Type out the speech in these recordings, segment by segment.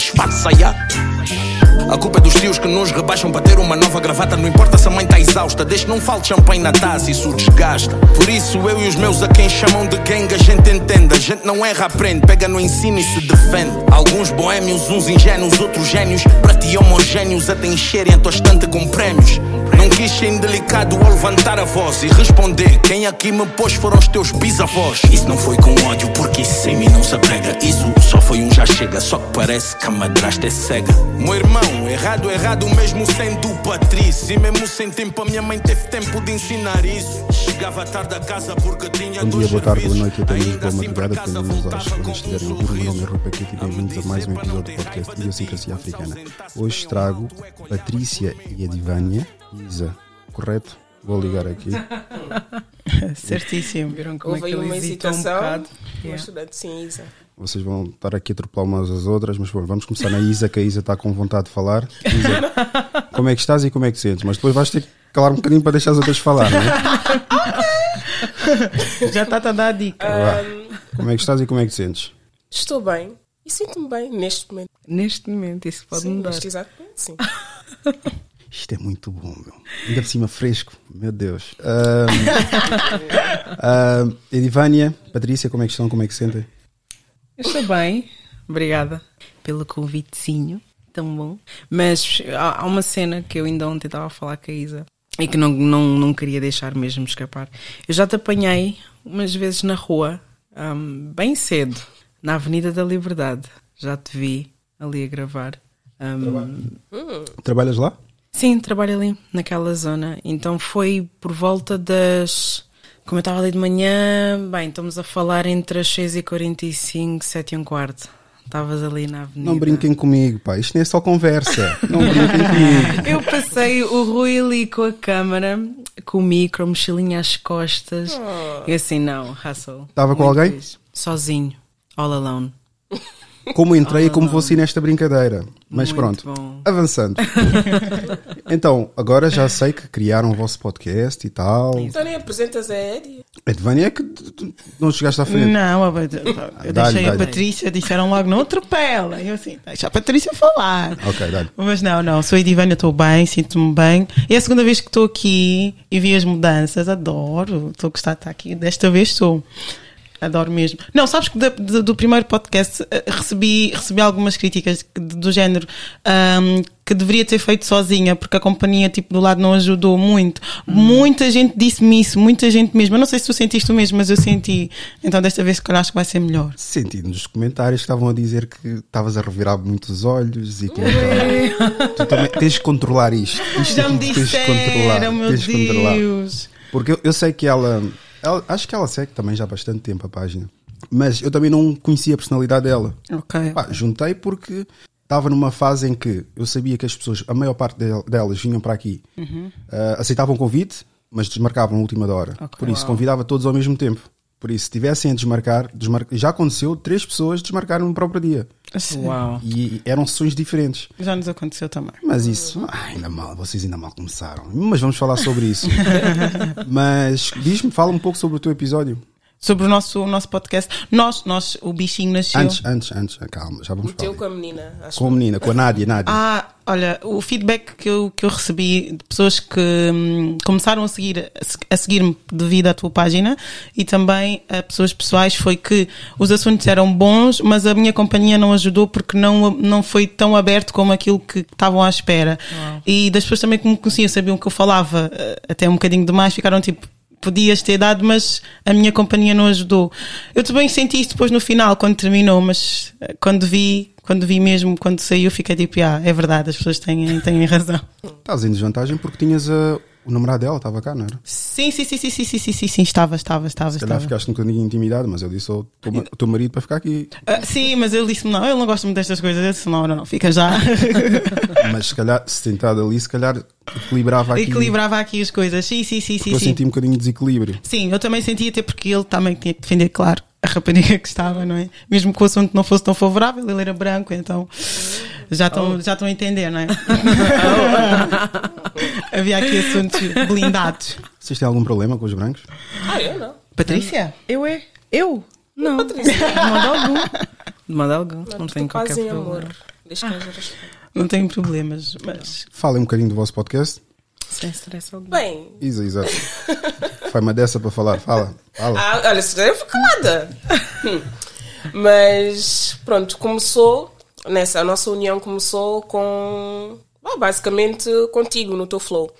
disfarça, ya. A culpa é dos tios que nos rebaixam para ter uma nova gravata. Não importa se a mãe tá exausta, desde que não falte champanhe na taça, isso desgasta. Por isso eu e os meus a quem chamam de gang, a gente entende. A gente não erra, aprende, pega no ensino e se defende. Alguns boémios, uns ingênuos, outros génios. Para ti homogéneos, até encherem a tua estante com prémios. Não quis ser indelicado ao levantar a voz e responder. Quem aqui me pôs foram os teus bisavós. Isso não foi com ódio, porque isso em mim não se aprega. Isso só foi um já chega, só que parece que a madrasta é cega. Meu irmão, errado, errado, mesmo sendo Patrício. E mesmo sem tempo, a minha mãe teve tempo de ensinar isso. Chegava tarde a casa porque tinha Bom dia, dois boa tarde, boa noite até mesmo boa assim madrugada, dependendo das horas que vocês estiverem a ouvir. Meu nome é. Rupa Aqui e bem-vindos a mais um episódio do podcast Idiosincrasia Africana. Hoje trago Patrícia e Edivânia. Isa, correto? Vou ligar aqui. Certíssimo. Viram como Houve é aí que uma hesitou um hesitação. bocado? Yeah. estudante sim, Isa. Vocês vão estar aqui a atropelar umas às outras, mas bom, vamos começar na Isa, que a Isa está com vontade de falar. Isa, como é que estás e como é que sentes? Mas depois vais ter que calar um bocadinho para deixar as outras falar, não é? Já está a dar a dica. Vá. Como é que estás e como é que sentes? Estou bem e sinto-me bem neste momento. Neste momento, isso pode sim, mudar. neste exato momento, sim. Isto é muito bom, meu. Ainda por cima fresco, meu Deus. Ahm, ahm, Edivânia, Patrícia, como é que estão? Como é que se sentem? Eu Estou bem. Obrigada pelo convitezinho. Tão bom. Mas há há uma cena que eu ainda ontem estava a falar com a Isa e que não, não, não queria deixar mesmo escapar. Eu já te apanhei umas vezes na rua, ahm, bem cedo, na Avenida da Liberdade. Já te vi ali a gravar. Ahm, Trabalhas lá? Sim, trabalho ali, naquela zona. Então foi por volta das. Como eu estava ali de manhã, bem, estamos a falar entre as 6h45, 7 e um quarto. Estavas ali na avenida. Não brinquem comigo, pá. Isto nem é só conversa. Não brinquem comigo. Eu passei o Rui ali com a câmara, com o micro, mochilinha às costas. E assim, não, hustle. Estava com alguém? fixe. Sozinho, all alone. Como entrei e como vou sair nesta brincadeira. Mas Muito pronto, bom. avançando. então, agora já sei que criaram o vosso podcast e tal. Então nem apresentas a Eddie. Edivânia é que tu- tu não chegaste à frente. Não, eu, eu Dá-lhe, deixei a dá-lhe. Patrícia, disseram logo, não atropela. Eu assim, deixa a Patrícia falar. Ok, dá-lhe. Mas não, não, sou a Edivânia, estou bem, sinto-me bem. É a segunda vez que estou aqui e vi as mudanças, adoro, estou a gostar de estar aqui. Desta vez estou. Adoro mesmo. Não, sabes que da- do, do primeiro podcast eh, recebi, recebi algumas críticas do género ahm, que deveria ter feito sozinha, porque a companhia tipo, do lado não ajudou muito. Muita gente disse-me isso, muita gente mesmo. Eu não sei se tu sentiste o mesmo, mas eu senti. Então desta vez, se calhar, acho que vai ser melhor. Senti nos comentários que estavam a dizer que estavas a revirar muito os olhos e que tu também tens que controlar isto. Isto Já é me que tens que controlar. disseram, meu tens que controlar. Deus. Porque eu, eu sei que ela, ela- Acho que ela segue também já há bastante tempo a página. Mas eu também não conhecia a personalidade dela. Ok. Pá, juntei porque estava numa fase em que eu sabia que as pessoas, a maior parte del- delas, vinham para aqui, ah, aceitavam o convite, mas desmarcavam na última hora. Por isso, convidava todos ao mesmo tempo. Por isso, se tivessem a desmarcar, desmar... já aconteceu três pessoas desmarcaram no próprio dia. Assim, Uau. E eram sessões diferentes. Já nos aconteceu também. Mas isso, ah, ainda mal, vocês ainda mal começaram. Mas vamos falar sobre isso. Mas diz-me, fala um pouco sobre o teu episódio. Sobre o nosso, o nosso podcast. Nós, nós, o bichinho nasceu. Antes, antes, antes, calma, já vamos O teu falar. com a menina, acho Com a menina, com a Nádia, Nádia. Ah, olha, o feedback que eu, que eu recebi de pessoas que hum, começaram a seguir a se- a seguir-me devido à tua página e também a pessoas pessoais foi que os assuntos eram bons, mas a minha companhia não ajudou porque não, não foi tão aberto como aquilo que estavam à espera. E das pessoas também que me conheciam, sabiam que eu falava eh, até um bocadinho demais, ficaram tipo. Podias ter dado, mas a minha companhia não ajudou. Eu também senti isso depois no final, quando terminou, mas eh, quando vi, quando vi mesmo, quando saiu, fiquei tipo, ah, é verdade, as pessoas têm, têm razão. Estás em desvantagem porque tinhas a- o namorado dela, estava cá, não era? Sim, sim, sim, sim, sim, sim, sim, sim, sim, estava, estava, estava, Se calhar estava. ficaste um bocadinho intimidado, mas eu disse ao teu, ma- teu marido para ficar aqui. Ah, sim, mas ele disse-me, não, ele não gosta muito destas coisas. Eu disse, não, não, não, fica já. Mas se calhar, se sentado ali, se calhar equilibrava aqui. Equilibrava aqui as coisas. Sim, sim, sim, sim. Eu sim. senti um bocadinho de desequilíbrio. Sim, eu também senti até porque ele também tinha que defender, claro, a rapariga que estava, não é? Mesmo que o assunto não fosse tão favorável, ele era branco, então já estão já estão a entender, não é? Havia aqui assuntos blindados. Vocês têm algum problema com os brancos? Ah, eu não. Patrícia? Eu é? Eu? Não. Patrícia. De modo algum. De modo algum. Não, Não, tenho qualquer em problema. amor. Deixa respeito. Não tenho problemas, mas. Falem um bocadinho do vosso podcast. Sem stress algum. Bem, Isa, exato. Foi uma dessa para falar. Fala, fala. ah, olha, se eu fico calada. Hum. Mas, pronto, começou, nessa, a nossa união começou com, ah, basicamente, contigo, no teu flow.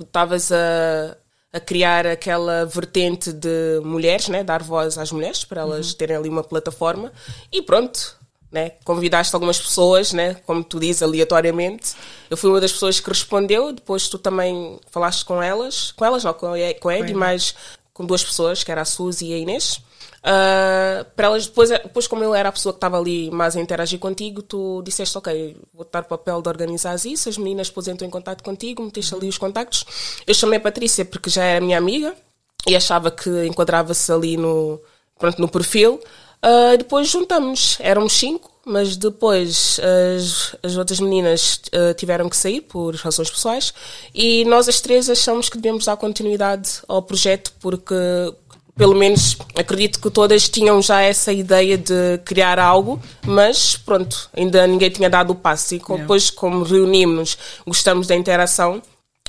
Estavas a, a criar aquela vertente de mulheres, né? Dar voz às mulheres, para elas terem ali uma plataforma. E pronto, né? Convidaste algumas pessoas, né? Como tu dizes, aleatoriamente. Eu fui uma das pessoas que respondeu, depois tu também falaste com elas, com elas não, com a com a Ed, mais com duas pessoas, que era a Suzy e a Inês. Ah, para elas, depois, depois, como eu era a pessoa que estava ali mais a interagir contigo, tu disseste, ok, vou dar o papel de organizar isso, as meninas depois entram em contato contigo, meteste ali os contactos. Eu chamei a Patrícia porque já era minha amiga e achava que enquadrava-se ali no, pronto, no perfil. Ah, depois juntamos, éramos cinco, mas depois as, as outras meninas ah, tiveram que sair por razões pessoais e nós as três achamos que devemos dar continuidade ao projeto porque pelo menos acredito que todas tinham já essa ideia de criar algo, mas pronto, ainda ninguém tinha dado o passo. E Yeah. depois, como reunimos, gostamos da interação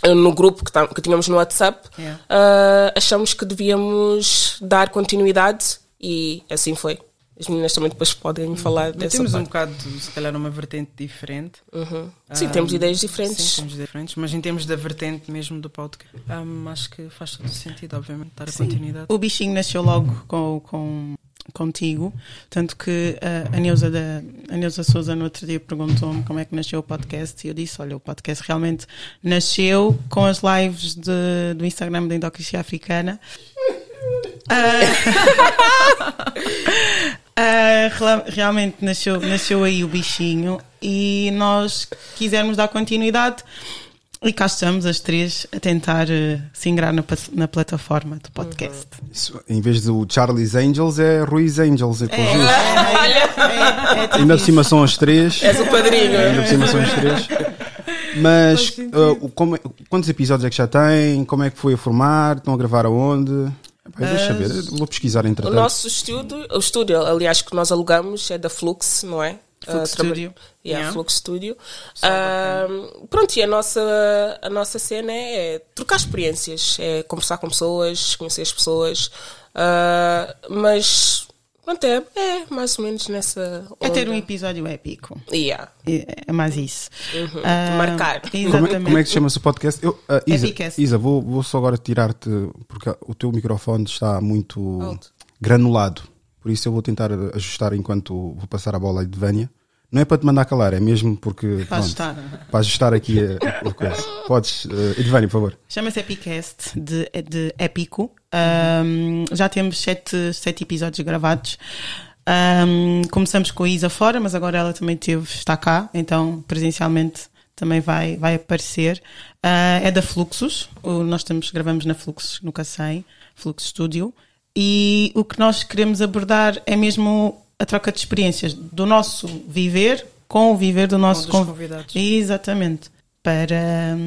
eh, no grupo que, que tínhamos no WhatsApp, Yeah. ah, achamos que devíamos dar continuidade e assim foi. As meninas também depois podem me falar Mas dessa temos um parte. bocado, se calhar, uma vertente diferente. Uhum. Sim, Ah, temos ideias diferentes. Sim, temos diferentes, mas em termos da vertente mesmo do podcast, hum, acho que faz todo sentido, obviamente, dar a continuidade. O bichinho nasceu logo com, com, contigo, tanto que uh, a Neuza, da, a Neuza Souza no outro dia perguntou-me como é que nasceu o podcast e eu disse, olha, o podcast realmente nasceu com as lives de, do Instagram da Endocracia Africana. Ah, rela- realmente nasceu, nasceu aí o bichinho e nós quisermos dar continuidade e cá estamos as três a tentar eh, se ingrar na, na plataforma do podcast. Isso, em vez do Charlie's Angels, é Ruiz Angels. É, pelos vistos. é, é, Ainda por cima são os três. És o padrinho. Ainda por cima são os três. Mas uh, o- como é- quantos episódios é que já tem? Como é que foi a formar? Estão a gravar aonde? Epá, deixa eu ver, vou pesquisar O entretanto. nosso estúdio, o estúdio, aliás, que nós alugamos é da Flux, não é? Flux traba- Studio. Yeah, Yeah. Flux Studio. Ah, pronto, e a nossa, a nossa cena é trocar experiências, é conversar com pessoas, conhecer as pessoas. Ah, mas, pronto, é, é mais ou menos nessa. É ter um onda. episódio épico. Yeah. É, é mais isso. Uhum. Ah, Marcar. Como é, Exatamente. como é que se chama-se o podcast? Eu, uh, Isa, Epicast. Isa vou, vou só agora tirar-te, porque o teu microfone está muito Alto. granulado. Por isso eu vou tentar ajustar enquanto vou passar a bola aí de Vânia. Não é para te mandar calar, é mesmo porque. Para pronto, ajustar. Para ajustar aqui a, a coisa. Podes. Uh, Edvânia, por favor. Chama-se Epicast de, de épico. Ahm, já temos sete, sete episódios gravados. Ahm, começamos com a Isa fora, mas agora ela também teve, está cá, então presencialmente também vai, vai aparecer. Ah, é da Fluxus, o- nós estamos, gravamos na Fluxus, no Cacém, Flux Studio. E o que nós queremos abordar é mesmo a troca de experiências do nosso viver com o viver do nosso dos conv- convidados. Exatamente. Para,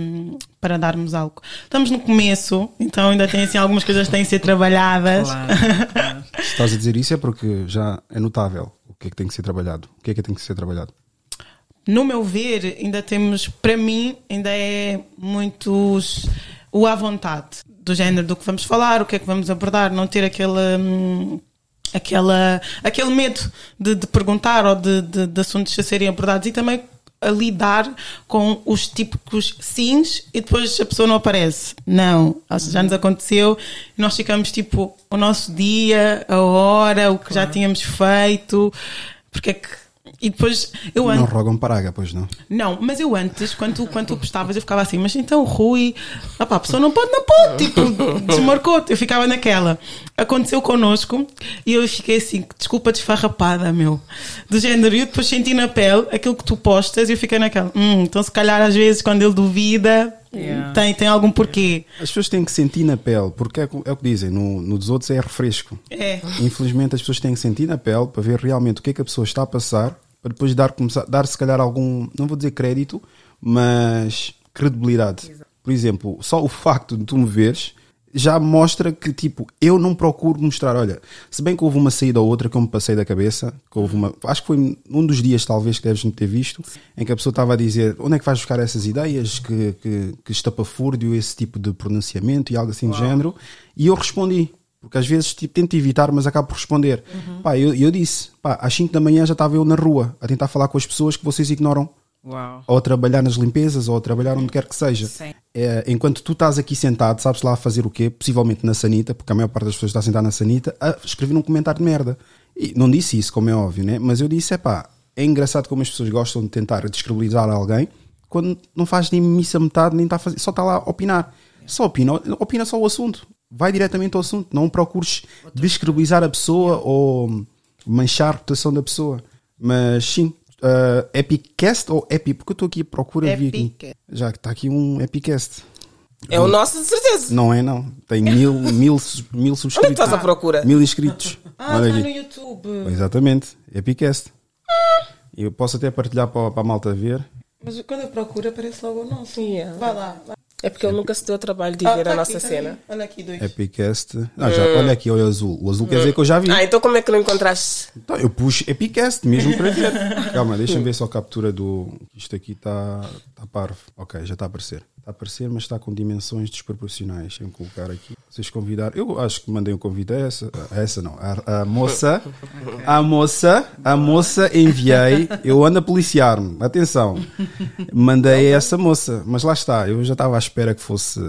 para darmos algo. Estamos no começo, então ainda tem assim algumas coisas que têm que ser trabalhadas. Claro, claro. Se estás a dizer isso é porque já é notável o que é que tem que ser trabalhado. O que é que tem que ser trabalhado? No meu ver, ainda temos, para mim, ainda é muitos o à vontade do género do que vamos falar, o que é que vamos abordar, não ter aquela. hum, Aquela, aquele medo de, de perguntar ou de, de, de assuntos a serem abordados e também a lidar com os típicos sims e depois a pessoa não aparece. Não, já nos aconteceu e nós ficamos tipo o nosso dia, a hora, o que já tínhamos feito, porque é que. E depois eu Não antes. rogam paraga, pois não. Não, mas eu antes, quando, tu- quando tu postavas, eu ficava assim, mas então Rui, opá, a pessoa não pode, não pode, tipo, desmarcou-te. Eu ficava naquela. Aconteceu connosco e eu fiquei assim, desculpa desfarrapada, meu. Do género, e eu depois senti na pele aquilo que tu postas e eu fiquei naquela, hum, então se calhar às vezes quando ele duvida, Yeah. tem, tem algum porquê. As pessoas têm que sentir na pele, porque é, o- é o que dizem, no, no dos outros é refresco. É. Infelizmente as pessoas têm que sentir na pele para ver realmente o que é que a pessoa está a passar, para depois dar, começar, dar se calhar algum, não vou dizer crédito, mas credibilidade. por exemplo, só o facto de tu me veres já mostra que, tipo, eu não procuro mostrar. Olha, se bem que houve uma saída ou outra que eu me passei da cabeça, que houve uma. Acho que foi um dos dias, talvez, que deves ter visto, em que a pessoa estava a dizer onde é que vais buscar essas ideias, que, que, que estapafúrdio, esse tipo de pronunciamento e algo assim Uau. de género. E eu respondi. Porque às vezes tipo, tento evitar, mas acabo por responder. Uhum. Pá, eu, eu disse, pá, às 5 da manhã já estava eu na rua a tentar falar com as pessoas que vocês ignoram Uau. ou a trabalhar nas limpezas, ou a trabalhar onde quer que seja. É, enquanto tu estás aqui sentado, sabes lá a fazer o quê? Possivelmente na sanita, porque a maior parte das pessoas está sentada na sanita, a escrever um comentário de merda. E não disse isso, como é óbvio, né? mas eu disse: é pá, é engraçado como as pessoas gostam de tentar descredibilizar alguém quando não faz nem missa metade, nem está a fazer, só está lá a opinar. Só opina, opina só o assunto. Vai diretamente ao assunto. Não procures descredibilizar a pessoa ou manchar a reputação da pessoa. Mas sim, uh, Epicast ou Epi? Porque eu estou aqui procura Epic. Já que está aqui um Epicast. É o nosso, de certeza. Não é, não. Tem mil, mil, mil subscritos. Onde é estás à procura? Mil inscritos. Ah, Olha está no YouTube. Exatamente. Epicast. Eu posso até partilhar para, para a malta ver. Mas quando eu procuro aparece logo o nosso. Yeah. Vai lá. Vai. É porque ele nunca se deu o trabalho de ah, ver tá a nossa aqui, cena. Tá olha aqui, dois. Epicast. Ah, já, hum. Olha aqui, olha o azul. O azul hum. quer dizer que eu já vi. Ah, então como é que não encontraste? Então, eu puxo Epicast mesmo para ver. Calma, deixa-me ver só a captura do. Isto aqui está tá parvo. Ok, já está a aparecer. Está a aparecer, mas está com dimensões desproporcionais. Deixa-me colocar aqui. Vocês convidaram. Eu acho que mandei um convite a essa. A essa não. A, a moça. A moça. A moça enviei. Eu ando a policiar-me. Atenção. Mandei a essa moça. Mas lá está. Eu já estava à espera que fosse.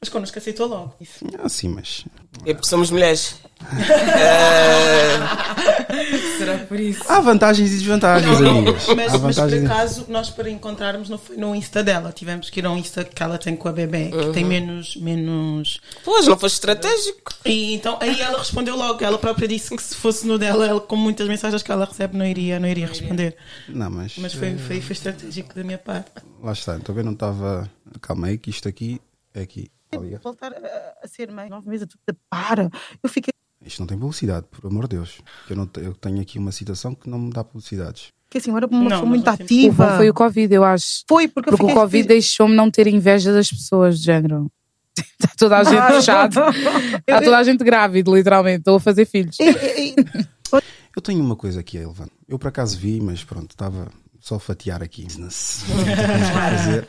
Mas connosco aceitou logo. Isso. Ah, sim, mas. É porque somos mulheres. Será por isso? Há vantagens e desvantagens, não, amigas. Mas, mas por acaso, nós para encontrarmos não foi no Insta dela. Tivemos que ir ao Insta que ela tem com a bebê, que uhum. tem menos, menos. Pois, não foi estratégico. E então aí ela respondeu logo. Ela própria disse que se fosse no dela, ela, com muitas mensagens que ela recebe, não iria, não iria responder. Não, mas. Mas foi, foi, foi estratégico da minha parte. Lá está, então eu não estava. Calma aí, que isto aqui é aqui. Voltar a, a ser mãe nove meses, para. Eu fiquei isto não tem publicidade, por amor de Deus. Eu, não, eu tenho aqui uma citação que não me dá publicidades. Que assim, eu era uma pessoa muito ativa. Foi o Covid, eu acho. Foi, porque, porque o Covid deixou-me não ter inveja das pessoas, de género. Está toda a gente fechada. Está toda a gente grávida, literalmente. Estou a fazer filhos. eu tenho uma coisa aqui a elevar. Eu por acaso vi, mas pronto, estava só a fatiar aqui. Business.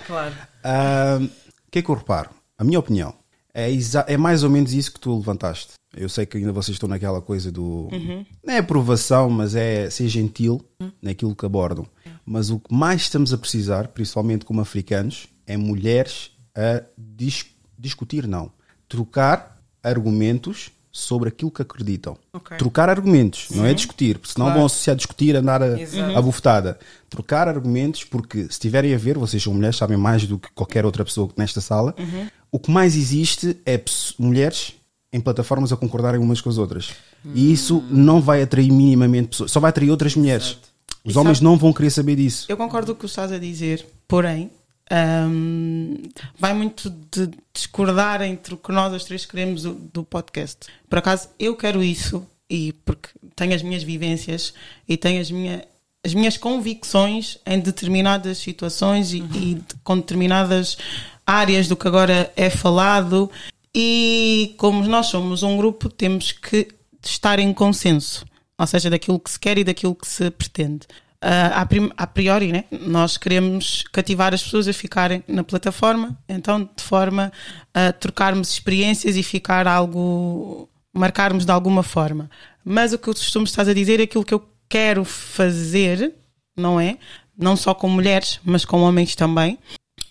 claro. Claro. Uh, o que é que eu reparo? A minha opinião é, é mais ou menos isso que tu levantaste. Eu sei que ainda vocês estão naquela coisa do. Uhum. Não é aprovação, mas é ser gentil uhum. naquilo que abordam. Mas o que mais estamos a precisar, principalmente como africanos, é mulheres a dis discutir, não. Trocar argumentos sobre aquilo que acreditam. Okay. Trocar argumentos, Sim. não é discutir, porque senão claro. vão associar a discutir, andar a, a bufetada. Trocar argumentos, porque se estiverem a ver, vocês são mulheres, sabem mais do que qualquer outra pessoa nesta sala. Uhum. O que mais existe é mulheres em plataformas a concordarem umas com as outras. Hum. E isso não vai atrair minimamente pessoas, só vai atrair outras mulheres. Exato. Os e homens sabe, não vão querer saber disso. Eu concordo com o que estás a dizer, porém, um, vai muito de discordar entre o que nós as três queremos do, do, podcast. Por acaso, eu quero isso, e porque tenho as minhas vivências e tenho as, minha, as minhas convicções em determinadas situações e, uhum. e com determinadas áreas do que agora é falado e como nós somos um grupo, temos que estar em consenso, ou seja, daquilo que se quer e daquilo que se pretende. Uh, a priori, né? nós queremos cativar as pessoas a ficarem na plataforma, então de forma a trocarmos experiências e ficar algo, marcarmos de alguma forma. Mas o que tu me estás a dizer é aquilo que eu quero fazer, não é? Não só com mulheres, mas com homens também.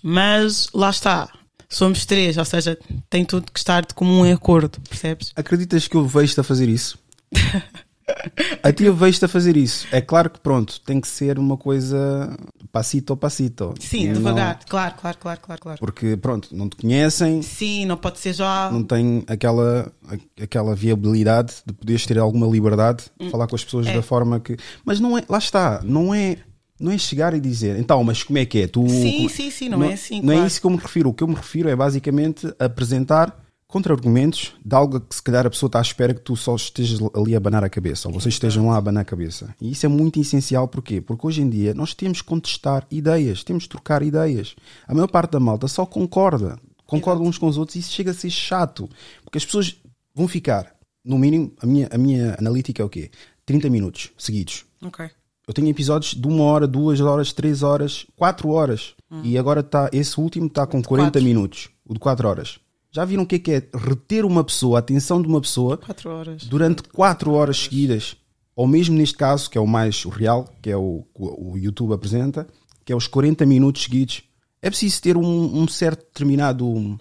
Mas lá está, somos três, ou seja, tem tudo que estar de comum acordo, percebes? Acreditas que eu vejo-te a fazer isso? a ti eu vejo-te a fazer isso. É claro que pronto, tem que ser uma coisa passito ou passito. Sim, não... devagar, claro, claro, claro, claro, claro. Porque pronto, não te conhecem. Sim, não pode ser já. Não tem aquela, aquela viabilidade de poderes ter alguma liberdade de hum. falar com as pessoas é. da forma que. Mas não é, lá está, não é não é chegar e dizer, então, mas como é que é? Tu, sim, sim, sim, não, não é assim. Não é claro. é isso que eu me refiro. O que eu me refiro é basicamente apresentar contra-argumentos de algo que se calhar a pessoa está à espera que tu só estejas ali a abanar a cabeça, ou vocês estejam lá a abanar a cabeça. E isso é muito essencial, porquê? Porque hoje em dia nós temos que contestar ideias, temos que trocar ideias. A maior parte da malta só concorda concordam uns com os outros e isso chega a ser chato. Porque as pessoas vão ficar, no mínimo, a minha, a minha analítica é o quê? 30 minutos seguidos. Ok. Eu tenho episódios de uma hora, duas horas, três horas, quatro horas. E agora tá, esse último está com 40 quatro. minutos. O de quatro horas. Já viram o que é que é reter uma pessoa, a atenção de uma pessoa Quatro horas. durante quatro horas seguidas? Ou mesmo neste caso, que é o mais real, que é o que o YouTube apresenta, que é os 40 minutos seguidos. É preciso ter um, um certo determinado um,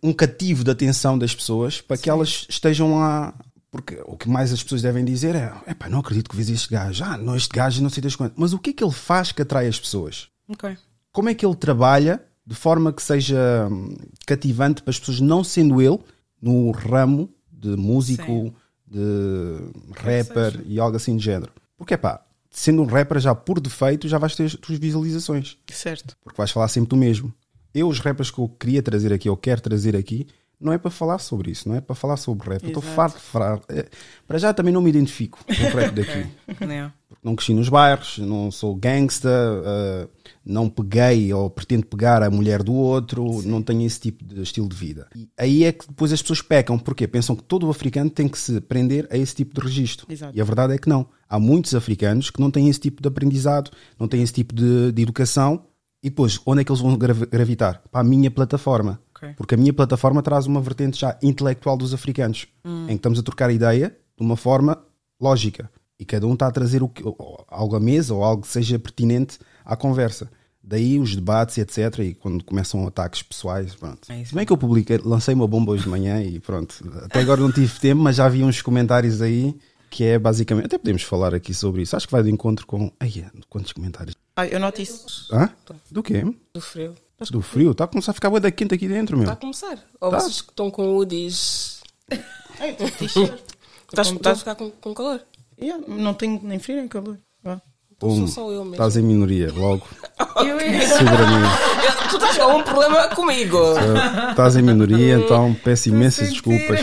um cativo de atenção das pessoas para que elas estejam lá. Porque o que mais as pessoas devem dizer é: epá, não acredito que vês este gajo. Ah, não, este gajo não sei das quantas. Mas o que é que ele faz que atrai as pessoas? Ok. como é que ele trabalha de forma que seja hum, cativante para as pessoas, não sendo ele no ramo de músico, Sim. de rapper e algo assim de género. Porque pá, sendo um rapper já por defeito já vais ter as tuas visualizações, Certo. porque vais falar sempre do mesmo. Eu, os rappers que eu queria trazer aqui, ou quero trazer aqui, não é para falar sobre isso, não é para falar sobre rap. Eu estou Exato. farto de falar. é, Para já também não me identifico com o rap daqui Yeah. Não cresci nos bairros, não sou gangsta, uh, não peguei ou pretendo pegar a mulher do outro, não tenho esse tipo de estilo de vida. E aí é que depois as pessoas pecam, porque pensam que todo o africano tem que se prender a esse tipo de registro. Exato. E a verdade é que não. Há muitos africanos que não têm esse tipo de aprendizado, não têm esse tipo de, de educação. E depois, onde é que eles vão gravi- gravitar? Para a minha plataforma. Ok. Porque a minha plataforma traz uma vertente já intelectual dos africanos, em que estamos a trocar ideia de uma forma lógica. E cada um está a trazer o que, algo à mesa ou algo que seja pertinente à conversa. Daí os debates, etc. E quando começam ataques pessoais, pronto. É isso. Se bem que eu publiquei, lancei uma bomba hoje de manhã e pronto. Até agora não tive tempo, mas já vi uns comentários aí que é basicamente. Até podemos falar aqui sobre isso. Acho que vai de encontro com. Ai, quantos comentários? Ai, eu noto isso. Hã? Do quê? Do frio. Do frio? Está a começar a ficar bué da quente aqui dentro, meu. Está a começar. Ou Tá. vocês que estão com com- estás a ficar com, com calor? Yeah, não tenho nem frio nem calor. Vá. Então Um, sou só eu mesmo. Estás em minoria, logo. Eu é-. Eu- Tu estás com um problema comigo. Uh, Estás em minoria, então peço imensas desculpas.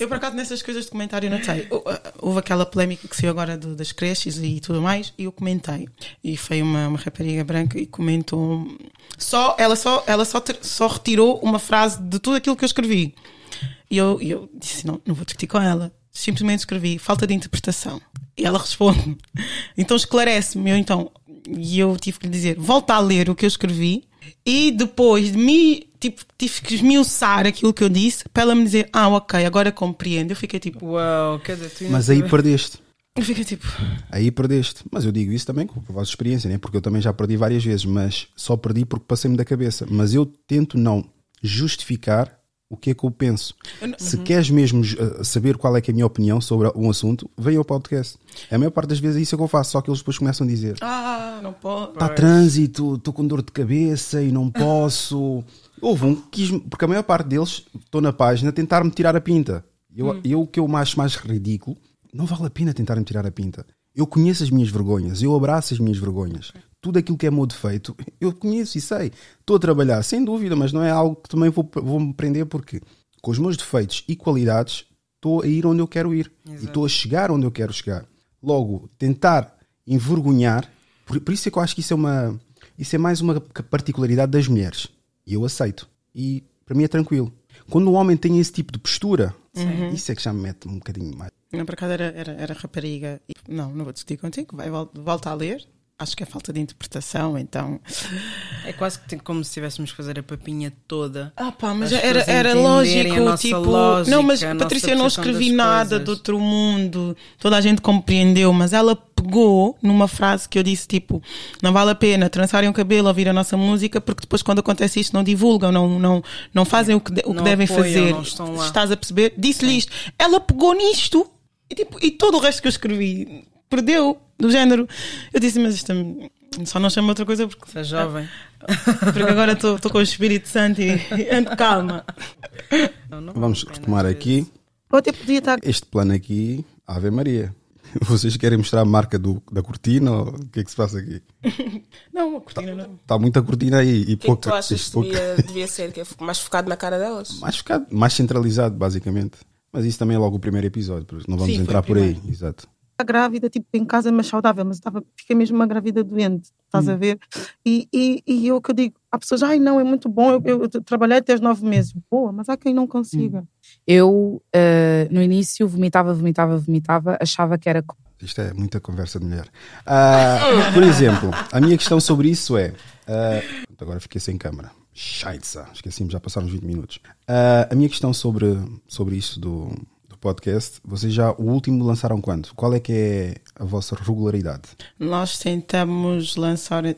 Eu, por acaso, nessas coisas de comentário, notei. Hou- Houve aquela polémica que saiu agora do- das creches e tudo mais, e eu comentei. E foi uma, uma rapariga branca e comentou. Só, ela só, ela só, ter- só retirou uma frase de tudo aquilo que eu escrevi. E eu, e eu disse: não, não vou discutir com ela. Simplesmente escrevi falta de interpretação. E ela responde: então esclarece-me. Eu, então, e eu tive que lhe dizer: volta a ler o que eu escrevi. E depois de me, tipo, tive que esmiuçar aquilo que eu disse para ela me dizer: ah, ok, agora compreendo. Eu fiquei tipo: Uau, quer dizer, Mas aí perdeste. eu fiquei tipo: Aí perdeste. Mas eu digo isso também com a vossa experiência, né? porque eu também já perdi várias vezes, mas só perdi porque passei-me da cabeça. Mas eu tento não justificar o que é que eu penso. Se queres mesmo uh, saber qual é, que é a minha opinião sobre um assunto, vem ao podcast. A maior parte das vezes é isso que eu faço, só que eles depois começam a dizer: ah, não pode. está trânsito, estou com dor de cabeça e não posso. Houve um que quis, porque a maior parte deles, estou na página, tentar-me tirar a pinta. Eu, eu o que eu acho mais ridículo, não vale a pena tentar-me tirar a pinta. Eu conheço as minhas vergonhas, eu abraço as minhas vergonhas. Tudo aquilo que é meu defeito, eu conheço e sei. Estou a trabalhar, sem dúvida, mas não é algo que também vou, vou me prender porque com os meus defeitos e qualidades estou a ir onde eu quero ir e estou a chegar onde eu quero chegar. Logo, tentar envergonhar, por, por isso é que eu acho que isso é uma isso é mais uma particularidade das mulheres. E eu aceito. E para mim é tranquilo. Quando o homem tem esse tipo de postura, isso é que já me mete um bocadinho mais. Não, por acaso era, era, era rapariga. Não, não vou discutir contigo, vai, vol- volta a ler. Acho que é falta de interpretação, então. É quase que como se tivéssemos que fazer a papinha toda. Ah pá, mas As era, era lógico, tipo. lógica, não, mas Patrícia, eu não escrevi nada coisas. do outro mundo. Toda a gente compreendeu, mas ela pegou numa frase que eu disse, tipo, não vale a pena trançarem o cabelo, ouvir a nossa música, porque depois quando acontece isto não divulgam, não, não, não fazem o que, de- o que Não devem apoiam, fazer. Estás a perceber? Disse-lhe isto. Ela pegou nisto e, tipo, e todo o resto que eu escrevi perdeu, do género. Eu disse, mas isto é- só não chama outra coisa porque Se é jovem. porque agora estou com o Espírito Santo e ando calma. Não, não Vamos retomar aqui. até podia estar. Este plano aqui, Ave Maria. Vocês querem mostrar a marca do, da cortina ou o que é que se passa aqui? Não, a cortina não. Está muita cortina aí e O que é que pouca. tu achas que pouca- devia, devia ser? Que é mais focado na cara delas? mais focado, mais centralizado, basicamente. Mas isso também é logo o primeiro episódio, não vamos Sim, entrar por aí. Exato. Grávida, tipo, em casa, mas saudável, mas estava, fiquei mesmo uma grávida doente, estás a ver? E, e, e eu que eu digo, Há pessoas, ai não, é muito bom, eu, eu, eu trabalhei até os nove meses. Boa, mas há quem não consiga. Hum. Eu, uh, no início, vomitava, vomitava, vomitava, achava que era. Isto é muita conversa de mulher. Uh, por exemplo, a minha questão sobre isso é. Uh, agora fiquei sem câmera. Scheitza, esqueci-me, já passaram uns 20 minutos. a minha questão sobre, sobre isso do, podcast, vocês já o último lançaram quando? Qual é que é a vossa regularidade? Nós tentamos lançar uh,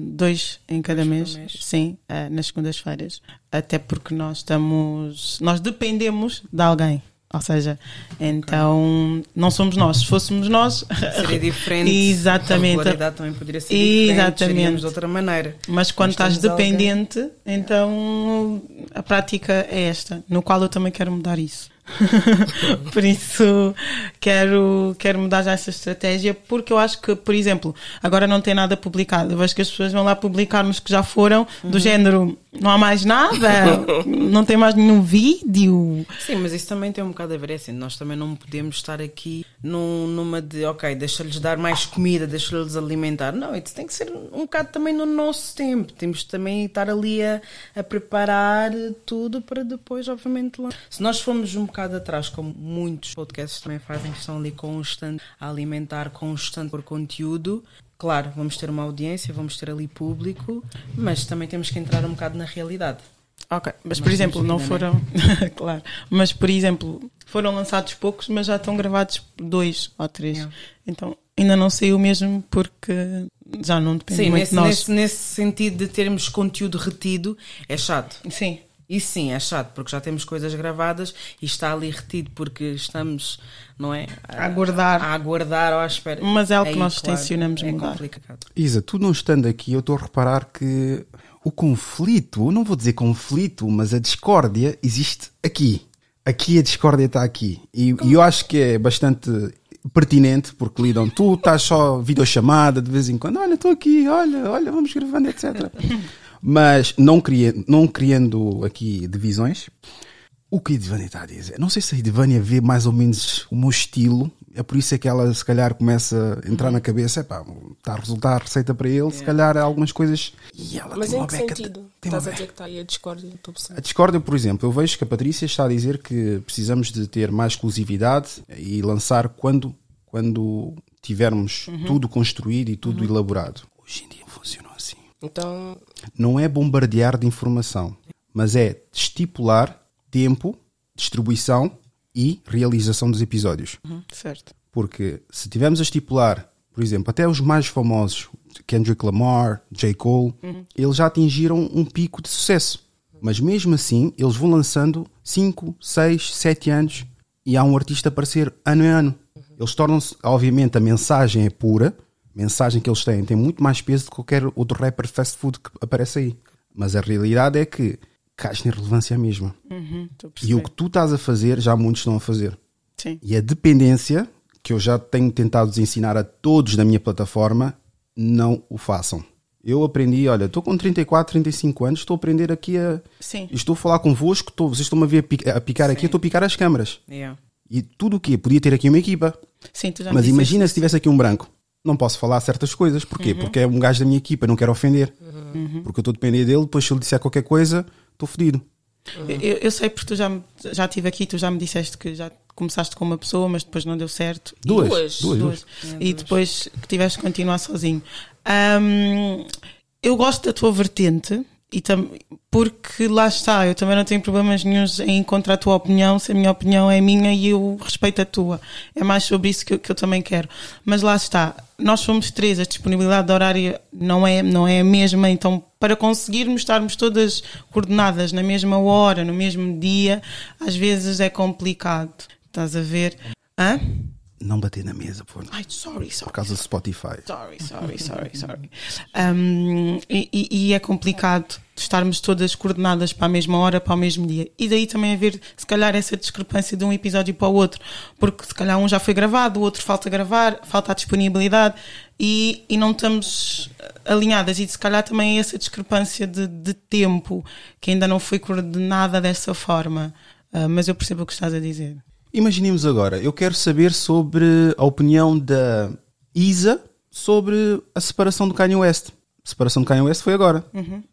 dois em cada mês, mês, sim, uh, nas segundas-feiras, até porque nós estamos, nós dependemos de alguém. Ou seja, então não somos nós. Se fôssemos nós, seria diferente. Exatamente. A regularidade também poderia ser diferente. Exatamente. de outra maneira. Mas quando estás dependente, alguém... então a prática é esta, no qual eu também quero mudar isso. por isso quero, quero mudar já essa estratégia, porque eu acho que, por exemplo, agora não tem nada publicado. Eu vejo que as pessoas vão lá publicar nos que já foram, do uhum. género não há mais nada, não tem mais nenhum vídeo. Sim, mas isso também tem um bocado a ver, é assim, nós também não podemos estar aqui num, numa de, ok, deixa-lhes dar mais comida, deixa-lhes alimentar. Não, isso tem que ser um bocado também no nosso tempo. Temos também estar ali a, a preparar tudo para depois, obviamente, lá. Se nós formos um bocado atrás, como muitos podcasts também fazem, que estão ali constante a alimentar, constante por conteúdo, Claro, vamos ter uma audiência, vamos ter ali público, mas também temos que entrar um bocado na realidade. Ok, mas por exemplo, não foram. claro, mas por exemplo, foram lançados poucos, mas já estão gravados dois ou três. Yeah. Então ainda não saiu mesmo porque já não depende sim, muito nesse, de nós. Nesse, nesse sentido de termos conteúdo retido, é chato. Sim. Isso sim é chato, porque já temos coisas gravadas e está ali retido porque estamos, não é? A, aguardar. A aguardar ou à espera. Mas é o que nós claro, tencionamos é mudar. complicado. Isa, tu não estando aqui, eu estou a reparar que o conflito, não vou dizer conflito, mas a discórdia existe aqui. Aqui a discórdia está aqui. E, e eu acho que é bastante pertinente, porque lidam, tu estás só videochamada de vez em quando, olha, estou aqui, olha, olha, vamos gravando, etc. Mas não, criando, não criando aqui divisões, o que a Edvânia está a dizer? Não sei se a Edvânia vê mais ou menos o meu estilo, é por isso é que ela se calhar começa a entrar uhum. na cabeça, é pá, está a resultar receita para ele, se calhar algumas coisas. E ela Mas tem em que sentido? Estás a dizer que está aí a discórdia? A discórdia, por exemplo, eu vejo que a Patrícia está a dizer que precisamos de ter mais exclusividade e lançar quando, quando tivermos uhum. tudo construído e tudo uhum. elaborado. Hoje em dia funciona assim. Então. Não é bombardear de informação, mas é estipular tempo, distribuição e realização dos episódios. Uhum, certo. Porque se tivermos a estipular, por exemplo, até os mais famosos, Kendrick Lamar, J. Cole, uhum. eles já atingiram um pico de sucesso. Mas mesmo assim, eles vão lançando 5, 6, 7 anos e há um artista a aparecer ano em ano. Eles tornam-se, obviamente, a mensagem é pura, mensagem que eles têm tem muito mais peso do que qualquer outro rapper fast food que aparece aí. Mas a realidade é que cais na relevância mesma. Uhum, e o que tu estás a fazer, já muitos estão a fazer. Sim. E a dependência, que eu já tenho tentado ensinar a todos na minha plataforma, não o façam. Eu aprendi, olha, estou com 34, 35 anos, estou a aprender aqui a. Sim. Estou a falar convosco, estou, vocês estão-me a ver a picar, picar aqui, estou a picar as câmaras. Yeah. E tudo o quê? Podia ter aqui uma equipa. Sim, tu já Mas imagina se tivesse aqui um branco não posso falar certas coisas. Porquê? Uhum. Porque é um gajo da minha equipa, não quero ofender. Uhum. Porque eu estou a depender dele, depois se ele disser qualquer coisa, estou fodido. Uhum. Eu, eu, sei porque tu já, já estive aqui, tu já me disseste que já começaste com uma pessoa, mas depois não deu certo. Duas. Duas. duas, duas. E depois que tiveste que continuar sozinho. Um, eu gosto da tua vertente, e tam, porque lá está, eu também não tenho problemas nenhums em encontrar a tua opinião, se a minha opinião é minha e eu respeito a tua. É mais sobre isso que eu, que eu também quero. Mas lá está, nós somos três, a disponibilidade de horário não é, não é a mesma, então para conseguirmos estarmos todas coordenadas na mesma hora, no mesmo dia, às vezes é complicado. Estás a ver? Hã? Não bater na mesa, por Ai, sorry, sorry. Por causa do Spotify. Sorry, sorry, sorry, sorry. Um, e, e, é complicado estarmos todas coordenadas para a mesma hora, para o mesmo dia. E daí também haver, se calhar, essa discrepância de um episódio para o outro. Porque se calhar um já foi gravado, o outro falta gravar, falta a disponibilidade e, e não estamos alinhadas. E se calhar também essa discrepância de, de tempo que ainda não foi coordenada dessa forma. Uh, mas eu percebo o que estás a dizer. Imaginemos agora, eu quero saber sobre a opinião da Isa sobre a separação do Kanye West. separação de Kanye West foi agora.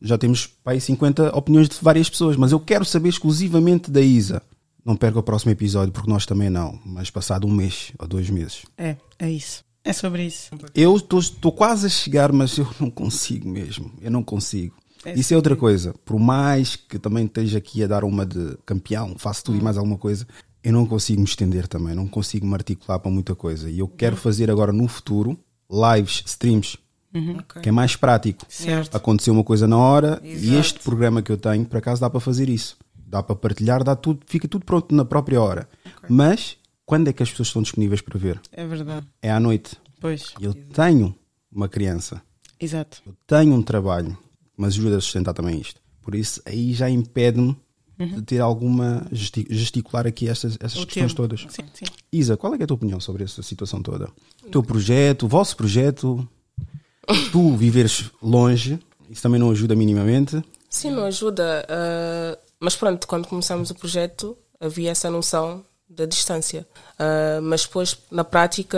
Já temos para aí 50 opiniões de várias pessoas, mas eu quero saber exclusivamente da Isa. Não perca o próximo episódio, porque nós também não, mas passado um mês ou dois meses. É, é isso. É sobre isso. Eu estou quase a chegar, mas eu não consigo mesmo. Eu não consigo. É Isso é outra coisa. Por mais que também esteja aqui a dar uma de campeão, faço tudo e mais alguma coisa, eu não consigo me estender também. Não consigo me articular para muita coisa. E eu quero fazer agora no futuro lives, streams, Ok. que é mais prático. Certo. Aconteceu uma coisa na hora e Exato. este programa que eu tenho, por acaso, dá para fazer isso. Dá para partilhar, dá tudo, fica tudo pronto na própria hora. Mas quando é que as pessoas estão disponíveis para ver? É verdade. É à noite. Pois, Eu tenho uma criança, exato. eu tenho um trabalho, mas ajuda a sustentar também isto. Por isso, aí já impede-me de ter alguma gesti- gesticular aqui estas, estas Uhum. O questões tempo. todas. Sim, sim. Isa, qual é, é a tua opinião sobre essa situação toda? O teu projeto, o vosso projeto, tu viveres longe, isso também não ajuda minimamente. Sim, não ajuda. ah, mas pronto, quando começamos o projeto havia essa noção da distância. Ah, mas depois, na prática,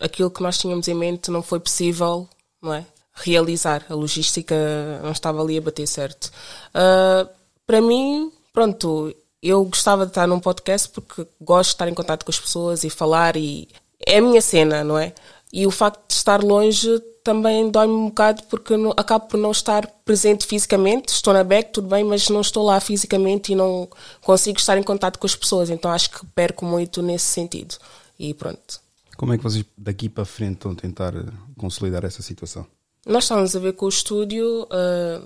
aquilo que nós tínhamos em mente não foi possível, não é? Realizar. A logística não estava ali a bater certo. Ah, para mim, pronto, eu gostava de estar num podcast porque gosto de estar em contato com as pessoas e falar e é a minha cena, não é? E o facto de estar longe também dói-me um bocado porque não- acabo por não estar presente fisicamente. Estou na back, tudo bem, mas não estou lá fisicamente e não consigo estar em contato com as pessoas. Então acho que perco muito nesse sentido. E pronto. Como é que vocês daqui para frente estão a tentar eh, consolidar essa situação? Nós estávamos a ver com o estúdio, ah,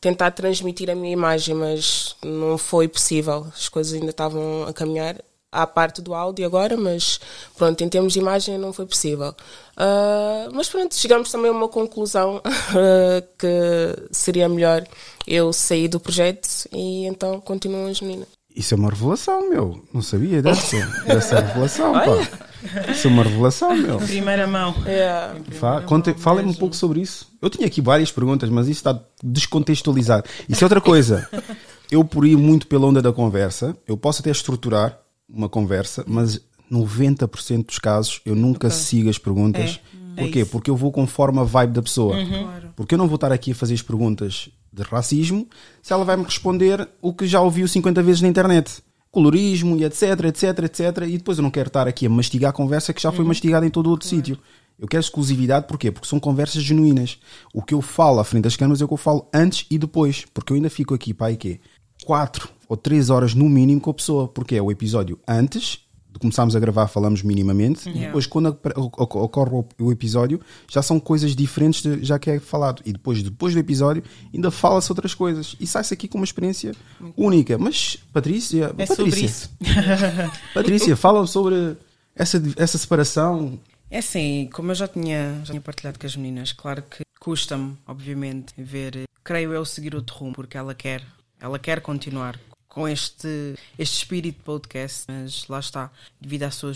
tentar transmitir a minha imagem, mas não foi possível. As coisas ainda estavam a caminhar à parte do áudio agora, mas pronto, em termos de imagem não foi possível. Ah, mas pronto, chegamos também a uma conclusão ah, que seria melhor eu sair do projeto e então continuam as meninas. Isso é uma revelação, meu. Não sabia dessa, dessa revelação, pá. Isso é uma revelação, meu. Primeira mão. Yeah. Falem-me um pouco sobre isso. Eu tinha aqui várias perguntas, mas isso está descontextualizado. Isso é outra coisa. Eu, por ir muito pela onda da conversa, eu posso até estruturar uma conversa, mas 90% dos casos eu nunca sigo as perguntas. É, é Porquê? isso. Porque eu vou conforme a vibe da pessoa. Claro. Porque eu não vou estar aqui a fazer as perguntas de racismo se ela vai me responder o que já ouviu 50 vezes na internet. Colorismo e etc, etc, etc. E depois eu não quero estar aqui a mastigar a conversa que já foi mastigada em todo outro sítio. Eu quero exclusividade, porquê? Porque são conversas genuínas. O que eu falo à frente das câmeras é o que eu falo antes e depois. Porque eu ainda fico aqui, e quê? Quatro ou três horas no mínimo com a pessoa. Porque é o episódio antes de começarmos a gravar, falamos minimamente. E depois, quando apare- oc- ocorre o- episódio, já são coisas diferentes de- já que é falado. E depois, depois do episódio, ainda fala-se outras coisas. E sai-se aqui com uma experiência única. Mas, Patrícia, É Patrícia. Patrícia, fala sobre essa, essa separação. É assim, como eu já tinha, já tinha partilhado com as meninas, claro que custa-me, obviamente, ver, creio eu, seguir outro rumo, porque ela quer, ela quer continuar com este, este espírito de podcast, mas lá está, devido à sua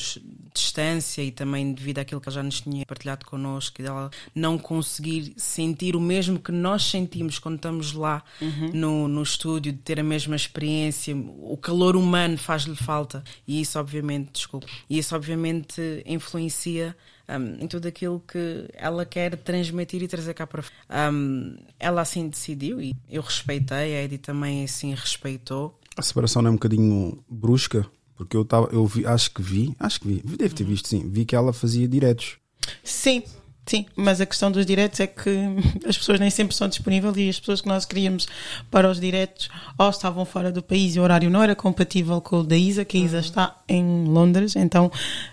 distância e também devido àquilo que ela já nos tinha partilhado connosco, dela não conseguir sentir o mesmo que nós sentimos quando estamos lá no, no estúdio, de ter a mesma experiência, o calor humano faz-lhe falta e isso obviamente, desculpa, e isso obviamente influencia um, em tudo aquilo que ela quer transmitir e trazer cá para fora. Um, ela assim decidiu e eu respeitei, a Eddie também assim respeitou. A separação não é um bocadinho brusca, porque eu, tava, eu vi, acho que vi, acho que vi, devo ter visto sim, vi que ela fazia diretos. Sim, sim, mas a questão dos diretos é que as pessoas nem sempre são disponíveis e as pessoas que nós queríamos para os diretos ou estavam fora do país e o horário não era compatível com o da Isa, que a Isa está em Londres, então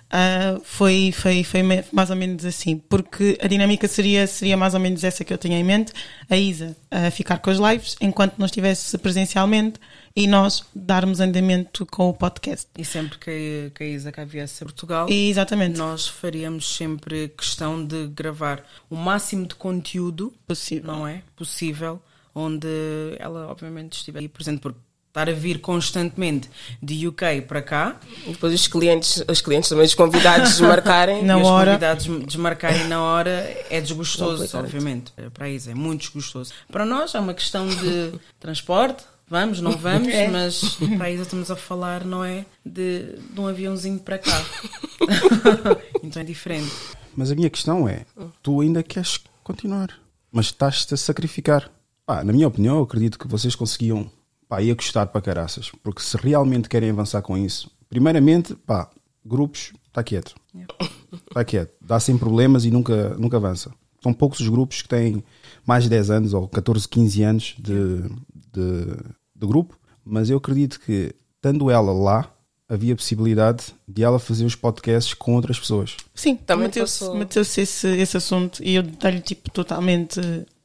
ah, foi, foi, foi mais ou menos assim, porque a dinâmica seria, seria mais ou menos essa que eu tinha em mente, a Isa a ficar com as lives enquanto não estivesse presencialmente e nós darmos andamento com o podcast. E sempre que, que a Isa cá viesse a Portugal, E, exatamente. nós faríamos sempre questão de gravar o máximo de conteúdo Possível. não é? Possível, onde ela obviamente estiver aí presente, porque estar a vir constantemente de UK para cá E depois os clientes, os clientes também, os convidados desmarcarem. Na e os hora. convidados desmarcarem na hora é desgostoso, obviamente. Para a Isa é muito desgostoso. Para nós é uma questão de transporte, vamos, não vamos, mas para Isa estamos a falar, não é? De, de um aviãozinho para cá. então é diferente. Mas a minha questão é, tu ainda queres continuar, mas estás-te a sacrificar. Pá, na minha opinião, eu acredito que vocês conseguiam pá, ia gostar para caraças. Porque se realmente querem avançar com isso, primeiramente, pá, grupos, está quieto. Está quieto. Dá sem problemas e nunca, nunca avança. São poucos os grupos que têm mais de 10 anos ou 14, 15 anos de, de, de grupo, mas eu acredito que, estando ela lá, havia possibilidade de ela fazer os podcasts com outras pessoas. Sim, Também meteu-se passou. meteu esse, esse assunto e eu dei-lhe tipo totalmente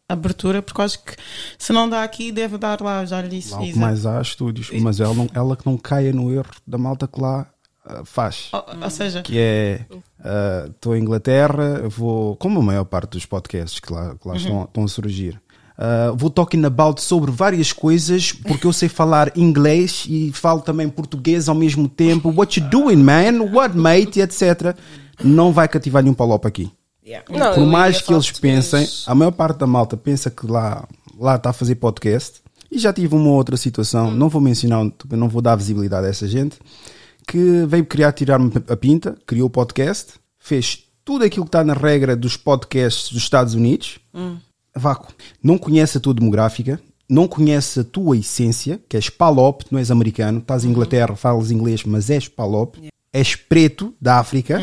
abertura, porque acho que se não dá aqui, deve dar lá, já lhe disse. Lá o que Isa. mais há estúdios, mas ela, não, ela que não caia no erro da malta que lá ah, faz. Ou, ou seja, Que é, ah, estou em Inglaterra, vou, como a maior parte dos podcasts que lá, que lá estão, estão a surgir, ah, vou talking about sobre várias coisas, porque eu sei falar inglês e falo também português ao mesmo tempo. What you doing, man? What, mate? E etc. Não vai cativar nenhum palopo aqui. Não, Por mais que eles pensem, a maior parte da malta pensa que lá lá está a fazer podcast. E já tive uma outra situação, não vou mencionar, não vou dar visibilidade a essa gente, que veio criar tirar-me a pinta, criou o podcast, fez tudo aquilo que está na regra dos podcasts dos Estados Unidos, vácuo. Não conhece a tua demográfica, não conhece a tua essência, que és palop, não és americano, estás em Inglaterra, falas inglês, mas és palop, és preto da África,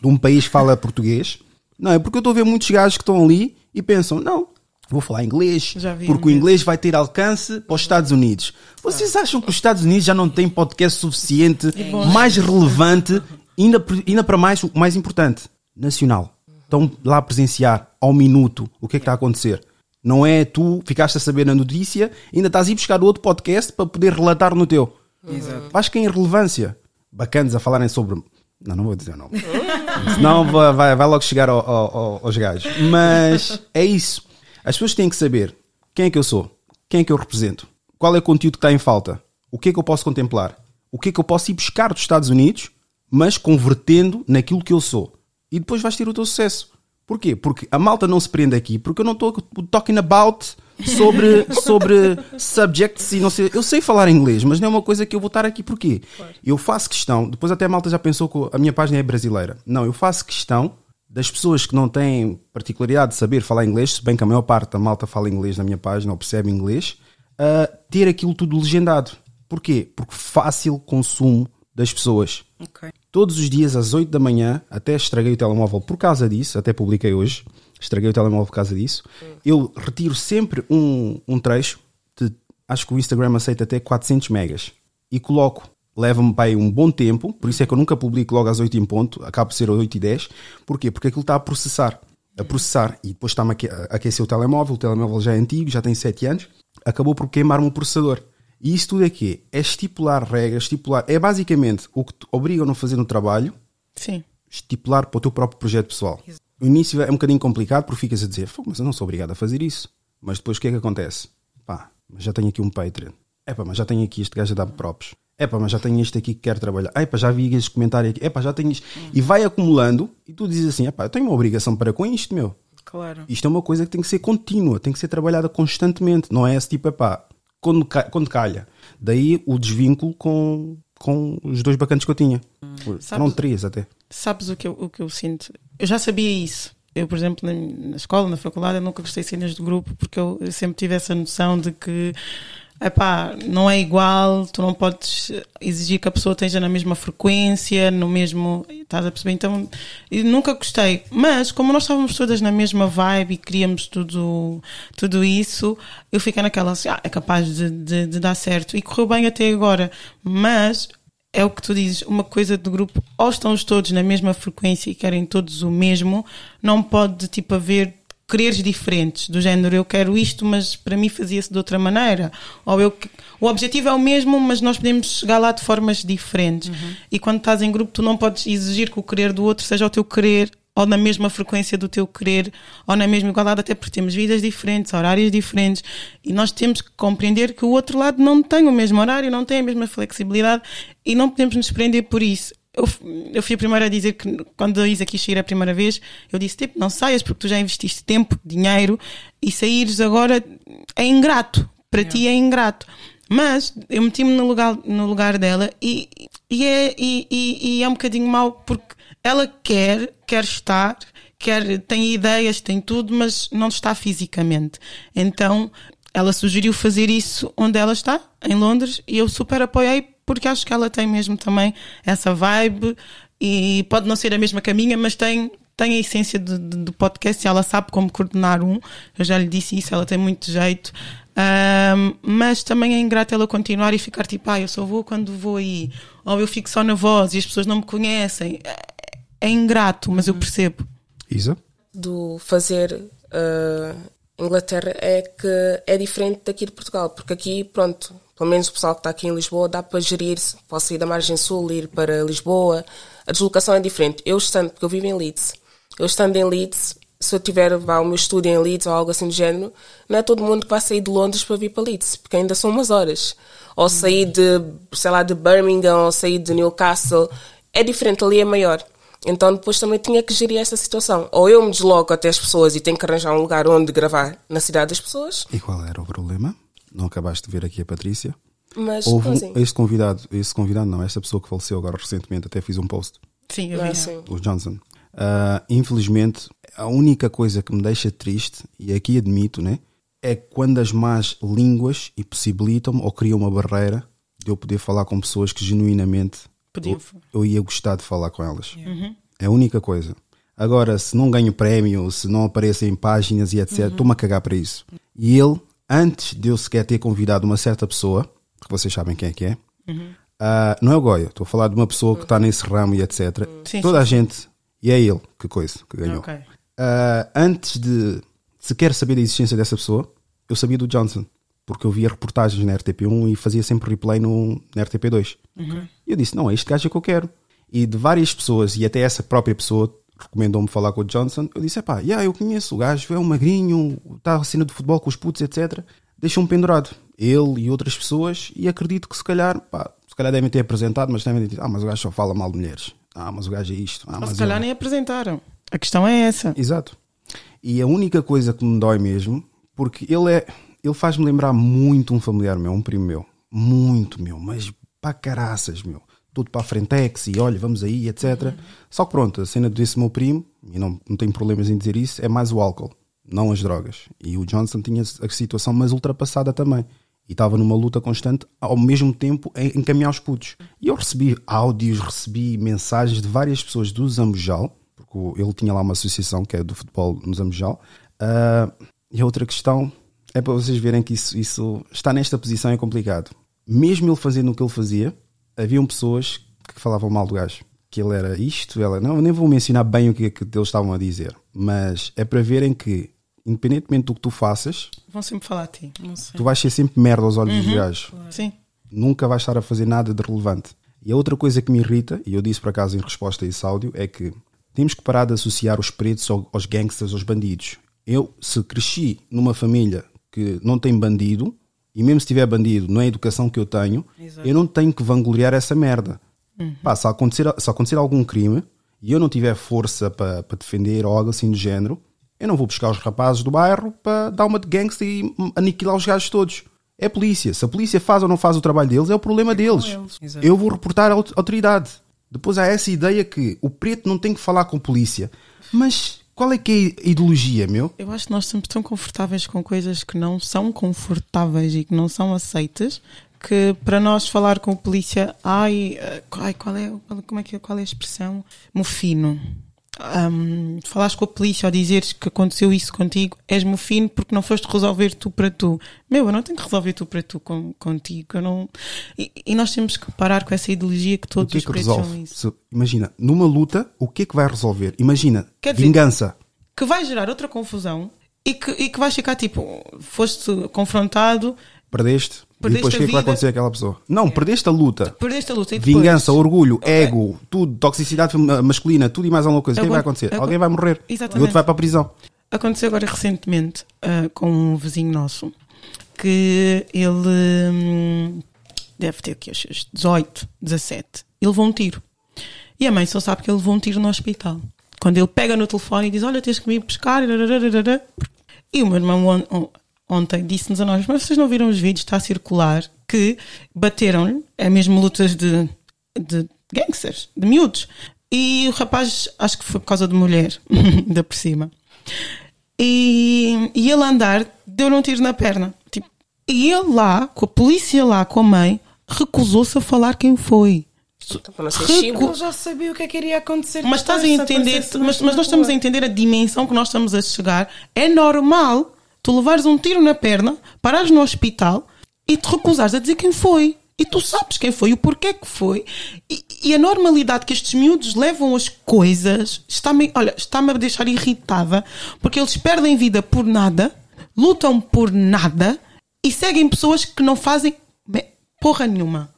de um país que fala português. Não, é porque eu estou a ver muitos gajos que estão ali e pensam, não, vou falar inglês, porque o inglês vai ter alcance para os Estados Unidos. Vocês acham que os Estados Unidos já não têm podcast suficiente, mais relevante, ainda, ainda para mais, o mais importante, nacional? Estão lá a presenciar ao minuto o que é que está a acontecer. Não é tu ficaste a saber na notícia, ainda estás a ir buscar outro podcast para poder relatar no teu. Exato. Vais que é irrelevância. Bacanas a falarem sobre. Não, não vou dizer não. Senão vai, vai, vai logo chegar ao- ao- aos gajos. Mas é isso. As pessoas têm que saber quem é que eu sou, quem é que eu represento, qual é o conteúdo que está em falta, o que é que eu posso contemplar, o que é que eu posso ir buscar dos Estados Unidos, mas convertendo naquilo que eu sou. E depois vais ter o teu sucesso. Porquê? Porque a malta não se prende aqui, porque eu não estou talking about sobre, sobre subjects e não sei. Eu sei falar inglês, mas não é uma coisa que eu vou estar aqui. Porquê? Eu faço questão, depois até a malta já pensou que a minha página é brasileira. Não, eu faço questão das pessoas que não têm particularidade de saber falar inglês, se bem que a maior parte da malta fala inglês na minha página ou percebe inglês, a ter aquilo tudo legendado. Porquê? Porque fácil consumo das pessoas. Ok. Todos os dias às 8 da manhã, até estraguei o telemóvel por causa disso, até publiquei hoje, estraguei o telemóvel por causa disso. Eu retiro sempre um, um trecho, de, acho que o Instagram aceita até 400 megas, e coloco. Leva-me para aí um bom tempo, por isso é que eu nunca publico logo às 8 em ponto, acaba por ser 8 e 10. Porquê? Porque aquilo está a processar. A processar. E depois está-me a aquecer o telemóvel, o telemóvel já é antigo, já tem 7 anos, acabou por queimar-me o processador. E isso tudo é quê? É estipular regras, estipular. É basicamente o que te obrigam a fazer no trabalho, sim. estipular para o teu próprio projeto pessoal. O início é um bocadinho complicado porque ficas a dizer, "Fogo, mas eu não sou obrigado a fazer isso. Mas depois o que é que acontece? Pá, mas já tenho aqui um Patreon. Epá, mas já tenho aqui este gajo a dar props. Epá, mas já tenho este aqui que quer trabalhar. Epá, já vi este comentário aqui. Epá, já tenho isto. E vai acumulando e tu dizes assim, epá, eu tenho uma obrigação para com isto, meu. Claro. Isto é uma coisa que tem que ser contínua, tem que ser trabalhada constantemente. Não é esse tipo, epá, quando, quando calha. Daí o desvínculo com, com os dois bacantes que eu tinha. Foram Sabes- três até. Sabes o que, eu, o que eu sinto? Eu já sabia isso. Eu, por exemplo, na, na escola, na faculdade, eu nunca gostei de cenas de grupo porque eu, eu sempre tive essa noção de que epá, não é igual, tu não podes exigir que a pessoa esteja na mesma frequência, no mesmo. Estás a perceber? Então, nunca gostei. Mas, como nós estávamos todas na mesma vibe e queríamos tudo, tudo isso, eu fiquei naquela assim, ah, é capaz de, de, de dar certo. E correu bem até agora. Mas é o que tu dizes, uma coisa do grupo, ou estão todos na mesma frequência e querem todos o mesmo, não pode tipo haver quereres diferentes, do género eu quero isto, mas para mim fazia-se de outra maneira. Ou eu o objetivo é o mesmo, mas nós podemos chegar lá de formas diferentes. E quando estás em grupo, tu não podes exigir que o querer do outro seja o teu querer ou na mesma frequência do teu querer, ou na mesma igualdade, até porque temos vidas diferentes, horários diferentes, e nós temos que compreender que o outro lado não tem o mesmo horário, não tem a mesma flexibilidade, e não podemos nos prender por isso. Eu, eu fui a primeira a dizer que quando a Isa quis sair a primeira vez, eu disse, tipo, não saias porque tu já investiste tempo, dinheiro, e saíres agora é ingrato. Para ti é ingrato. Mas eu meti-me no lugar, no lugar dela e, e, é, e, e é um bocadinho mau porque ela quer, quer estar, quer, tem ideias, tem tudo, mas não está fisicamente. Então, ela sugeriu fazer isso onde ela está, em Londres, e eu super apoiei porque acho que ela tem mesmo também essa vibe e pode não ser a mesma caminha, mas tem, tem a essência do, do podcast e ela sabe como coordenar um. Eu já lhe disse isso, ela tem muito jeito. Um, mas também é ingrato ela continuar e ficar tipo, ah, eu só vou quando vou aí, ou eu fico só na voz e as pessoas não me conhecem. É, é ingrato, mas eu percebo. Isa? Do fazer uh, Inglaterra é que é diferente daqui de Portugal, porque aqui, pronto, pelo menos o pessoal que está aqui em Lisboa dá para gerir-se. Posso ir da margem sul, ir para Lisboa. A deslocação é diferente. Eu estando, porque eu vivo em Leeds, eu estando em Leeds, se eu tiver vá, o meu estúdio em Leeds ou algo assim do género, não é todo mundo que vai sair de Londres para vir para Leeds, porque ainda são umas horas. Ou sair de, sei lá, de Birmingham, ou sair de Newcastle. É diferente, ali é maior. Então depois também tinha que gerir essa situação. Ou eu me desloco até as pessoas e tenho que arranjar um lugar onde gravar na cidade das pessoas. E qual era o problema? Não acabaste de ver aqui a Patrícia? Mas, Houve um, assim, este convidado, este convidado não, esta pessoa que faleceu agora recentemente, até fiz um post, Sim, eu é vi. assim. o Johnson. Ah, infelizmente, a única coisa que me deixa triste, e aqui admito, né, é quando as más línguas impossibilitam ou criam uma barreira de eu poder falar com pessoas que genuinamente eu, eu ia gostar de falar com elas. É a única coisa. Agora, se não ganho prémio, se não apareço em páginas e etc., estou-me a cagar para isso. E ele, antes de eu sequer ter convidado uma certa pessoa, que vocês sabem quem é que é, ah, não é o Goya, estou a falar de uma pessoa que está nesse ramo e etc. Sim, Toda sim, a gente, e é ele que coisa, que ganhou. Ok. Ah, antes de sequer saber da existência dessa pessoa, eu sabia do Johnson, porque eu via reportagens na RTP1 e fazia sempre replay no, na RTP2. E eu disse: Não, é este gajo que eu quero. E de várias pessoas, e até essa própria pessoa recomendou-me falar com o Johnson, eu disse: Pá, yeah, eu conheço o gajo, é um magrinho, está a cena do futebol com os putos, etc. Deixa-me pendurado. Ele e outras pessoas, e acredito que se calhar, pá, se calhar devem ter apresentado, mas devem ter dito: Ah, mas o gajo só fala mal de mulheres. Ah, mas o gajo é isto. Ah, mas se calhar ele- nem apresentaram. A questão é essa. Exato. E a única coisa que me dói mesmo, porque ele é. Ele faz-me lembrar muito um familiar meu, um primo meu. Muito meu, mas para caraças, meu. Tudo para a frentex e olha, vamos aí, etc. Só que pronto, a cena desse meu primo, e não, não tenho problemas em dizer isso, é mais o álcool, não as drogas. E o Johnson tinha a situação mais ultrapassada também. E estava numa luta constante, ao mesmo tempo, em encaminhar os putos. E eu recebi áudios, recebi mensagens de várias pessoas do Zambujal, porque ele tinha lá uma associação que é do futebol no Zambujal. Ah, e a outra questão é para vocês verem que isso, isso está nesta posição é complicado. Mesmo ele fazendo o que ele fazia, haviam pessoas que falavam mal do gajo. Que ele era isto, ela. Não, nem vou mencionar bem o que, é que eles estavam a dizer, mas é para verem que, independentemente do que tu faças, Vão sempre falar a ti. Tu vais ser sempre merda aos olhos dos gajos Sim. nunca vais estar a fazer nada de relevante. E a outra coisa que me irrita, e eu disse por acaso em resposta a esse áudio, é que temos que parar de associar os pretos ao- aos gangsters, aos bandidos. Eu, se cresci numa família que não tem bandido, e mesmo se tiver bandido, não é a educação que eu tenho, Exato. eu não tenho que vangloriar essa merda. Pá, se, acontecer, se acontecer algum crime e eu não tiver força para defender ou algo assim do género, eu não vou buscar os rapazes do bairro para dar uma de gangster e aniquilar os gajos todos. É a polícia. Se a polícia faz ou não faz o trabalho deles, é o problema deles. eles. Exato. Eu vou reportar à aut- autoridade. Depois há essa ideia que o preto não tem que falar com a polícia. Mas qual é que é a ideologia, meu? Eu acho que nós estamos tão confortáveis com coisas que não são confortáveis e que não são aceitas que para nós falar com o polícia, ai, eh, ai qual é, como é que é, qual é a expressão? Mofino. Ahm, falares com a polícia ou dizeres que aconteceu isso contigo, és mofino porque não foste resolver tu para tu. Meu, eu não tenho que resolver tu para tu com, contigo. Eu não... E, e nós temos que parar com essa ideologia que O todos que é os que pretos são resolve? isso. Se- imagina, numa luta, o que é que vai resolver? Imagina, Quer dizer- vingança. que vai gerar outra confusão e que, e que vais ficar tipo, foste confrontado, Perdeste. E Perdeste depois o que é que vai acontecer àquela pessoa? Não, perdeste a luta. perdeste a luta e depois. Vingança, orgulho, Ok. ego, tudo, toxicidade masculina, tudo e mais alguma coisa. O que é que vai acontecer? Alguém vai morrer. E Exatamente. outro vai para a prisão. Aconteceu agora recentemente ah, com um vizinho nosso que ele hum, deve ter aqui os seus 18, 17. Ele levou um tiro. E a mãe só sabe que ele levou um tiro no hospital. Quando ele pega no telefone e diz: Olha, tens que me ir buscar. E o meu irmão ontem disse-nos a nós: Mas vocês não viram os vídeos? Está a circular que bateram-lhe, é mesmo lutas de, de gangsters, de miúdos. E o rapaz, acho que foi por causa de mulher, ainda por cima. E, e ele a andar, deu-lhe um tiro na perna. Tipo, e ele lá, com a polícia lá, com a mãe, recusou-se a falar quem foi. Então, Recu-. Eu já sabia o que é que iria acontecer. Mas estás a entender, mas, mas nós estamos a entender a dimensão que nós estamos a chegar. É normal tu levares um tiro na perna, parares no hospital e te recusares a dizer quem foi. E tu sabes quem foi, o porquê que foi. E, e a normalidade que estes miúdos levam as coisas está-me, olha, está-me a deixar irritada porque eles perdem vida por nada, lutam por nada e seguem pessoas que não fazem porra nenhuma.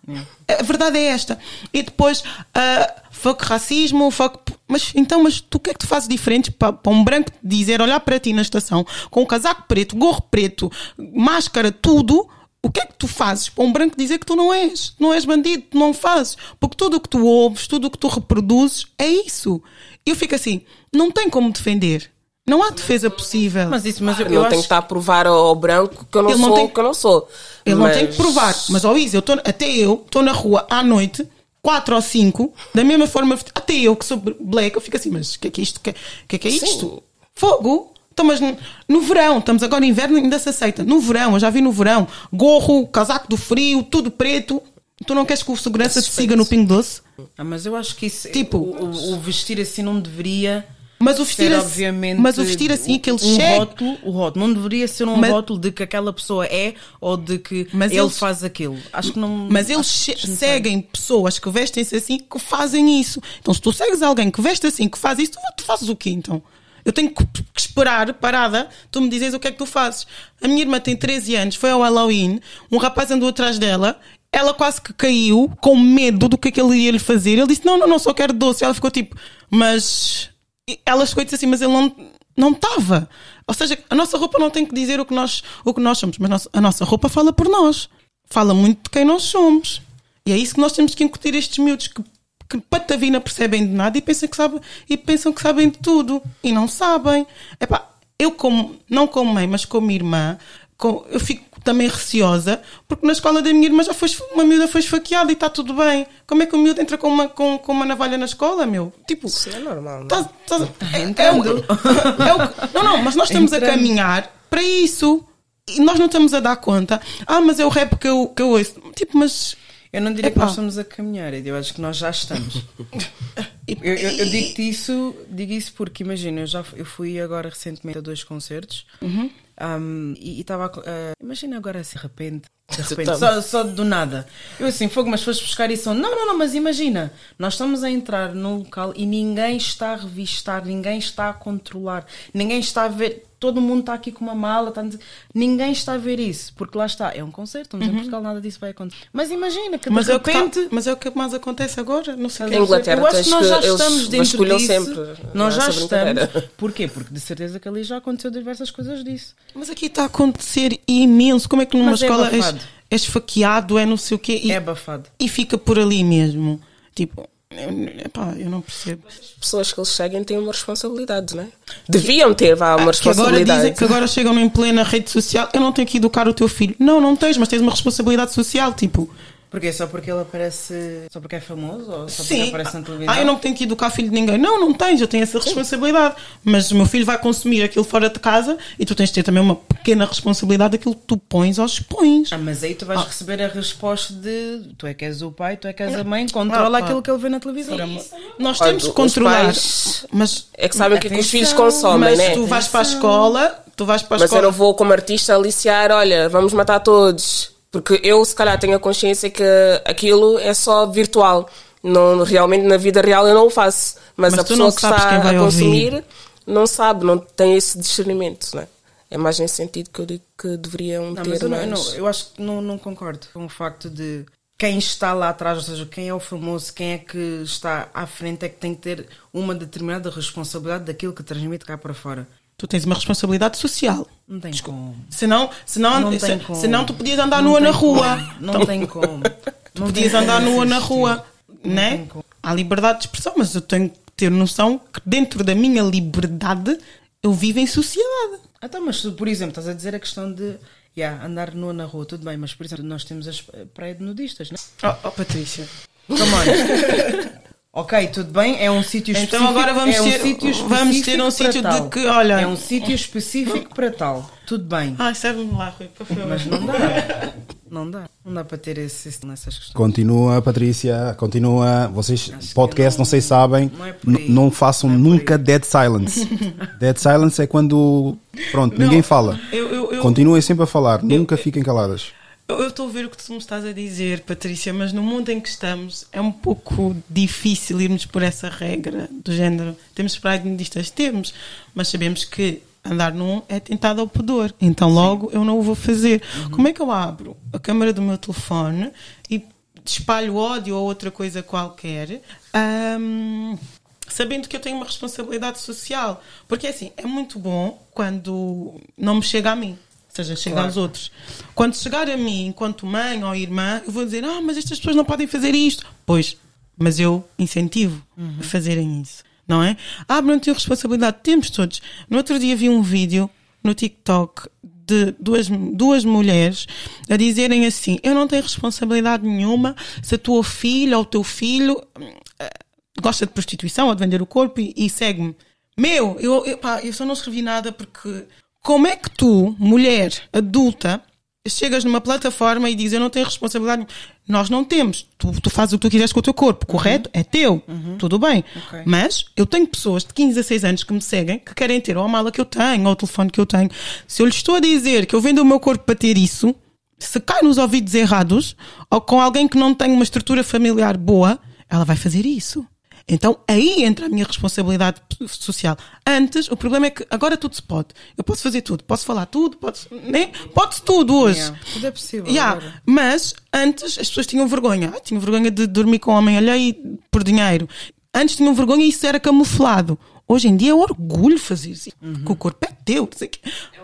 A verdade é esta. E depois, ah, fuck racismo, fuck. Mas então, mas tu o que é que tu fazes diferente para, para um branco dizer, olhar para ti na estação com um casaco preto, gorro preto, máscara, tudo? O que é que tu fazes para um branco dizer que tu não és? Não és bandido, tu não fazes. Porque tudo o que tu ouves, tudo o que tu reproduzes é isso. Eu fico assim, não tem como defender. Não há defesa possível. Mas isso, mas eu, Eu eu não tenho acho que estar a provar ao branco que eu não Ele não sou tem- o que eu não sou. Ele Mas- não tem que provar. Mas, ó Isa, eu tô, até eu estou na rua à noite, quatro ou cinco, da mesma forma, até eu que sou black, eu fico assim, mas o que é que é isto? O que, que é que é isto? Sim. Fogo? Então, mas no, no verão, estamos agora em inverno, ainda se aceita. No verão, eu já vi no verão, gorro, casaco do frio, tudo preto. Tu não queres que o segurança te siga no Pingo Doce? Ah, mas eu acho que isso, Tipo- o, o- o vestir assim não deveria Mas o vestir ser, assim- obviamente, mas o vestir assim, aquele um cheque- rótulo, o rótulo não deveria ser um Mas- rótulo de que aquela pessoa é ou de que ele eles- faz aquilo. Acho que não. Mas eles seguem pessoas que vestem-se assim que fazem isso. Então, se tu segues alguém que veste assim, que faz isso, tu, tu fazes o quê então? Eu tenho que, que esperar, parada, tu me dizes o que é que tu fazes. A minha irmã tem 13 anos, foi ao Halloween, um rapaz andou atrás dela, ela quase que caiu com medo do que é que ele ia lhe fazer. Ele disse: Não, não, não, só quero doce. Ela ficou tipo, mas. Ela chegou e disse assim: Mas ele não não estava. Ou seja, a nossa roupa não tem que dizer o que nós, o que nós somos, mas a nossa roupa fala por nós. Fala muito de quem nós somos. E é isso que nós temos que incutir estes miúdos que, que patavina percebem de nada e pensam que sabem, e pensam que sabem de tudo. E não sabem. Epá, eu como, não como mãe, mas como irmã, com- eu fico também receosa, porque na escola da minha irmã já foi, uma miúda foi esfaqueada e está tudo bem. Como é que o miúdo entra com uma, com, com uma navalha na escola, meu? Tipo, Isso é normal, não? Tá- tá- é, é é o- não, não, mas nós estamos a Entrando. caminhar para isso. E nós não estamos a dar conta. Ah, mas é o rap que eu, que eu ouço. Tipo, mas. Eu não diria que nós estamos a caminhar, eu acho que nós já estamos. eu, eu, eu digo-te isso, digo isso porque imagina, eu já eu fui agora recentemente a dois concertos um, e estava. a- imagina agora assim, de repente. De repente, só, só do nada. Eu assim, fogo, mas foste buscar isso. Não, não, não, mas imagina, nós estamos a entrar num local e ninguém está a revistar, ninguém está a controlar, ninguém está a ver. Todo mundo está aqui com uma mala, está ninguém está a ver isso, porque lá está, é um concerto, estamos em Portugal, nada disso vai acontecer. Mas imagina que de Mas é, que repente. tá- mas é o que mais acontece agora. Não sei é. Inglaterra eu acho que nós já estamos dentro disso. sempre nós já estamos. Porquê? Porque de certeza que ali já aconteceu diversas coisas disso. Mas aqui está a acontecer imenso. Como é que numa Mas é escola abafado. É esfaqueado, é não sei o quê. E, É abafado. e fica por ali mesmo. Tipo, eu, epá, eu não percebo. Pessoas que eles seguem têm uma responsabilidade, não é? Deviam ter, vá, uma Que agora responsabilidade. dizem que agora chegam em plena rede social. Eu não tenho que educar o teu filho. Não, não tens, mas tens uma responsabilidade social. Tipo, Porquê? Só porque ele aparece. Só porque é famoso? Ou só porque Sim. aparece na televisão? Ah, eu não tenho que educar filho de ninguém. Não, não tens, eu tenho essa responsabilidade. Mas o meu filho vai consumir aquilo fora de casa e tu tens de ter também uma pequena responsabilidade daquilo que tu pões ou expões. Ah, mas aí tu vais receber a resposta de tu é que és o pai, tu é que és a mãe, controla Ah, aquilo que ele vê na televisão. Nós Olha, temos de os controlar. pais Mas, É que sabem o que, é que os filhos consomem, mas né? tu vais para a escola, tu vais para a Mas eu escola. não vou como artista aliciar, olha, vamos matar todos. Porque eu, se calhar, tenho a consciência que aquilo é só virtual. Não, realmente, na vida real, eu não o faço. Mas, Mas a pessoa que está a consumir ouvir. não sabe, não tem esse discernimento, né? É mais nesse sentido que eu digo que deveriam Não, ter mas eu, mais... eu, não- eu acho que não, não concordo com o facto de quem está lá atrás, ou seja, quem é o famoso, quem é que está à frente, é que tem que ter uma determinada responsabilidade daquilo que transmite cá para fora. Tu tens uma responsabilidade social. Não tem como. Senão, senão, Não se- como. senão tu podias andar Não nua na rua. como. Não tem como. Tu Não podias andar nua na rua, Não né? Há liberdade de expressão, mas eu tenho que ter noção que dentro da minha liberdade eu vivo em sociedade. Ah, tá, mas tu, por exemplo, estás a dizer a questão de yeah, andar nua na rua, tudo bem, mas por exemplo, nós temos as praia de nudistas, né? Oh, oh, Patrícia. Come on. Ok, tudo bem, é um sítio Então específico. agora vamos é um ter- sítio vamos ter um sítio de que, olha- É um sítio específico para tal. Tudo bem. Ai, serve-me lá, Rui, por favor. Mas não dá. Não dá. Não dá para ter esse, esse- nessas questões. Continua, Patrícia, continua. Vocês, Acho podcast, não, não- sei se sabem, não é não façam Não é nunca dead silence. dead silence é quando, pronto, Não, ninguém fala. Eu, eu, eu, Continuem sempre a falar, nunca fiquem caladas. Eu estou a ver o que tu me estás a dizer, Patrícia, mas no mundo em que estamos é um pouco difícil irmos por essa regra do género. Temos pragmatistas, temos, mas sabemos que andar num é tentado ao pudor. Então logo eu não o vou fazer. Como é que eu abro a câmera do meu telefone e espalho ódio ou outra coisa qualquer? ahm, sabendo que eu tenho uma responsabilidade social. Porque assim, é muito bom quando não me chega a mim. Ou seja, chega Claro. aos outros. Quando chegar a mim, enquanto mãe ou irmã, eu vou dizer: Ah, mas estas pessoas não podem fazer isto. Pois, mas eu incentivo a fazerem isso. Não é? Ah, mas não tenho responsabilidade. Temos todos. No outro dia vi um vídeo no TikTok de duas, duas mulheres a dizerem assim: Eu não tenho responsabilidade nenhuma se a tua filha ou o teu filho eh, gosta de prostituição ou de vender o corpo e, e segue-me. Meu, eu, eu, pá, eu só não escrevi nada porque como é que tu, mulher adulta, chegas numa plataforma e dizes eu não tenho responsabilidade. Nós não temos. Tu, tu fazes o que tu quiseres com o teu corpo, correto? É teu. Tudo bem. Ok. Mas eu tenho pessoas de 15 a 6 anos que me seguem que querem ter ou a mala que eu tenho ou o telefone que eu tenho. Se eu lhes estou a dizer que eu vendo o meu corpo para ter isso, se cai nos ouvidos errados ou com alguém que não tem uma estrutura familiar boa, ela vai fazer isso. Então aí entra a minha responsabilidade social. Antes, o problema é que agora tudo se pode. Eu posso fazer tudo, posso falar tudo, posso, né? pode tudo hoje. Yeah, Tudo é possível. Yeah. Mas antes as pessoas tinham vergonha. Ah, tinham vergonha de dormir com um homem alheio por dinheiro. Antes tinham vergonha e isso era camuflado. Hoje em dia é orgulho fazer isso. Porque o corpo é teu.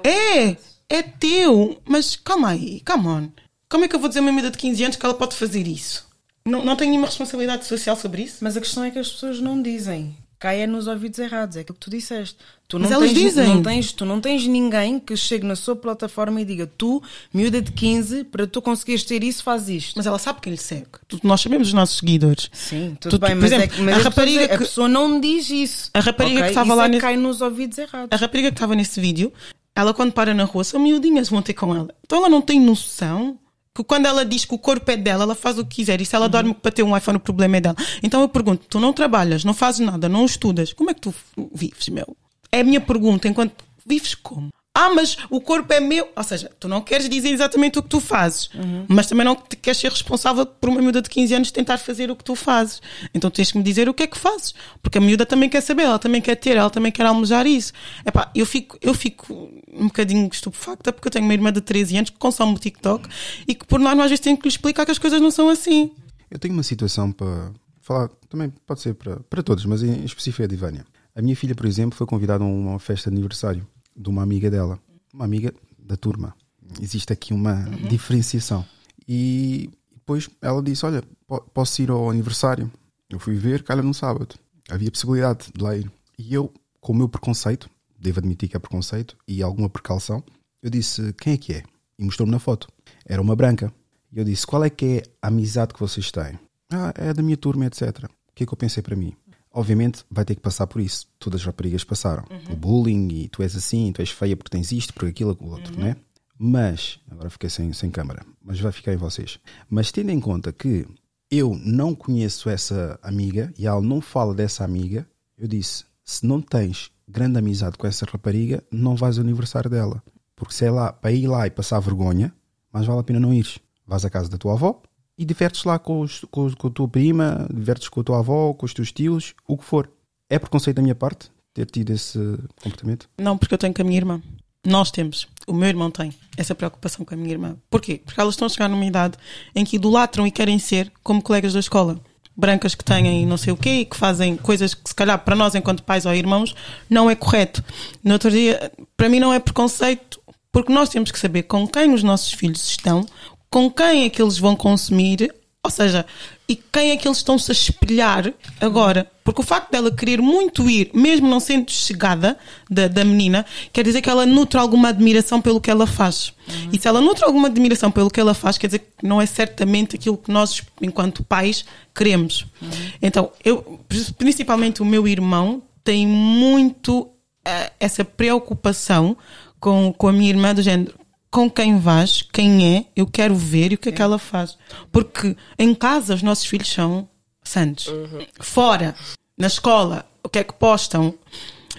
É, é teu. Mas calma aí, come on. Como é que eu vou dizer a uma miúda de 15 anos que ela pode fazer isso? Não, não tenho nenhuma responsabilidade social sobre isso? Mas a questão é que as pessoas não dizem. Caia nos ouvidos errados, é aquilo que tu disseste. Tu Mas não elas tens, dizem. Não tens, tu não tens ninguém que chegue na sua plataforma e diga tu, miúda de 15, para tu conseguires ter isso, faz isto. Mas ela sabe quem lhe segue. Tu- Nós sabemos os nossos seguidores. Sim, tudo Tu- tu- bem, por mas, exemplo, é, que- mas a rapariga dizer, a que- pessoa não diz isso. A rapariga ok? que estava lá é que nesse- cai nos ouvidos errados. A rapariga que estava nesse vídeo, ela quando para na rua, são miudinhas vão ter com ela. Então ela não tem noção que quando ela diz que o corpo é dela, ela faz o que quiser. E se ela Uhum. dorme para ter um iPhone, o problema é dela. Então eu pergunto, tu não trabalhas, não fazes nada, não estudas, como é que tu vives, meu? É a minha pergunta, enquanto vives como? Ah, mas o corpo é meu. Ou seja, tu não queres dizer exatamente o que tu fazes, Uhum. mas também não te queres ser responsável por uma miúda de 15 anos tentar fazer o que tu fazes. Então tens que me dizer o que é que fazes. Porque a miúda também quer saber, ela também quer ter, ela também quer almejar isso. Epá, eu fico, eu fico um bocadinho estupefacta porque eu tenho uma irmã de 13 anos que consome o TikTok e que por norma às vezes tenho que lhe explicar que as coisas não são assim. Eu tenho uma situação para falar, também pode ser para, para todos, mas em específico é de Ivânia. A minha filha, por exemplo, foi convidada a uma festa de aniversário de uma amiga dela, uma amiga da turma. Existe aqui uma diferenciação. E depois ela disse: Olha, po- posso ir ao aniversário? Eu fui ver, calha no sábado. Havia possibilidade de lá ir. E eu, com o meu preconceito, devo admitir que é preconceito e alguma precaução, eu disse: Quem é que é? E mostrou-me na foto. Era uma branca. E eu disse: Qual é que é a amizade que vocês têm? Ah, é da minha turma, etc. O que é que eu pensei para mim? Obviamente vai ter que passar por isso. Todas as raparigas passaram. O bullying e tu és assim, tu és feia porque tens isto, porque aquilo, o outro, né? Mas, agora fiquei sem, sem câmara, mas vai ficar em vocês. Mas tendo em conta que eu não conheço essa amiga e ela não fala dessa amiga, eu disse: se não tens grande amizade com essa rapariga, não vais ao aniversário dela. Porque se é lá para ir lá e passar vergonha, mais vale a pena não ires. Vais à casa da tua avó e divertes lá com, os- com, com a tua prima, divertes com a tua avó, com os teus tios, o que for. É preconceito da minha parte ter tido esse comportamento? Não, porque eu tenho com a minha irmã. Nós temos. O meu irmão tem essa preocupação com a minha irmã. Porquê? Porque elas estão a chegar numa idade em que idolatram e querem ser como colegas da escola. Brancas que têm não sei o quê e que fazem coisas que, se calhar, para nós, enquanto pais ou irmãos, não é correto. No outro dia, para mim, não é preconceito, porque nós temos que saber com quem os nossos filhos estão, com quem é que eles vão consumir. Ou seja, e quem é que eles estão-se a espelhar agora. Porque o facto dela querer muito ir, mesmo não sendo chegada da, da menina, quer dizer que ela nutre alguma admiração pelo que ela faz. Uhum. E se ela nutre alguma admiração pelo que ela faz, quer dizer que não é certamente aquilo que nós, enquanto pais, queremos. Uhum. Então, eu, principalmente o meu irmão, tem muito uh, essa preocupação com, com a minha irmã do género com quem vais, quem é, eu quero ver e o que é, é que ela faz. Porque em casa os nossos filhos são santos. Uhum. Fora, na escola, o que é que postam?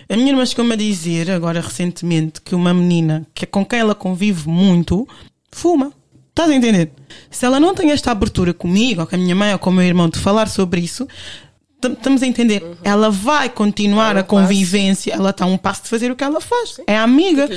A minha irmã chegou-me a dizer, agora recentemente, que uma menina que é com quem ela convive muito, fuma. Estás a entender? Se ela não tem esta abertura comigo, ou com a minha mãe, ou com o meu irmão, de falar sobre isso, estamos a entender. Uhum. Ela vai continuar um a convivência, ela está a um passo de fazer o que ela faz. Sim. É amiga.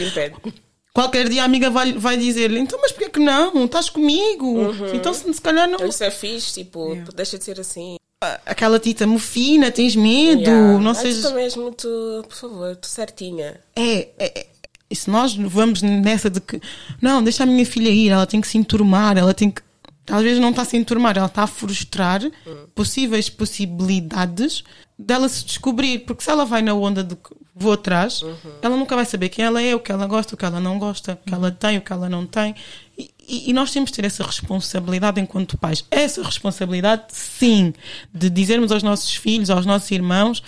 Qualquer dia a amiga vai, vai dizer-lhe, então, mas porquê que não? Estás comigo? Uhum. Então, se, se calhar não. Isso é fixe, tipo, yeah. deixa de ser assim. Aquela tita mofina, tens medo, yeah. não sei. Tu também és muito, por favor, tu certinha. É, é, é. E se nós vamos nessa de que, não, deixa a minha filha ir, ela tem que se enturmar, ela tem que. Vezes não está a se enturmar, ela está a frustrar uhum. possíveis possibilidades dela se descobrir, porque se ela vai na onda de vou atrás, uhum. ela nunca vai saber quem ela é, o que ela gosta, o que ela não gosta, o que ela tem, o que ela não tem. E, e, e, nós temos de ter essa responsabilidade enquanto pais. Essa responsabilidade, sim, de dizermos aos nossos filhos, aos nossos irmãos,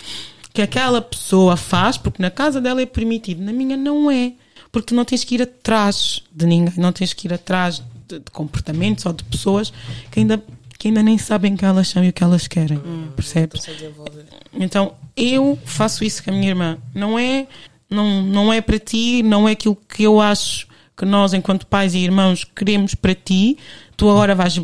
que aquela pessoa faz, porque na casa dela é permitido, na minha não é. Porque tu não tens que ir atrás de ninguém, não tens que ir atrás de, de comportamentos ou de pessoas que ainda que ainda nem sabem que elas são e o que elas querem, hum, percebes? Então eu faço isso com a minha irmã. Não é, não, não é para ti, não é aquilo que eu acho que nós, enquanto pais e irmãos, queremos para ti. Tu agora vais,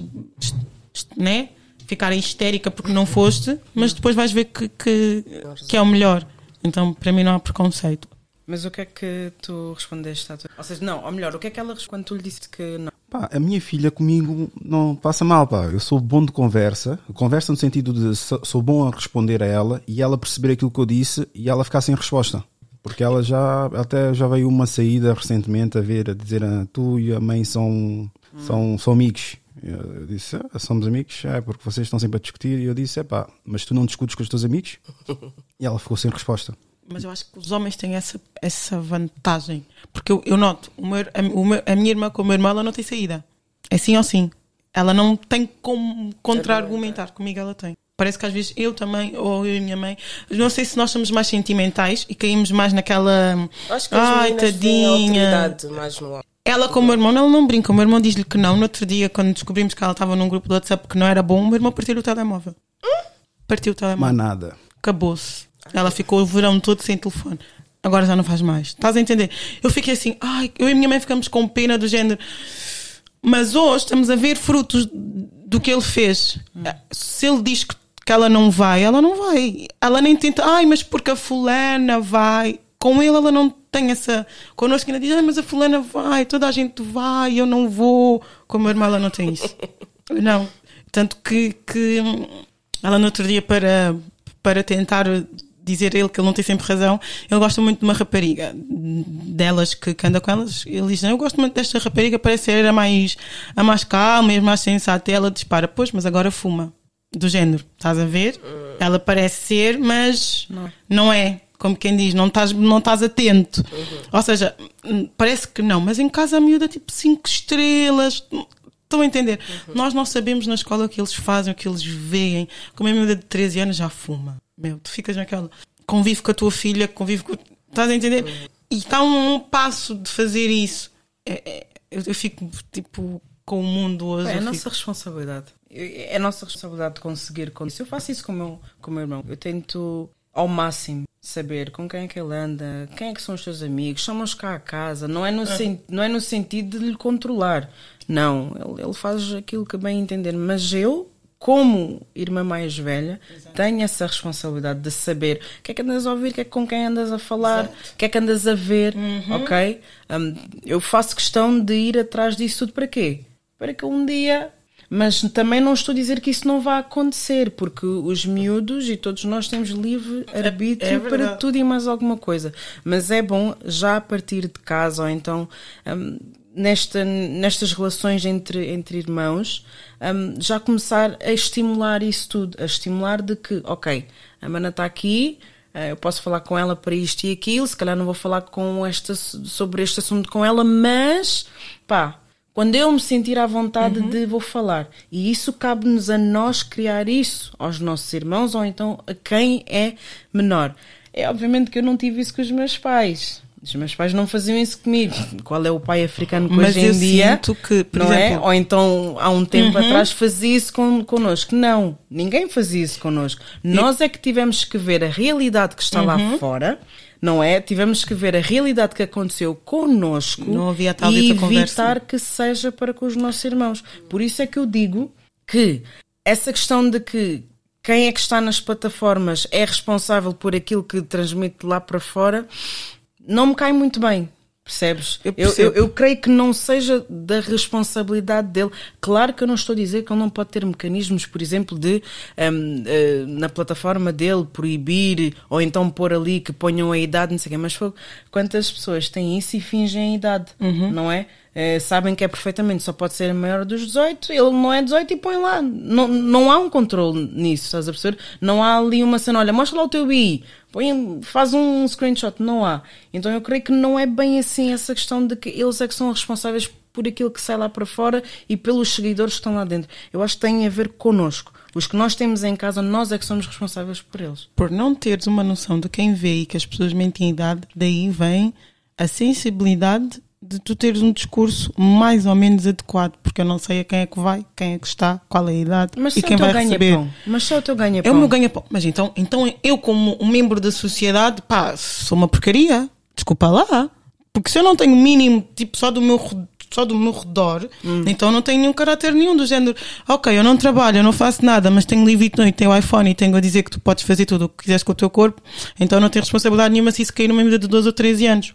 né? Ficar histérica porque não foste, mas depois vais ver que, que, que é o melhor. Então, para mim, não há preconceito. Mas o que é que tu respondeste à tua... Ou seja, não, ou melhor, o que é que ela quando tu lhe disse que não? Pá, a minha filha comigo não passa mal, pá. Eu sou bom de conversa. Conversa no sentido de sou bom a responder a ela e ela perceber aquilo que eu disse e ela ficar sem resposta. Porque ela já até já veio uma saída recentemente a ver, a dizer ah, tu e a mãe são, hum. são, são amigos. Eu disse, ah, somos amigos, é porque vocês estão sempre a discutir. E eu disse, é pá, mas tu não discutes com os teus amigos? E ela ficou sem resposta mas eu acho que os homens têm essa, essa vantagem. Porque eu, eu noto, o meu, a, o meu, a, minha irmã com o meu irmão, ela não tem saída. É sim ou sim. Ela não tem como contra-argumentar. Comigo ela tem. Parece que às vezes eu também, ou eu e minha mãe, não sei se nós somos mais sentimentais e caímos mais naquela. Acho que Ai, tadinha. mais no ela com o meu irmão, ela não brinca. O meu irmão diz-lhe que não. No outro dia, quando descobrimos que ela estava num grupo do WhatsApp que não era bom, o meu irmão partiu o telemóvel. Hum? Partiu o telemóvel. Mas nada. Acabou-se. Ela ficou o verão todo sem telefone. Agora já não faz mais. Estás a entender? Eu fiquei assim, ai, eu e minha mãe ficamos com pena do género. Mas hoje estamos a ver frutos do que ele fez. Se ele diz que, que ela não vai, ela não vai. Ela nem tenta, ai, mas porque a fulana vai. Com ele, ela não tem essa. Connosco ainda diz, ai, mas a fulana vai, toda a gente vai, eu não vou. Com a minha irmã, ela não tem isso. não. Tanto que, que ela no outro dia, para, para tentar dizer ele que ele não tem sempre razão, ele gosta muito de uma rapariga delas que, que anda com elas. Ele diz: Eu gosto muito desta rapariga, parece ser a mais, a mais calma e a mais sensata. E ela dispara: Pois, mas agora fuma. Do género, estás a ver? Ela parece ser, mas não, é. não é. Como quem diz, não estás, não estás atento. Uhum. Ou seja, parece que não, mas em casa a miúda tipo 5 estrelas. Estão a entender? Uhum. Nós não sabemos na escola o que eles fazem, o que eles veem. Como a miúda de 13 anos já fuma. Meu, tu ficas naquela. Convive com a tua filha, convive com. Estás a entender? E está um, um, passo de fazer isso. É, é, eu, eu, fico tipo com o mundo hoje. É, a nossa responsabilidade. É a nossa responsabilidade de conseguir com isso. Eu faço isso com o meu, com o meu irmão. Eu tento ao máximo saber com quem é que ele anda, quem é que são os seus amigos, chamam-os cá a casa. Não é no, é. Não é no sentido de lhe controlar. Não, ele, ele faz aquilo que bem entender. Mas eu como irmã mais velha, Exato. tenho essa responsabilidade de saber o que é que andas a ouvir, o que é que com quem andas a falar, o que é que andas a ver, uhum. ok? Um, eu faço questão de ir atrás disso tudo para quê? Para que um dia. Mas também não estou a dizer que isso não vai acontecer, porque os miúdos e todos nós temos livre é, arbítrio é, é para tudo e mais alguma coisa. Mas é bom já a partir de casa, ou então. Um, nesta, nestas relações entre, entre irmãos, um, já começar a estimular isso tudo, a estimular de que, ok, a mana está aqui, eh, eu posso falar com ela para isto e aquilo, se calhar não vou falar com esta, sobre este assunto com ela, mas pá, quando eu me sentir à vontade uhum. de vou falar. E isso cabe-nos a nós criar isso aos nossos irmãos ou então a quem é menor. É obviamente que eu não tive isso com os meus pais. Os meus pais não faziam isso comigo. Qual é o pai africano que Mas hoje em dia? que, não é? exemplo, é? Ou então há um tempo uhum. atrás fazia isso con connosco. Não, ninguém fazia isso connosco. Nós é que tivemos que ver a realidade que está uhum. lá fora, não é? Tivemos que ver a realidade que aconteceu connosco não havia tal e evitar conversa. que seja para com os nossos irmãos. Por isso é que eu digo que essa questão de que quem é que está nas plataformas é responsável por aquilo que transmite lá para fora não me cai muito bem. Percebes? Eu, eu, eu, creio que não seja da responsabilidade dele. Claro que eu não estou a dizer que ele não pode ter mecanismos, por exemplo, de um, uh, eh, na plataforma dele proibir ou então pôr ali que ponham a idade, não sei o quê. Mas foi, quantas pessoas têm isso e fingem a idade, uhum. não é? é, sabem que é perfeitamente, só pode ser maior dos 18, ele não é 18 e põe lá. Não, não há um controle nisso, estás a perceber? Não há ali uma cena, olha, mostra lá o teu BI, põe, faz um screenshot, não há. Então eu creio que não é bem assim essa questão de que eles é que são responsáveis por aquilo que sai lá para fora e pelos seguidores que estão lá dentro. Eu acho que tem a ver connosco. Os que nós temos em casa, nós é que somos responsáveis por eles. Por não teres uma noção de quem vê e que as pessoas mentem idade, daí vem a sensibilidade de tu teres um discurso mais ou menos adequado, porque eu não sei a quem é que vai, quem é que está, qual é a idade Mas e quem vai receber. Pão. Mas só o teu ganha pão. É o meu ganha pão. Mas então, então eu como um membro da sociedade, pá, sou uma porcaria. Desculpa lá. Porque se eu não tenho o mínimo, tipo, só do meu só do meu redor, hum. então não tenho nenhum caráter nenhum do género. Ok, eu não trabalho, eu não faço nada, mas tenho livre noite, tenho iPhone e tenho a dizer que tu podes fazer tudo o que quiseres com o teu corpo, então não tenho responsabilidade nenhuma se isso cair numa vida de 12 ou 13 anos.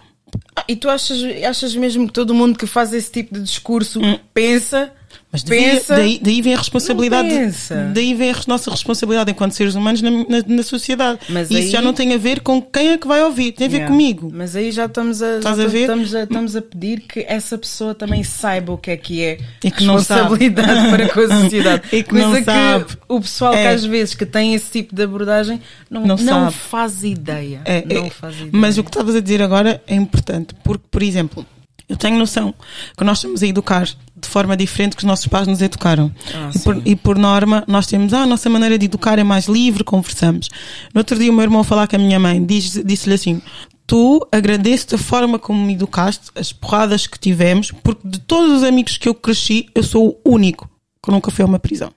Ah, e tu achas, achas mesmo que todo mundo que faz esse tipo de discurso hum. pensa mas pensa, daí, daí vem a responsabilidade. Daí vem a nossa responsabilidade enquanto seres humanos na, na, na sociedade. Mas Isso aí, já não tem a ver com quem é que vai ouvir, tem a ver yeah. comigo. Mas aí já estamos a, já a? Estamos, a, estamos a pedir que essa pessoa também saiba o que é que é e que responsabilidade não sabe. para com a sociedade. e que Coisa não sabe. que o pessoal é. que às vezes que tem esse tipo de abordagem não, não, não faz ideia. É, não é, faz ideia. Mas o que estavas a dizer agora é importante, porque, por exemplo, eu tenho noção que nós estamos a educar de forma diferente que os nossos pais nos educaram. Ah, e, por, e, por, norma, nós temos, ah, a nossa maneira de educar é mais livre, conversamos. No outro dia, o meu irmão falar com a minha mãe, disse-lhe assim: Tu agradeço a forma como me educaste, as porradas que tivemos, porque de todos os amigos que eu cresci, eu sou o único que nunca foi a uma prisão.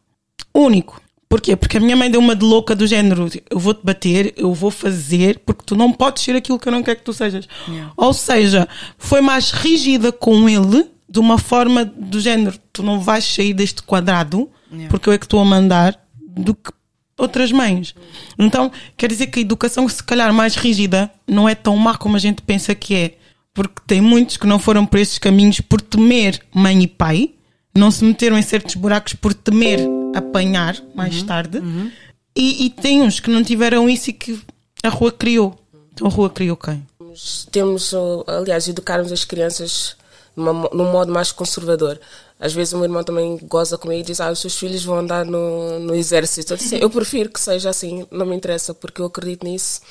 Único. Porquê? Porque a minha mãe deu uma de louca do género: eu vou-te bater, eu vou fazer, porque tu não podes ser aquilo que eu não quero que tu sejas. Yeah. Ou seja, foi mais rígida com ele, de uma forma do género: tu não vais sair deste quadrado, yeah. porque eu é que estou a mandar, do que outras mães. Então, quer dizer que a educação, se calhar mais rígida, não é tão má como a gente pensa que é. Porque tem muitos que não foram por esses caminhos por temer mãe e pai, não se meteram em certos buracos por temer apanhar mais uhum, tarde. Uhum. E, e, tem uns que não tiveram isso e que a rua criou. Então a rua criou quem? Temos, aliás, educarmos as crianças numa, num modo mais conservador. Às vezes o meu irmão também goza comigo e diz: Ah, os seus filhos vão andar no, no exército. Eu, disse, eu prefiro que seja assim, não me interessa, porque eu acredito nisso.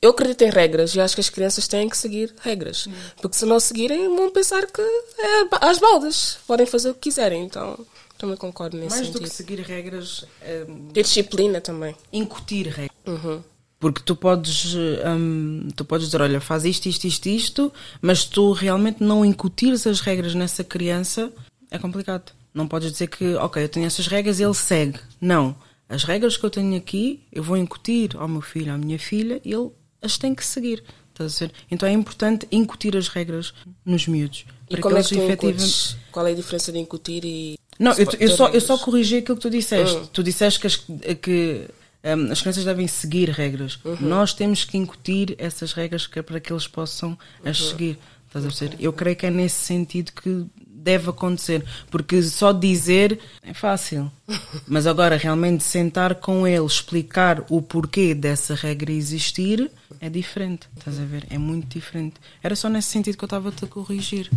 Eu acredito em regras e acho que as crianças têm que seguir regras. Porque se não seguirem, vão pensar que é às baldas. Podem fazer o que quiserem. Então também concordo nesse Mais sentido. Mais do que seguir regras. Um, Ter disciplina também. Incutir regras. Uhum. Porque tu podes, um, tu podes dizer, olha, faz isto, isto, isto, isto, mas tu realmente não incutires as regras nessa criança, é complicado. Não podes dizer que, ok, eu tenho essas regras e ele segue. Não. As regras que eu tenho aqui, eu vou incutir ao meu filho, à minha filha, e ele as tem que seguir. Então é importante incutir as regras nos miúdos. E como é que tu efetivamente... Qual é a diferença de incutir e não, eu, eu, só, eu só corrigi aquilo que tu disseste. Uhum. Tu disseste que as, que, um, as crianças devem seguir regras. Uhum. Nós temos que incutir essas regras que, é para que eles possam as uhum. seguir. Estás a perceber? Eu creio que é nesse sentido que deve acontecer. Porque só dizer é fácil. Mas agora, realmente, sentar com ele, explicar o porquê dessa regra existir, é diferente. Estás a ver? É muito diferente. Era só nesse sentido que eu estava-te a corrigir.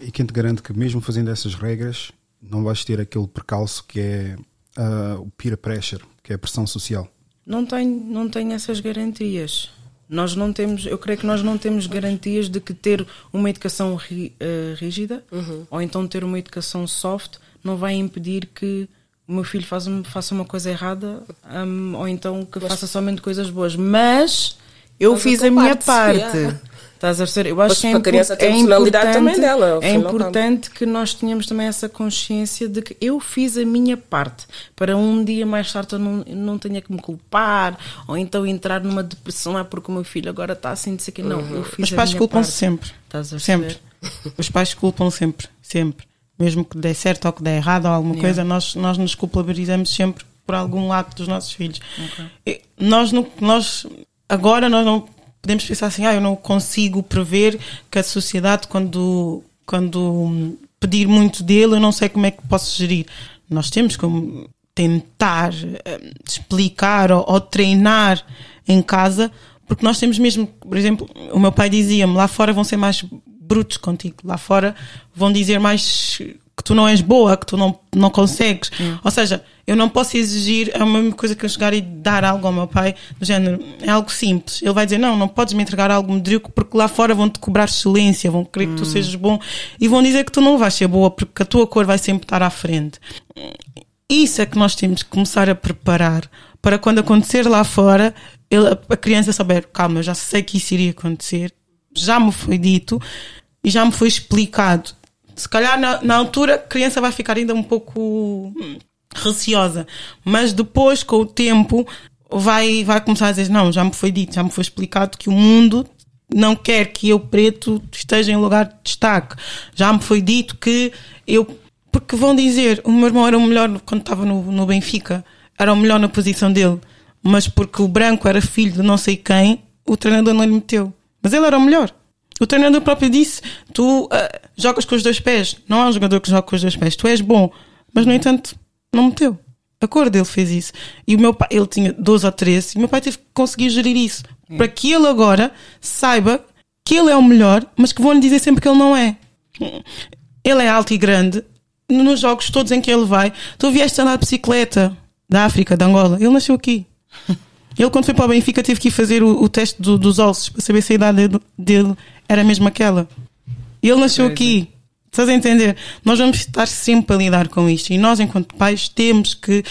E quem te garante que, mesmo fazendo essas regras, não vais ter aquele percalço que é uh, o peer pressure, que é a pressão social? Não tenho, não tenho essas garantias. Nós não temos, eu creio que nós não temos garantias de que ter uma educação ri, uh, rígida uhum. ou então ter uma educação soft não vai impedir que o meu filho faça, faça uma coisa errada um, ou então que Mas, faça somente coisas boas. Mas eu fiz a, a minha parte. parte. Estás a perceber? Eu acho que é, criança tem é importante, também dela. É importante que nós tenhamos também essa consciência de que eu fiz a minha parte para um dia mais tarde eu não, não tenha que me culpar ou então entrar numa depressão ah, porque o meu filho agora está assim, de que não. Uhum. Eu fiz Os pais culpam-se sempre. Estás a sempre. Os pais culpam sempre, sempre. Mesmo que dê certo ou que dê errado ou alguma yeah. coisa, nós, nós nos culpabilizamos sempre por algum lado dos nossos filhos. Okay. Nós, nós agora nós não podemos pensar assim, ah, eu não consigo prever que a sociedade, quando, quando pedir muito dele, eu não sei como é que posso gerir. Nós temos que tentar uh, explicar ou, ou, treinar em casa, porque nós temos mesmo, por exemplo, o meu pai dizia-me, lá fora vão ser mais brutos contigo, lá fora vão dizer mais que tu não és boa, que tu não, não consegues. Hum. Ou seja, eu não posso exigir a mesma coisa que eu chegar e dar algo ao meu pai, do género, é algo simples. Ele vai dizer, não, não podes me entregar algo medíocre porque lá fora vão-te cobrar excelência, vão querer hum. que tu hum. sejas bom e vão dizer que tu não vais ser boa porque a tua cor vai sempre estar à frente. Isso é que nós temos que começar a preparar para quando acontecer lá fora, ele, a criança saber, calma, eu já sei que isso iria acontecer, já me foi dito e já me foi explicado se calhar na, na altura a criança vai ficar ainda um pouco receosa, mas depois com o tempo vai, vai começar a dizer: Não, já me foi dito, já me foi explicado que o mundo não quer que eu, preto, esteja em lugar de destaque. Já me foi dito que eu. Porque vão dizer: O meu irmão era o melhor quando estava no, no Benfica, era o melhor na posição dele, mas porque o branco era filho de não sei quem, o treinador não lhe meteu. Mas ele era o melhor. O treinador próprio disse: tu uh, jogas com os dois pés. Não há um jogador que joga com os dois pés. Tu és bom. Mas, no entanto, não meteu. A cor dele fez isso. E o meu pai, ele tinha 12 ou 13, e o meu pai teve que conseguir gerir isso. Hum. Para que ele agora saiba que ele é o melhor, mas que vão lhe dizer sempre que ele não é. Ele é alto e grande. Nos jogos todos em que ele vai, tu vieste andar de bicicleta da África, da Angola. Ele nasceu aqui. Ele, quando foi para o Benfica, teve que ir fazer o, o teste do, dos ossos para saber se a idade dele, dele era mesmo aquela. E ele nasceu aqui. Estás a entender? Nós vamos estar sempre a lidar com isto. E nós, enquanto pais, temos que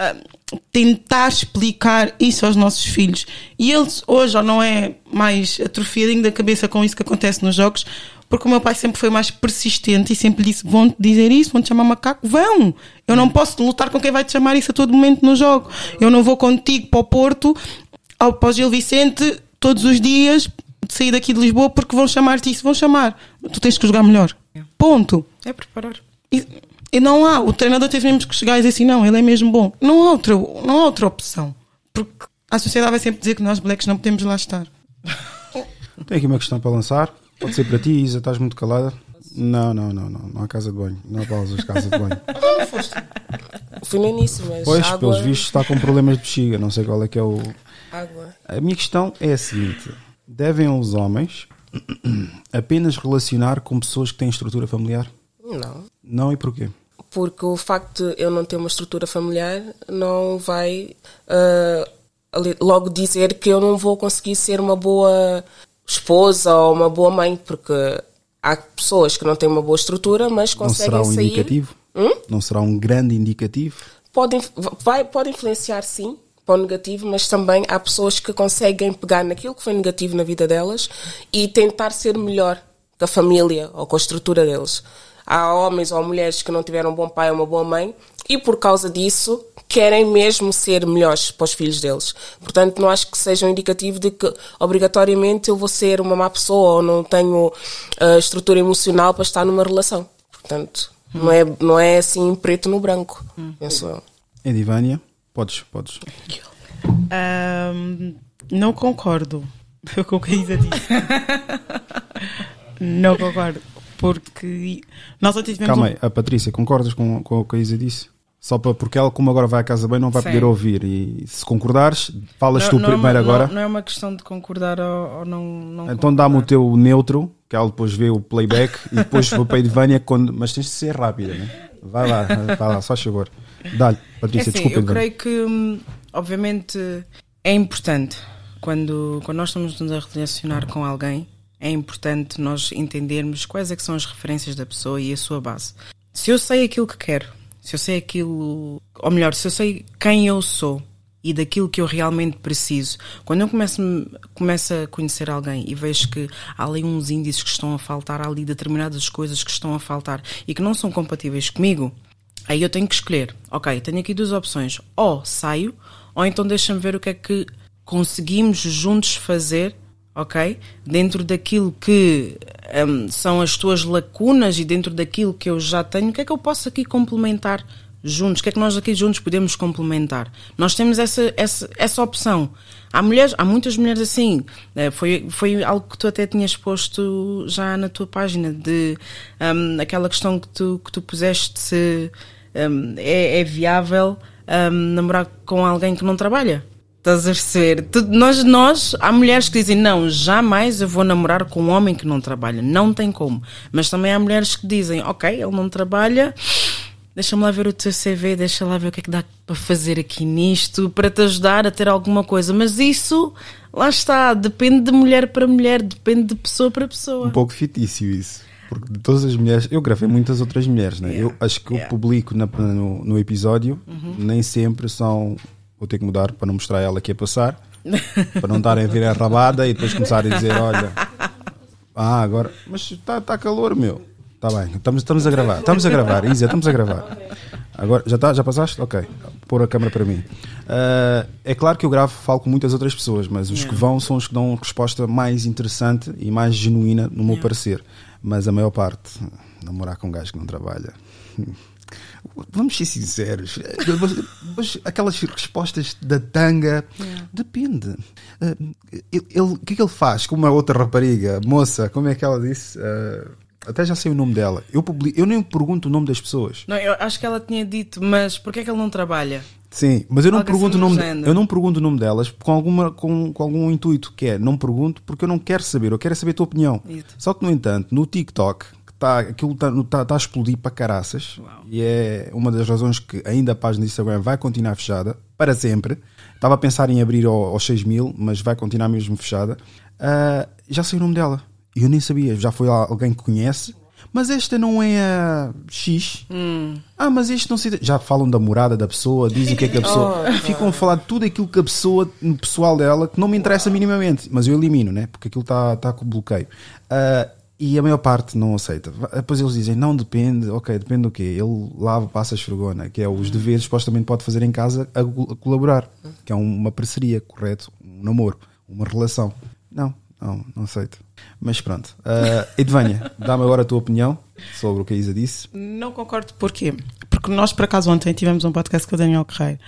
uh, tentar explicar isso aos nossos filhos. E eles, hoje, ou não é mais atrofiadinho da cabeça com isso que acontece nos jogos, porque o meu pai sempre foi mais persistente e sempre disse: vão-te dizer isso, vão-te chamar macaco? Vão! Eu não posso lutar com quem vai te chamar isso a todo momento no jogo. Eu não vou contigo para o Porto, ao, para o Gil Vicente, todos os dias, de sair daqui de Lisboa porque vão chamar-te isso, vão chamar. Tu tens que jogar melhor. Ponto. É preparar. E, e não há, o treinador teve mesmo que chegar e dizer assim: não, ele é mesmo bom. Não há outra, não há outra opção. Porque a sociedade vai sempre dizer que nós, blacks, não podemos lá estar. Tem aqui uma questão para lançar. Pode ser para ti, Isa, estás muito calada. Não, não, não, não. Não há casa de banho. Não há pausas de casa de banho. Não foste. Fui no início, mas. Pois, água... pelos vistos, está com problemas de bexiga. Não sei qual é que é o. Água. A minha questão é a seguinte: devem os homens apenas relacionar com pessoas que têm estrutura familiar? Não. Não e porquê? Porque o facto de eu não ter uma estrutura familiar não vai uh, logo dizer que eu não vou conseguir ser uma boa esposa ou uma boa mãe, porque há pessoas que não têm uma boa estrutura, mas conseguem não será um sair. Indicativo? Hum? Não será um grande indicativo? Pode, vai, pode influenciar, sim, para o negativo, mas também há pessoas que conseguem pegar naquilo que foi negativo na vida delas e tentar ser melhor da família ou com a estrutura deles. Há homens ou mulheres que não tiveram um bom pai ou uma boa mãe e por causa disso querem mesmo ser melhores para os filhos deles. Portanto, não acho que seja um indicativo de que obrigatoriamente eu vou ser uma má pessoa ou não tenho uh, estrutura emocional para estar numa relação. Portanto, hum. não, é, não é assim preto no branco, hum. penso eu. Edivânia, podes, podes. Um, não concordo com o que a Isa disse. não concordo. porque nós até tivemos. Calma um- aí, a Patrícia, concordas com, com o que a Isa disse? Só para, porque ela, como agora vai à casa bem, não vai Sim. poder ouvir. E se concordares, falas tu Não- não é uma- primeiro agora. Não, não é uma questão de concordar ou, ou não, não Então dá-me o teu neutro, que ela depois vê o playback e depois vou para a Edvânia quando. Mas tens de ser rápida, né? Vai lá, vai lá, só favor. Dá-lhe, É Patrícia, assim, desculpa, eu Edvânia. creio que, hum, obviamente, é importante quando, quando nós estamos nos a relacionar com alguém, é importante nós entendermos quais é são as referências da pessoa e a sua base. Se eu sei aquilo que quero, se eu sei aquilo, ou melhor, se eu sei quem eu sou e daquilo que eu realmente preciso, quando eu começo, começo a conhecer alguém e vejo que há ali uns índices que estão a faltar, há ali determinadas coisas que estão a faltar e que não são compatíveis comigo, Aí eu tenho que escolher. Ok, tenho aqui duas opções. Ou saio, ou então deixa-me ver o que é que conseguimos juntos fazer, ok? Dentro daquilo que hum, são as tuas lacunas e dentro daquilo que eu já tenho, o que é que eu posso aqui complementar juntos? O que é que nós aqui juntos podemos complementar? Nós temos essa, essa, essa opção. Há mulheres, há muitas mulheres assim. Eh, Foi, foi algo que tu até tinhas posto já na tua página de hum, aquela questão que tu, que tu puseste se hum, é, é viável hum, namorar com alguém que não trabalha. Estás a perceber? Tu- nós, nós, há mulheres que dizem, não, jamais eu vou namorar com um homem que não trabalha. Não tem como. Mas também há mulheres que dizem, ok, ele não trabalha, deixa-me lá ver o teu CV, deixa lá ver o que é que dá para fazer aqui nisto, para te ajudar a ter alguma coisa. Mas isso, lá está, depende de mulher para mulher, depende de pessoa para pessoa. Um pouco fictício isso. Porque de todas as mulheres, eu gravei muitas outras mulheres, né? Eu acho que eu Yeah. Uhum. publico na- no, no episódio, nem sempre são. Vou ter que mudar para não mostrar ela que ia passar, para não estarem a ver a rabada e depois começarem a dizer: olha, ah, agora, mas está tá calor, meu. Está bem, estamos, estamos a gravar, estamos a gravar, Isa, estamos a gravar. Agora, já, tá, já passaste? Ok, pôr a câmera para mim. Ah, é claro que eu gravo, falo com muitas outras pessoas, mas os Yeah. que vão são os que dão resposta mais interessante e mais genuína, no meu Yeah. parecer. Mas a maior parte, namorar com um gajo que não trabalha. Vamos ser sinceros. Aquelas respostas da tanga depende. Ah, ele- ele- O que é que ele faz com uma outra rapariga, moça? Como é que ela disse? Ah, até já sei o nome dela. Eu, publico, eu nem pergunto o nome das pessoas. Não, eu acho que ela tinha dito, mas porquê é que ele não trabalha? Sim, mas eu não Algo pergunto o assim nome. género. Eu não pergunto o nome delas com alguma com, com algum intuito que é não pergunto porque eu não quero saber. Eu quero saber a tua opinião. Só que no entanto no TikTok que tá, aquilo está tá, tá a explodir para caraças e é uma das razões que ainda a página do Instagram vai continuar fechada para sempre. Estava a pensar em abrir ao- aos 6 mil, mas vai continuar mesmo fechada. Ah, já sei o nome dela. Eu nem sabia. Já foi lá alguém que conhece. Mas esta não é a X. Ah, mas este não sei. Já falam da morada da pessoa, dizem o que é que a pessoa. Ficam a falar de tudo aquilo que a pessoa, no pessoal dela, que não me interessa minimamente. Mas eu elimino, né? Porque aquilo está tá com bloqueio. Ah, e a maior parte não aceita. Depois eles dizem, não depende, ok, depende do quê? Ele lava, passa a esfregona, que é os deveres supostamente pode fazer em casa a, a colaborar, que é uma parceria, correto? Um namoro, uma relação. Não, não, não aceito. Mas pronto. Uh, Edvânia, dá-me agora a tua opinião sobre o que a Isa disse. Não concordo porquê? Porque nós, por acaso, ontem tivemos um podcast com o Daniel Carreiro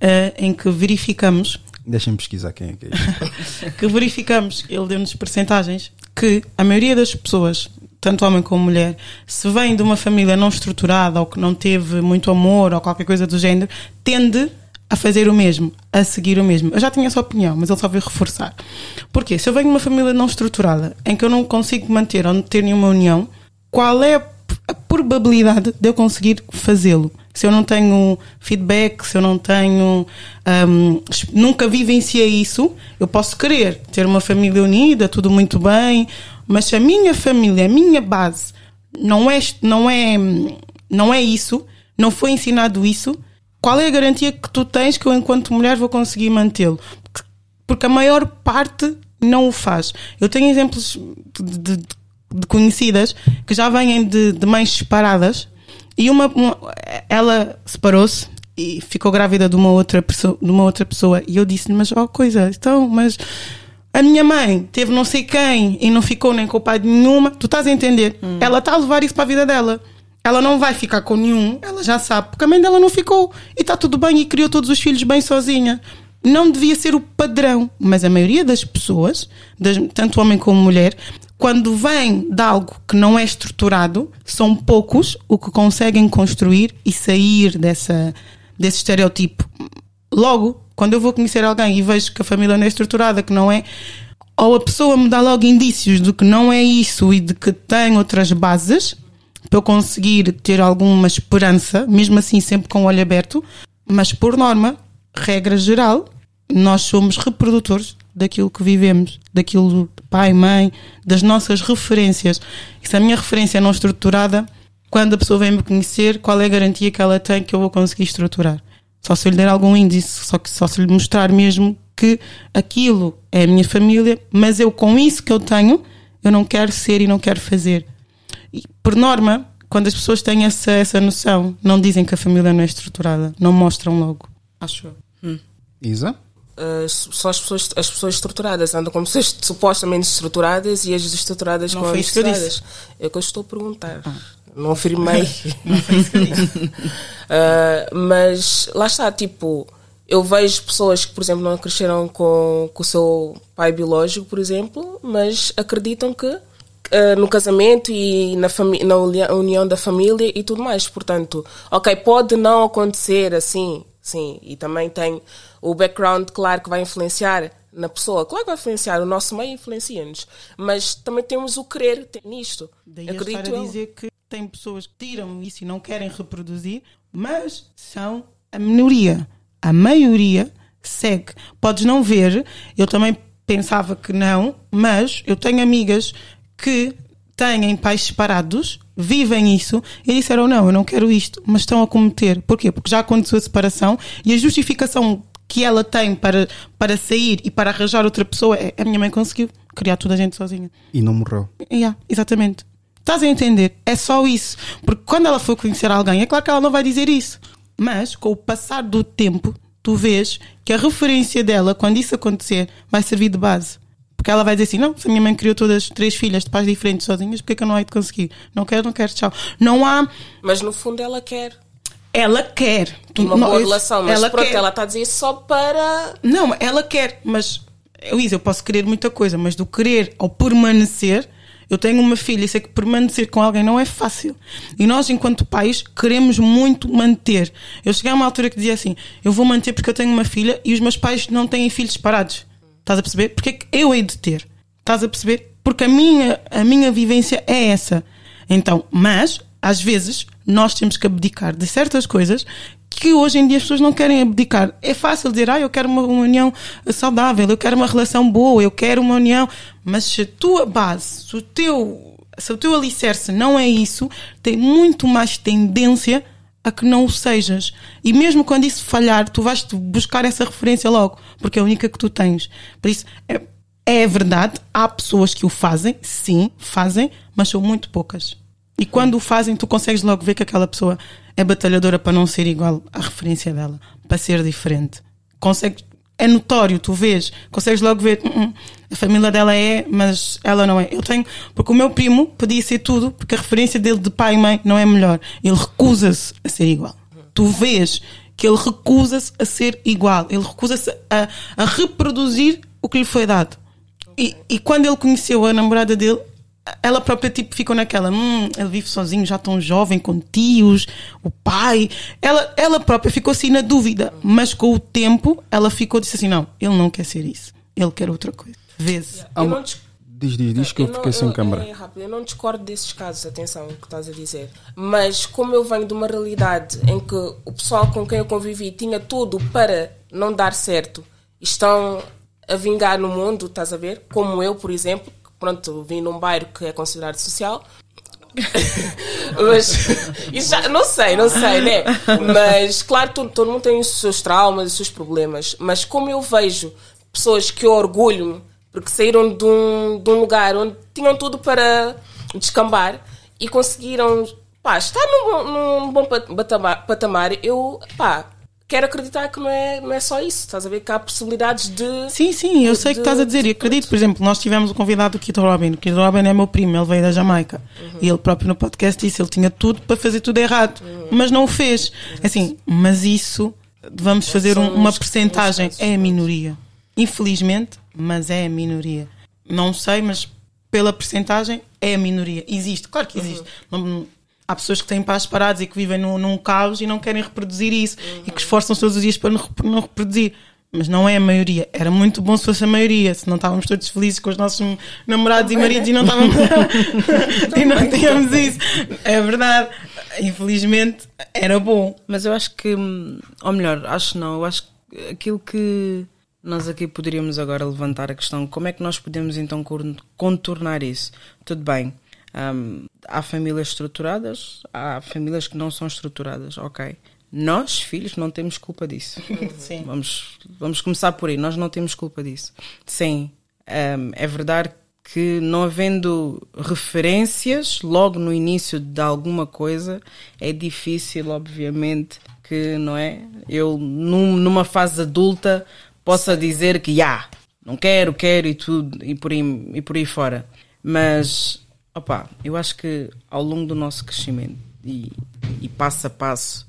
eh, em que verificamos Deixem-me pesquisar quem é que é isto. que verificamos, ele deu-nos percentagens, que a maioria das pessoas, tanto homem como mulher, se vem de uma família não estruturada ou que não teve muito amor ou qualquer coisa do género, tende a fazer o mesmo, a seguir o mesmo. Eu já tinha essa opinião, mas ele só veio reforçar. Porquê? Se eu venho de uma família não estruturada, em que eu não consigo manter ou ter nenhuma união, qual é a probabilidade de eu conseguir fazê-lo? Se eu não tenho feedback, se eu não tenho. hum, nunca vivenciei isso, eu posso querer ter uma família unida, tudo muito bem, mas se a minha família, a minha base, não é, não é, não é isso, não foi ensinado isso, qual é a garantia que tu tens que eu, enquanto mulher, vou conseguir mantê-lo? Porque- a maior parte não o faz. Eu tenho exemplos de, de- de conhecidas que já vêm de, de mães separadas e uma, uma- ela separou-se e ficou grávida de uma outra pessoa, de uma outra pessoa e eu disse-lhe, mas ó coisa, então, mas a minha mãe teve não sei quem e não ficou nem com o pai de nenhuma, tu estás a entender? Ela está a levar isso para a vida dela. Ela não vai ficar com nenhum, ela já sabe, porque a mãe dela não ficou e está tudo bem e criou todos os filhos bem sozinha. Não devia ser o padrão, mas a maioria das pessoas, tanto homem como mulher, quando vem de algo que não é estruturado, são poucos o que conseguem construir e sair dessa, desse estereotipo. Logo, quando eu vou conhecer alguém e vejo que a família não é estruturada, que não é. Ou a pessoa me dá logo indícios de que não é isso e de que tem outras bases, para eu conseguir ter alguma esperança, mesmo assim sempre com o olho aberto, mas por norma, regra geral, nós somos reprodutores daquilo que vivemos, daquilo de pai, mãe, das nossas referências. E se a minha referência é não estruturada, quando a pessoa vem me conhecer, qual é a garantia que ela tem que eu vou conseguir estruturar? Só se eu lhe der algum índice, só, que, só se lhe mostrar mesmo que aquilo é a minha família, mas eu com isso que eu tenho, eu não quero ser e não quero fazer. E, por norma, quando as pessoas têm essa, essa noção, não dizem que a família não é estruturada, não mostram logo, acho eu. Hum. Isa? Uh, só as pessoas, as pessoas estruturadas andam como pessoas supostamente estruturadas e as desestruturadas não como estruturadas. É o que eu estou a perguntar. Ah. Não afirmei. não foi isso que eu disse. Uh, mas lá está, tipo, eu vejo pessoas que, por exemplo, não cresceram com, com o seu pai biológico, por exemplo, mas acreditam que uh, no casamento e na, na união da família e tudo mais. Portanto, ok, pode não acontecer assim, sim, e também tem o background, claro, que vai influenciar na pessoa. Claro que vai influenciar, o nosso meio influencia-nos, mas também temos o querer nisto. Daí Acredito a dizer que tem pessoas que tiram isso e não querem reproduzir, mas são a minoria. A maioria segue. Podes não ver, eu também pensava que não, mas eu tenho amigas que têm pais separados, vivem isso e disseram: Não, eu não quero isto, mas estão a cometer. Porquê? Porque já aconteceu a separação e a justificação que ela tem para, para sair e para arranjar outra pessoa é a minha mãe conseguiu criar toda a gente sozinha. E não morreu. Yeah, exatamente. Estás a entender? É só isso. Porque quando ela for conhecer alguém, é claro que ela não vai dizer isso. Mas com o passar do tempo, tu vês que a referência dela, quando isso acontecer, vai servir de base. Porque ela vai dizer assim: não, se a minha mãe criou todas três filhas de pais diferentes sozinhas, porque é que eu não hei de conseguir? Não quero, não quero, tchau. Não há. Mas no fundo ela quer. Ela quer. Uma não, boa relação, mas ela pronto, quer. ela está a dizer só para. Não, ela quer, mas. Luísa, eu posso querer muita coisa, mas do querer ao permanecer, eu tenho uma filha e sei que permanecer com alguém não é fácil. E nós, enquanto pais, queremos muito manter. Eu cheguei a uma altura que dizia assim: eu vou manter porque eu tenho uma filha e os meus pais não têm filhos parados. Estás a perceber? Porque é que eu hei de ter? Estás a perceber? Porque a minha, a minha vivência é essa. Então, mas, às vezes, nós temos que abdicar de certas coisas que hoje em dia as pessoas não querem abdicar. É fácil dizer, ah, eu quero uma, uma, união saudável, eu quero uma relação boa, eu quero uma união. Mas se a tua base, se o teu, se o teu alicerce não é isso, tem muito mais tendência a que não o sejas. E mesmo quando isso falhar, tu vais buscar essa referência logo, porque é a única que tu tens. Por isso, é, é verdade, há pessoas que o fazem, sim, fazem, mas são muito poucas. E quando o fazem, tu consegues logo ver que aquela pessoa é batalhadora para não ser igual à referência dela, para ser diferente. Consegue, é notório, tu vês, consegues logo ver, uh -uh, a família dela é, mas ela não é. Eu tenho, porque o meu primo podia ser tudo, porque a referência dele de pai e mãe não é melhor. Ele recusa-se a ser igual. Tu vês que ele recusa-se a ser igual, ele recusa-se a, a reproduzir o que lhe foi dado. E, e quando ele conheceu a namorada dele, ela própria tipo ficou naquela, hum, ele vive sozinho, já tão jovem, com tios, o pai. Ela, ela própria ficou assim na dúvida, mas com o tempo ela ficou disse assim, não, ele não quer ser isso, ele quer outra coisa. Vê-se. Yeah. Diz, diz, diz que eu, eu fiquei sem câmara. É rápido, eu não discordo desses casos, atenção, o que estás a dizer. Mas como eu venho de uma realidade em que o pessoal com quem eu convivi tinha tudo para não dar certo, estão a vingar no mundo, estás a ver? Como eu, por exemplo, pronto, vim num bairro que é considerado social. mas já, não sei, não sei, né? Mas claro, todo, todo mundo tem os seus traumas, os seus problemas. Mas como eu vejo pessoas que eu orgulho porque saíram de um, de um lugar onde tinham tudo para descambar e conseguiram pá, estar num, num bom patamar, eu pá, quero acreditar que não é, não é só isso. Estás a ver que há possibilidades de. Sim, sim, eu sei o que estás a dizer. E acredito, por exemplo, nós tivemos o convidado do Kid Robin. O Kid Robin é meu primo, ele veio da Jamaica. Uhum. E ele próprio no podcast disse: ele tinha tudo para fazer tudo errado, uhum. mas não o fez. Assim, mas isso, vamos fazer um, uma percentagem, é a minoria. Infelizmente, mas é a minoria. Não sei, mas pela percentagem, é a minoria. Existe, claro que existe. Não- há pessoas que têm pais parados e que vivem num, num caos e não querem reproduzir isso e que esforçam-se todos os dias para não, rep- não reproduzir. Mas não é a maioria. Era muito bom se fosse a maioria, se não estávamos todos felizes com os nossos namorados e maridos e não estávamos. e não tínhamos isso. É verdade. Infelizmente, era bom. Mas eu acho que, hum, ou melhor, acho não, eu acho que aquilo que nós aqui poderíamos agora levantar a questão, como é que nós podemos então con- contornar isso? Tudo bem, hum, há famílias estruturadas, há famílias que não são estruturadas, ok. Nós, filhos, não temos culpa disso. Sim. Vamos, vamos começar por aí, nós não temos culpa disso. Sim, hum, é verdade que não havendo referências logo no início de alguma coisa, é difícil, obviamente, que, não é? Eu, num- numa fase adulta, possa dizer que, já, não quero, quero e tudo, e por aí, e por aí fora. Mas, opá, eu acho que ao longo do nosso crescimento e, e passo a passo,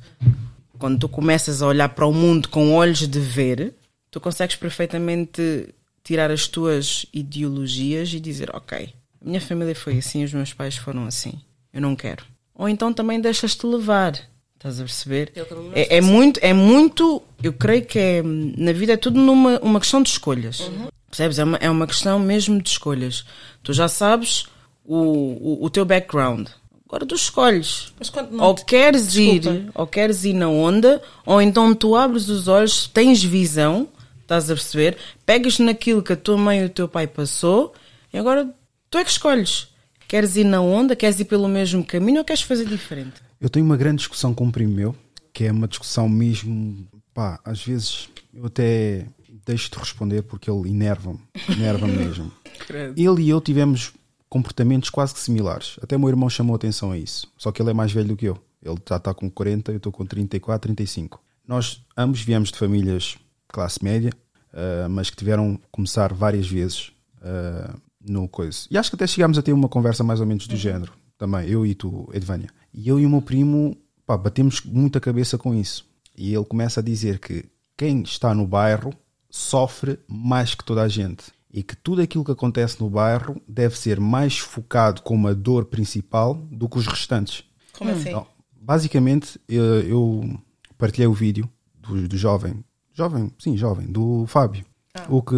quando tu começas a olhar para o mundo com olhos de ver, tu consegues perfeitamente tirar as tuas ideologias e dizer, ok, a minha família foi assim, os meus pais foram assim, eu não quero. Ou então também deixas-te levar, estás a perceber? É É, é muito, é muito, eu creio que é, na vida é tudo numa uma questão de escolhas. Percebes? É uma, é uma questão mesmo de escolhas. Tu já sabes o, o, o teu background. Agora tu escolhes. Mas quando não Ou te- queres Desculpa. ir, ou queres ir na onda, ou então tu abres os olhos, tens visão, estás a perceber, pegas naquilo que a tua mãe e o teu pai passou, e agora tu é que escolhes. Queres ir na onda, queres ir pelo mesmo caminho ou queres fazer diferente? Eu tenho uma grande discussão com um primo meu, que é uma discussão mesmo, pá, às vezes eu até deixo de responder porque ele enerva-me, enerva-me mesmo. Ele e eu tivemos comportamentos quase que similares. Até o meu irmão chamou atenção a isso. Só que ele é mais velho do que eu. Ele já está com 40, eu estou com 34, 35. Nós ambos viemos de famílias de classe média, ah, mas que tiveram começar várias vezes ah, no coisa. E acho que até chegámos a ter uma conversa mais ou menos do género. Também, eu e tu, Edvânia. E eu e o meu primo, pá, batemos muita cabeça com isso. E ele começa a dizer que quem está no bairro sofre mais que toda a gente e que tudo aquilo que acontece no bairro deve ser mais focado como a dor principal do que os restantes. Como assim? Então, basicamente, eu, eu partilhei o vídeo do, do jovem, jovem, sim, jovem, do Fábio, o que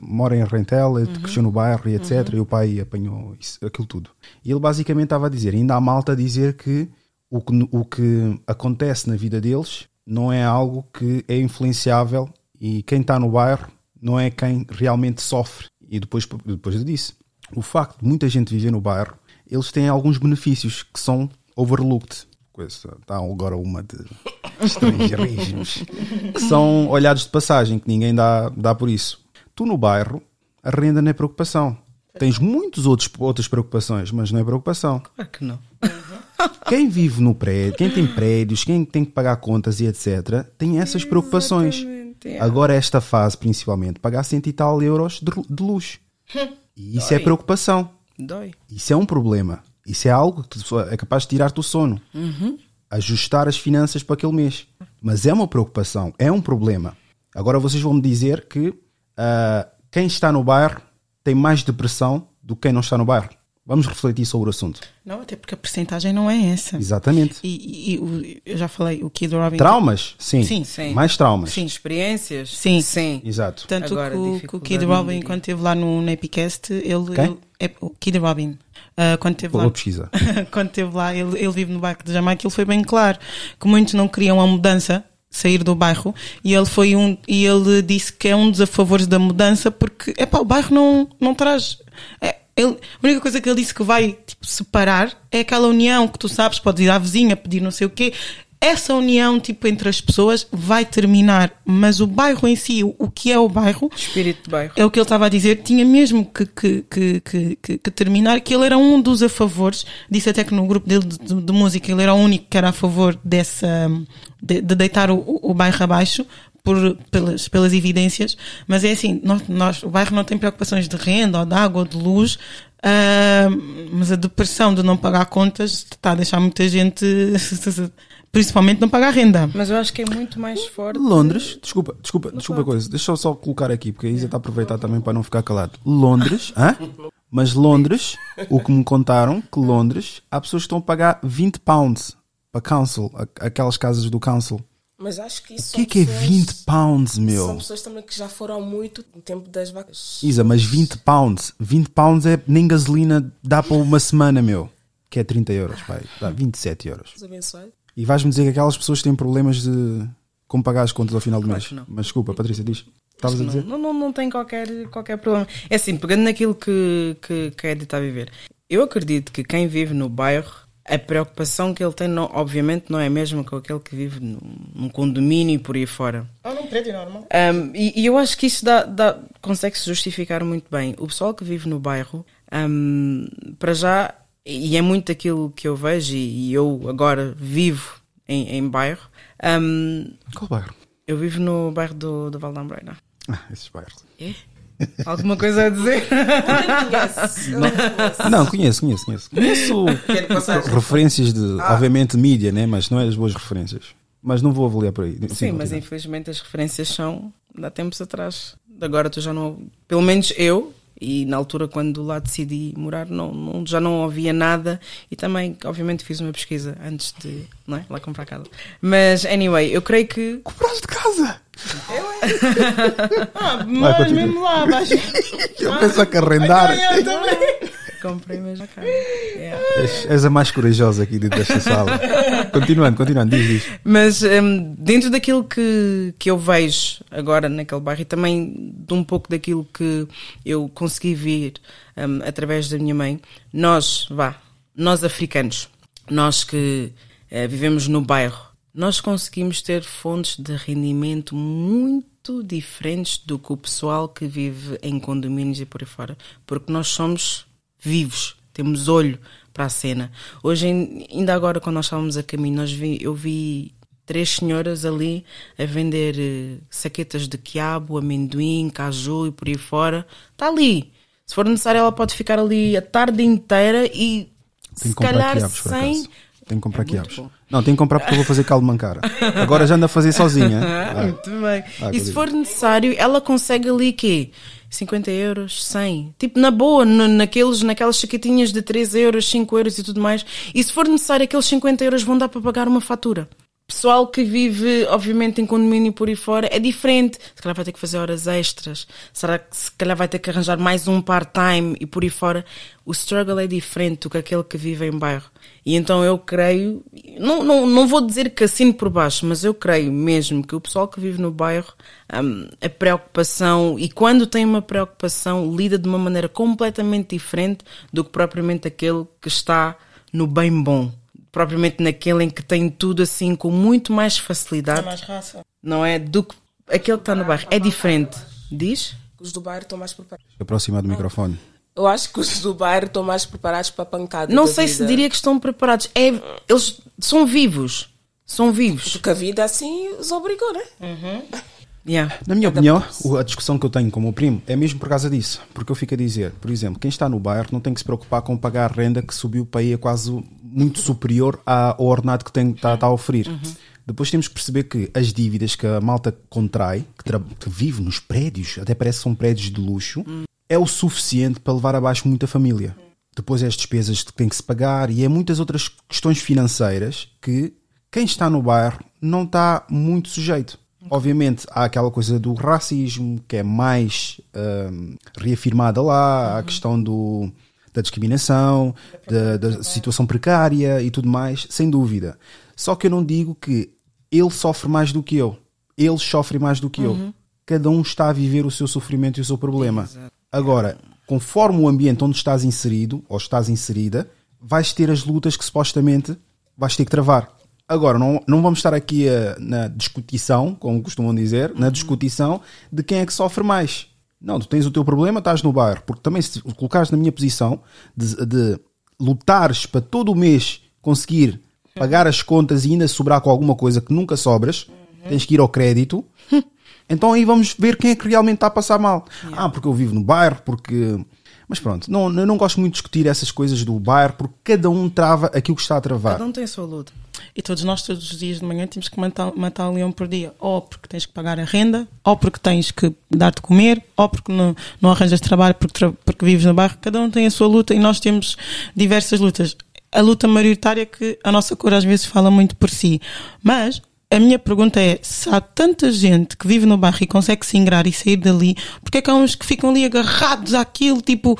mora em Rentela, cresceu no bairro e etc. E o pai apanhou isso, aquilo tudo. E ele basicamente estava a dizer, ainda há malta a dizer que o que, o que acontece na vida deles não é algo que é influenciável e quem está no bairro não é quem realmente sofre. E depois, depois eu disse, o facto de muita gente viver no bairro, eles têm alguns benefícios que são overlooked. Coisa, está agora uma de estrangeirismos que são olhados de passagem, que ninguém dá, dá por isso. Tu no bairro, a renda não é preocupação. Tens muitas outros, outras preocupações, mas não é preocupação. Claro que não. Quem vive no prédio, quem tem prédios, quem tem que pagar contas e etc., tem essas preocupações. É. Agora, esta fase, principalmente, pagar cento e tal euros de, de luz. E isso é preocupação. Dói. Isso é um problema. Isso é algo que é capaz de tirar-te o sono. Ajustar as finanças para aquele mês. Mas é uma preocupação, é um problema. Agora vocês vão me dizer que ah, quem está no bairro tem mais depressão do que quem não está no bairro. Vamos refletir sobre o assunto. Não, até porque a percentagem não é essa. Exatamente. E, e- e eu já falei, o Kid Robin. Traumas? Sim. Sim. Sim. Mais traumas. Sim. Experiências? Sim. Sim. Exato. Tanto Agora, que, o- que o dificuldade Kid Robin, diria. quando esteve lá no, no Epicast, ele. Quem? ele- é, o Kid Robin. ah, quando esteve Vou lá. pesquisar. quando esteve lá, ele, ele vive no bairro de Jamaica, ele foi bem claro que muitos não queriam a mudança, sair do bairro, e ele foi um, e ele disse que é um dos a favores da mudança porque, é pá, o bairro não, não traz, é, ele, a única coisa que ele disse que vai, tipo, separar é aquela união que tu sabes, podes ir à vizinha pedir não sei o quê, essa união, tipo, entre as pessoas vai terminar, mas o bairro em si, o, o que é o bairro, Espírito de bairro. é o que ele estava a dizer, tinha mesmo que, que, que, que, que- que terminar, que ele era um dos a favores, disse até que no grupo dele de, de- de música ele era o único que era a favor dessa, de, de deitar o, o bairro abaixo, por, pelas, pelas evidências, mas é assim, nós, nós- o bairro não tem preocupações de renda, ou de água, ou de luz, ah, mas a depressão de não pagar contas está a deixar muita gente, principalmente não pagar renda. Mas eu acho que é muito mais forte. Londres, desculpa, desculpa, desculpa coisa, deixa eu só colocar aqui, porque a Isa está a aproveitar também para não ficar calado. Londres, hã? Mas Londres, o que me contaram, que Londres, há pessoas que estão a pagar 20 pounds para council, a- aquelas casas do council. Mas acho que isso O que é que é 20 pounds, São meu? pessoas também que já foram muito no tempo das vacas. Isa, mas 20 pounds, 20 pounds é nem gasolina dá para uma semana, meu. Que é 30 euros, pai. Dá 27 euros. E vais-me dizer que aquelas pessoas têm problemas de como pagar as contas ao final do Claro mês. Mas desculpa, Patrícia, diz. Estavas a Não, dizer? não, não, não tem qualquer, qualquer problema. É assim, pegando naquilo que, que, que a Edi está a viver, eu acredito que quem vive no bairro, a preocupação que ele tem, não, obviamente, não é a mesma com aquele que vive num, num condomínio e por aí fora. Ou num prédio normal. Um, e, e eu acho que isso dá, dá- consegue-se justificar muito bem. O pessoal que vive no bairro, um, para já, e é muito aquilo que eu vejo, e, e eu agora vivo em, em bairro, um, Qual bairro? eu vivo no bairro do, do Val da Ambreira. Ah, esses bairros. É? Alguma coisa a dizer? Não, conheço, conheço, conheço. Conheço referências de, obviamente, mídia, né? Mas não é as boas referências. Mas não vou avaliar por aí. Sim, mas continua. infelizmente as referências são de há tempos atrás. Agora tu já não. Pelo menos eu, e na altura quando lá decidi morar, não, não- já não havia nada. E também, obviamente, fiz uma pesquisa antes de não é? lá comprar casa. Mas, anyway, eu creio que. Compraste casa! Ah, Vai, mas continua. mesmo lá abaixo. Eu penso que arrendar. Eu também. Comprei mesmo a casa. Yeah. És, és a mais corajosa aqui dentro desta sala. Continuando, continuando, diz, diz. Mas hum, dentro daquilo que, que eu vejo agora naquele bairro e também de um pouco daquilo que eu consegui ver hum, através da minha mãe, nós, vá, nós africanos, nós que eh, vivemos no bairro, nós conseguimos ter fontes de rendimento muito diferentes do que o pessoal que vive em condomínios e por aí fora, porque nós somos vivos, temos olho para a cena. Hoje, ainda agora, quando nós estávamos a caminho, nós vi, eu vi três senhoras ali a vender eh, saquetas de quiabo, amendoim, caju e por aí fora. Está ali. Se for necessário, ela pode ficar ali a tarde inteira e Tenho se que comprar calhar quiabos, sem. Tenho que comprar É quiabos. Não, tenho que comprar porque eu vou fazer caldo mancara. Agora já ando a fazer sozinha. Ah, muito bem. Ah, e se for necessário, ela consegue ali quê? 50 euros, 100. Tipo, na boa, naqueles, naquelas chaquetinhas de 3 euros, 5 euros e tudo mais. E se for necessário, aqueles 50 euros vão dar para pagar uma fatura. Pessoal que vive, obviamente, em condomínio por aí fora é diferente. Se calhar vai ter que fazer horas extras. Será que se calhar vai ter que arranjar mais um part-time e por aí fora? O struggle é diferente do que aquele que vive em bairro. E então eu creio, não, não, não vou dizer que assino por baixo, mas eu creio mesmo que o pessoal que vive no bairro, hum, a preocupação, e quando tem uma preocupação, lida de uma maneira completamente diferente do que propriamente aquele que está no bem bom. Propriamente naquele em que tem tudo assim com muito mais É facilidade, mais raça. não é? Do que aquele que está no bairro. É diferente. Diz? Os do bairro estão mais preparados. Aproximar do microfone. Eu acho que os do bairro estão mais preparados para a pancada. Não da sei vida. se diria que estão preparados. É, eles são vivos. São vivos. Porque a vida assim os obrigou, né? Yeah. Na minha opinião, a discussão que eu tenho com o meu primo é mesmo por causa disso. Porque eu fico a dizer, por exemplo, quem está no bairro não tem que se preocupar com pagar a renda que subiu para aí a quase muito superior ao ordenado que tem, está, está a oferecer. Depois temos que perceber que as dívidas que a malta contrai, que, tra- que vive nos prédios, até parece que são prédios de luxo, é o suficiente para levar abaixo muita família. Depois é as despesas que tem que se pagar e é muitas outras questões financeiras que quem está no bairro não está muito sujeito. Obviamente há aquela coisa do racismo que é mais hum, reafirmada lá, há a questão do, da discriminação, da, da situação precária e tudo mais, sem dúvida. Só que eu não digo que ele sofre mais do que eu, eles sofrem mais do que eu. Cada um está a viver o seu sofrimento e o seu problema. Agora, conforme o ambiente onde estás inserido ou estás inserida, vais ter as lutas que supostamente vais ter que travar. Agora, não, não vamos estar aqui a- na discutição, como costumam dizer, na discutição de quem é que sofre mais. Não, tu tens o teu problema, estás no bairro. Porque também, se colocares na minha posição de, de lutares para todo o mês conseguir pagar as contas e ainda sobrar com alguma coisa que nunca sobras, tens que ir ao crédito. Então aí vamos ver quem é que realmente está a passar mal. Ah, porque eu vivo no bairro, porque. Mas pronto, não, eu não gosto muito de discutir essas coisas do bairro, porque cada um trava aquilo que está a travar. Cada um tem a sua luta. E todos nós, todos os dias de manhã, temos que matar, matar um leão por dia. Ou porque tens que pagar a renda, ou porque tens que dar de comer, ou porque não, não arranjas trabalho porque, porque vives no bairro. Cada um tem a sua luta e nós temos diversas lutas. A luta maioritária que a nossa cor às vezes fala muito por si. Mas a minha pergunta é: se há tanta gente que vive no bairro e consegue se ingrar e sair dali, porque é que há uns que ficam ali agarrados àquilo? Tipo,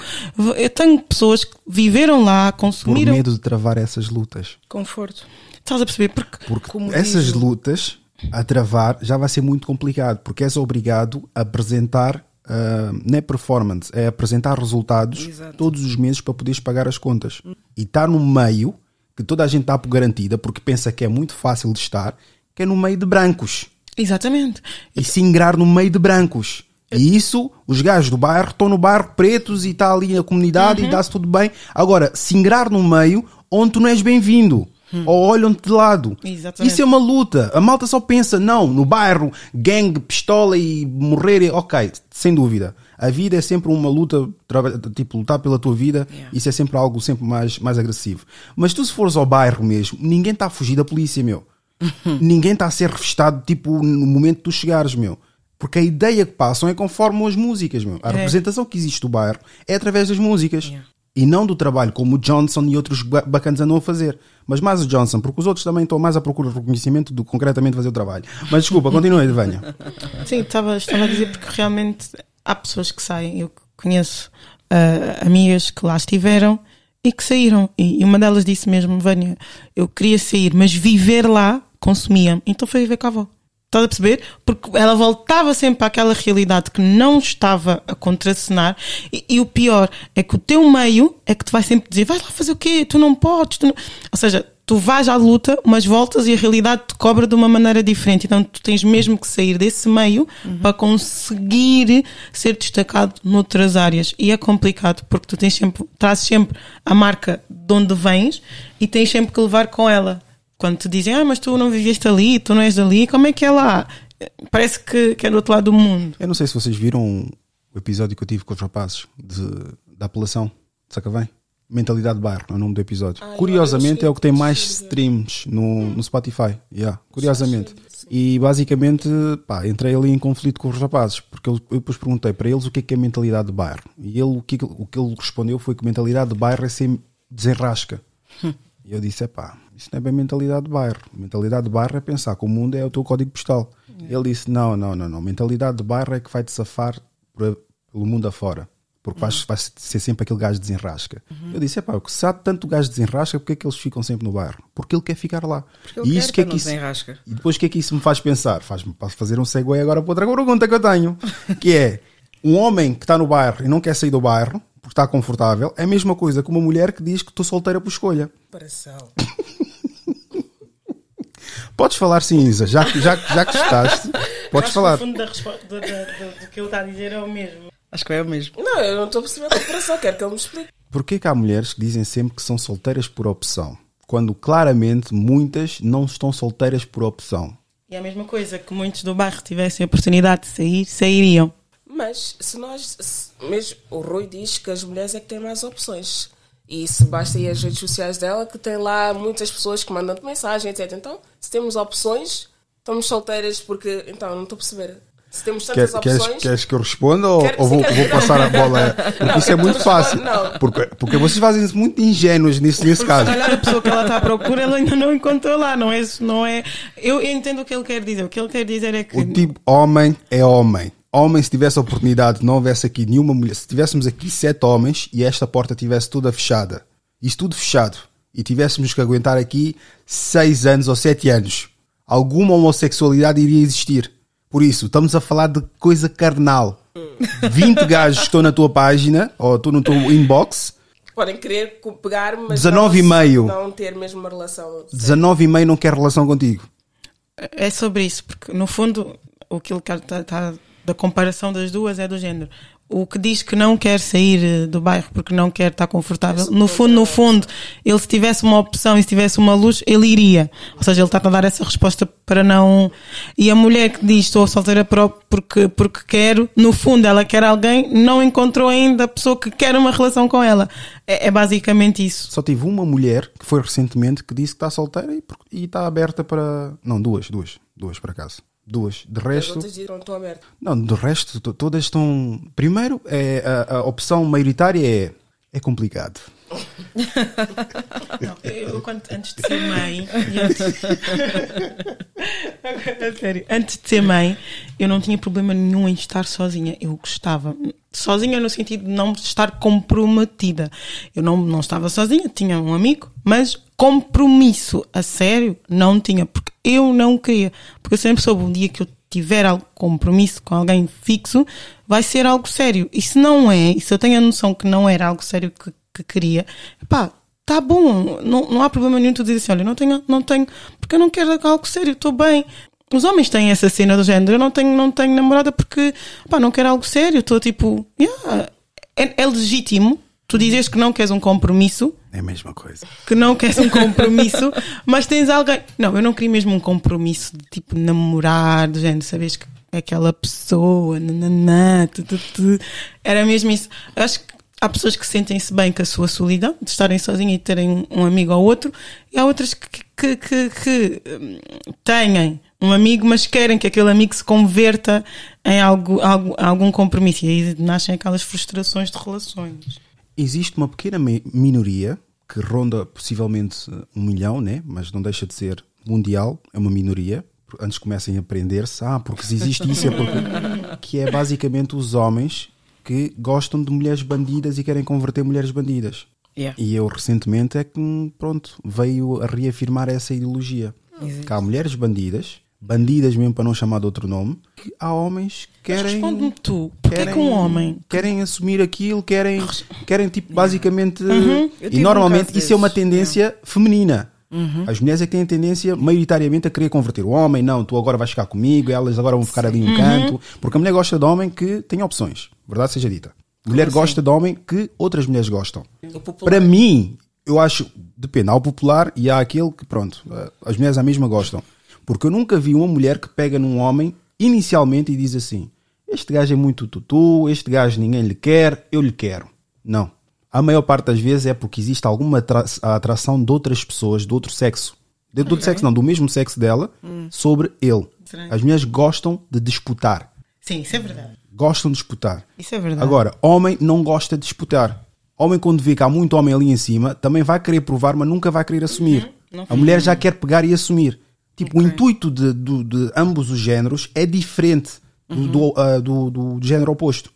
eu tenho pessoas que viveram lá, consumiram. Por medo de travar essas lutas. Conforto. Estás a perceber? Porque, porque essas digo... lutas a travar já vai ser muito complicado, porque és obrigado a apresentar, uh, não é performance, é apresentar resultados Exato. todos os meses para poderes pagar as contas. E estar tá no meio, que toda a gente está por garantida, porque pensa que é muito fácil de estar, que é no meio de brancos. Exatamente. E se ingrar no meio de brancos. E isso, os gajos do bairro estão no bairro pretos e está ali a comunidade uhum. e dá-se tudo bem. Agora, se ingrar no meio onde tu não és bem-vindo hum. ou olham-te de lado. Exatamente. Isso é uma luta. A malta só pensa, não, no bairro, gangue, pistola e morrer. Ok, sem dúvida. A vida é sempre uma luta, tipo, lutar pela tua vida, yeah. isso é sempre algo sempre mais, mais agressivo. Mas tu, se fores ao bairro mesmo, ninguém está a fugir da polícia, meu. ninguém está a ser revistado, tipo, no momento de tu chegares, meu. Porque a ideia que passam é conforme as músicas, meu. A é. representação que existe do bairro é através das músicas. Yeah e não do trabalho como o Johnson e outros bacanas andam a fazer. Mas mais o Johnson, porque os outros também estão mais à procura de reconhecimento do que concretamente fazer o trabalho. Mas desculpa, continue, venha. Sim, estava, estava a dizer porque realmente há pessoas que saem. Eu conheço uh, amigas que lá estiveram e que saíram. E, e uma delas disse mesmo: Vânia, eu queria sair, mas viver lá consumia-me. Então foi viver com a avó. Estás a perceber? Porque ela voltava sempre àquela realidade que não estava a contracenar e, e, o pior é que o teu meio é que te vai sempre dizer vais lá fazer o quê? Tu não podes. Tu não... Ou seja, tu vais à luta, mas voltas e a realidade te cobra de uma maneira diferente. Então tu tens mesmo que sair desse meio uhum. para conseguir ser destacado noutras áreas. E é complicado porque tu tens sempre, trazes sempre a marca de onde vens e tens sempre que levar com ela quando te dizem, ah, mas tu não viveste ali, tu não és dali, como é que é lá? Parece que, que é do outro lado do mundo. Eu não sei se vocês viram o episódio que eu tive com os rapazes de, da apelação de Sacavém. Mentalidade de Bairro é o nome do episódio. Ah, Curiosamente é o que tem mais streams no, no Spotify. Yeah, curiosamente. E basicamente, pá, entrei ali em conflito com os rapazes, porque eu, eu depois perguntei para eles o que é, que é mentalidade de bairro. E ele, o, que, o que ele respondeu foi que mentalidade de bairro é ser desenrasca. E eu disse: é pá, isso não é bem mentalidade de bairro. Mentalidade de bairro é pensar que o mundo é o teu código postal. É. Ele disse: não, não, não, não. Mentalidade de bairro é que vai te safar pelo mundo afora. Porque uhum. vais, vais ser sempre aquele gajo de desenrasca. Uhum. Eu disse: é pá, se há tanto gajo de desenrasca, porque é que eles ficam sempre no bairro? Porque ele quer ficar lá. Porque ele e isso que é que isso, E depois o que é que isso me faz pensar? Faz-me fazer um segue agora para outra pergunta que eu tenho. que é: um homem que está no bairro e não quer sair do bairro porque está confortável, é a mesma coisa que uma mulher que diz que estou solteira por escolha. Pressão. Podes falar sim, Isa, já, já, já que estás, podes falar. O fundo da resposta do, do, do, do, que ele está a dizer é o mesmo. Acho que é o mesmo. Não, eu não estou a perceber a comparação, quero que ele me explique. Porquê que há mulheres que dizem sempre que são solteiras por opção, quando claramente muitas não estão solteiras por opção? E é a mesma coisa que muitos do bairro tivessem a oportunidade de sair, sairiam. Mas se nós. Se, mesmo, o Rui diz que as mulheres é que têm mais opções. E se basta ir às redes sociais dela, que tem lá muitas pessoas que mandam mensagem, etc. Então, se temos opções, estamos solteiras porque. Então, não estou a perceber. Se temos tantas Quer, opções. Queres, queres que eu responda ou, ou vou, vou, passar a bola? Porque isso é muito fácil. Porque, porque vocês fazem isso muito ingênuos nesse, nesse porque caso. Se calhar a pessoa que ela está à procura, ela ainda não encontrou lá. Não é, não é, eu entendo o que ele quer dizer. O que ele quer dizer é que. O tipo homem é homem homem, se tivesse a oportunidade, não houvesse aqui nenhuma mulher, se tivéssemos aqui sete homens e esta porta tivesse toda fechada, isto tudo fechado, e tivéssemos que aguentar aqui seis anos ou sete anos, alguma homossexualidade iria existir. Por isso, estamos a falar de coisa carnal. 20 gajos que estão na tua página, ou estão no teu inbox. Podem querer pegar, mas 19 não, e meio. não ter mesmo uma relação. 19 e meio não quer relação contigo. É sobre isso, porque no fundo o que ele está tá da comparação das duas é do género. o que diz que não quer sair eh, do bairro porque não quer estar confortável, no fundo, no fundo, ele se tivesse uma opção e se tivesse uma luz, ele iria. Ou seja, ele está a dar essa resposta para não. E a mulher que diz estou solteira porque, porque quero, no fundo, ela quer alguém, não encontrou ainda a pessoa que quer uma relação com ela. É, é basicamente isso. Só tive uma mulher que foi recentemente que disse que está solteira e, e está aberta para. Não, duas, duas, duas por acaso duas. De resto. Não, de resto, todas estão. Primeiro, é, a, a opção maioritária é. É complicado. Não, eu, quando, antes de ser mãe, antes, sério, antes de ser mãe, eu não tinha problema nenhum em estar sozinha. Eu gostava. Sozinha no sentido de não estar comprometida. Eu não, não estava sozinha, tinha um amigo, mas compromisso a sério não tinha, porque eu não queria. Porque eu sempre soube um dia que eu tiver algo compromisso com alguém fixo, vai ser algo sério. E se não é, e se eu tenho a noção que não era algo sério que que queria, pá, tá bom, não, não há problema nenhum tu dizer assim, olha, não tenho, não tenho, porque eu não quero algo sério, estou bem. Os homens têm essa cena do género, eu não tenho, não tenho namorada porque, pá, não quero algo sério, estou tipo, yeah, é, é legítimo tu dizes que não queres um compromisso. É a mesma coisa. Que não queres um compromisso, mas tens alguém. Não, eu não queria mesmo um compromisso de tipo namorar, do género, sabes que é aquela pessoa, nananã, tu, tu, tu. era mesmo isso. Acho que há pessoas que sentem-se bem com a sua solidão, de estarem sozinhas e terem um amigo ou outro, e há outras que, que, que, que hum, têm um amigo, mas querem que aquele amigo se converta em algo, algo, algum compromisso. E aí nascem aquelas frustrações de relações. Existe uma pequena minoria que ronda possivelmente um milhão, né? mas não deixa de ser mundial, é uma minoria. Antes comecem a aprender-se, ah, porque se existe isso é porque. que é basicamente os homens que gostam de mulheres bandidas e querem converter mulheres bandidas. Yeah. E eu recentemente é que, pronto, veio a reafirmar essa ideologia. Existe. Que há mulheres bandidas, bandidas mesmo para não chamar de outro nome, que há homens que querem. Responde-me tu, porque é que um homem. Querem assumir aquilo, querem, querem tipo, basicamente. Uhum. E normalmente um isso é uma tendência yeah. feminina. Uhum. As mulheres é que têm tendência, maioritariamente, a querer converter o homem. Não, tu agora vais ficar comigo, elas agora vão ficar ali um uhum. canto. Porque a mulher gosta de homem que tem opções. Verdade seja dita. Mulher assim? gosta de homem que outras mulheres gostam. Para mim, eu acho, depende, há o popular e há aquele que, pronto, eh, as mulheres à mesma gostam. Porque eu nunca vi uma mulher que pega num homem inicialmente e diz assim: Este gajo é muito tutu, este gajo ninguém lhe quer, eu lhe quero. Não a maior parte das vezes é porque existe alguma atração de outras pessoas, de outro sexo. De outro okay. sexo, não, do mesmo sexo dela, hum. sobre ele. As mulheres gostam de disputar. Sim, isso é verdade. Gostam de disputar. Isso é verdade. Agora, homem não gosta de disputar. Homem, quando vê que há muito homem ali em cima, também vai querer provar, mas nunca vai querer assumir. Uhum. A mulher já quer pegar e assumir. Tipo, okay. o intuito de, de, de, ambos os géneros é diferente uhum. do, uh, do, do, do género oposto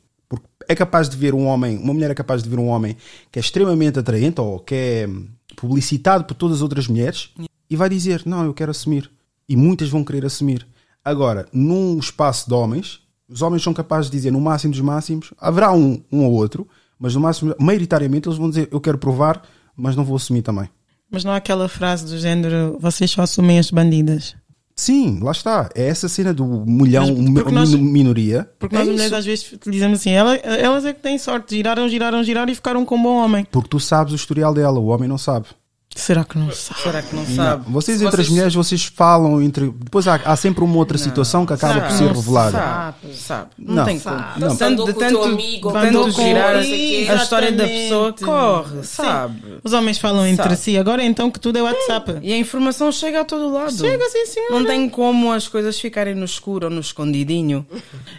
é capaz de ver um homem, uma mulher é capaz de ver um homem que é extremamente atraente ou que é publicitado por todas as outras mulheres e vai dizer: Não, eu quero assumir. E muitas vão querer assumir. Agora, num espaço de homens, os homens são capazes de dizer, no máximo dos máximos, haverá um, um ou outro, mas no máximo, maioritariamente, eles vão dizer: Eu quero provar, mas não vou assumir também. Mas não há aquela frase do género: Vocês só assumem as bandidas. Sim, lá está. É essa cena do mulhão, nós, minoria. Porque nós é mulheres às vezes dizemos assim, elas, elas é que têm sorte, giraram, giraram, giraram e ficaram com um bom homem. Porque tu sabes o historial dela, o homem não sabe. Será que não sabe? Será que não sabe? Não. Vocês entre vocês... as mulheres, vocês falam entre. Depois há, há sempre uma outra situação que acaba sabe, por ser revelada. Sabe, sabe. Não, não tem como. Não. Tanto, de tanto, amigo, tanto girar a história da pessoa corre, sabe? Sim. Os homens falam entre sabe. si. Agora então que tudo é WhatsApp. E a informação chega a todo lado. Chega, sim, sim. Não tem como as coisas ficarem no escuro ou no escondidinho.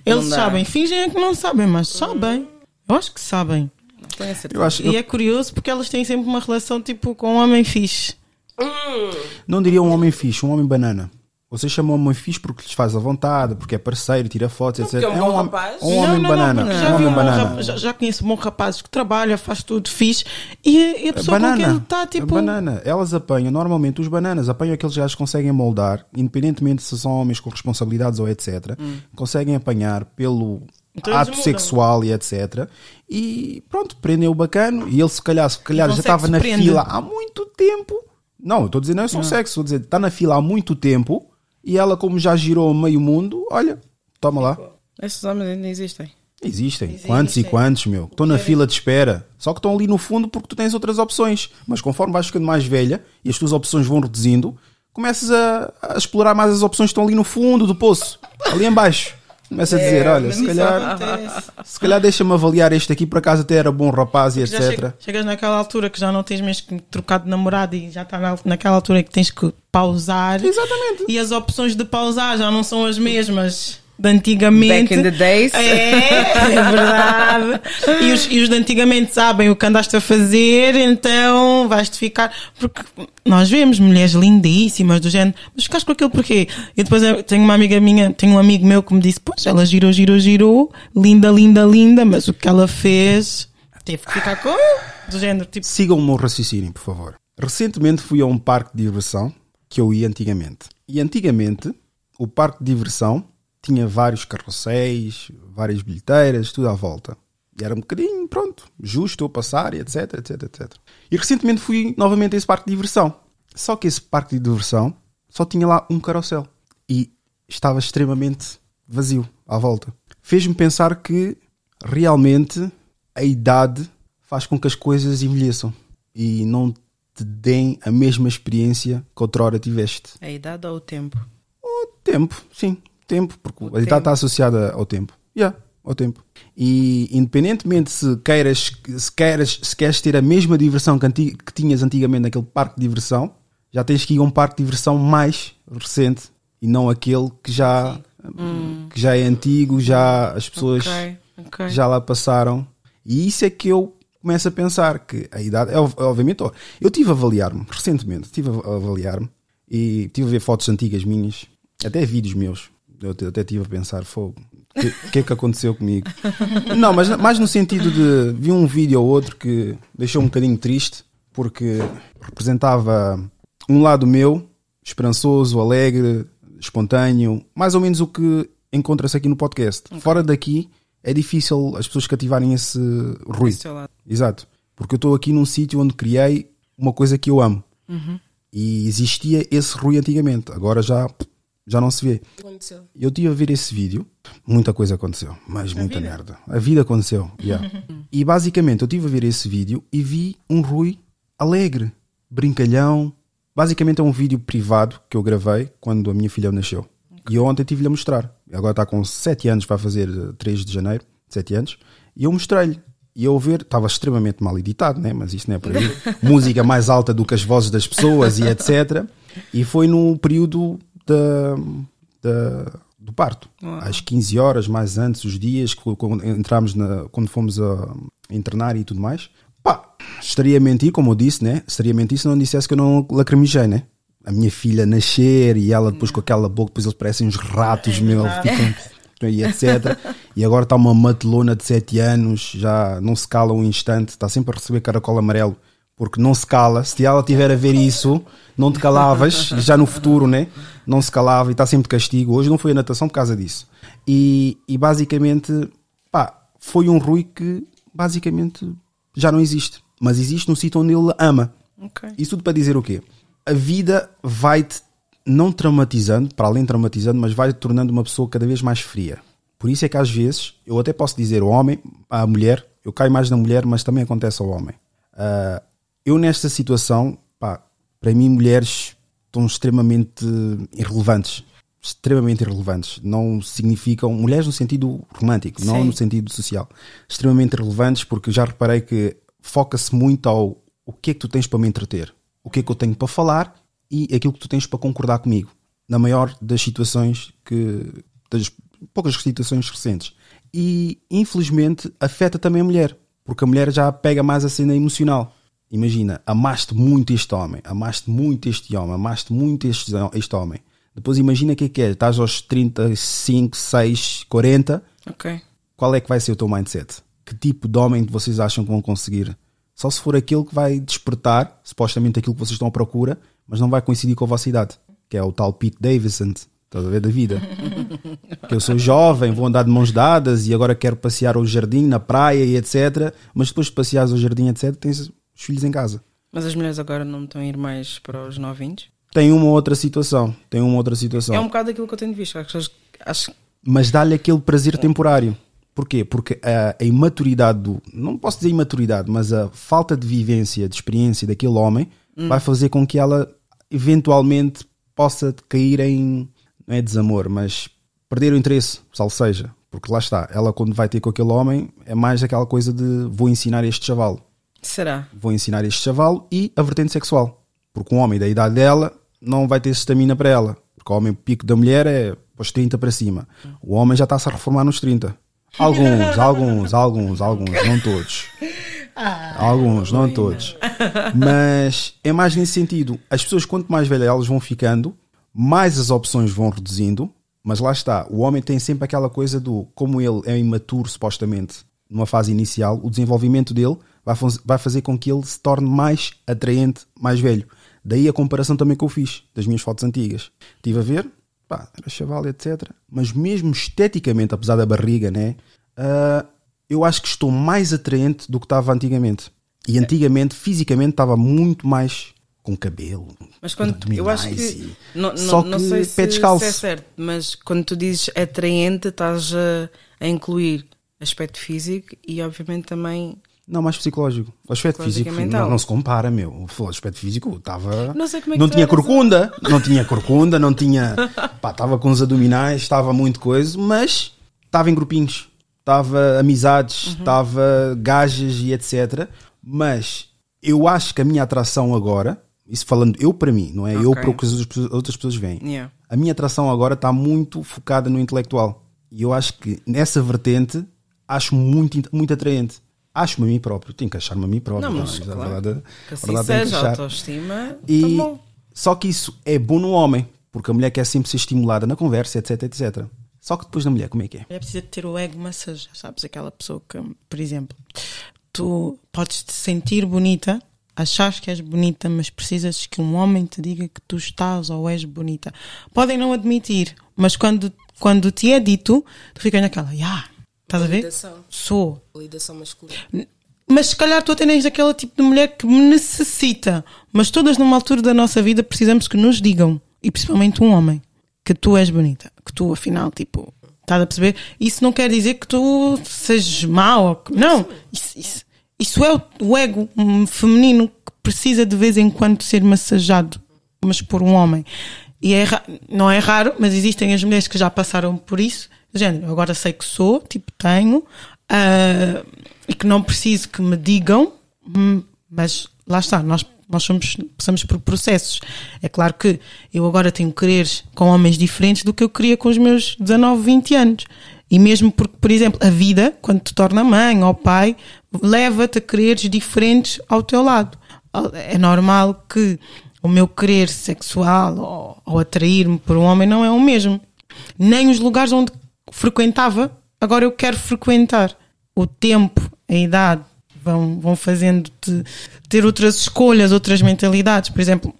Eles sabem, fingem que não sabem, mas sabem. Eu acho que sabem. Eu acho, e eu... é curioso porque elas têm sempre uma relação tipo com um homem fixe. Não diria um homem fixe, um homem banana. Vocês chamam homem fixe porque lhes faz a vontade, porque é parceiro, tira fotos, etc. É um, é um, rapaz. um homem não, banana. Não, não, já, um homem banana. Já, já, conheço bons rapazes que trabalham, faz tudo fixe e, e a pessoa banana. com quem ele está tipo. Banana. Elas apanham, normalmente os bananas apanham aqueles gajos que conseguem moldar, independentemente se são homens com responsabilidades ou etc. Hum. Conseguem apanhar pelo então ato sexual e etc. E pronto, prendem o bacano e ele se calhar, se calhar já estava na fila há muito tempo não, eu estou dizendo não é só não. sexo, estou dizendo está na fila há muito tempo e ela, como já girou meio mundo, olha, toma lá. Esses homens ainda existem. Existem. Quantos e quantos, meu? Estão na fila de espera. Só que estão ali no fundo porque tu tens outras opções. Mas conforme vais ficando mais velha e as tuas opções vão reduzindo, começas a, a explorar mais as opções que estão ali no fundo do poço, ali em Começa a dizer, olha, se calhar, se calhar deixa-me avaliar este aqui, por acaso até era bom rapaz e Já etc. chega- chegas naquela altura que já não tens mesmo que trocar de namorado e já está na- naquela altura que tens que pausar. Exatamente. E as opções de pausar já não são as mesmas de antigamente. Back in the days. É, é verdade. E os, e os de antigamente sabem o que andaste a fazer, então vais-te ficar. Porque nós vemos mulheres lindíssimas do género, mas ficaste com aquilo porquê? E depois eu tenho uma amiga minha, tenho um amigo meu que me disse: Pois, ela girou, girou, girou, linda, linda, linda, mas o que ela fez teve que ficar com. Do género, tipo, Sigam o meu raciocínio, por favor. Recentemente fui a um parque de diversão que eu ia antigamente. E antigamente, o parque de diversão tinha vários carrosséis, várias bilheteiras, tudo à volta. E era um bocadinho, pronto, justo eu passar e etc, etc, etc. E recentemente fui novamente a esse parque de diversão. Só que esse parque de diversão só tinha lá um carrossel. E estava extremamente vazio à volta. Fez-me pensar que realmente a idade faz com que as coisas envelheçam e não te deem a mesma experiência que outrora tiveste. A idade ou o tempo? O tempo, sim, tempo, porque a idade está associada ao tempo. Yeah, ao tempo. E independentemente se queiras, se queiras, se queres ter a mesma diversão que, que tinhas antigamente naquele parque de diversão, já tens que ir a um parque de diversão mais recente e não aquele que já, que já é antigo, já as pessoas Ok, ok. já lá passaram. E isso é que eu começo a pensar que a idade, é, obviamente, eu tive a avaliar-me recentemente, tive a avaliar-me e tive a ver fotos antigas minhas, até vídeos meus. Eu até tive a pensar, fogo, o que, que é que aconteceu comigo? Não, mas mais no sentido de vi um vídeo ou outro que deixou um bocadinho triste porque representava um lado meu, esperançoso, alegre, espontâneo, mais ou menos o que encontra-se aqui no podcast. Fora daqui é difícil as pessoas cativarem esse ruído. Lado. Exato. Porque eu estou aqui num sítio onde criei uma coisa que eu amo. E existia esse ruído antigamente. Agora já, já não se vê. Aconteceu. Eu tive a ver esse vídeo, muita coisa aconteceu, mas muita merda. A vida aconteceu, yeah. E basicamente eu tive a ver esse vídeo e vi um Rui alegre, brincalhão. Basicamente é um vídeo privado que eu gravei quando a minha filha nasceu. E eu ontem tive-lhe a mostrar. Agora está com 7 anos, vai fazer eh, 3 de janeiro, 7 anos. E eu mostrei-lhe. E eu ver, estava extremamente mal editado, né? mas isso não é por aí. Música mais alta do que as vozes das pessoas e etc. E foi no período da, da- do parto. Às 15 horas, mais antes, os dias, que- quando entramos na, quando fomos a internar e tudo mais. Pá, estaria a mentir, como eu disse, né? Estaria a mentir se não dissesse que eu não lacrimejei, né? A minha filha nascer e ela depois com aquela boca, depois eles parecem uns ratos, meu, ficam e etc. E agora está uma matelona de 7 anos, já não se cala um instante, está sempre a receber caracol amarelo, porque não se cala. Se ela tiver a ver isso, não te calavas, já no futuro, né? Não se calava e está sempre de castigo. Hoje não foi a natação por causa disso. E, e basicamente, pá, foi um Rui que basicamente já não existe, mas existe no sítio onde ele ama. Ok. Isso tudo para dizer o quê? A vida vai-te não traumatizando, para além de traumatizando, mas vai-te tornando uma pessoa cada vez mais fria. Por isso é que às vezes, eu até posso dizer o homem, a mulher, eu caio mais na mulher, mas também acontece ao homem. Ah, eu nesta situação, pá, para mim mulheres estão extremamente irrelevantes. Extremamente irrelevantes. Não significam, mulheres no sentido romântico, não Sim. no sentido social. Extremamente irrelevantes porque já reparei que foca-se muito ao o que é que tu tens para me entreter, o que é que eu tenho para falar e aquilo que tu tens para concordar comigo. Na maior das situações que. das poucas situações recentes. E infelizmente afeta também a mulher, porque a mulher já pega mais a cena emocional. Imagina, amaste muito este homem, amaste muito este homem, amaste muito este, este homem. Depois imagina o que é que é, estás aos 35, 6, 40, Ok. qual é que vai ser o teu mindset? Que tipo de homem vocês acham que vão conseguir? Só se for aquele que vai despertar, supostamente aquilo que vocês estão à procura, mas não vai coincidir com a vossa idade, que é o tal Pete Davidson, estás a ver da vida. que eu sou jovem, vou andar de mãos dadas e agora quero passear ao jardim, na praia e etc. Mas depois de passeares ao jardim, etc., tens os filhos em casa. Mas as mulheres agora não estão a ir mais para os novinhos? Tem uma outra situação, tem uma outra situação. É um bocado aquilo que eu tenho visto. Pessoas- Acho mas dá-lhe aquele prazer temporário. Porquê? Porque a, a imaturidade do. Não posso dizer imaturidade, mas a falta de vivência, de experiência daquele homem vai fazer com que ela eventualmente possa cair em. Não é desamor, mas perder o interesse, sal seja. Porque lá está, ela quando vai ter com aquele homem é mais aquela coisa de vou ensinar este chavalo. Será? Vou ensinar este chavalo e a vertente sexual. Porque um homem da idade dela não vai ter estamina para ela. Porque o homem pico da mulher é os 30 para cima. O homem já está-se a reformar nos 30. Alguns, alguns, alguns, alguns, não todos. Alguns, não todos. Mas é mais nesse sentido. As pessoas, quanto mais velhas elas vão ficando, mais as opções vão reduzindo. Mas lá está, o homem tem sempre aquela coisa do, como ele é imaturo, supostamente, numa fase inicial, o desenvolvimento dele vai, vai fazer com que ele se torne mais atraente, mais velho. Daí a comparação também que eu fiz das minhas fotos antigas. Estive a ver, pá, era chaval, etc. Mas mesmo esteticamente, apesar da barriga, né? ah, eu acho que estou mais atraente do que estava antigamente. E antigamente, fisicamente, estava muito mais com cabelo. Mas quando eu acho que e- não, Só não que sei pé descalço. se é certo, mas quando tu dizes atraente, estás a, a incluir aspecto físico e obviamente também Não, mais psicológico. O aspecto Psicológico físico não, não se compara, meu. O aspecto físico estava. Não sei como é que Não tinha corcunda, não tinha corcunda, não tinha. Pá, estava com os abdominais, estava muito coisa, mas estava em grupinhos. Estava amizades, Uhum. estava gajas e etc. Mas eu acho que a minha atração agora, isso falando eu para mim, não é eu Ok. para o que as outras- outras pessoas veem. Yeah. A minha atração agora está muito focada no intelectual. E eu acho que nessa vertente acho muito, muito atraente. Acho-me a mim próprio. Tenho que achar-me a mim próprio. Não, mas é? claro. Verdade, que a assim verdade que seja, achar. autoestima, E, tá só que isso é bom no homem, porque a mulher quer sempre ser estimulada na conversa, etc, etc. Só que depois na mulher, como é que é? É preciso ter o ego massageado, sabes? Aquela pessoa que, por exemplo, tu podes te sentir bonita, achas que és bonita, mas precisas que um homem te diga que tu estás ou és bonita. Podem não admitir, mas quando, quando te é dito, tu ficas naquela, ah, estás a ver? Validação. Sou. Validação masculina. Mas se calhar tu até nem és aquele tipo de mulher que me necessita. Mas todas numa altura da nossa vida precisamos que nos digam, e principalmente um homem, que tu és bonita. Que tu, afinal, tipo, estás a perceber? Isso não quer dizer que tu sejas mau. que- Não. Isso, isso, isso é o, ego feminino que precisa de vez em quando ser massageado. Mas por um homem. E é, não é raro, mas existem as mulheres que já passaram por isso. Género, agora sei que sou, tipo, tenho, ah, e que não preciso que me digam, hum, mas lá está, nós, nós somos, passamos por processos. É claro que eu agora tenho quereres com homens diferentes do que eu queria com os meus 19, 20 anos. E mesmo porque, por exemplo, a vida, quando te torna mãe ou pai, leva-te a quereres diferentes ao teu lado. É normal que o meu querer sexual ou, ou atrair-me por um homem não é o mesmo. Nem os lugares onde frequentava, agora eu quero frequentar. O tempo, a idade, vão, vão fazendo-te ter outras escolhas, outras mentalidades. Por exemplo,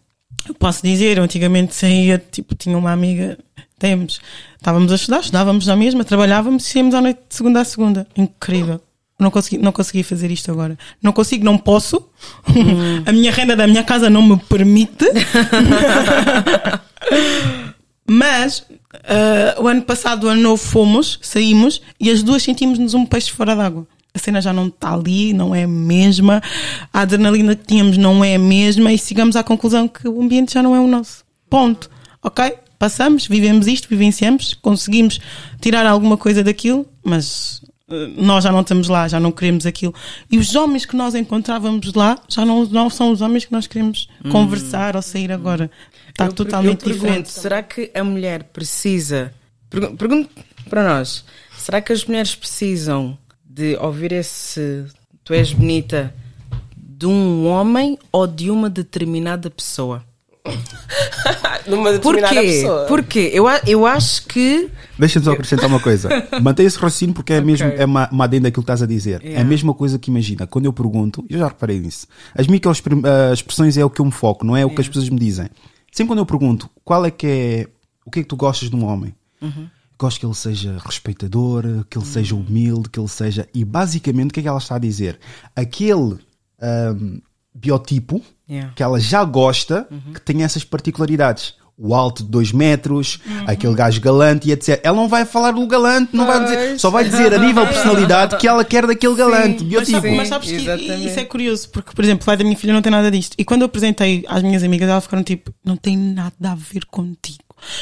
eu posso dizer, eu antigamente saía, tipo, tinha uma amiga, temos, estávamos a estudar, estudávamos na mesma, trabalhávamos e íamos à noite de segunda a segunda. Incrível. Não consegui, não consegui fazer isto agora. Não consigo, não posso. a minha renda da minha casa não me permite. Mas ah, o ano passado, o ano novo, fomos, saímos e as duas sentimos-nos um peixe fora d'água. A cena já não está ali, não é a mesma, a adrenalina que tínhamos não é a mesma e chegamos à conclusão que o ambiente já não é o nosso. Ponto. Ok? Passamos, vivemos isto, vivenciamos, conseguimos tirar alguma coisa daquilo, mas nós já não estamos lá, já não queremos aquilo. E os homens que nós encontrávamos lá já não, não são os homens que nós queremos conversar ou sair agora. Está Eu totalmente eu pergunto, diferente. Será que a mulher precisa. pergun- Pergunto para nós: será que as mulheres precisam de ouvir esse tu és bonita de um homem ou de uma determinada pessoa? Numa determinada Porquê? pessoa. Porquê? Eu, a- eu acho que. Deixa-me só acrescentar uma coisa. Mantém esse raciocínio porque é mesmo é uma, uma adenda daquilo que estás a dizer. É a mesma coisa que imagina. Quando eu pergunto, eu já reparei nisso. As microexpressões é o que eu me foco, não é o que as pessoas me dizem. Sempre quando eu pergunto qual é que é o que é que tu gostas de um homem, gosto que ele seja respeitador, que ele seja humilde, que ele seja. E basicamente o que é que ela está a dizer? Aquele ahm, biotipo Yeah. que ela já gosta que tem essas particularidades. o alto de 2 metros, aquele gajo galante e etc. Ela não vai falar do galante, não vai dizer, só vai dizer a nível de personalidade que ela quer daquele galante, Mas, sabe- biotipo. mas sabes que exatamente. isso é curioso, porque, por exemplo, o pai da minha filha não tem nada disto. E quando eu apresentei às minhas amigas, elas ficaram tipo, não tem nada a ver contigo.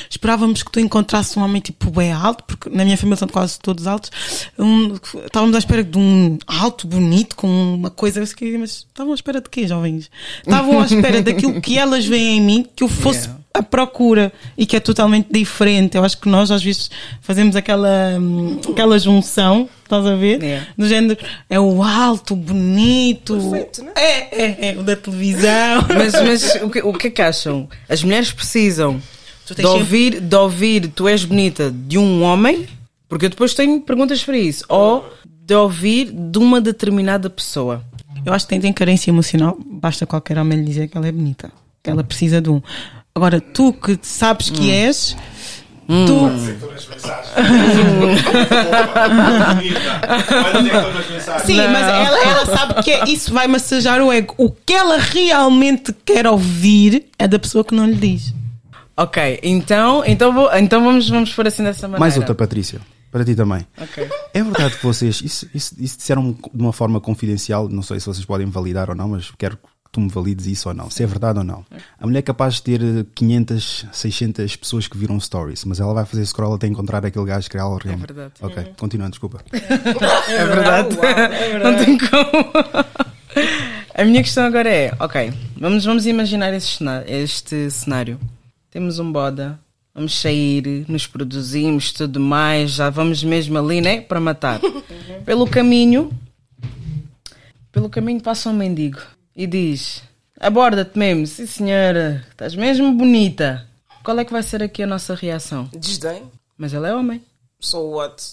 Esperávamos que tu encontrasses um homem tipo bem alto, porque na minha família são quase todos altos. Um, estávamos à espera de um alto, bonito, com uma coisa. Eu mas estavam à espera de quê, jovens? Estavam à espera daquilo que elas veem em mim, que eu fosse Yeah. à procura e que é totalmente diferente. Eu acho que nós às vezes fazemos aquela, hum, aquela junção, estás a ver? Yeah. Do género, é o alto, bonito. Perfeito, né? É, é, é, o da televisão. Mas, mas o, que, o que é que acham? As mulheres precisam de sempre- ouvir, de ouvir tu és bonita de um homem, porque eu depois tenho perguntas para isso, ou de ouvir de uma determinada pessoa. Eu acho que tem, tem carência emocional, basta qualquer homem lhe dizer que ela é bonita, que ela precisa de um. Agora, tu que sabes que és, tu. Sim, mas ela, ela sabe que é- isso vai massajar o ego. O que ela realmente quer ouvir é da pessoa que não lhe diz. Ok, então, então, vou, então vamos, vamos pôr assim dessa maneira. Mais outra, Patrícia. Para ti também. Ok. É verdade que vocês, isso, isso, isso disseram de uma forma confidencial, não sei se vocês podem validar ou não, mas quero que tu me valides isso ou não, se é verdade ou não. A mulher é capaz de ter eh, 500, 600 pessoas que viram stories, mas ela vai fazer scroll até encontrar aquele gajo que ela realmente. verdade. Ok, continuando, desculpa. É verdade. Não tem como. A minha questão agora é, ok, vamos, vamos imaginar este cenário, este cenário. Temos um boda, vamos sair, nos produzimos, tudo mais, já vamos mesmo ali, né? Para matar. Pelo caminho, pelo caminho passa um mendigo e diz: Aborda-te mesmo, sim senhora, estás mesmo bonita. Qual é que vai ser aqui a nossa reação? Desdém. Mas ele é homem. So what?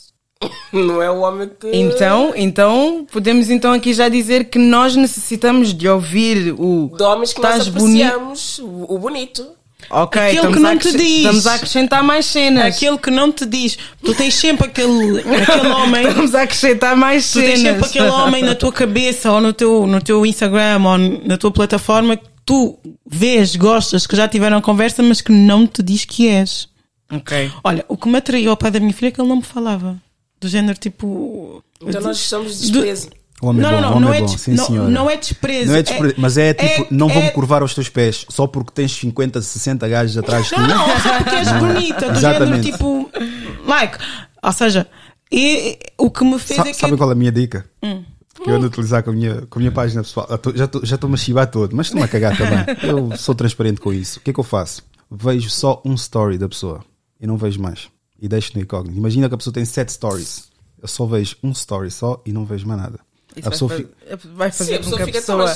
Não é o homem que. Então, então, podemos então aqui já dizer que nós necessitamos de ouvir o De homens que nós apreciamos o, o bonito. Ok, Aquele estamos, que a não te diz. estamos a acrescentar mais cenas. Aquele que não te diz, tu tens sempre aquele, aquele homem. Estamos a acrescentar mais Tu tens cenas. sempre aquele homem na tua cabeça ou no teu, no teu Instagram ou na tua plataforma que tu vês, gostas, que já tiveram conversa, mas que não te diz que és. Ok. Olha, o que me atraiu ao pai da minha filha é que ele não me falava. Do género tipo. Então nós estamos de desprezo. O homem Não, é bom, não, o não, homem não é é, bom, sim não, não é desprezo. Não é despre- mas é tipo, não vou-me é- curvar aos teus pés só porque tens 50, 60 gajos atrás de ti. Não, não, só porque és bonita, do género tipo. Like, ou seja, e, o que me fez Sa é que. sabem qual é a minha dica? Hum. Que eu ando a utilizar com a minha, com a minha página pessoal. Já estou já estou-me a chivar todo, mas estou-me a cagar também. Eu sou transparente com isso. O que é que eu faço? Vejo só um story da pessoa e não vejo mais. E deixo no incógnito. Imagina que a pessoa tem 7 stories. Eu só vejo um story só e não vejo mais nada. Isso a pessoa vai, fica. fa- vai fazer Sim, a com que a fica pessoa tão,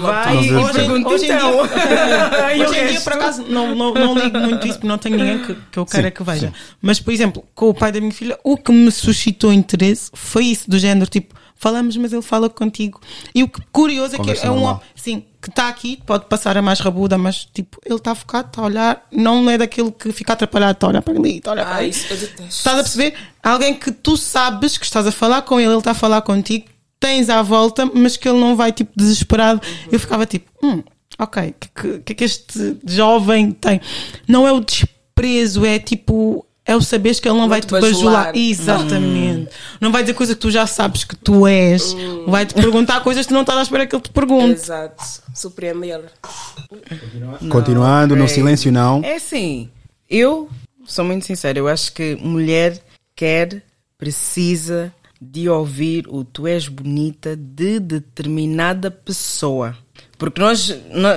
vai Hoje- e Hoje, pergunta hoje em então. dia, hoje em dia, resto? por acaso, não, não, não ligo muito isso porque não tenho ninguém que, que eu queira Sim, que veja. sim. Mas, por exemplo, com o pai da minha filha, o que me suscitou interesse foi isso, do género, tipo, falamos, mas ele fala contigo. E o que curioso é que é um normal. sim, que está aqui, pode passar a mais rabuda, mas, tipo, ele está focado, está a olhar, não é daquele que fica atrapalhado, está a olhar para ali, está a olhar para Ah, ali. isso. Estás a perceber? Alguém que tu sabes que estás a falar com ele, ele está a falar contigo, tens à volta, mas que ele não vai tipo desesperado. Eu ficava tipo, hum, ok, o que, que, que é que este jovem tem? Não é o desprezo, é tipo. É o saberes que ele não, vai te bajular. bajular. Exatamente. Não vai dizer coisa que tu já sabes que tu és. Vai te perguntar coisas que tu não estás à espera que ele te pergunte. Exato. Surpreender. Continuando, no ok. silêncio não. É assim, eu sou muito sincera, eu acho que mulher quer, precisa de ouvir o tu és bonita de determinada pessoa. Porque nós, nó-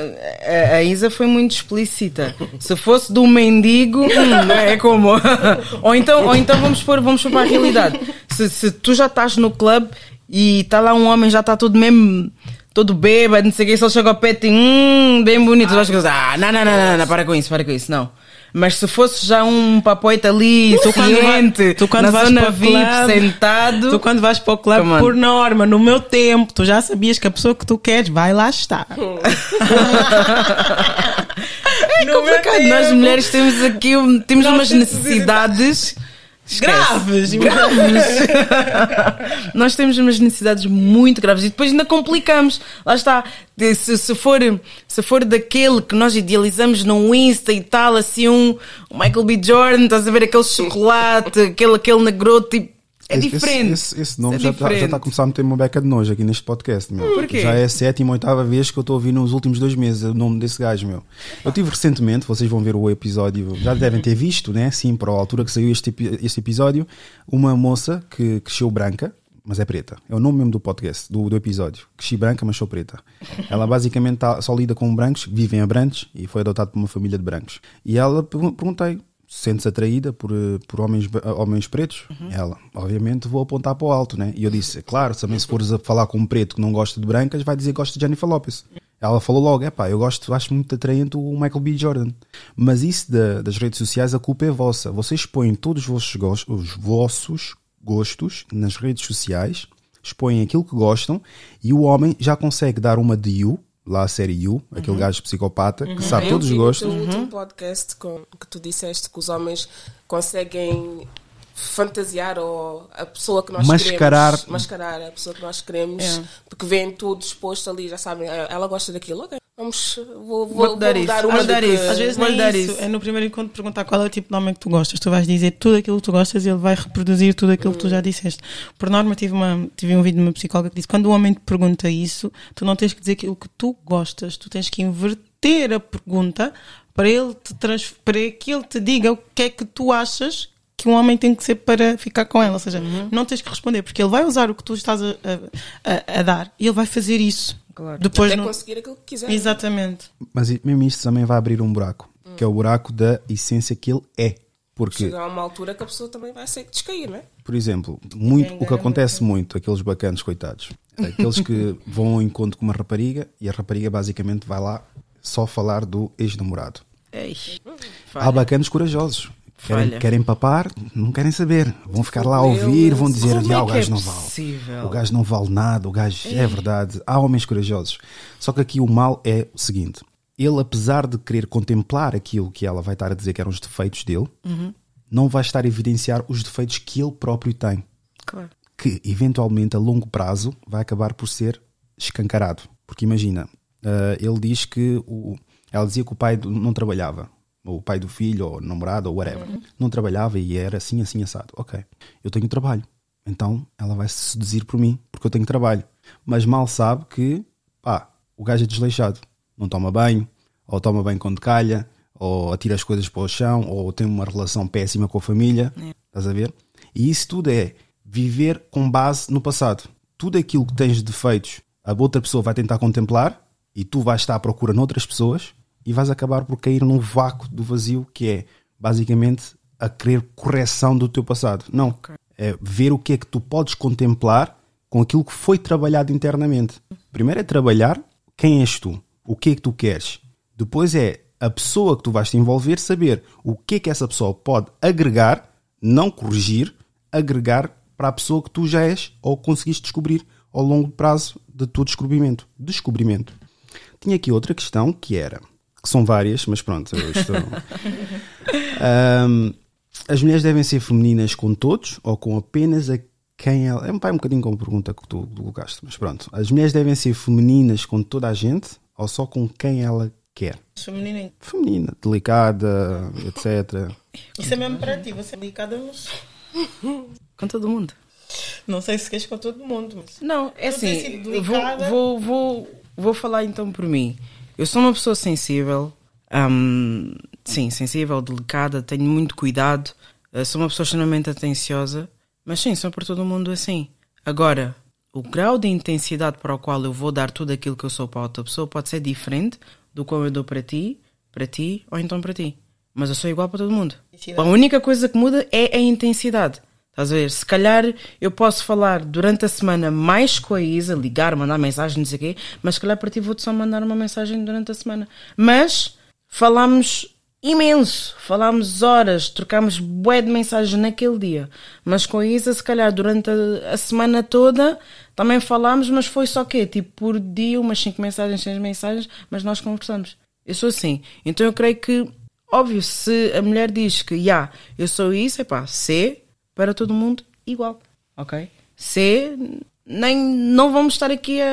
a, Isa foi muito explícita. Se fosse do mendigo, hum, é como. ou, então, ou então vamos pôr, vamos pôr para a realidade. Se, se tu já estás no clube e está lá um homem, já está todo mesmo, todo bêbado, não sei o que, só chega ao pé e tem, hum, bem bonito. Tu vais ah, não, não, não, não, não, para com isso, para com isso, não. Mas se fosse já um papoita ali, Tu ciente, tu quando na vais zona para o VIP, clube, sentado, Tu quando vais para o clube, on. por norma, no meu tempo, tu já sabias que a pessoa que tu queres vai lá estar. É complicado. Nós mulheres temos aqui temos Não umas temos necessidades Graves! Nós temos umas necessidades muito graves e depois ainda complicamos. Lá está. Se, se, for, se for daquele que nós idealizamos no Insta e tal, assim, um, um Michael B. Jordan, estás a ver aquele chocolate, aquele, aquele negroto, tipo, é Esse- diferente. Esse, esse nome É já está tá a começar a meter uma beca de nojo aqui neste podcast, meu. Porquê? Já é a sétima, oitava vez que eu estou a ouvir nos últimos dois meses o nome desse gajo, meu. Eu tive recentemente, vocês vão ver o episódio, já devem ter visto, né? Sim, para a altura que saiu este, este episódio, uma moça que cresceu branca, mas é preta. É o nome mesmo do podcast, do, do episódio. Cresci branca, mas sou preta. Ela basicamente tá, só lida com brancos, vive em Abrantes e foi adotada por uma família de brancos. E ela pergun- perguntei. Sentes atraída por, eh, por homens, ba- homens pretos? Ela, obviamente, vou apontar para o alto, né? E eu disse, claro, também se fores a falar com um preto que não gosta de brancas, vai dizer que gosta de Jennifer Lopez. Ela falou logo, é pá, eu gosto, acho muito atraente o Michael B. Jordan. Mas isso da- das redes sociais, a culpa é vossa. Vocês expõem todos os vossos, gos- os vossos gostos nas redes sociais, expõem aquilo que gostam e o homem já consegue dar uma de you, lá a série You, aquele gajo psicopata que sabe Eu todos os gostos. teu último podcast com, que tu disseste que os homens conseguem fantasiar ou a pessoa que nós Mascarar. queremos. Mascarar a pessoa que nós queremos. Porque vêem tudo exposto ali, já sabem, "Ah, ela gosta daquilo, ok. Vamos, vou, vou, Vou-te dar vou isso, dar vou uma dar de que- isso. Às vezes nem dar isso. isso. É no primeiro encontro perguntar qual é o tipo de homem que tu gostas. Tu vais dizer tudo aquilo que tu gostas e ele vai reproduzir tudo aquilo que tu já disseste. Por norma, tive, uma, tive um vídeo de uma psicóloga que disse quando o homem te pergunta isso, tu não tens que dizer aquilo que tu gostas. Tu tens que inverter a pergunta para, ele te trans, para que ele te diga o que é que tu achas que um homem tem que ser para ficar com ela. Ou seja, não tens que responder, porque ele vai usar o que tu estás a- a- a dar e ele vai fazer isso. Claro. Depois Até não- conseguir aquilo que quiser. Exatamente. Mas mesmo isto também vai abrir um buraco, que é o buraco da essência que ele é. Porque, Chega a uma altura que a pessoa também vai ser descair, não é? por exemplo, muito, o que acontece muito, aqueles bacanos, coitados, aqueles que vão ao encontro com uma rapariga e a rapariga basicamente vai lá só falar do ex-namorado. Ei, Há bacanos corajosos. Querem, querem papar, não querem saber. Vão ficar lá a ouvir, vão dizer: Como "Ah, é o gajo é não vale. O gajo não vale nada, o gajo é verdade. Há homens corajosos. Só que aqui o mal é o seguinte: ele, apesar de querer contemplar aquilo que ela vai estar a dizer que eram os defeitos dele, não vai estar a evidenciar os defeitos que ele próprio tem. Claro. Que eventualmente a longo prazo vai acabar por ser escancarado. Porque imagina, ah, ele diz que o, ela dizia que o pai não trabalhava. Ou o pai do filho, ou o namorado, ou whatever. Não trabalhava e era assim, assim, assado. Ok, eu tenho trabalho. Então ela vai se seduzir por mim, porque eu tenho trabalho. Mas mal sabe que, pá, o gajo é desleixado. Não toma banho, ou toma banho quando calha, ou atira as coisas para o chão, ou tem uma relação péssima com a família. Estás a ver? E isso tudo é viver com base no passado. Tudo aquilo que tens de defeitos, a outra pessoa vai tentar contemplar e tu vais estar à procura noutras pessoas e vais acabar por cair num vácuo do vazio que é basicamente a querer correção do teu passado. Não. É ver o que é que tu podes contemplar com aquilo que foi trabalhado internamente. Primeiro é trabalhar quem és tu, o que é que tu queres. Depois é a pessoa que tu vais te envolver saber o que é que essa pessoa pode agregar, não corrigir, agregar para a pessoa que tu já és ou conseguiste descobrir ao longo prazo do teu descobrimento. Descobrimento. Tinha aqui outra questão que era, que são várias, mas pronto, eu estou... Ahm, as mulheres devem ser femininas com todos ou com apenas a quem ela. É um pai um bocadinho como pergunta que tu colocaste, mas pronto. As mulheres devem ser femininas com toda a gente ou só com quem ela quer? Feminino. Feminina, delicada, etc. Isso é mesmo para ti, você é delicada, mas Com todo mundo. não sei se queres com todo mundo, mas Não, é assim, vou, vou, vou, vou falar então por mim. Eu sou uma pessoa sensível, hum, sim, sensível, delicada, tenho muito cuidado, eh, sou uma pessoa extremamente atenciosa, mas sim, sou por todo mundo assim. Agora, o grau de intensidade para o qual eu vou dar tudo aquilo que eu sou para outra pessoa pode ser diferente do qual eu dou para ti, para ti ou então para ti. Mas eu sou igual para todo mundo. A única coisa que muda é a intensidade. Estás a ver? Se calhar eu posso falar durante a semana mais com a Isa, ligar, mandar mensagem, não sei o quê, mas se calhar para ti vou-te só mandar uma mensagem durante a semana. Mas falámos imenso, falámos horas, trocámos bué de mensagens naquele dia. Mas com a Isa, se calhar durante a, a semana toda também falámos, mas foi só quê? Tipo por dia, umas 5 mensagens, 6 mensagens, mas nós conversamos. Eu sou assim. Então eu creio que, óbvio, se a mulher diz que, já, eu sou isso, epá, C, para todo mundo igual, ok? C, nem, não vamos estar aqui a,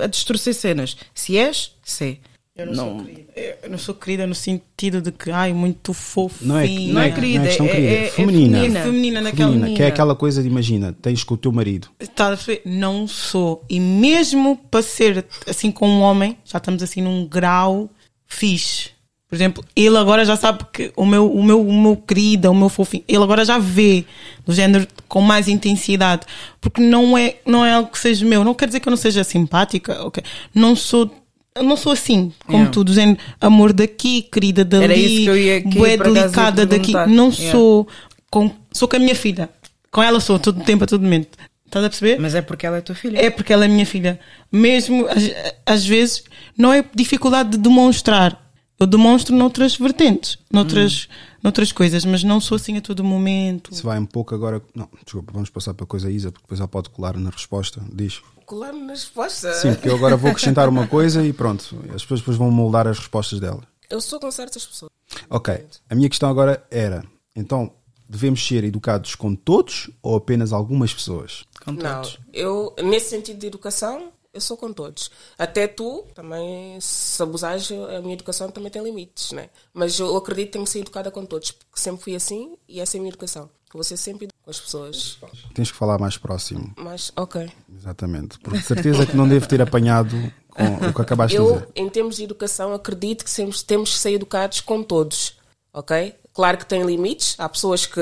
a, a, distorcer cenas. Se és, C. Eu não, sou querida. Eu não sou querida no sentido de que, ai, muito fofo. Não é, Não não é é, querida, não é questão é- querida. é- é feminina. feminina. Feminina naquela Feminina, que é aquela coisa de imagina, tens com o teu marido. Está a perceber? Não sou. E mesmo para ser assim com um homem, já estamos assim num grau fixe. Por exemplo, ele agora já sabe que o meu, o meu, o meu querido, o meu fofinho, ele agora já vê do género com mais intensidade. Porque não é, não é algo que seja meu. Não quer dizer que eu não seja simpática, ok? Não sou. Eu não sou assim, como Yeah. tu, do género, amor daqui, querida dali, Era isso que eu ia- que bué delicada daqui. Não Yeah. sou com, sou com a minha filha. Com ela sou, todo o tempo, a todo momento. Estás a perceber? Mas é porque ela é tua filha. É porque ela é minha filha. Mesmo, às, às vezes, não é dificuldade de demonstrar. Eu demonstro noutras vertentes, noutras, noutras coisas, mas não sou assim a todo momento. Se vai um pouco agora. Não, desculpa, vamos passar para a coisa Isa, porque depois ela pode colar na resposta. Diz. Colar na resposta. Sim, porque eu agora vou acrescentar uma coisa e pronto. As pessoas depois vão moldar as respostas dela. Eu sou com certas pessoas. Ok. A minha questão agora era: então, devemos ser educados com todos ou apenas algumas pessoas? Com Não, todos. eu, nesse sentido de educação, eu sou com todos. Até tu, também, se abusares, a minha educação também tem limites, né? Mas eu acredito que tenho que ser educada com todos, porque sempre fui assim e essa é a minha educação. Eu vou ser sempre com as pessoas. Tens que falar mais próximo. Mas, ok. Exatamente. Porque de certeza que não devo ter apanhado com o que acabaste de Eu, dizer. em termos de educação, acredito que sempre temos que ser educados com todos, ok? Claro que tem limites. Há pessoas que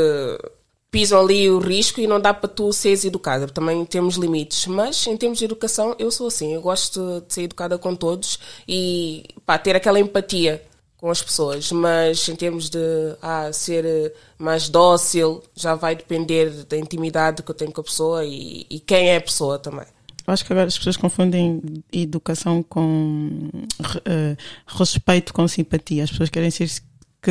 pisam ali o risco e não dá para tu seres educada. Também temos limites. Mas, em termos de educação, eu sou assim. Eu gosto de ser educada com todos e pá, ter aquela empatia com as pessoas. Mas, em termos de ah, ser mais dócil, já vai depender da intimidade que eu tenho com a pessoa e, e quem é a pessoa também. Eu acho que agora as pessoas confundem educação com eh, respeito com simpatia. As pessoas querem ser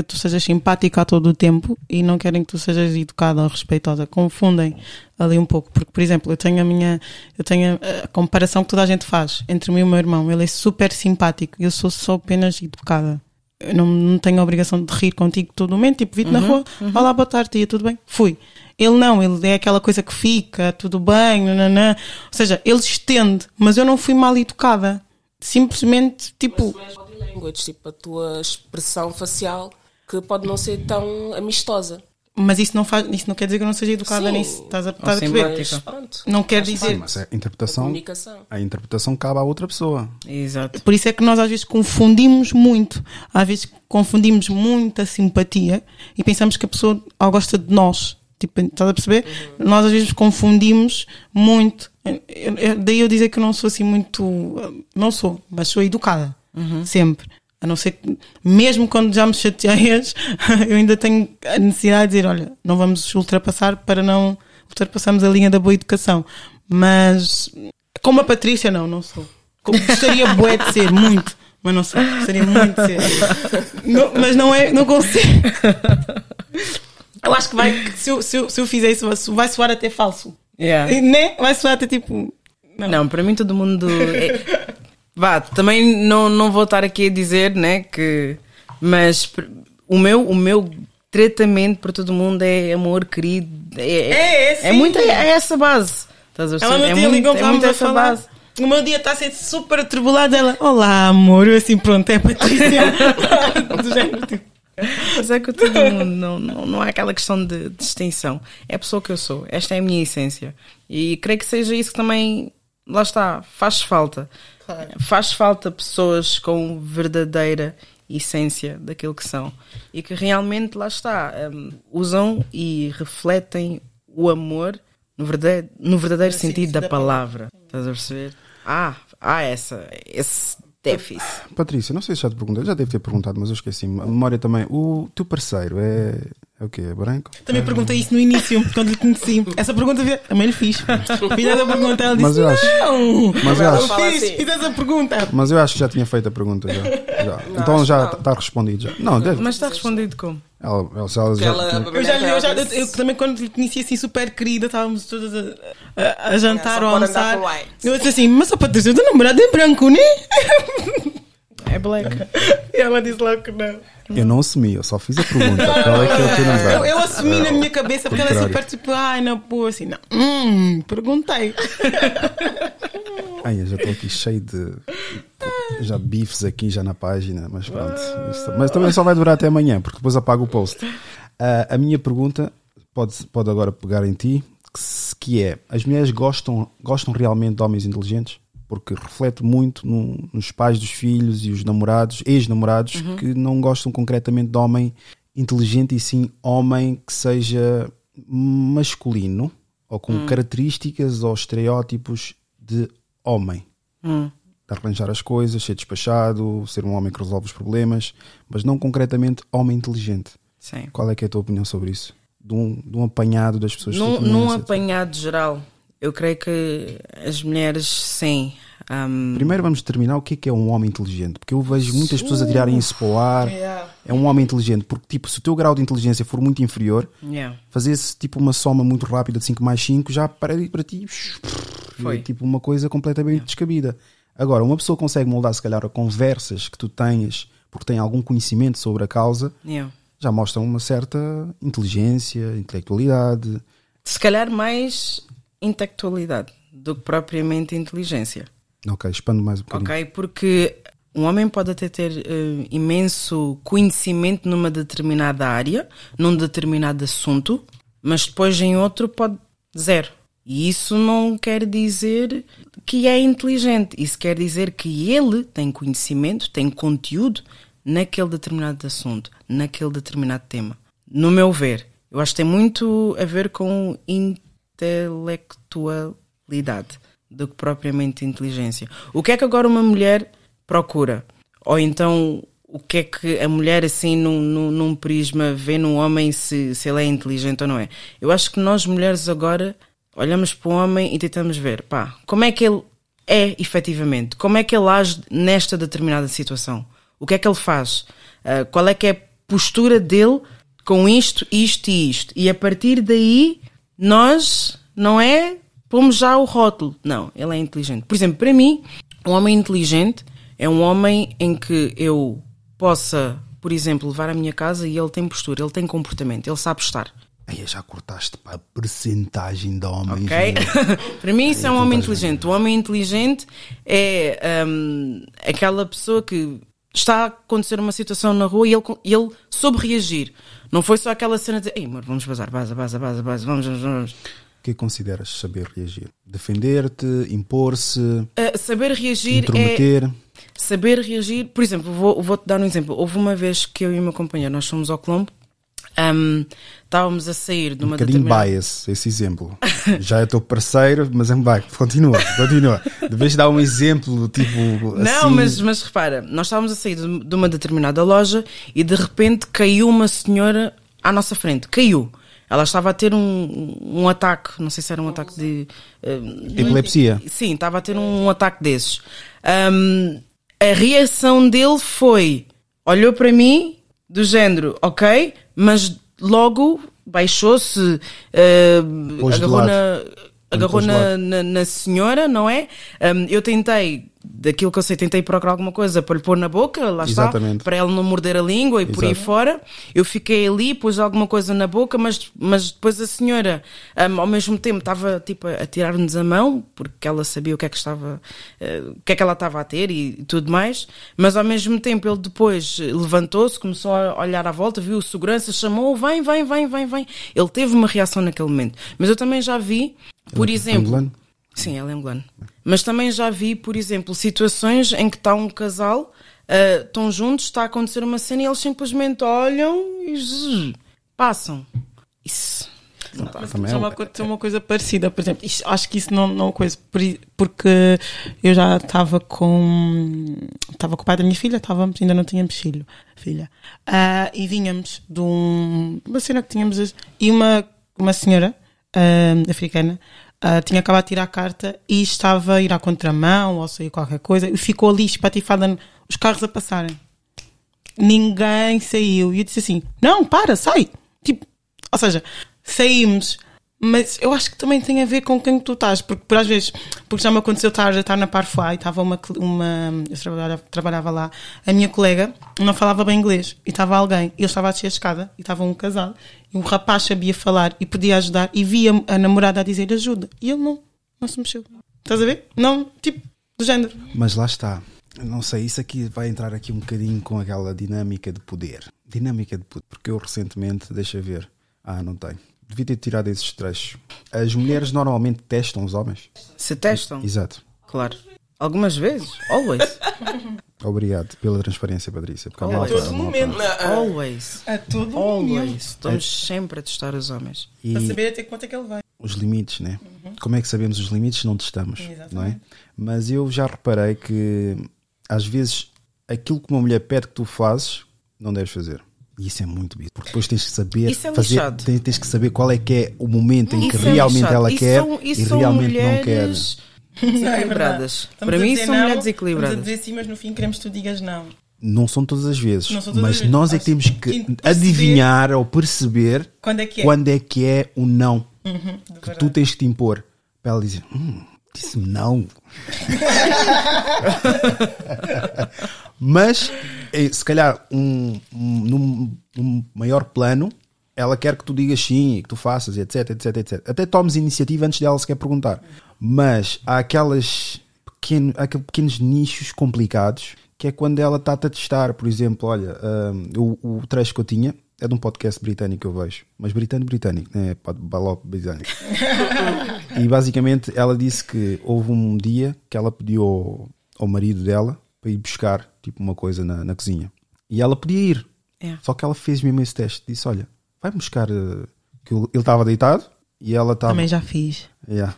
que tu sejas simpática a todo o tempo e não querem que tu sejas educada ou respeitosa. Confundem ali um pouco. Porque, por exemplo, eu tenho a minha. Eu tenho a, a comparação que toda a gente faz entre mim e o meu irmão. Ele é super simpático e eu sou só apenas educada. Eu não, não tenho a obrigação de rir contigo todo momento. Tipo, vi-te na rua, olá, boa tarde, tia, tudo bem? Fui. Ele não, ele é aquela coisa que fica, tudo bem, nananã. Ou seja, ele estende, mas eu não fui mal educada. Simplesmente, tipo, Mas body language, tipo a tua expressão facial, que pode não ser tão amistosa. mas isso não, faz, isso não quer dizer que eu não seja educada Sim. nisso. Estás a, estás a perceber? Mas pronto, Não quer Sim, dizer. mas a interpretação, comunicação. a interpretação cabe à outra pessoa. Exato. Por isso é que nós às vezes confundimos muito. Às vezes confundimos muita simpatia e pensamos que a pessoa ou gosta de nós. Tipo, estás a perceber? Nós às vezes confundimos muito. Eu- eu- daí eu dizer que eu não sou assim muito. Não sou, mas sou educada. Sempre. A não ser que, mesmo quando já me chateias, eu ainda tenho a necessidade de dizer: olha, não vamos ultrapassar para não ultrapassarmos a linha da boa educação. Mas, como a Patrícia, não, não sou. Como Gostaria bué de ser, muito. Mas não sou. Gostaria muito de ser. Não- mas não é, não consigo. Eu acho que vai, que se, eu, se, eu, se eu fizer isso, vai soar até falso. Yeah. Né? Vai soar até tipo. Não. para mim todo mundo. é- Vá, também não, não vou estar aqui a dizer, né, que. Mas o meu, o meu tratamento para todo mundo é amor, querido. É, É, é sim. muito é essa base. Estás a Ela perceber? no É dia muito, é muito essa falar. base. O meu dia está a ser super atribulado. Ela, olá, amor. Eu assim, pronto, é Patrícia. Do género, tipo, Mas é que todo mundo, não, não, não há aquela questão de distinção. É a pessoa que eu sou. Esta é a minha essência. E creio que seja isso que também, lá está, faz falta. Faz falta pessoas com verdadeira essência daquilo que são. E que realmente, lá está, hum, usam e refletem o amor no verdadeiro, no verdadeiro sentido da palavra. Estás a perceber? Ah, há essa, esse déficit. Patrícia, não sei se já te perguntei, já deve ter perguntado, mas eu esqueci. A memória também. O teu parceiro é o quê? É branco? Também perguntei isso no início, quando lhe conheci. Essa pergunta vi- também lhe fiz. Fiz essa pergunta, ela disse: Mas eu acho- Não! Mas eu Eu acho, fiz, assim. fiz essa pergunta. mas eu acho que já tinha feito a pergunta. Já. Já. então acho já que não. está respondido. Já. Não, deve. Mas está respondido como? Ela, ela, ela já Ela- Eu, já, eu, já, eu, eu também, quando lhe conheci assim, super querida, estávamos todas a, a, a jantar só ou a almoçar. Eu disse assim: Mas a Patrícia, o teu namorado é branco, né? É black. E ela disse logo que não. Eu não assumi, eu só fiz a pergunta. Qual é que é o teu Eu, namorado? eu assumi na minha cabeça porque ela é super tipo, ai, não, pô, assim, não. Hum, perguntei. Ai, eu já estou aqui cheio de. Já bifes aqui já na página, mas pronto. Mas também só vai durar até amanhã, porque depois apago o post. Ah, a minha pergunta pode, pode agora pegar em ti, que, se- que é: as mulheres gostam, gostam realmente de homens inteligentes? Porque reflete muito no- nos pais dos filhos e os namorados, ex-namorados, que não gostam concretamente de homem inteligente e sim homem que seja masculino ou com características ou estereótipos de homem. De arranjar as coisas, ser despachado, ser um homem que resolve os problemas, mas não concretamente homem inteligente. Sim. Qual é que é a tua opinião sobre isso? De um, de um apanhado das pessoas que Num, tu num apanhado geral, eu creio que as mulheres, sim. hum, Primeiro vamos determinar o que é que é um homem inteligente, porque eu vejo muitas pessoas a tirarem isso para o ar. É um homem inteligente, porque tipo, se o teu grau de inteligência for muito inferior, yeah. fazer-se tipo uma soma muito rápida de 5 mais 5 já para, para ti Foi. é tipo uma coisa completamente descabida. Agora, uma pessoa consegue moldar se calhar a conversas que tu tenhas porque tem algum conhecimento sobre a causa, Yeah. já mostram uma certa inteligência, intelectualidade. Se calhar mais intelectualidade do que propriamente inteligência. Ok, expando mais um bocadinho. Ok? Porque um homem pode até ter eh, imenso conhecimento numa determinada área, num determinado assunto, mas depois em outro pode zero. E isso não quer dizer que é inteligente. Isso quer dizer que ele tem conhecimento, tem conteúdo naquele determinado assunto, naquele determinado tema. No meu ver, eu acho que tem muito a ver com intelectualidade do que propriamente inteligência. O que é que agora uma mulher procura? Ou então, o que é que a mulher, assim, num, num, num prisma, vê num homem se, se ele é inteligente ou não é? Eu acho que nós mulheres agora olhamos para o homem e tentamos ver, pá, como é que ele é efetivamente? Como é que ele age nesta determinada situação? O que é que ele faz? Ah, qual é que é a postura dele com isto, isto e isto? E a partir daí, nós, não é? Pomos já o rótulo. Não, ele é inteligente. Por exemplo, para mim, um homem inteligente é um homem em que eu possa, por exemplo, levar à minha casa e ele tem postura, ele tem comportamento, ele sabe estar. Aí já cortaste para a percentagem de homens. Ok? né? Para mim, isso é um homem inteligente. O homem inteligente é hum, aquela pessoa que está a acontecer uma situação na rua e ele, e ele soube reagir. Não foi só aquela cena de Ei, amor, vamos bazar, baza, baza, baza, baza, vamos, vamos, vamos. O que é consideras saber reagir? Defender-te, impor-se, Uh, saber reagir é saber reagir. Por exemplo, vou- vou-te dar um exemplo. Houve uma vez que eu e o meu companheiro, nós fomos ao Colombo, hum, estávamos a sair de Um uma bocadinho determinada... bias esse exemplo. Já é teu parceiro, mas é um bias. Continua, continua. Deves dar um exemplo, tipo. Não, assim, mas, mas repara, nós estávamos a sair de uma determinada loja e de repente caiu uma senhora à nossa frente. Caiu. Ela estava a ter um, um ataque, não sei se era um ataque de. eh, Epilepsia. Sim, estava a ter um ataque desses. Ahm, a reação dele foi: olhou para mim, do género, ok, mas logo baixou-se, de agarrou, na, agarrou na, na, na senhora, não é? Ahm, eu tentei, daquilo que eu sei, tentei procurar alguma coisa para lhe pôr na boca, lá Exatamente. está, para ela não morder a língua e por aí Exato. fora. Eu fiquei ali, pus alguma coisa na boca, mas, mas depois a senhora, ahm, ao mesmo tempo, estava tipo, a tirar-nos a mão, porque ela sabia o que é que estava, eh, o que é que ela estava a ter e, e tudo mais, mas ao mesmo tempo ele depois levantou-se, começou a olhar à volta, viu o segurança, chamou, vem, vem, vem, vem, vem. Ele teve uma reação naquele momento. Mas eu também já vi, por exemplo. angolano? Sim, ela é angolana. Mas também já vi, por exemplo, situações em que está um casal, ah, estão juntos, está a acontecer uma cena e eles simplesmente olham e zzz, passam. Isso. Não tá. Também Isso é é um- uma, é uma coisa parecida, por exemplo, isto- acho que isso não, não é coisa, porque eu já estava com estava com o pai da minha filha, estávamos, ainda não tínhamos filho, filha, Ah, e vinhamos de um, uma cena que tínhamos, e uma, uma senhora ah, africana ah, tinha acabado de tirar a carta e estava a ir à contramão ou sair qualquer coisa e ficou ali espatifada, os carros a passarem. Ninguém saiu. E eu disse assim: Não, para, sai. Tipo, ou seja, saímos, mas eu acho que também tem a ver com quem tu estás, porque por às vezes, porque já me aconteceu estar, estar na Parfois e estava uma, uma eu trabalhava, trabalhava lá, a minha colega não falava bem inglês e estava alguém, e ele estava a descer a escada e estava um casal, e o rapaz sabia falar e podia ajudar e via a namorada a dizer ajuda, e ele não, não se mexeu. Estás a ver? Não, tipo, do género. Mas lá está. Não sei, isso aqui vai entrar aqui um bocadinho com aquela dinâmica de poder. Dinâmica de poder. Porque eu recentemente, deixa ver. Ah, não tenho. Devia ter tirado esses trechos. As mulheres normalmente testam os homens. Se testam? Exato. Claro. Algumas vezes. Always. Obrigado pela transparência, Patrícia. Porque a Always. malta, A todo a malta- momento. Always. A todo momento. Always. Estamos sempre a testar os homens. E Para saber até quanto é que ele vai. os limites, né? Como é que sabemos os limites se não testamos, Exatamente. não é? Mas eu já reparei que às vezes aquilo que uma mulher pede que tu fazes, não deves fazer. E isso é muito bizarro. Porque depois tens que saber Isso é fazer, tens, tens que saber qual é que é o momento em que Isso é realmente lixado. ela Isso quer são- e são realmente não quer. mulheres Desequilibradas. Estamos Para a mim são não, mulheres Estamos a desequilibradas. dizer sim, mas no fim queremos que tu digas não. Não são todas as vezes, todas mas as vezes. nós é que temos Acho que adivinhar ou perceber Quando é que é? quando é que é o não Uhum, que verdade. tu tens que te impor para ela dizer hum, disse-me não. Mas eh, se calhar um, um- num, num maior plano ela quer que tu digas sim e que tu faças etc etc etc até tomes iniciativa antes dela sequer perguntar. Mas há aquelas pequeno, há aqueles pequenos nichos complicados que é quando ela está-te a testar. Por exemplo olha hum, o, o trecho que eu tinha é de um podcast britânico que eu vejo. Mas britânico britânico né? balop britânico e basicamente ela disse que houve um dia que ela pediu ao, ao marido dela para ir buscar tipo uma coisa na, na cozinha. E ela podia ir. É. Só que ela fez mesmo esse teste. Disse: Olha, vai buscar. eh, que ele estava deitado e ela estava. Também já fiz. Yeah.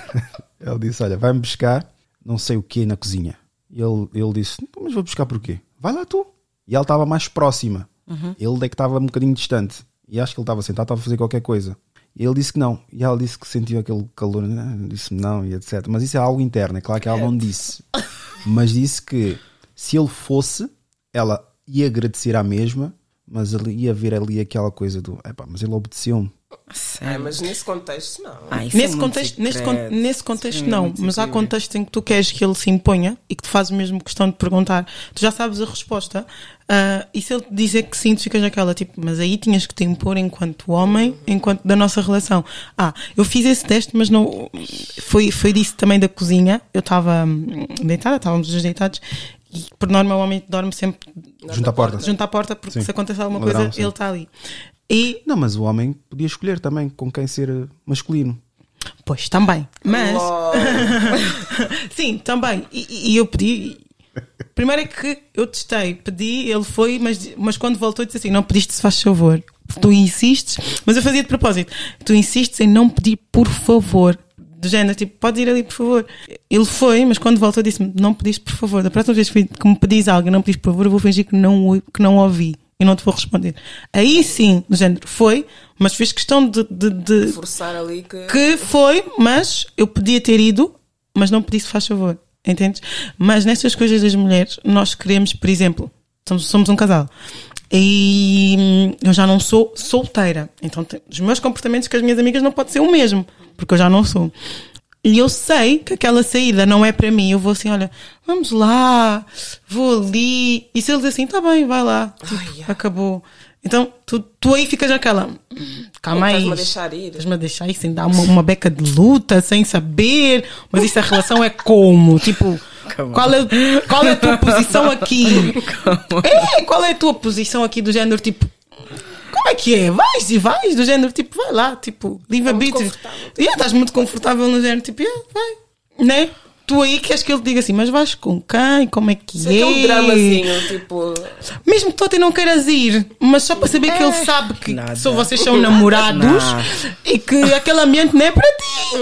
ele disse: Olha, vai-me buscar não sei o que na cozinha. E ele, ele disse: "Então, Mas vou buscar porquê? Vai lá tu. E ela estava mais próxima. Ele é que estava um bocadinho distante. E acho que ele estava sentado, estava a fazer qualquer coisa. E ele disse que não. E ela disse que sentiu aquele calor. "Ah", Disse-me não e etc. Mas isso é algo interno. É claro que ela não disse. Mas disse que se ele fosse, ela ia agradecer à mesma. Mas ele ia ver ali aquela coisa do. Epá, mas ele obedeceu-me. Ai, mas nesse contexto, não. Ah, é Nesse muito contexto, nesse, con- nesse contexto é não, mas há contextos em que tu queres que ele se imponha e que tu fazes mesmo questão de perguntar, tu já sabes a resposta, ah, e se ele te dizer que sim, tu ficas naquela, tipo, mas aí tinhas que te impor enquanto homem, enquanto da nossa relação. Ah, eu fiz esse teste, mas não, foi, foi disso também da cozinha, eu estava hum, deitada, estávamos os deitados, e por norma o homem dorme sempre Junto à porta. junto à porta, porque Sim. se acontecer alguma coisa, sim. ele está ali. E, Não, mas o homem podia escolher também com quem ser eh, masculino. pois, também, mas... Sim, também. E, e eu pedi. Primeiro é que eu testei, pedi, ele foi, mas, mas quando voltou disse assim: não pediste, se faz favor. Tu insistes, mas eu fazia de propósito. Tu insistes em não pedir, por favor. Do género, tipo, pode ir ali, por favor. Ele foi, mas quando voltou disse-me: não pediste, por favor. Da próxima vez que me pedis algo e não pediste, por favor, eu vou fingir que não, que não ouvi e não te vou responder. Aí sim, do género, foi, mas fez questão de- de- de, Forçar ali que. que foi, mas eu podia ter ido, mas não pedi se faz favor. Entendes? Mas nessas coisas das mulheres, nós queremos, por exemplo, somos, somos um casal. E hum, eu já não sou solteira. Então, os meus comportamentos com as minhas amigas não pode ser o mesmo, porque eu já não sou. E eu sei que aquela saída não é para mim. Eu vou assim, olha, vamos lá, vou ali. E se eles assim, tá bem, vai lá. Tipo, acabou. Então, tu, tu aí ficas naquela. "Hum, Calma aí. Estás-me a deixar ir. Estás-me a deixar aí sem dar uma, uma beca de luta, sem saber. Mas isso a relação é como? Tipo, qual é, qual é a tua posição aqui? É, qual é a tua posição aqui do género, tipo, como é que é? Vais e vais, do género, tipo, vai lá, tipo, bit. confortável. Yeah, estás muito confortável no género, tipo, yeah, vai. Né? Tu aí queres que ele diga assim, mas vais com quem? Como é que Isso é? é aquele dramazinho, tipo. Mesmo que tu até não queiras ir, mas só para saber que ele sabe que Nada. só vocês são namorados Nada. e que aquele ambiente não é para ti.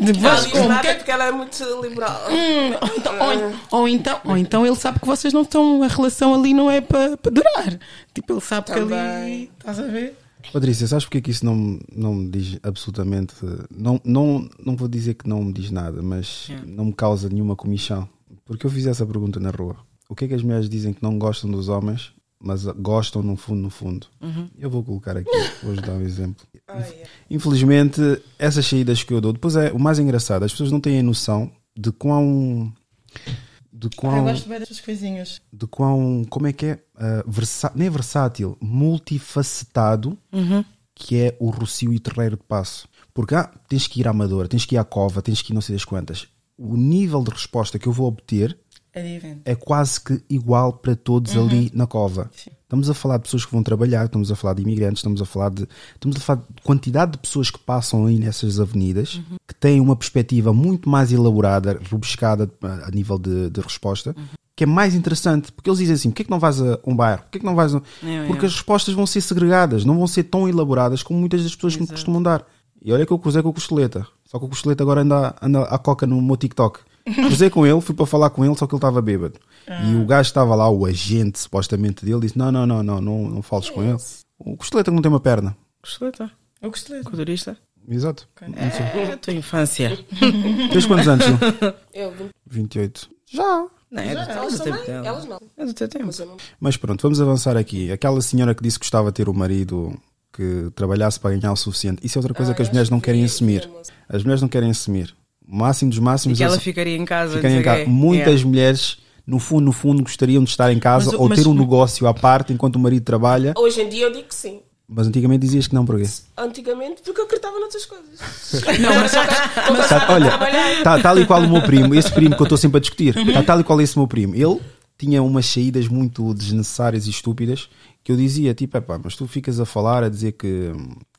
Não vais com quem- porque ela é muito liberal. Hum, ou, então, ou, ou então, ou então ele sabe que vocês não estão, a relação ali não é para, para durar. Tipo, ele sabe que ali. Também. Estás a ver? Patrícia, sabes porque é que isso não, me- não me diz absolutamente. Não, não, não vou dizer que não me diz nada, mas não me causa nenhuma comichão. Porque eu fiz essa pergunta na rua. O que é que as mulheres dizem que não gostam dos homens mas gostam no fundo, no fundo. Eu vou colocar aqui, vou dar um exemplo. Infelizmente, essas saídas que eu dou, depois é o mais engraçado, as pessoas não têm a noção de quão. De Eu quão. gosto bem dessas coisinhas. De quão. Como é que é? Ah, versa, nem versátil, multifacetado que é o Rocio e Terreiro de Passo. Porque ah, tens que ir à Amadora, tens que ir à Cova, tens que ir não sei das quantas. O nível de resposta que eu vou obter É é quase que igual para todos ali na cova. Estamos a falar de pessoas que vão trabalhar, estamos a falar de imigrantes, estamos a falar de, estamos a falar de quantidade de pessoas que passam aí nessas avenidas, que têm uma perspectiva muito mais elaborada, rebuscada a a nível de, de resposta, que é mais interessante, porque eles dizem assim, porquê é que não vais a um bairro? Porquê é que não vais a... É, Porque é. as respostas vão ser segregadas, não vão ser tão elaboradas como muitas das pessoas que me costumam dar. E olha que eu cruzei com o Costeleta, só que o Costeleta agora anda, anda a coca no meu TikTok. Cruzei com ele, fui para falar com ele, só que ele estava bêbado. E o gajo estava lá, o agente supostamente dele, disse: Não, não, não, não, não, não fales com ele. O Costeleta que não tem uma perna. Costeleta. Eu gostei. Culturista. Exato. É a tua infância. Tens quantos anos? Gil? Eu vim. 28. Já. Não, é do, é Elas do tempo também? dela. Elas não. É do teu tempo. Mas não. Mas pronto, vamos avançar aqui. Aquela senhora que disse que gostava de ter o marido que trabalhasse para ganhar o suficiente. Isso é outra coisa Ah, que as mulheres não que querem vi- assumir. As mulheres não querem assumir. O máximo dos E máximos que ela é ficaria em casa. ficarem em casa. quê. Muitas Yeah. mulheres, no fundo, no fundo, gostariam de estar em casa Mas- ou mas- ter um negócio à parte enquanto o marido trabalha. Hoje em dia eu digo que sim. Mas antigamente dizias que não, porquê? Antigamente, porque eu acreditava noutras coisas. Não, mas Tá, olha, está tal e qual o meu primo, esse primo que eu estou sempre a discutir, está tal e qual esse meu primo. Ele tinha umas saídas muito desnecessárias e estúpidas que eu dizia, tipo, epá, mas tu ficas a falar, a dizer que,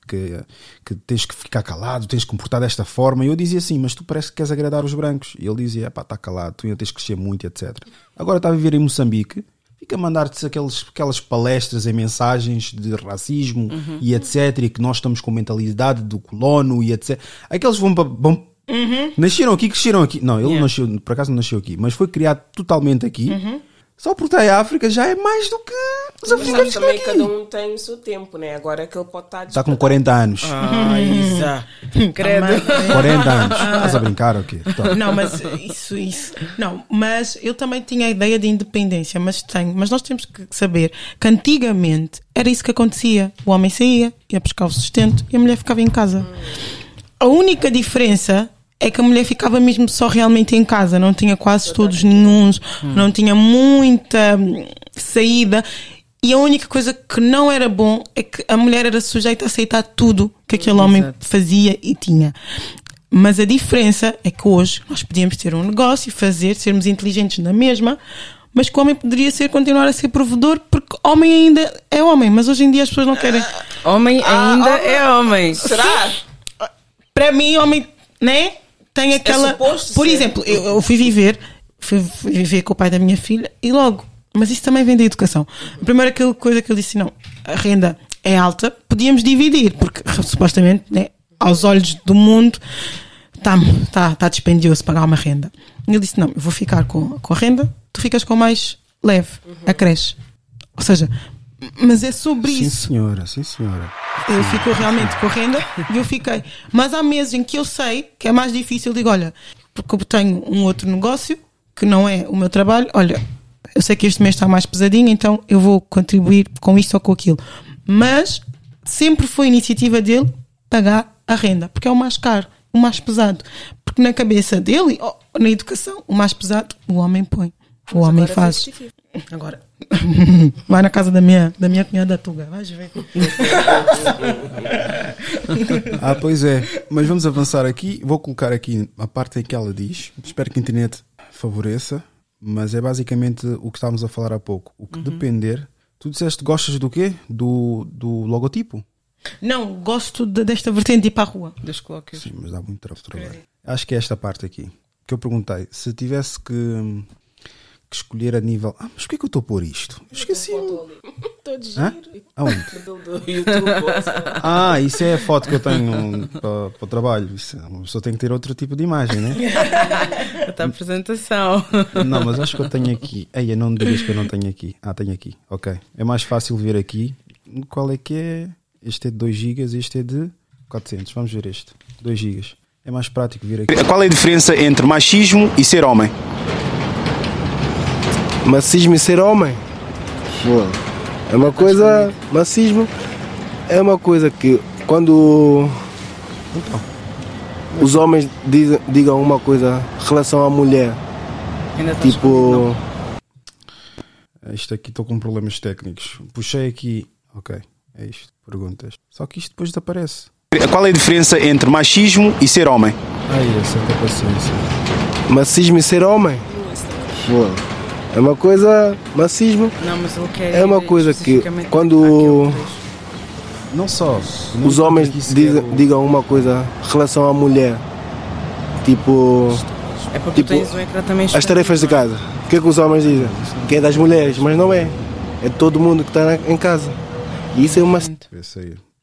que, que tens que ficar calado, tens que comportar desta forma. E eu dizia assim, mas tu parece que queres agradar os brancos. E ele dizia, epá, está calado, tu ainda tens que crescer muito, etc. Agora está a viver em Moçambique, fica a mandar-te aquelas palestras em mensagens de racismo e etc. E que nós estamos com mentalidade do colono e etc. Aqueles vão, vão Nasceram aqui, cresceram aqui. Não, ele Yeah. nasceu, por acaso não nasceu aqui, mas foi criado totalmente aqui. Só por estar em África já é mais do que os africanos também aqui. cada um tem o seu tempo, né? Agora é que ele pode estar Está com 40 anos. Ah, Isa. Credo. 40 anos. Estás a brincar ou quê? Não, mas isso, isso. Não, mas eu também tinha a ideia de independência, mas tenho. Mas nós temos que saber que antigamente era isso que acontecia. O homem saía, ia buscar o sustento e a mulher ficava em casa. A única diferença é que a mulher ficava mesmo só realmente em casa, não tinha quase todos nenhuns, não tinha muita hum, saída. E a única coisa que não era bom é que a mulher era sujeita a aceitar tudo que aquele homem Exato. fazia e tinha. Mas a diferença é que hoje nós podíamos ter um negócio, fazer, sermos inteligentes na mesma, mas que o homem poderia ser, continuar a ser provedor, porque homem ainda é homem, mas hoje em dia as pessoas não querem. Homem ainda é homem. Será? Para mim, homem, né? Tem aquela. suposto Por ser. exemplo, eu, eu fui viver, fui, fui viver com o pai da minha filha e logo. Mas isso também vem da educação. A primeira aquela coisa que eu disse, não, a renda é alta, podíamos dividir, porque supostamente, né, aos olhos do mundo, está tá, tá dispendioso pagar uma renda. E ele disse, não, eu vou ficar com, com a renda, tu ficas com mais leve, a creche. Ou seja, mas é sobre sim, isso. senhora, sim, senhora. Ele ficou realmente com a renda e eu fiquei. Mas há meses em que eu sei que é mais difícil. Digo, olha, porque eu tenho um outro negócio que não é o meu trabalho. Olha, eu sei que este mês está mais pesadinho, então eu vou contribuir com isto ou com aquilo. Mas sempre foi iniciativa dele pagar a renda, porque é o mais caro, o mais pesado. Porque na cabeça dele, oh, na educação, o mais pesado, o homem põe. O homem Agora faz. difícil. Agora, vai na casa da minha, da minha cunhada Tuga, vais ver. Ah, pois é. Mas vamos avançar aqui. Vou colocar aqui a parte em que ela diz. Espero que a internet favoreça. Mas é basicamente o que estávamos a falar há pouco. O que depender. Tu disseste gostas do quê? Do, do logotipo? Não, gosto de- desta vertente de ir para a rua. Dos colóquios. Sim, mas dá muito tra- trabalho. Acho que é esta parte aqui. Que eu perguntei. Se tivesse que, que escolher a nível. Ah, mas porquê que eu estou a pôr isto? Eu Esqueci. Estou de giro. Aonde? Do, do YouTube. Ah, isso é a foto que eu tenho para, para o trabalho. Isso, uma pessoa tem que ter outro tipo de imagem, né? Até a apresentação. Não, mas acho que eu tenho aqui. Ei, não me digas que eu não tenho aqui. Ah, tenho aqui. Ok. É mais fácil ver aqui. Qual é que é? Este é de 2 GB, este é de 400. Vamos ver este. 2 GB. É mais prático ver aqui. Qual é a diferença entre machismo e ser homem? Macismo e ser homem? Pô, É uma coisa. Machismo é uma coisa que quando Então, os homens dizem, digam uma coisa em relação à mulher, tipo. isto aqui estou com problemas técnicos. Puxei aqui. Ok, é isto. Perguntas. Só que isto depois desaparece. Qual é a diferença entre machismo e ser homem? Ai, é santa paciência. Machismo e ser homem? Pô, É uma coisa. Machismo Não, mas ele quer é uma coisa que quando. Não só. os homens dizem, o- digam uma coisa em relação à mulher, tipo. É porque tipo, tu tens um ecrã também As tarefas de casa. O que é que os homens dizem? Que é das mulheres, mas não é. É de todo mundo que está em casa. E isso é uma.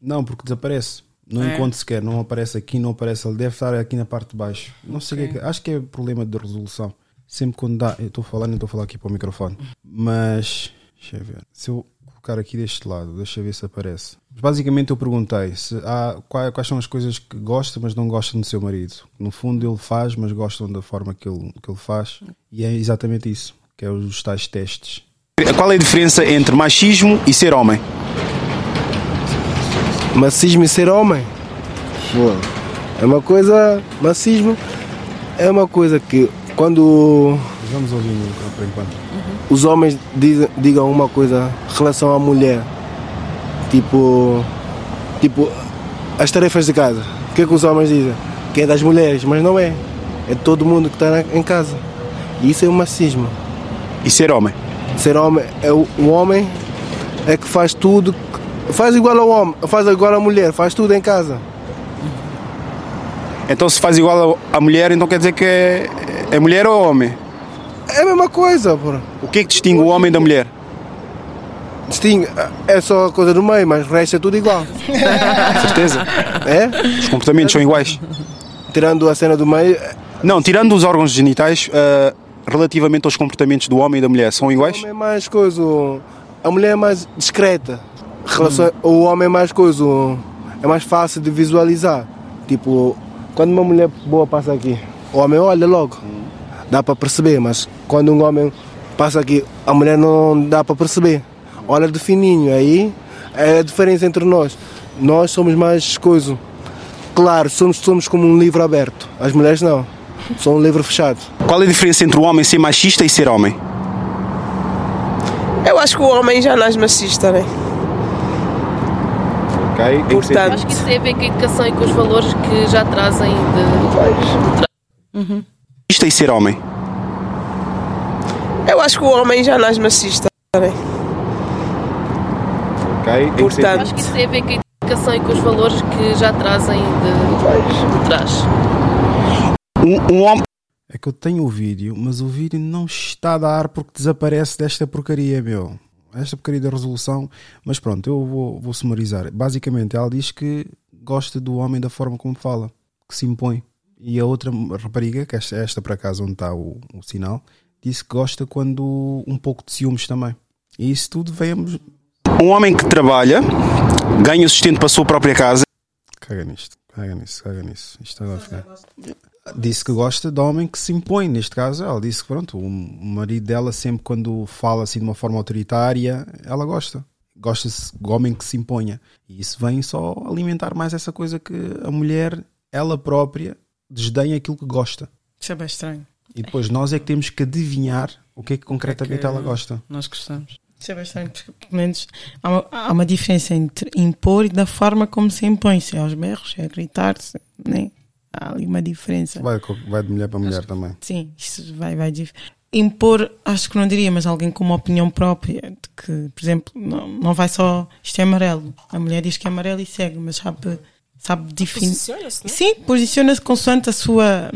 Não, porque desaparece. Não É. encontro sequer. Não aparece aqui, não aparece ali. Deve estar aqui na parte de baixo. Não sei o que é que- Acho que é problema de resolução. Sempre quando dá. Eu estou nem estou a falar aqui para o microfone. Mas. Deixa eu ver. Se eu colocar aqui deste lado, deixa eu ver se aparece. Basicamente eu perguntei se há, quais, quais são as coisas que gosta, mas não gosta do seu marido. No fundo ele faz, mas gostam da forma que ele, que ele faz. E é exatamente isso. Que é os tais testes. Qual é a diferença entre machismo e ser homem? Machismo e ser homem? Pô, É uma coisa. Machismo é uma coisa que quando Vamos ouvir por enquanto. os homens dizem, digam uma coisa em relação à mulher, tipo. Tipo. As tarefas de casa. O que é que os homens dizem? Que é das mulheres, mas não é. É de todo mundo que está em casa. E isso é o machismo. E ser homem? Ser homem é o, o homem é que faz tudo, faz igual ao homem, faz igual à mulher, faz tudo em casa. Então se faz igual à mulher, então quer dizer que é, é mulher ou homem? É a mesma coisa, pô. O que é que distingue o homem da mulher? Distingue, é só a coisa do meio, mas o resto é tudo igual. Certeza? É? Os comportamentos são iguais? Tirando a cena do meio, Não, tirando os órgãos genitais, ah, relativamente aos comportamentos do homem e da mulher, são o iguais? homem é mais coisa, a mulher é mais discreta. Relação, O homem é mais coisa, é mais fácil de visualizar. Tipo, quando uma mulher boa passa aqui, o homem olha logo, dá para perceber, mas quando um homem passa aqui, a mulher não dá para perceber. Olha de fininho, aí é a diferença entre nós. Nós somos mais coisa. Claro, somos, somos como um livro aberto. As mulheres não. São um livro fechado. Qual é a diferença entre o homem ser machista e ser homem? Eu acho que o homem já nasce machista, né? Ok. Portanto, Acho que isso tem a ver com a educação e com os valores que já trazem de. Machista e ser homem? eu acho que o homem já nasce machista, né? Ok. Portanto, Acho que isso tem a ver com a educação e com os valores que já trazem de, de trás. Um, um homem. É que eu tenho o vídeo, mas o vídeo não está a dar porque desaparece desta porcaria, meu. Esta porcaria da resolução. Mas pronto, eu vou, vou sumarizar. Basicamente, ela diz que gosta do homem da forma como fala, que se impõe. E a outra rapariga, que esta, esta por acaso onde está o, o sinal, disse que gosta quando um pouco de ciúmes também. E isso tudo vemos. Um homem que trabalha, ganha sustento para a sua própria casa. Caga nisto, caga nisso, caga nisso. Isto agora fica. Disse que gosta de homem que se impõe. Neste caso, ela disse que pronto, o marido dela, sempre quando fala assim de uma forma autoritária, ela gosta. Gosta-se de homem que se imponha. E isso vem só alimentar mais essa coisa que a mulher, ela própria, desdenha aquilo que gosta. Isso é bem estranho. E depois nós é que temos que adivinhar o que é que concretamente que- ela gosta. Nós gostamos. Isso é bem estranho, porque pelo menos há uma, há uma diferença entre impor e da forma como se impõe. Se é aos berros, se é a gritar, se, né? há ali uma diferença. Vai, vai de mulher para mulher também. Sim, isso vai, vai dif- Impor, acho que não diria, mas alguém com uma opinião própria, de que, por exemplo, não, não vai só isto é amarelo. A mulher diz que é amarelo e segue, mas sabe, sabe definir. posiciona-se, né? Sim, posiciona-se consoante a sua,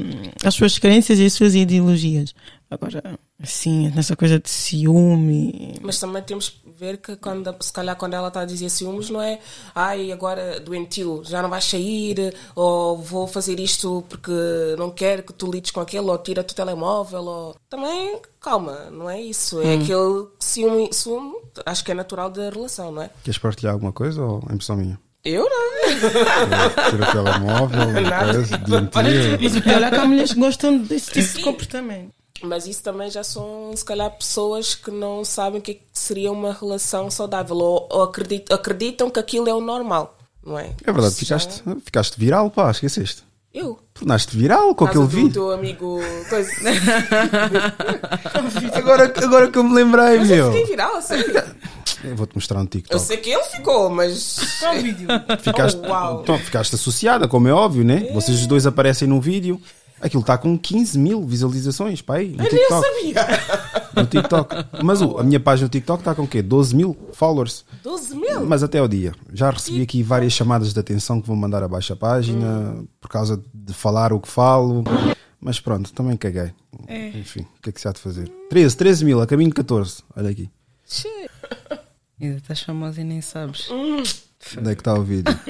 as suas crenças e as suas ideologias. Agora, assim, nessa coisa de ciúme. Mas também temos que ver que quando, se calhar quando ela está a dizer ciúmes não é ai agora doentio, já não vais sair ou vou fazer isto porque não quero que tu lides com aquele ou tira-te o telemóvel ou... Também, calma, não é isso. É aquele ciúme, ciúme, acho que é natural da relação, não é? Queres partilhar alguma coisa ou é impressão minha? Eu não. Tira o telemóvel, Nada. Mas o pior é que há mulheres que gostam desse tipo de comportamento. Mas isso também já são, se calhar, pessoas que não sabem o que seria uma relação saudável ou, ou acreditam, acreditam que aquilo é o normal, não é? É verdade, Isso já- ficaste, ficaste viral, pá, esqueceste. Eu. Tornaste viral com aquele do vídeo. teu amigo. Coisa. Agora, agora que eu me lembrei, Mas eu meu. fiquei viral. Eu vou-te mostrar um Eu TikTok. sei que ele ficou, mas. Qual vídeo? Ficaste, Oh, uau. então, ficaste associada, como é óbvio, né? Vocês os dois aparecem no vídeo. Aquilo está com 15 mil visualizações, pá, aí, no Eu nem TikTok. sabia. No TikTok. Mas o- a minha página no TikTok está com o quê? 12 mil followers. 12 mil. Mas até ao dia. Já recebi aqui várias chamadas de atenção que vão mandar abaixo a página por causa de falar o que falo. Mas pronto, também caguei. Enfim, o que é que se há de fazer? 13, 13 mil, a caminho de 14. Olha aqui. Ainda estás famosa e nem sabes. Onde é que está o vídeo?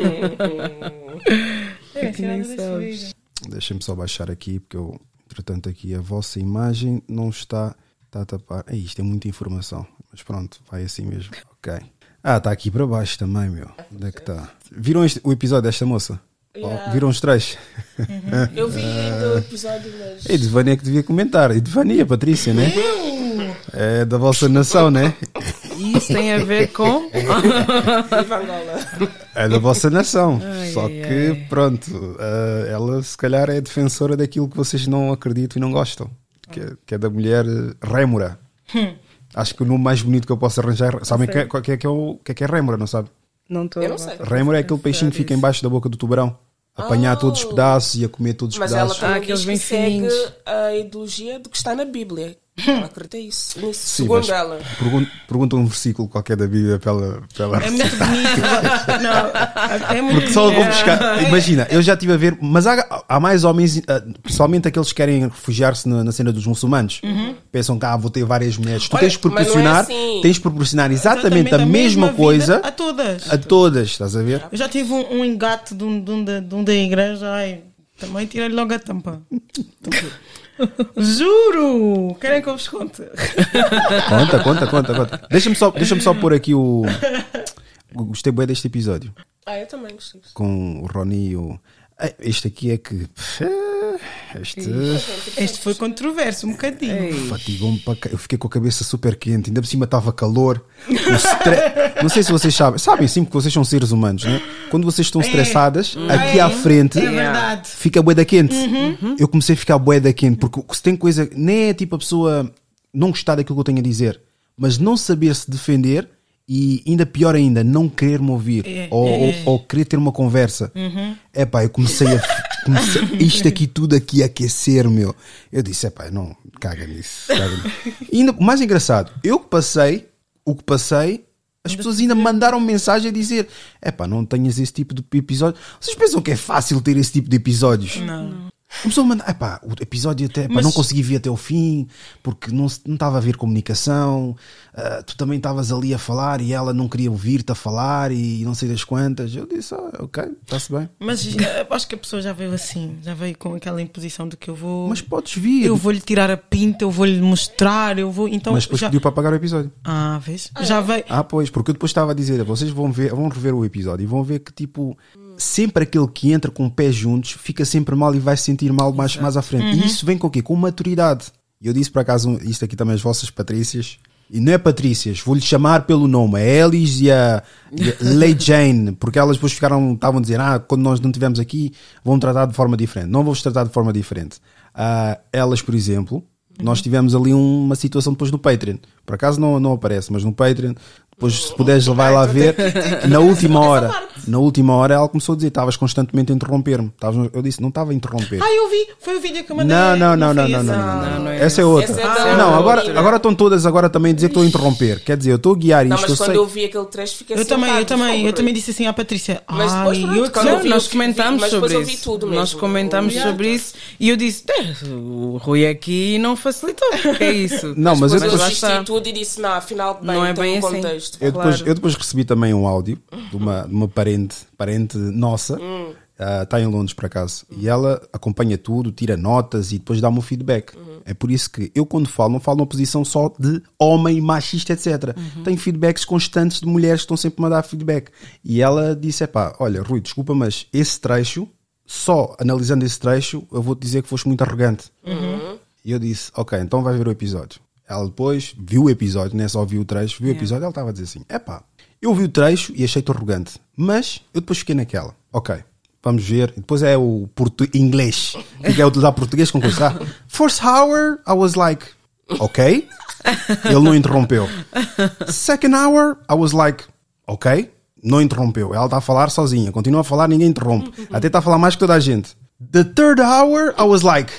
É, que nem sabes. Deixem-me só baixar aqui, porque eu, entretanto, aqui a vossa imagem não está, está a tapar. É isto, é muita informação. Mas pronto, vai assim mesmo. Ok. Ah, está aqui para baixo também, meu. Onde é que está? Viram este- o episódio desta moça? Yeah. Oh, viram os três? Eu vi do episódio, mas. É Edvânia que devia comentar. Edvânia, Patrícia, né? É da vossa nação, né? Isso tem a ver com. Viva Angola. É da vossa nação. Ai, Só ai, que, ai. pronto, ah, ela se calhar é defensora daquilo que vocês não acreditam e não gostam. Que é, que é da mulher eh, rémora. Acho que o nome mais bonito que eu posso arranjar. Sabem o que, é- qual que é que é o que é que é rémora, não sabe? Não estou. Eu não sei. Rémora é aquele peixinho que fica embaixo da boca do tubarão. Apanhar todos os pedaços e a comer todos os Mas ela pedaços. também Ah, diz que segue a ideologia do que está na Bíblia. Ela acredita isso. Nisso, Sim, segundo ela. pergun- Pergunta um versículo qualquer da Bíblia para ela. Para ela É muito bonito. Não, é muito Porque só vou bonito. buscar. Imagina, eu já estive a ver, mas há, há mais homens, ah, principalmente aqueles que querem refugiar-se na, na cena dos muçulmanos. Pensam que ah, vou ter várias mulheres. Tu Olha, tens de é proporcionar, assim. tens de proporcionar exatamente, a mesma, vida coisa a todas. a todas, estás a ver? Eu já tive um, um engate de um, de, um da, de um da igreja, ai, também tirei logo a tampa. Juro! Querem que eu vos conte? Conta, conta, conta, conta. Deixa-me só, deixa só pôr aqui o. Gostei bem deste episódio Ah, eu também gostei. com o Rony e o. Ah, Este aqui é que. Este. Este foi controverso, um bocadinho. Fatigou-me para Eu fiquei com a cabeça super quente, ainda por cima estava calor. o stre- Não sei se vocês sabem, sabem sim, porque vocês são seres humanos, né? Quando vocês estão estressadas, aqui à frente É fica bué da quente. Eu comecei a ficar bué da quente, porque se tem coisa, nem é tipo a pessoa não gostar daquilo que eu tenho a dizer, mas não saber se defender e ainda pior ainda, não querer me ouvir É, ou, é, ou- é. ou querer ter uma conversa. É pá, eu comecei a. comecei- isto aqui tudo aqui a aquecer, meu. Eu disse, é pá, não, caga nisso. Caga nisso. E ainda, o mais engraçado, eu que passei, o que passei, as pessoas ainda mandaram mensagem a dizer: é pá, não tenhas esse tipo de episódio. Vocês pensam que é fácil ter esse tipo de episódios? Não. Começou a mandar, epá, o episódio até, epá, Mas- não consegui vir até o fim, porque não se- não estava a haver comunicação, ah, tu também estavas ali a falar e ela não queria ouvir-te a falar e não sei das quantas. Eu disse, ah, ok, está-se bem. Mas eh, acho que a pessoa já veio assim, já veio com aquela imposição de que eu vou. Mas podes vir. eu vou lhe tirar a pinta, eu vou lhe mostrar, eu vou. Então Mas depois já. pediu para apagar o episódio. Ah, vês? Já veio. Ah, pois, porque eu depois estava a dizer, vocês vão ver, vão rever o episódio e vão ver que tipo, sempre aquele que entra com pés juntos fica sempre mal e vai se sentir mal mais, mais à frente. E isso vem com o quê? Com maturidade. E eu disse por acaso, isto aqui também as vossas Patrícias, não é Patrícias, vou-lhe chamar pelo nome, a Elis e a, e a Lei Jane, porque elas depois ficaram, estavam a dizer, ah, quando nós não estivermos aqui, vão tratar de forma diferente. Não vou-vos tratar de forma diferente. Ah, elas, por exemplo, nós tivemos ali uma situação depois no Patreon. Por acaso não, não aparece, mas no Patreon, depois se puderes vai lá ver. Na última hora, na última hora ela começou a dizer, estavas constantemente a interromper-me. Eu disse, não estava a interromper. Ah, eu vi, foi o vídeo que eu mandei. Não, não, não, não, não, não, não, não, Não, não é Essa é outra. Essa é da Não, agora, agora estão todas agora também a dizer que estou a interromper. Quer dizer, eu estou a guiar Não, isto, mas eu quando eu vi aquele trecho fiquei Eu assim, também, eu também, eu também disse assim à Patrícia. Mas depois, pronto, nós comentámos mas sobre isso. Nós comentámos sobre isso e eu disse: "É, o Rui aqui não facilitou. É isso? Não, mas eu Depois eu assisti tudo e disse, não, afinal, Não é tem bem um eu, depois, eu depois recebi também um áudio de uma, de uma parente, parente nossa, Hum. ah, está em Londres por acaso, e ela acompanha tudo, tira notas e depois dá-me o feedback. Uhum. É por isso que eu, quando falo, não falo numa posição só de homem, machista, etc. Uhum. Tenho feedbacks constantes de mulheres que estão sempre a mandar feedback. E ela disse: pá, olha, Rui, desculpa, mas esse trecho, só analisando esse trecho, eu vou-te dizer que foste muito arrogante. Uhum. E eu disse, ok, então vai ver o episódio. Ela depois viu o episódio, não é só viu o trecho, viu o episódio, ela estava a dizer assim: epá, eu vi o trecho e achei-te arrogante, mas eu depois fiquei naquela, ok, vamos ver. E depois é o portu inglês, que é utilizar português com coisa. Ah, First hour, I was like, ok, ele não interrompeu. Second hour, I was like, ok, não interrompeu. Ela está a falar sozinha, continua a falar, ninguém interrompe. Até está a falar mais que toda a gente. The third hour, I was like,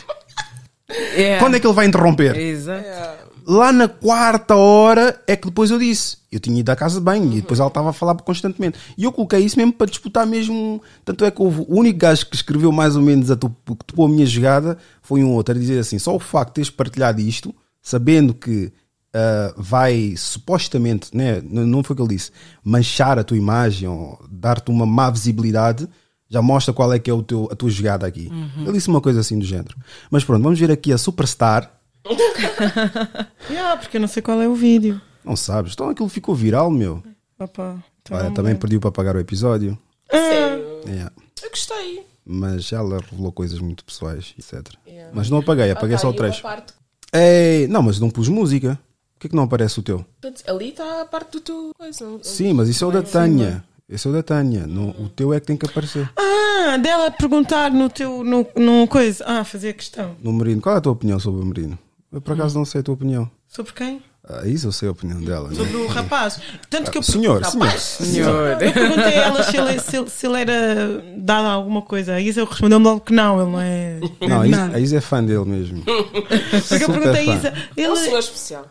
Yeah. quando é que ele vai interromper? Exato. Lá na quarta hora é que depois eu disse. Eu tinha ido à casa de banho e depois ela estava a falar constantemente. E eu coloquei isso mesmo para disputar mesmo. Tanto é que houve, o único gajo que escreveu mais ou menos a tu- que topou a minha jogada foi um outro a dizer assim: só o facto de teres partilhado isto, sabendo que ah, vai supostamente, né, não foi o que ele disse, manchar a tua imagem ou dar-te uma má visibilidade, já mostra qual é que é o teu, a tua jogada aqui. Ele disse uma coisa assim do género. Mas pronto, vamos ver aqui a Superstar. Yeah, porque eu não sei qual é o vídeo. Não sabes? Então aquilo ficou viral, meu. Opa, então Olha, também perdi para pagar o episódio. Sério. Yeah. Eu gostei. Mas ela revelou coisas muito pessoais, etc. Mas não apaguei, apaguei Ah, só o trecho. parte- Ei, não, mas não pus música. Por que, que não aparece o teu? Ali está a parte do teu coisa. Sim, mas isso é o da Tânia. Esse é o da Tânia. Não, o teu é que tem que aparecer. Ah, dela perguntar no teu. No, no coisa. Ah, fazer questão. No Merino. Qual é a tua opinião sobre o Merino? Eu por acaso não sei a tua opinião. Sobre quem? Ah, isso eu sei a opinião dela. né? Sobre o rapaz. Tanto que eu Senhor, Rapaz, senhor. Eu perguntei a ela se ele, se ele- se ele era dado a alguma coisa. A Isa respondeu-me logo que não, ele não é. Não, a Isa, a Isa é fã dele mesmo. Porque eu perguntei a fã. Isa. É um Ele, senhor especial.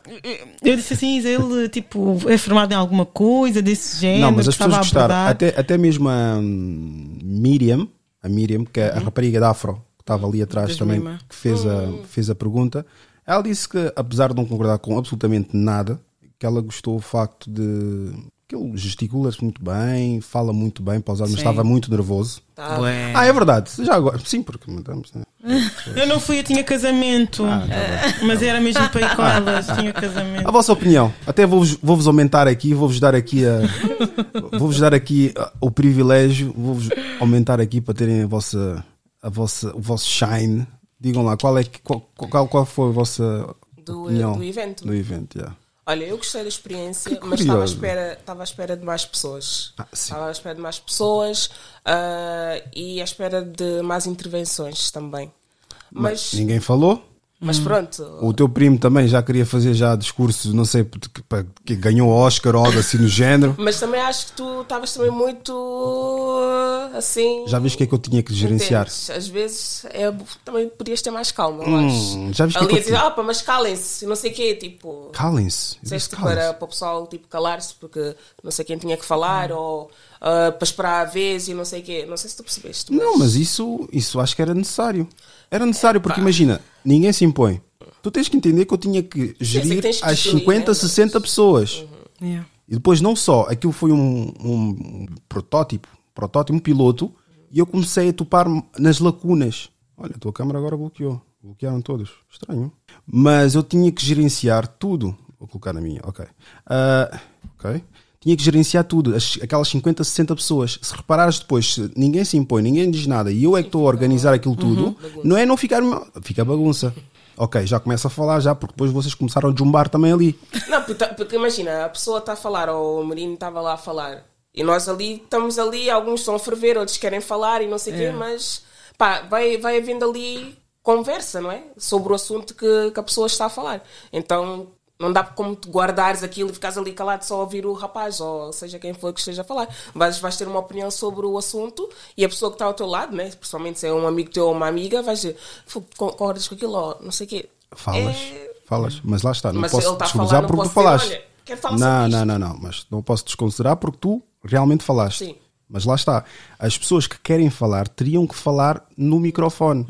eu disse assim, Isa, ele tipo, é formado em alguma coisa desse género. Não, mas as pessoas a gostaram. abordar. Até, até mesmo a hum, Miriam, a Miriam, que é a rapariga da Afro, que estava ali atrás também, Mima. que fez a, fez a pergunta, ela disse que, apesar de não concordar com absolutamente nada, que ela gostou do facto de que ele gesticula-se muito bem, fala muito bem, para usar, mas estava muito nervoso. Tá. Ah, é verdade. Já agora, sim, porque mandamos, né? Eu não fui, eu tinha casamento. Ah, tá mas era mesmo para ir com elas, tinha casamento. A vossa opinião. Até vou-vos vou-vos aumentar aqui, vou-vos dar aqui a, vou-vos dar aqui a- o privilégio, vou-vos aumentar aqui para terem a vossa, a vossa, o vosso shine. Digam lá, qual, é que, qual, qual, qual foi a vossa Do, opinião do evento. do evento? yeah. Olha, eu gostei da experiência, mas estava à, espera, estava à espera de mais pessoas. Ah, estava à espera de mais pessoas ah, e à espera de mais intervenções também. Mas, Ninguém falou. Mas pronto, O teu primo também já queria fazer já discurso, não sei, que ganhou Oscar ou algo assim no género. mas também acho que tu estavas também muito assim. Já viste o que é que eu tinha que gerenciar? entendes? Às vezes é, também podias ter mais calma, eu acho. Hum, já viste que Ali é a que eu dizer, tinha? pá, mas calem-se, não sei o quê, tipo. Calem-se. Disseste calem-se. para, para o pessoal tipo, calar-se porque não sei quem tinha que falar ou ah, para esperar a vez e não sei o quê. Não sei se tu percebeste. Não, mas isso, isso acho que era necessário. Era necessário, porque imagina, ninguém se impõe. Tu tens que entender que eu tinha que gerir que as gerir, 50, né? 60 pessoas. Yeah. E depois, não só, aquilo foi um, um protótipo, protótipo, um piloto, e eu comecei a topar nas lacunas. Olha, a tua câmera agora bloqueou. Bloquearam todos. Estranho. Mas eu tinha que gerenciar tudo. Vou colocar na minha, ok. Ah, ok. Tinha que gerenciar tudo, as- aquelas 50, 60 pessoas. Se reparares depois, se ninguém se impõe, ninguém diz nada e eu é que estou a organizar aquilo tudo, não é não ficar. Fica bagunça. Ok, já começa a falar já, porque depois vocês começaram a jumbar também ali. Não, porque, porque imagina, a pessoa está a falar, ou o menino estava lá a falar, e nós ali estamos ali, alguns estão a ferver, outros querem falar e não sei o quê, mas pá, vai, vai havendo ali conversa, não é? Sobre o assunto que, que a pessoa está a falar. Então não dá como tu guardares aquilo e ficares ali calado só a ouvir o rapaz, ou seja quem for que esteja a falar. Mas vais ter uma opinião sobre o assunto e a pessoa que está ao teu lado, né? principalmente se é um amigo teu ou uma amiga, vais dizer, "Fu, concordas com aquilo, ou não sei o quê. Falas, É- falas, mas lá está, não Mas posso a desconsiderar porque tu dizer, falaste. olha, não, não, não, não, mas não posso desconsiderar porque tu realmente falaste. Sim. Mas lá está, as pessoas que querem falar teriam que falar no microfone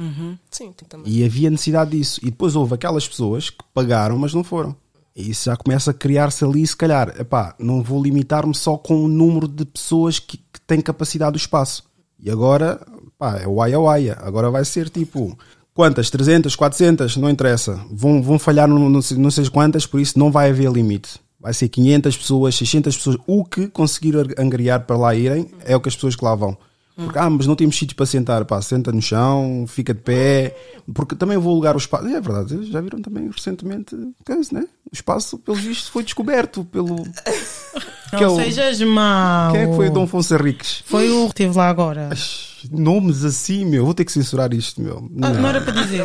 Sim, tem também. e havia necessidade disso. E depois houve aquelas pessoas que pagaram, mas não foram. E isso já começa a criar-se ali, se calhar, epá, não vou limitar-me só com o número de pessoas que, que têm capacidade do espaço. E agora, pá, é o aia aia. Agora vai ser tipo, quantas? 300, 400? Não interessa. Vão, vão falhar não, sei, não sei quantas, por isso não vai haver limite. Vai ser 500 pessoas, 600 pessoas. O que conseguir angariar para lá irem é o que as pessoas que lá vão. Porque, ah, mas não temos sítios para sentar. Pá, senta no chão, fica de pé. Porque também vou alugar o espaço. É verdade, já viram também recentemente coisa, né? O espaço, pelo visto, foi descoberto pelo. Não que é o- sejas mau. Quem é que foi o Dom Afonso Henriques? Foi o que esteve lá agora. Nomes assim, meu. Vou ter que censurar isto, meu. Ah, não era para dizer.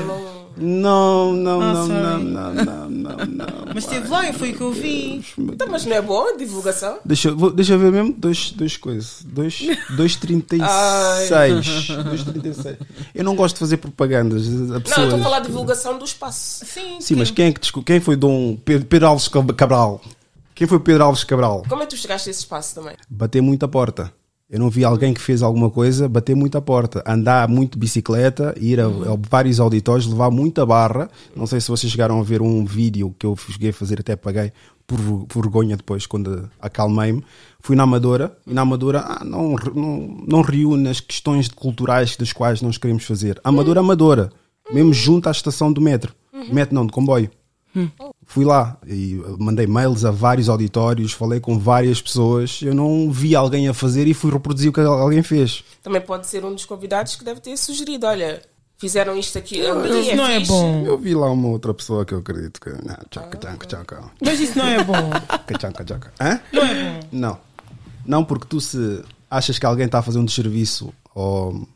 Não, não, Ah, não, não, sorry. não, não, não, não. Mas esteve lá e foi o que eu vi. Então, mas não é bom a divulgação? Deixa, vou, deixa eu ver mesmo. Dois, dois coisas. Dois, dois 36. 2,36. Eu não gosto de fazer propagandas a Não, estou a falar de divulgação do espaço. Sim, Sim, mas quem é que quem foi Dom Pedro, Pedro Alves Cabral? Quem foi Pedro Alves Cabral? Como é que tu chegaste a esse espaço também? Bater muito a porta. Eu não vi alguém que fez alguma coisa bater muito a porta. Andar muito de bicicleta, ir a, a vários auditórios, levar muita barra. Não sei se vocês chegaram a ver um vídeo que eu cheguei a fazer, até paguei por, por vergonha depois, quando acalmei-me. Fui na Amadora e na Amadora ah, não, não, não reúne as questões culturais das quais nós queremos fazer. Amadora, Amadora. Mesmo junto à estação do metro. Metro não, de comboio. Fui lá e mandei mails a vários auditórios, falei com várias pessoas. Eu não vi alguém a fazer e fui reproduzir o que alguém fez. Também pode ser um dos convidados que deve ter sugerido. Olha, fizeram isto aqui. ali, Isso não é bom. Eu vi lá uma outra pessoa que eu acredito que. Ah, tchaca, tchaca, tchaca. Mas isso não é bom. Tchaca, tchaca. Hã? Não é bom. Não. Não, porque tu se achas que alguém está a fazer um desserviço ou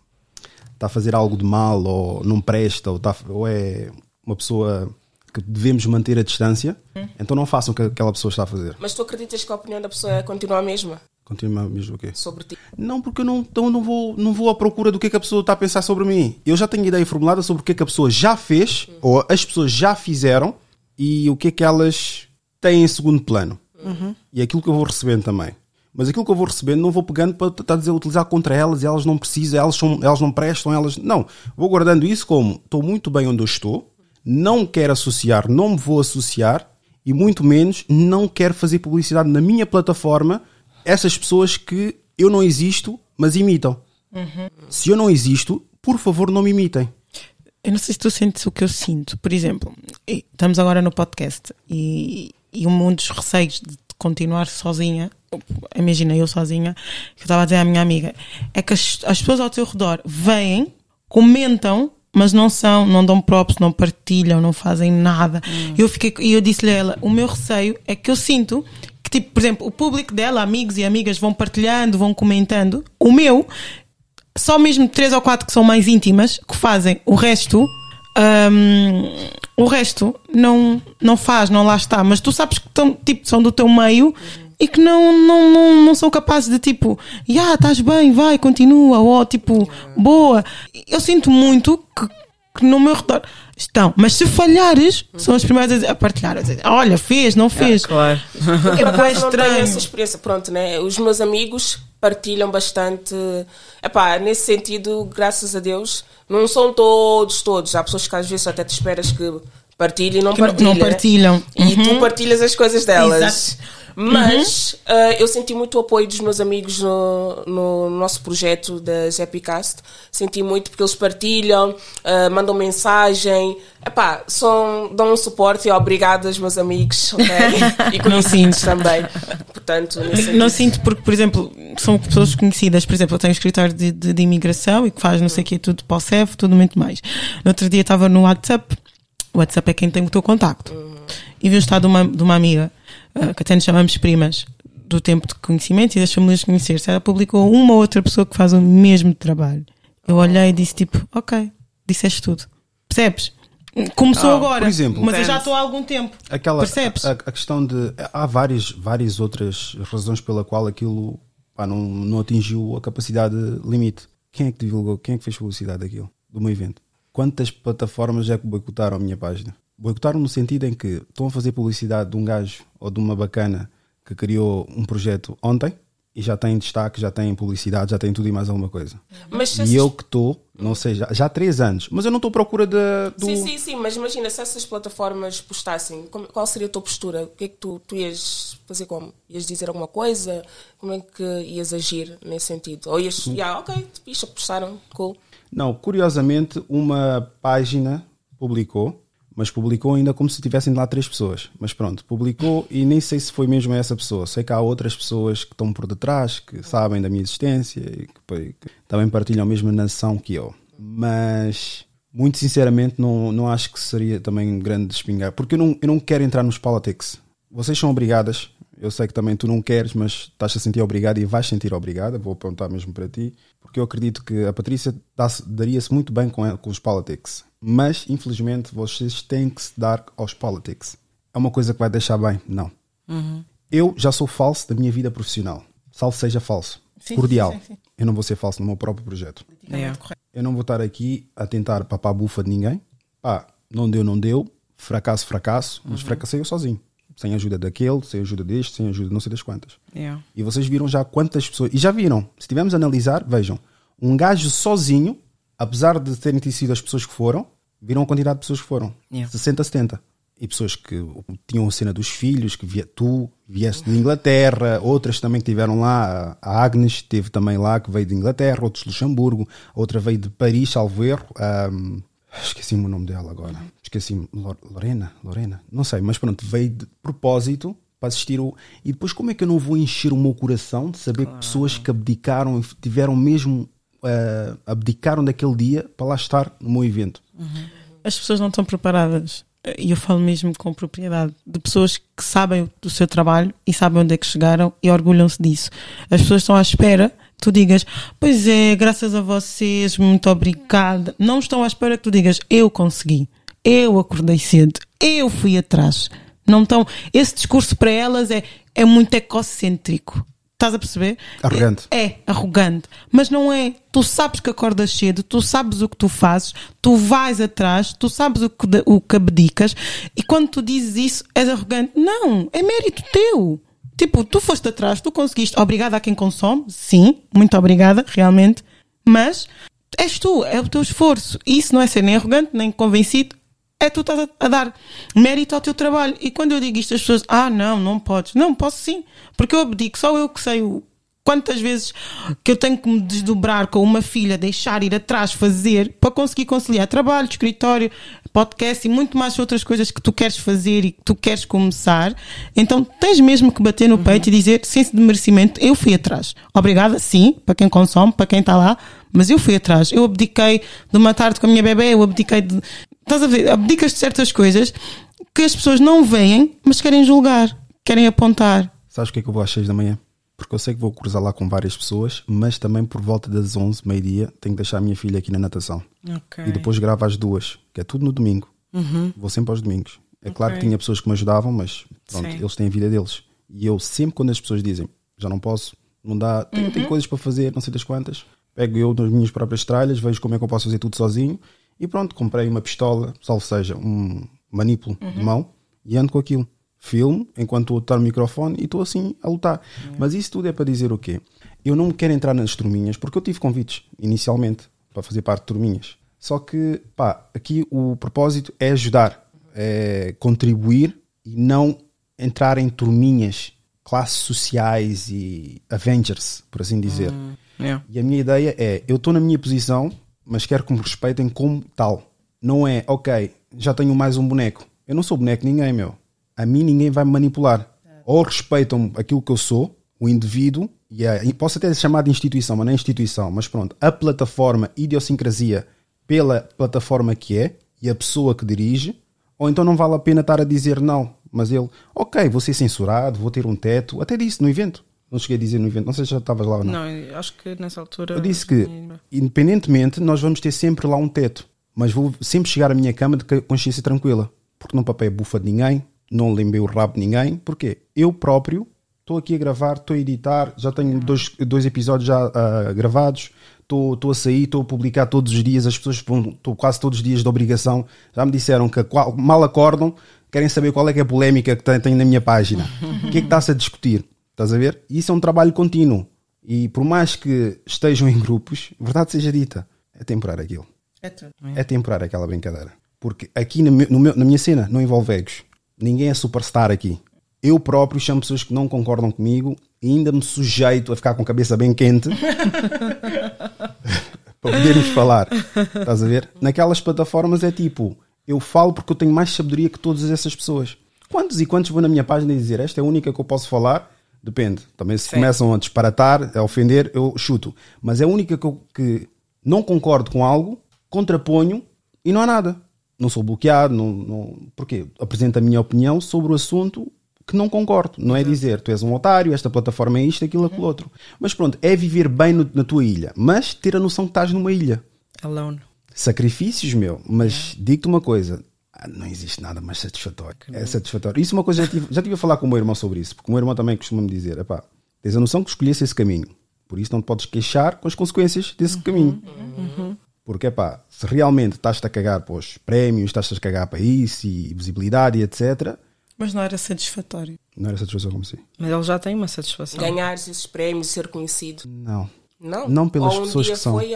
está a fazer algo de mal ou não presta ou, está, ou é uma pessoa que devemos manter a distância, então não façam o que aquela pessoa está a fazer. Mas tu acreditas que a opinião da pessoa continua a mesma Continua mesmo o quê? sobre ti? Não, porque eu não, então não, vou, não vou à procura do que é que a pessoa está a pensar sobre mim. Eu já tenho ideia formulada sobre o que é que a pessoa já fez, ou as pessoas já fizeram, e o que é que elas têm em segundo plano. E aquilo que eu vou recebendo também. Mas aquilo que eu vou recebendo não vou pegando para estar a dizer, utilizar contra elas, e elas não precisam, elas, são, elas não prestam, elas. Não. Vou guardando isso como estou muito bem onde eu estou, não quero associar, não me vou associar, e muito menos não quero fazer publicidade na minha plataforma essas pessoas que eu não existo, mas imitam. Se eu não existo, por favor, não me imitem. Eu não sei se tu sentes o que eu sinto. Por exemplo, estamos agora no podcast e, e um dos receios de continuar sozinha, imagina eu sozinha, que eu estava a dizer à minha amiga, é que as, as pessoas ao teu redor vêm, comentam, mas não são, não dão props, não partilham, não fazem nada. E eu fiquei, e eu disse-lhe a ela, o meu receio é que eu sinto que, tipo, por exemplo, o público dela, amigos e amigas, vão partilhando, vão comentando. O meu, só mesmo três ou quatro que são mais íntimas que fazem o resto hum, o resto não não faz não lá está mas tu sabes que tão, tipo, são do teu meio e que não, não, não, não são capazes de tipo, já estás bem, vai, continua, ou tipo, boa. Eu sinto muito que, que no meu redor estão, mas se falhares, são as primeiras a dizer- a partilhar, a dizer, olha, fez, não fez. Claro. Porque por É acaso não tenho estranho. essa experiência. Pronto, né? Os meus amigos partilham bastante. Epá, nesse sentido, graças a Deus, não são todos, todos. Há pessoas que às vezes até te esperas que partilhem e não Que não- partilham. não né? partilham. E tu Uhum. partilhas as coisas delas. Exato. Mas ah, eu senti muito o apoio dos meus amigos no, no nosso projeto das Epicast. Senti muito porque eles partilham, ah, mandam mensagem. Epá, são, dão um suporte e obrigado aos meus amigos ok? e conhecidos também. Portanto. Não sinto porque, por exemplo, são pessoas conhecidas. Por exemplo, eu tenho um escritório de, de, de imigração e que faz não sei o que, tudo para o CEF, tudo muito mais. No outro dia estava no WhatsApp. O WhatsApp é quem tem o teu contacto. E vi um estado de uma, de uma amiga, que até nos chamamos primas, do tempo de conhecimento e das famílias de conhecer-se. Ela publicou uma outra pessoa que faz o mesmo trabalho. Eu olhei e disse tipo, ok, disseste tudo. Percebes? Começou Ah, agora, por exemplo. mas eu já estou há algum tempo. Aquela, Percebes? A, a questão de. Há várias, várias outras razões pela qual aquilo pá, não, não atingiu a capacidade limite. Quem é que divulgou? Quem é que fez publicidade daquilo? Do meu evento? Quantas plataformas é que boicotaram a minha página? Boicotaram no sentido em que estão a fazer publicidade de um gajo ou de uma bacana que criou um projeto ontem e já tem destaque, já tem publicidade, já tem tudo e mais alguma coisa. Mas E eu que estou, não sei, já, já há três anos, mas eu não estou à procura de, do. Sim, sim, sim, mas imagina se essas plataformas postassem, qual seria a tua postura? O que é que tu, tu ias fazer como? Ias dizer alguma coisa? Como é que ias agir nesse sentido? Ou ias, yeah, ok, bicha, postaram, cool. Não, curiosamente, uma página publicou, mas publicou ainda como se tivessem lá três pessoas. Mas pronto, publicou e nem sei se foi mesmo essa pessoa. Sei que há outras pessoas que estão por detrás, que sabem da minha existência e que, que também partilham a mesma nação que eu. Mas, muito sinceramente, não, não acho que seria também grande espingar, porque eu não, eu não quero entrar nos politics. Vocês são obrigadas, eu sei que também tu não queres, mas estás a sentir obrigada e vais sentir obrigada. Vou apontar mesmo para ti, porque eu acredito que a Patrícia daria-se muito bem com, com os politics. Mas, infelizmente, vocês têm que se dar aos politics. É uma coisa que vai deixar bem? Não. Uhum. Eu já sou falso da minha vida profissional. Salvo seja falso. Sim, Cordial. sim, sim, sim. Eu não vou ser falso no meu próprio projeto. Yeah. Eu não vou estar aqui a tentar papar a bufa de ninguém. Pá, não deu, não deu. Fracasso, fracasso. Mas fracassei eu sozinho. Sem ajuda daquele, sem ajuda deste, sem ajuda de não sei das quantas. Yeah. E vocês viram já quantas pessoas. E já viram, se tivermos a analisar, vejam, um gajo sozinho, apesar de terem sido as pessoas que foram, viram a quantidade de pessoas que foram. Yeah. 60, 70. E pessoas que tinham a cena dos filhos, que via, tu vieste de Inglaterra, outras também que tiveram lá, a Agnes esteve também lá, que veio de Inglaterra, outros de Luxemburgo, outra veio de Paris, salvo erro. ahm, Esqueci-me o nome dela agora. Esqueci-me. Lor- Lorena? Lorena? Não sei, mas pronto, veio de propósito para assistir o. E depois, como é que eu não vou encher o meu coração de saber que pessoas que abdicaram e tiveram mesmo. Eh, abdicaram daquele dia para lá estar no meu evento? As pessoas não estão preparadas. E eu falo mesmo com propriedade de pessoas que sabem do seu trabalho e sabem onde é que chegaram e orgulham-se disso. As pessoas estão à espera que tu digas, pois é, graças a vocês, muito obrigada. Não estão à espera que tu digas, eu consegui, eu acordei cedo, eu fui atrás. Não estão. Esse discurso para elas é, é muito ecocêntrico. Estás a perceber? Arrogante. É, é arrogante. Mas não é. Tu sabes que acordas cedo, tu sabes o que tu fazes, tu vais atrás, tu sabes o que, o que abdicas, e quando tu dizes isso, és arrogante. Não, é mérito teu. Tipo, tu foste atrás, tu conseguiste. Obrigada a quem consome, sim, muito obrigada, realmente. Mas és tu, é o teu esforço. E isso não é ser nem arrogante, nem convencido. É tu estás a, dar mérito ao teu trabalho. E quando eu digo isto, as pessoas, ah, não, não podes. Não, posso sim. Porque eu abdico, só eu que sei o, quantas vezes que eu tenho que me desdobrar com uma filha, deixar ir atrás, fazer, para conseguir conciliar trabalho, escritório, podcast e muito mais outras coisas que tu queres fazer e que tu queres começar. Então tens mesmo que bater no peito e dizer, sem de merecimento, eu fui atrás. Obrigada, sim, para quem consome, para quem está lá, mas eu fui atrás. Eu abdiquei de uma tarde com a minha bebê, eu abdiquei de. Estás a ver? Abdicas de certas coisas que as pessoas não veem, mas querem julgar, querem apontar. Sabes o que é que eu vou às 6 da manhã? Porque eu sei que vou cruzar lá com várias pessoas, mas também por volta das 11, meio-dia, tenho que deixar a minha filha aqui na natação. Ok. E depois gravo às duas, que é tudo no domingo. Vou sempre aos domingos. É claro que tinha pessoas que me ajudavam, mas pronto, Sim. eles têm a vida deles. E eu sempre quando as pessoas dizem, já não posso, não dá, tenho, tenho coisas para fazer, não sei das quantas, pego eu nas minhas próprias tralhas, vejo como é que eu posso fazer tudo sozinho e pronto, comprei uma pistola, salvo seja, um manípulo de mão e ando com aquilo. Filmo enquanto estou a botar o microfone e estou assim a lutar. Mas isso tudo é para dizer o quê? Eu não quero entrar nas turminhas porque eu tive convites inicialmente para fazer parte de turminhas. Só que, pá, aqui o propósito é ajudar, é contribuir e não entrar em turminhas, classes sociais e Avengers, por assim dizer. Yeah. E a minha ideia é: eu estou na minha posição, mas quero que me respeitem como tal. Não é, ok, já tenho mais um boneco. Eu não sou boneco de ninguém, meu. A mim ninguém vai me manipular. Ou respeitam aquilo que eu sou, o indivíduo, e, a, e posso até chamar de instituição, mas não é instituição, mas pronto, a plataforma, idiosincrasia, pela plataforma que é e a pessoa que dirige, ou então não vale a pena estar a dizer não, mas ele, ok, vou ser censurado, vou ter um teto, até disse no evento. Não cheguei a dizer no evento, não sei se já estavas lá ou não. Não, acho que nessa altura. Eu disse que, independentemente, nós vamos ter sempre lá um teto. Mas vou sempre chegar à minha cama de consciência tranquila. Porque não papei a bufa de ninguém, não lembei o rabo de ninguém. Porquê? Eu próprio estou aqui a gravar, estou a editar, já tenho dois, dois episódios já ah, gravados, estou a sair, estou a publicar todos os dias, as pessoas estou quase todos os dias de obrigação. Já me disseram que mal acordam, querem saber qual é que é a polémica que tem, tem na minha página. O que é que está-se a discutir? Estás a ver? E isso é um trabalho contínuo. E por mais que estejam em grupos, verdade seja dita, é temporário aquilo. É temporário aquela brincadeira. Porque aqui no meu- no meu- na minha cena não envolve egos. Ninguém é superstar aqui. Eu próprio chamo pessoas que não concordam comigo e ainda me sujeito a ficar com a cabeça bem quente para podermos falar. Estás a ver? Naquelas plataformas é tipo, eu falo porque eu tenho mais sabedoria que todas essas pessoas. Quantos e quantos vão na minha página dizer esta é a única que eu posso falar? Depende. Também se Sim. começam a disparatar, a ofender, eu chuto. Mas é a única que, eu, que não concordo com algo, contraponho e não há nada. Não sou bloqueado, não, não, porquê? Apresento a minha opinião sobre o assunto que não concordo. Não é dizer tu és um otário, esta plataforma é isto, aquilo, aquilo outro. Mas pronto, é viver bem no- na tua ilha, mas ter a noção que estás numa ilha. Alone. Sacrifícios, meu, mas digo-te uma coisa. Ah, Não existe nada mais satisfatório. É satisfatório. Isso é uma coisa, já tive, já tive a falar com o meu irmão sobre isso, porque o meu irmão também costuma me dizer: epá, tens a noção que escolhesse esse caminho, por isso não te podes queixar com as consequências desse caminho. Porque, epá, se realmente estás-te a cagar para os prémios, estás-te a cagar para isso e visibilidade e etc., Mas não era satisfatório. não era satisfação como assim. Mas ele já tem uma satisfação. Ganhares esses prémios, ser conhecido. Não. Não? Não pelas um pessoas que são. foi.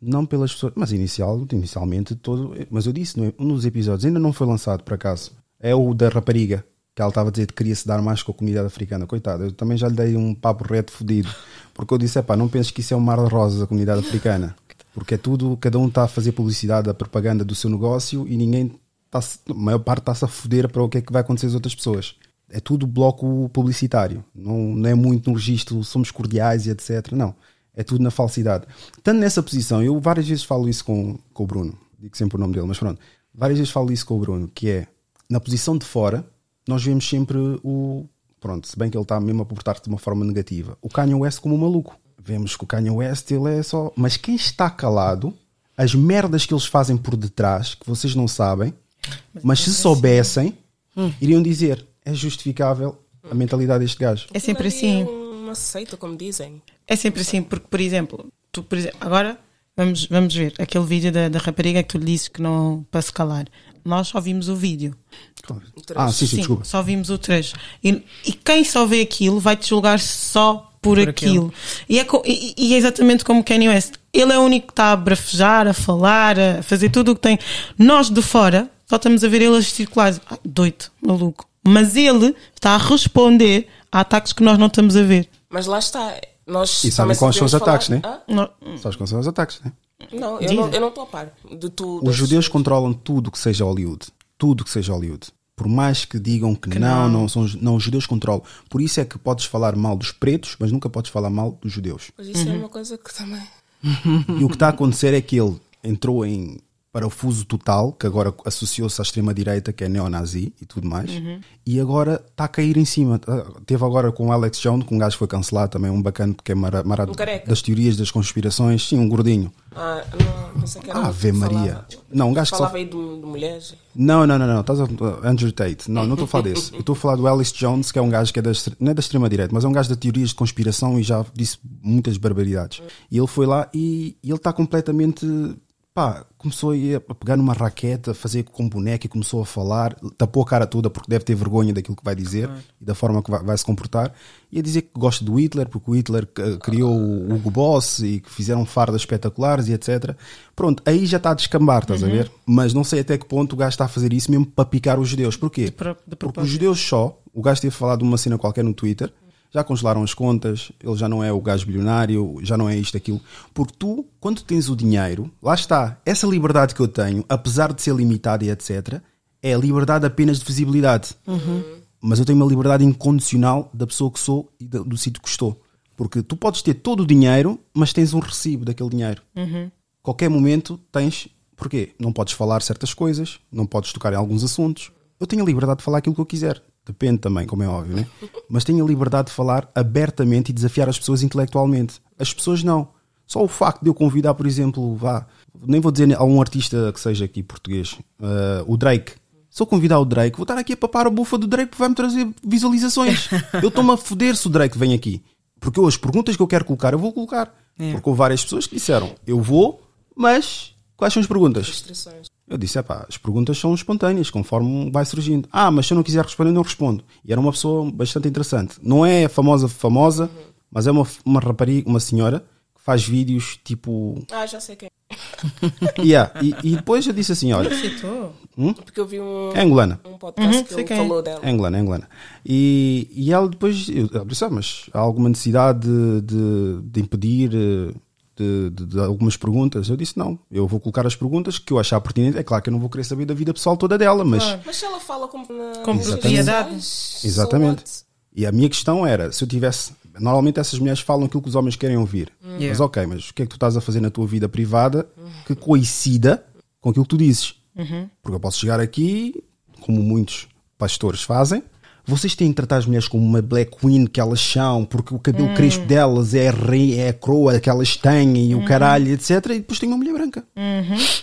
Não pelas pessoas, mas inicial, inicialmente todo. Mas eu disse, é? um dos episódios ainda não foi lançado por acaso. É o da rapariga, que ela estava a dizer que queria se dar mais com a comunidade africana. Coitada, eu também já lhe dei um papo reto fodido. Porque eu disse, pá, não penses que isso é um mar de rosas a comunidade africana. Porque é tudo, cada um está a fazer publicidade, a propaganda do seu negócio e ninguém está a maior parte está-se a foder para o que é que vai acontecer às outras pessoas. É tudo bloco publicitário. Não, não é muito no registro, somos cordiais e etc. Não. É tudo na falsidade. Tanto nessa posição, eu várias vezes falo isso com, com o Bruno, digo sempre o nome dele, mas pronto, várias vezes falo isso com o Bruno, que é na posição de fora, nós vemos sempre o. Pronto, se bem que ele está mesmo a portar-se de uma forma negativa, o Kanye West como um maluco. Vemos que o Kanye West ele é só. Mas quem está calado, as merdas que eles fazem por detrás, que vocês não sabem, mas se soubessem, iriam dizer: é justificável a mentalidade deste gajo. É sempre assim. É uma seita, como dizem. É sempre assim, porque, por exemplo, tu, por exemplo agora vamos, vamos ver aquele vídeo da, da rapariga que tu lhe disse que não para se calar. Nós só vimos o vídeo. Ah, sim, sim, desculpa. só vimos o trecho. E, e quem só vê aquilo vai te julgar só por, Por aquilo. aquilo. E, é, co- e- e é exatamente como Kanye West. Ele é o único que está a brafejar, a falar, a fazer tudo o que tem. Nós de fora só estamos a ver ele a gesticular. Ah, doido, maluco. Mas ele está a responder a ataques que nós não estamos a ver. Mas lá está. Nós E sabem quais são os sabemos ataques, né? Não- Sabes quais são os ataques, né? Não, eu não, eu não estou a par de tudo. Os judeus controlam tudo que seja Hollywood. Tudo que seja Hollywood. Por mais que digam que, não, não, são, os- não, os judeus controlam. Por isso é que podes falar mal dos pretos, mas nunca podes falar mal dos judeus. Mas isso é uma coisa que também. E o que está a acontecer é que ele entrou em parafuso total, que agora associou-se à extrema-direita, que é neonazi e tudo mais, e agora está a cair em cima. Ah, Teve agora com o Alex Jones, que um gajo foi cancelado também, um bacana que é mara, marado Um careca. das teorias das conspirações, sim, um gordinho. Ah, não, pensei que era Ave que Maria. falava. Não, um gajo que só Falava aí de, de mulheres. Não, não, não, não. Estás a Andrew Tate. Não, não estou a falar desse. Eu estou a falar do Alice Jones, que é um gajo que é da, não é da extrema-direita, mas é um gajo de teorias de conspiração e já disse muitas barbaridades. E ele foi lá e, e ele está completamente. Pá, começou a, pegar numa raquete, a fazer com boneca e começou a falar, tapou a cara toda porque deve ter vergonha daquilo que vai dizer e da forma que vai, vai se comportar. E a dizer que gosta do Hitler, porque o Hitler eh, criou o Hugo Boss e que fizeram fardas espetaculares e etc. Pronto, aí já está a descambar, estás a ver? Mas não sei até que ponto o gajo está a fazer isso mesmo para picar os judeus. Porquê? pro- de Porque os judeus só, o gajo teve falado de uma cena qualquer no Twitter, já congelaram as contas, ele já não é o gajo bilionário, já não é isto, aquilo. Porque tu, quando tens o dinheiro, lá está, essa liberdade que eu tenho, apesar de ser limitada e etc., é a liberdade apenas de visibilidade. Mas eu tenho uma liberdade incondicional da pessoa que sou e do, sítio que estou. Porque tu podes ter todo o dinheiro, mas tens um recibo daquele dinheiro. Qualquer momento tens. Porquê? Não podes falar certas coisas, não podes tocar em alguns assuntos. Eu tenho a liberdade de falar aquilo que eu quiser. Depende também, como é óbvio, né? Mas tenho a liberdade de falar abertamente e desafiar as pessoas intelectualmente. As pessoas não. Só o facto de eu convidar, por exemplo, vá, nem vou dizer a um artista que seja aqui português, uh, o Drake. Se eu convidar o Drake, vou estar aqui a papar a bufa do Drake porque vai-me trazer visualizações. eu estou-me a foder se o Drake vem aqui. Porque eu, as perguntas que eu quero colocar, eu vou colocar. Porque houve várias pessoas que disseram, eu vou, mas quais são as perguntas? Restrições. Eu disse, epá, as perguntas são espontâneas, conforme vai surgindo. Ah, mas se eu não quiser responder, não respondo. E era uma pessoa bastante interessante. Não é famosa, famosa, mas é uma, uma rapariga, uma senhora, que faz vídeos tipo... Ah, já sei quem. Yeah. E, e depois eu disse assim, olha, Citou. Porque eu vi um, é angolana. um podcast que sei ele quem é. falou dela. É angolana, é angolana. E, e ela depois, eu eu disse, ah, mas há alguma necessidade de, de, de impedir eh, de, de, de algumas perguntas. Eu disse: não, eu vou colocar as perguntas que eu achar pertinente. É claro que eu não vou querer saber da vida pessoal toda dela, mas. Mas se ela fala com, na, Com propriedade. Exatamente. so? E a minha questão era: se eu tivesse. Normalmente essas mulheres falam aquilo que os homens querem ouvir. Yeah. Mas ok, mas o que é que tu estás a fazer na tua vida privada que coincida com aquilo que tu dizes? Porque eu posso chegar aqui, como muitos pastores fazem. Vocês têm que tratar as mulheres como uma black queen que elas são, porque o cabelo crespo delas é a, rei, é a coroa que elas têm e o caralho, etc. E depois tem uma mulher branca.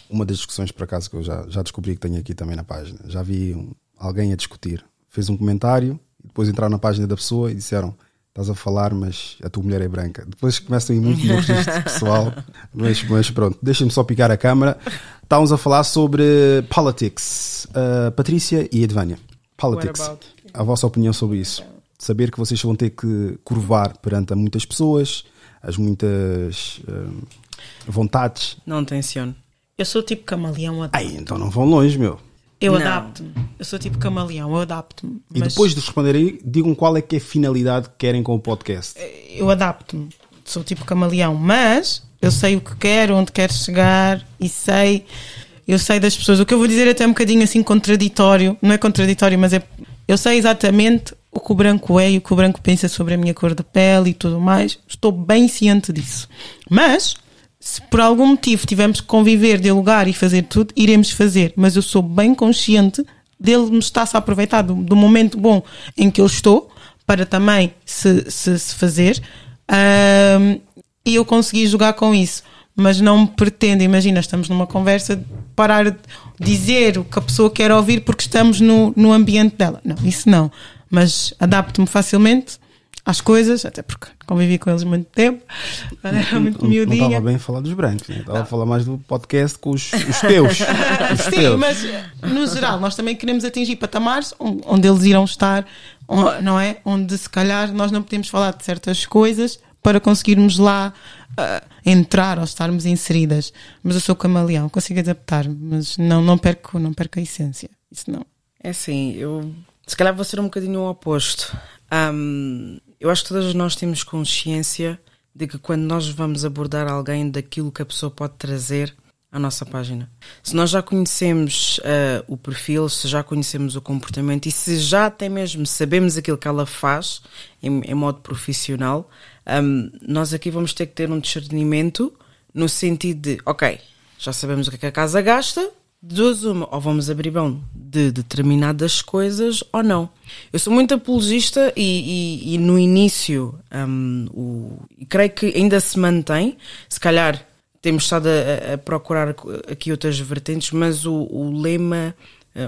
Uma das discussões, por acaso, que eu já, já descobri que tenho aqui também na página. Já vi um- alguém a discutir. Fez um comentário e depois entraram na página da pessoa e disseram: Estás a falar, mas a tua mulher é branca. Depois começam a ir muito no registro pessoal. Mas, mas pronto, deixem-me só picar a câmara. Estávamos a falar sobre politics. Uh, Patrícia e Edvânia. Politics. A vossa opinião sobre isso. Saber que vocês vão ter que curvar perante a muitas pessoas, as muitas uh, vontades. Não tenciono. Eu sou tipo camaleão. adapto. Ai, então não vão longe, meu. Eu adapto-me. Eu sou tipo camaleão, eu adapto-me. E Mas depois de responder aí, digam qual é que é a finalidade que querem com o podcast. eu adapto-me. Sou tipo camaleão, mas eu sei o que quero, onde quero chegar e sei. Eu sei das pessoas. O que eu vou dizer é até um bocadinho assim contraditório. Não é contraditório, mas é. Eu sei exatamente o que o branco é e o que o branco pensa sobre a minha cor de pele e tudo mais. Estou bem ciente disso. Mas, se por algum motivo tivermos que conviver, dialogar e fazer tudo, iremos fazer. Mas eu sou bem consciente dele me estar-se a aproveitar do, do momento bom em que eu estou para também se, se, se fazer Ahm, e eu consegui jogar com isso. Mas não pretendo, imagina, estamos numa conversa, parar de dizer o que a pessoa quer ouvir porque estamos no, no ambiente dela. Não, isso não. Mas adapto-me facilmente às coisas, até porque convivi com eles muito tempo, era muito Não- Não miudinha. estava bem a falar dos brancos, né? estava a falar mais do podcast com os, os teus. Os Sim, teus. mas no geral nós também queremos atingir patamares on- onde eles irão estar, não é? Onde se calhar nós não podemos falar de certas coisas para conseguirmos lá ah, entrar ou estarmos inseridas. Mas eu sou camaleão, consigo adaptar, mas não, não, perco, não perco a essência. Isso não. É assim, eu se calhar vou ser um bocadinho o oposto. Ahm, eu acho que todas nós temos consciência de que quando nós vamos abordar alguém daquilo que a pessoa pode trazer à nossa página. Se nós já conhecemos ah, o perfil, se já conhecemos o comportamento e se já até mesmo sabemos aquilo que ela faz em, em modo profissional, ahm, nós aqui vamos ter que ter um discernimento no sentido de, ok, já sabemos o que é que a casa gasta, duas uma, ou vamos abrir mão de determinadas coisas ou não. Eu sou muito apologista e, e- e no início hum, o, e creio que ainda se mantém, se calhar temos estado a, a- procurar aqui outras vertentes, mas o, o lema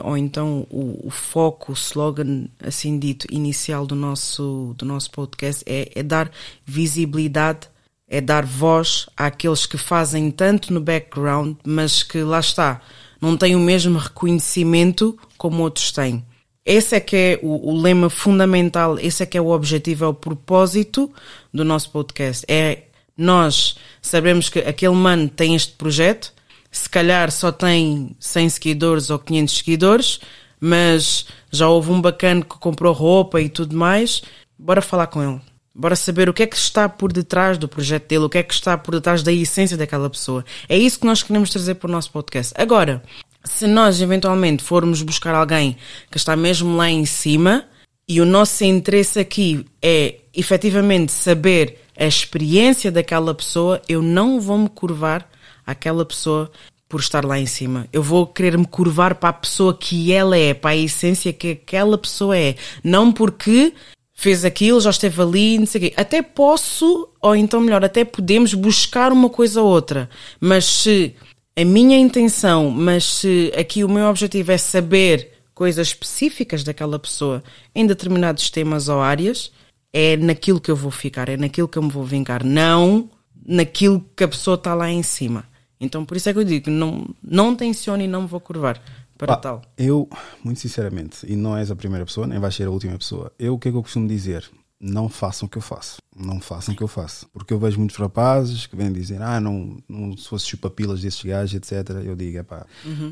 ou então o, o foco, o slogan assim dito inicial do nosso, do nosso podcast é, é dar visibilidade é dar voz àqueles que fazem tanto no background, mas que lá está, não têm o mesmo reconhecimento como outros têm. Esse é que é o, o lema fundamental, esse é que é o objetivo, é o propósito do nosso podcast. É nós sabemos que aquele mano tem este projeto, se calhar só tem 100 seguidores ou 500 seguidores, mas já houve um bacana que comprou roupa e tudo mais, bora falar com ele. Bora saber o que é que está por detrás do projeto dele, o que é que está por detrás da essência daquela pessoa. É isso que nós queremos trazer para o nosso podcast. Agora, se nós eventualmente formos buscar alguém que está mesmo lá em cima e o nosso interesse aqui é efetivamente saber a experiência daquela pessoa, eu não vou me curvar àquela pessoa por estar lá em cima. Eu vou querer me curvar para a pessoa que ela é, para a essência que aquela pessoa é. Não porque fez aquilo, já esteve ali, não sei o quê. Até posso, ou então melhor, até podemos buscar uma coisa ou outra. Mas se a minha intenção, mas se aqui o meu objetivo é saber coisas específicas daquela pessoa em determinados temas ou áreas, é naquilo que eu vou ficar, é naquilo que eu me vou vingar, não naquilo que a pessoa está lá em cima. Então por isso é que eu digo, não, não tenciono e não me vou curvar para tal. Eu, muito sinceramente, e não és a primeira pessoa, nem vais ser a última pessoa, eu o que é que eu costumo dizer? Não façam o que eu faço. Não façam o que eu faço. Porque eu vejo muitos rapazes que vêm dizer, ah, não, não se fosse chupapilas desses gajos, etc. Eu digo, pá,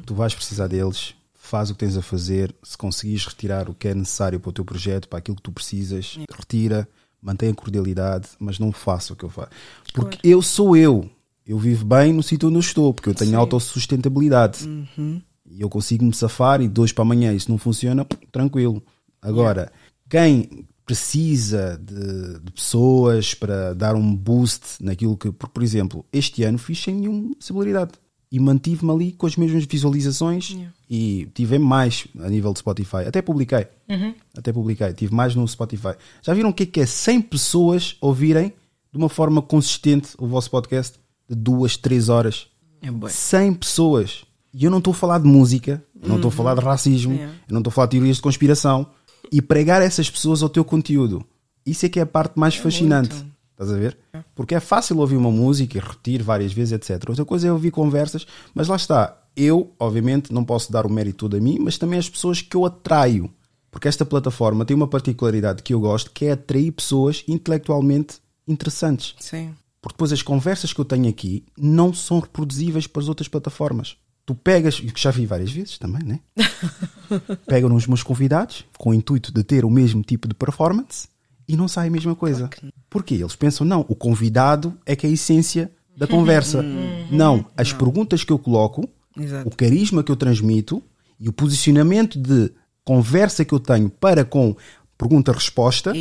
tu vais precisar deles, faz o que tens a fazer. Se conseguires retirar o que é necessário para o teu projeto, para aquilo que tu precisas, retira, mantenha a cordialidade, mas não faça o que eu faço. Porque eu sou eu. Eu vivo bem no sítio onde eu estou, porque eu tenho Sim. autossustentabilidade. Uhum. E eu consigo me safar e de hoje para amanhã isso não funciona, tranquilo. Agora, quem precisa de, de pessoas para dar um boost naquilo que, por, por exemplo, este ano fiz sem nenhuma possibilidade. E mantive-me ali com as mesmas visualizações Yeah. e tive mais a nível de Spotify. Até publiquei. Uhum. Até publiquei. Tive mais no Spotify. Já viram o que é que é 100 pessoas ouvirem de uma forma consistente o vosso podcast de duas, três horas? É bué. 100 pessoas. E eu não estou a falar de música, eu não estou a falar de racismo, Yeah. eu não estou a falar de teorias de conspiração. E pregar essas pessoas ao teu conteúdo. Isso é que é a parte mais fascinante. muito. Estás a ver? Porque é fácil ouvir uma música e repetir várias vezes, etc. Outra coisa é ouvir conversas, mas lá está. Eu, obviamente, não posso dar o mérito todo a mim, mas também as pessoas que eu atraio. Porque esta plataforma tem uma particularidade que eu gosto, que é atrair pessoas intelectualmente interessantes. Sim. Porque depois as conversas que eu tenho aqui não são reproduzíveis para as outras plataformas. Tu pegas, e que já vi várias vezes também, né? Pegam os meus convidados com o intuito de ter o mesmo tipo de performance e não sai a mesma coisa. Porquê? Eles pensam, não, o convidado é que é a essência da conversa. Não, as perguntas que eu coloco, Exato. o carisma que eu transmito e o posicionamento de conversa que eu tenho para com pergunta-resposta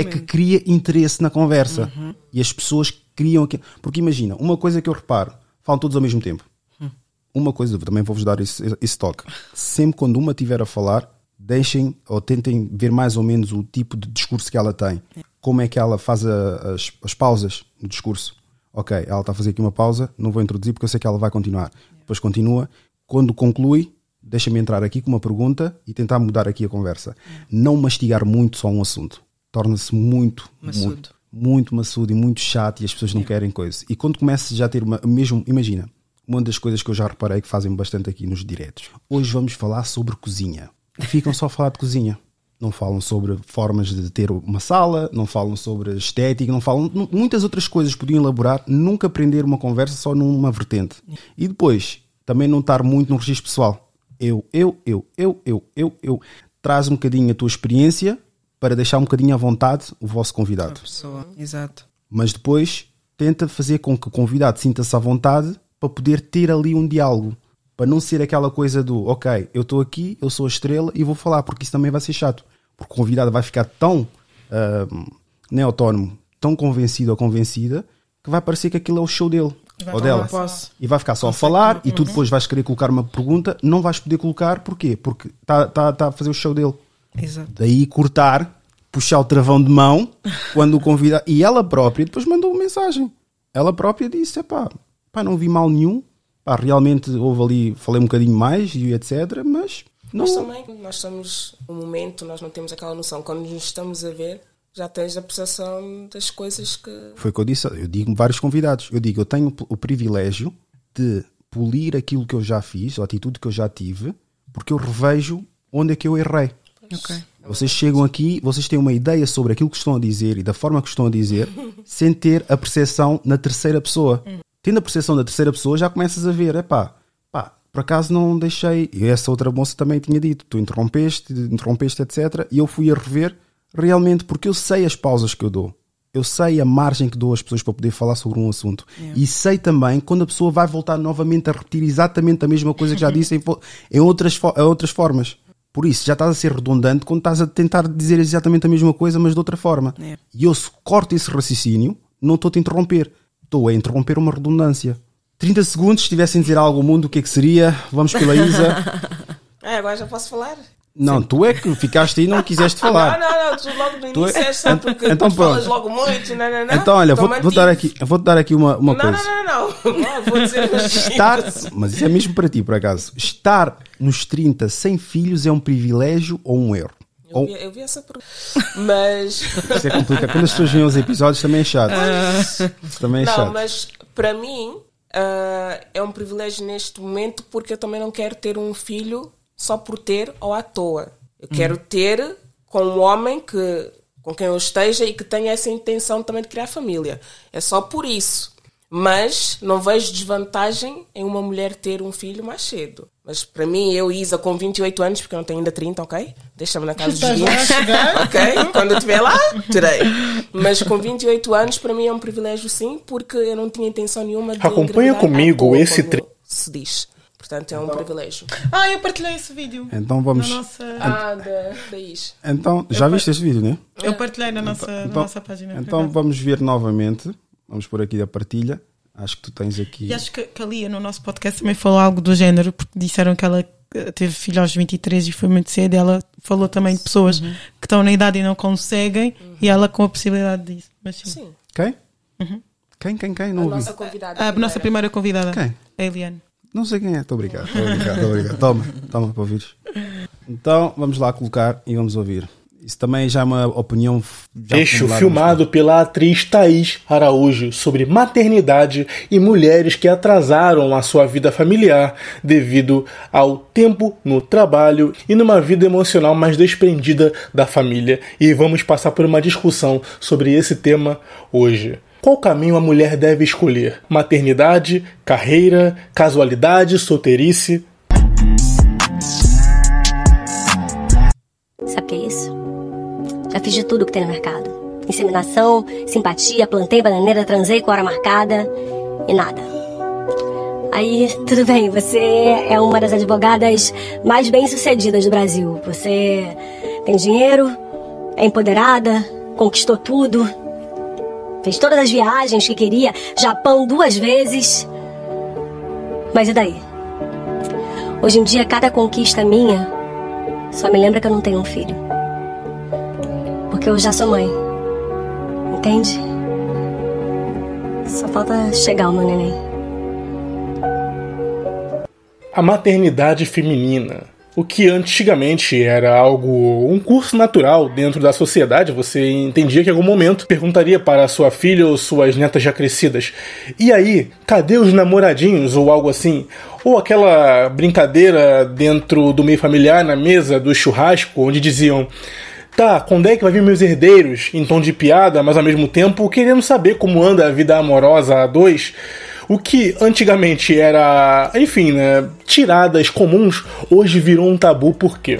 é que cria interesse na conversa. E as pessoas criam aquilo. Porque imagina, uma coisa que eu reparo, falam todos ao mesmo tempo. Uma coisa, também vou-vos dar esse, esse toque. Sempre quando uma estiver a falar, deixem ou tentem ver mais ou menos o tipo de discurso que ela tem. Como é que ela faz a- as, as pausas no discurso. Ok, ela está a fazer aqui uma pausa, não vou introduzir porque eu sei que ela vai continuar. Depois continua. Quando conclui, deixa-me entrar aqui com uma pergunta e tentar mudar aqui a conversa. Não mastigar muito só um assunto. Torna-se muito, Maçudo. muito, muito maçudo e muito chato e as pessoas não querem coisa. E quando começas já a ter uma, mesmo, imagina, uma das coisas que eu já reparei que fazem bastante aqui nos diretos. Hoje vamos falar sobre cozinha. E ficam só a falar de cozinha. Não falam sobre formas de ter uma sala, não falam sobre estética, não falam muitas outras coisas podiam elaborar, nunca prender uma conversa só numa vertente. E depois, também não estar muito no registro pessoal. Eu, eu, eu, eu, eu, eu, eu. Traz um bocadinho a tua experiência para deixar um bocadinho à vontade o vosso convidado Pessoa. Exato. mas depois tenta fazer com que o convidado sinta-se à vontade para poder ter ali um diálogo. Para não ser aquela coisa do, ok, eu estou aqui, eu sou a estrela e vou falar, porque isso também vai ser chato. Porque o convidado vai ficar tão nem autónomo, tão convencido ou convencida, que vai parecer que aquilo é o show dele ou dela. posso. E vai ficar só a falar e tu depois vais querer colocar uma pergunta, não vais poder colocar, porquê? Porque está tá, tá a fazer o show dele. Exato. Daí cortar, puxar o travão de mão quando o convida. E ela própria depois mandou uma mensagem. Ela própria disse: pá, pá, não vi mal nenhum. Pá, realmente houve ali, falei um bocadinho mais e etc. Mas não. Nós também, nós somos um momento, nós não temos aquela noção. Quando nos estamos a ver, já tens a percepção das coisas que. Foi o que eu disse. Eu digo vários convidados. Eu digo: eu tenho o privilégio de polir aquilo que eu já fiz, a atitude que eu já tive, porque eu revejo onde é que eu errei. Ok. Vocês chegam aqui, vocês têm uma ideia sobre aquilo que estão a dizer e da forma que estão a dizer, sem ter a percepção na terceira pessoa. Tendo a percepção da terceira pessoa, já começas a ver, epá, pá, por acaso não deixei. E essa outra moça também tinha dito, tu interrompeste, interrompeste, etc. E eu fui a rever realmente porque eu sei as pausas que eu dou. Eu sei a margem que dou às pessoas para poder falar sobre um assunto. E sei também quando a pessoa vai voltar novamente a repetir exatamente a mesma coisa que já disse em, em outras, em outras formas. Por isso, já estás a ser redundante quando estás a tentar dizer exatamente a mesma coisa, mas de outra forma. É. E eu, se corto esse raciocínio, não estou a te interromper. Estou a interromper uma redundância. 30 segundos, se tivessem a dizer algo ao mundo, o que é que seria? Vamos pela Isa. Ah, agora já posso falar? Não, tu é que ficaste aí e não quiseste falar. Não, não, não, tu logo no início é- porque Então tu falas logo muito, não, não, não. Então, olha, vou, vou dar aqui, vou dar aqui uma, uma Não, coisa. não, não, não, não. Vou dizer. Estar, mas isso é mesmo para ti, por acaso. Estar nos 30 sem filhos é um privilégio ou um erro? Eu Ou, vi, eu vi essa pergunta. Mas. isso é complicado. Quando as pessoas veem os episódios também é chato. Isso também é Não, chato. mas para mim ah, é um privilégio neste momento porque eu também não quero ter um filho só por ter ou à toa. Eu quero ter com um homem que, com quem eu esteja e que tenha essa intenção também de criar família. É só por isso. Mas não vejo desvantagem em uma mulher ter um filho mais cedo. Mas para mim, eu, Isa, com 28 anos, porque eu não tenho ainda 30, ok? Deixa-me na casa dos 20. ok? Quando eu estiver lá, terei. Mas com 28 anos, para mim é um privilégio sim, porque eu não tinha intenção nenhuma de. Acompanha comigo esse tre... Se diz. Portanto, é um então, privilégio. Ah, eu partilhei esse vídeo. Então vamos. Nossa... Ah, da, da Is. Então, já eu viste part... esse vídeo, né? Eu partilhei na nossa, então, na nossa página. Então vamos ver novamente. Vamos por aqui a partilha. Acho que tu tens aqui. E acho que, que a Lia no nosso podcast também falou algo do género, porque disseram que ela eh, teve filho aos 23 e foi muito cedo. Ela falou também de pessoas uhum. que estão na idade e não conseguem, uhum. e ela com a possibilidade disso. Mas sim. sim. Quem? Uhum. Quem, quem, quem? Não a ouvi. nossa convidada. A, a nossa primeira convidada. Quem? A Eliane. Não sei quem é, estou obrigado. Estou obrigado, estou obrigado. Toma, toma para ouvires. Então vamos lá colocar e vamos ouvir. Isso também já é uma opinião. Fecho filmado pela atriz Thaís Araújo sobre maternidade e mulheres que atrasaram a sua vida familiar devido ao tempo no trabalho e numa vida emocional mais desprendida da família. E vamos passar por uma discussão sobre esse tema hoje. Qual caminho a mulher deve escolher? Maternidade, carreira, casualidade, solteirice? Sabe o que é isso? Já fiz de tudo que tem no mercado. Inseminação, simpatia, plantei bananeira, transei com hora marcada e nada. Aí, tudo bem, você é uma das advogadas mais bem-sucedidas do Brasil. Você tem dinheiro, é empoderada, conquistou tudo, fez todas as viagens que queria, Japão duas vezes. Mas e daí? Hoje em dia, cada conquista minha só me lembra que eu não tenho um filho porque eu já sou mãe. Entende? Só falta chegar o meu neném. A maternidade feminina. O que antigamente era algo, um curso natural dentro da sociedade, você entendia que em algum momento perguntaria para sua filha ou suas netas já crescidas: e aí, cadê os namoradinhos ou algo assim? Ou aquela brincadeira dentro do meio familiar, na mesa do churrasco, onde diziam: Tá, quando é que vai vir meus herdeiros? Em tom de piada, mas ao mesmo tempo querendo saber como anda a vida amorosa a dois. O que antigamente era, enfim, né, tiradas comuns, hoje virou um tabu por quê?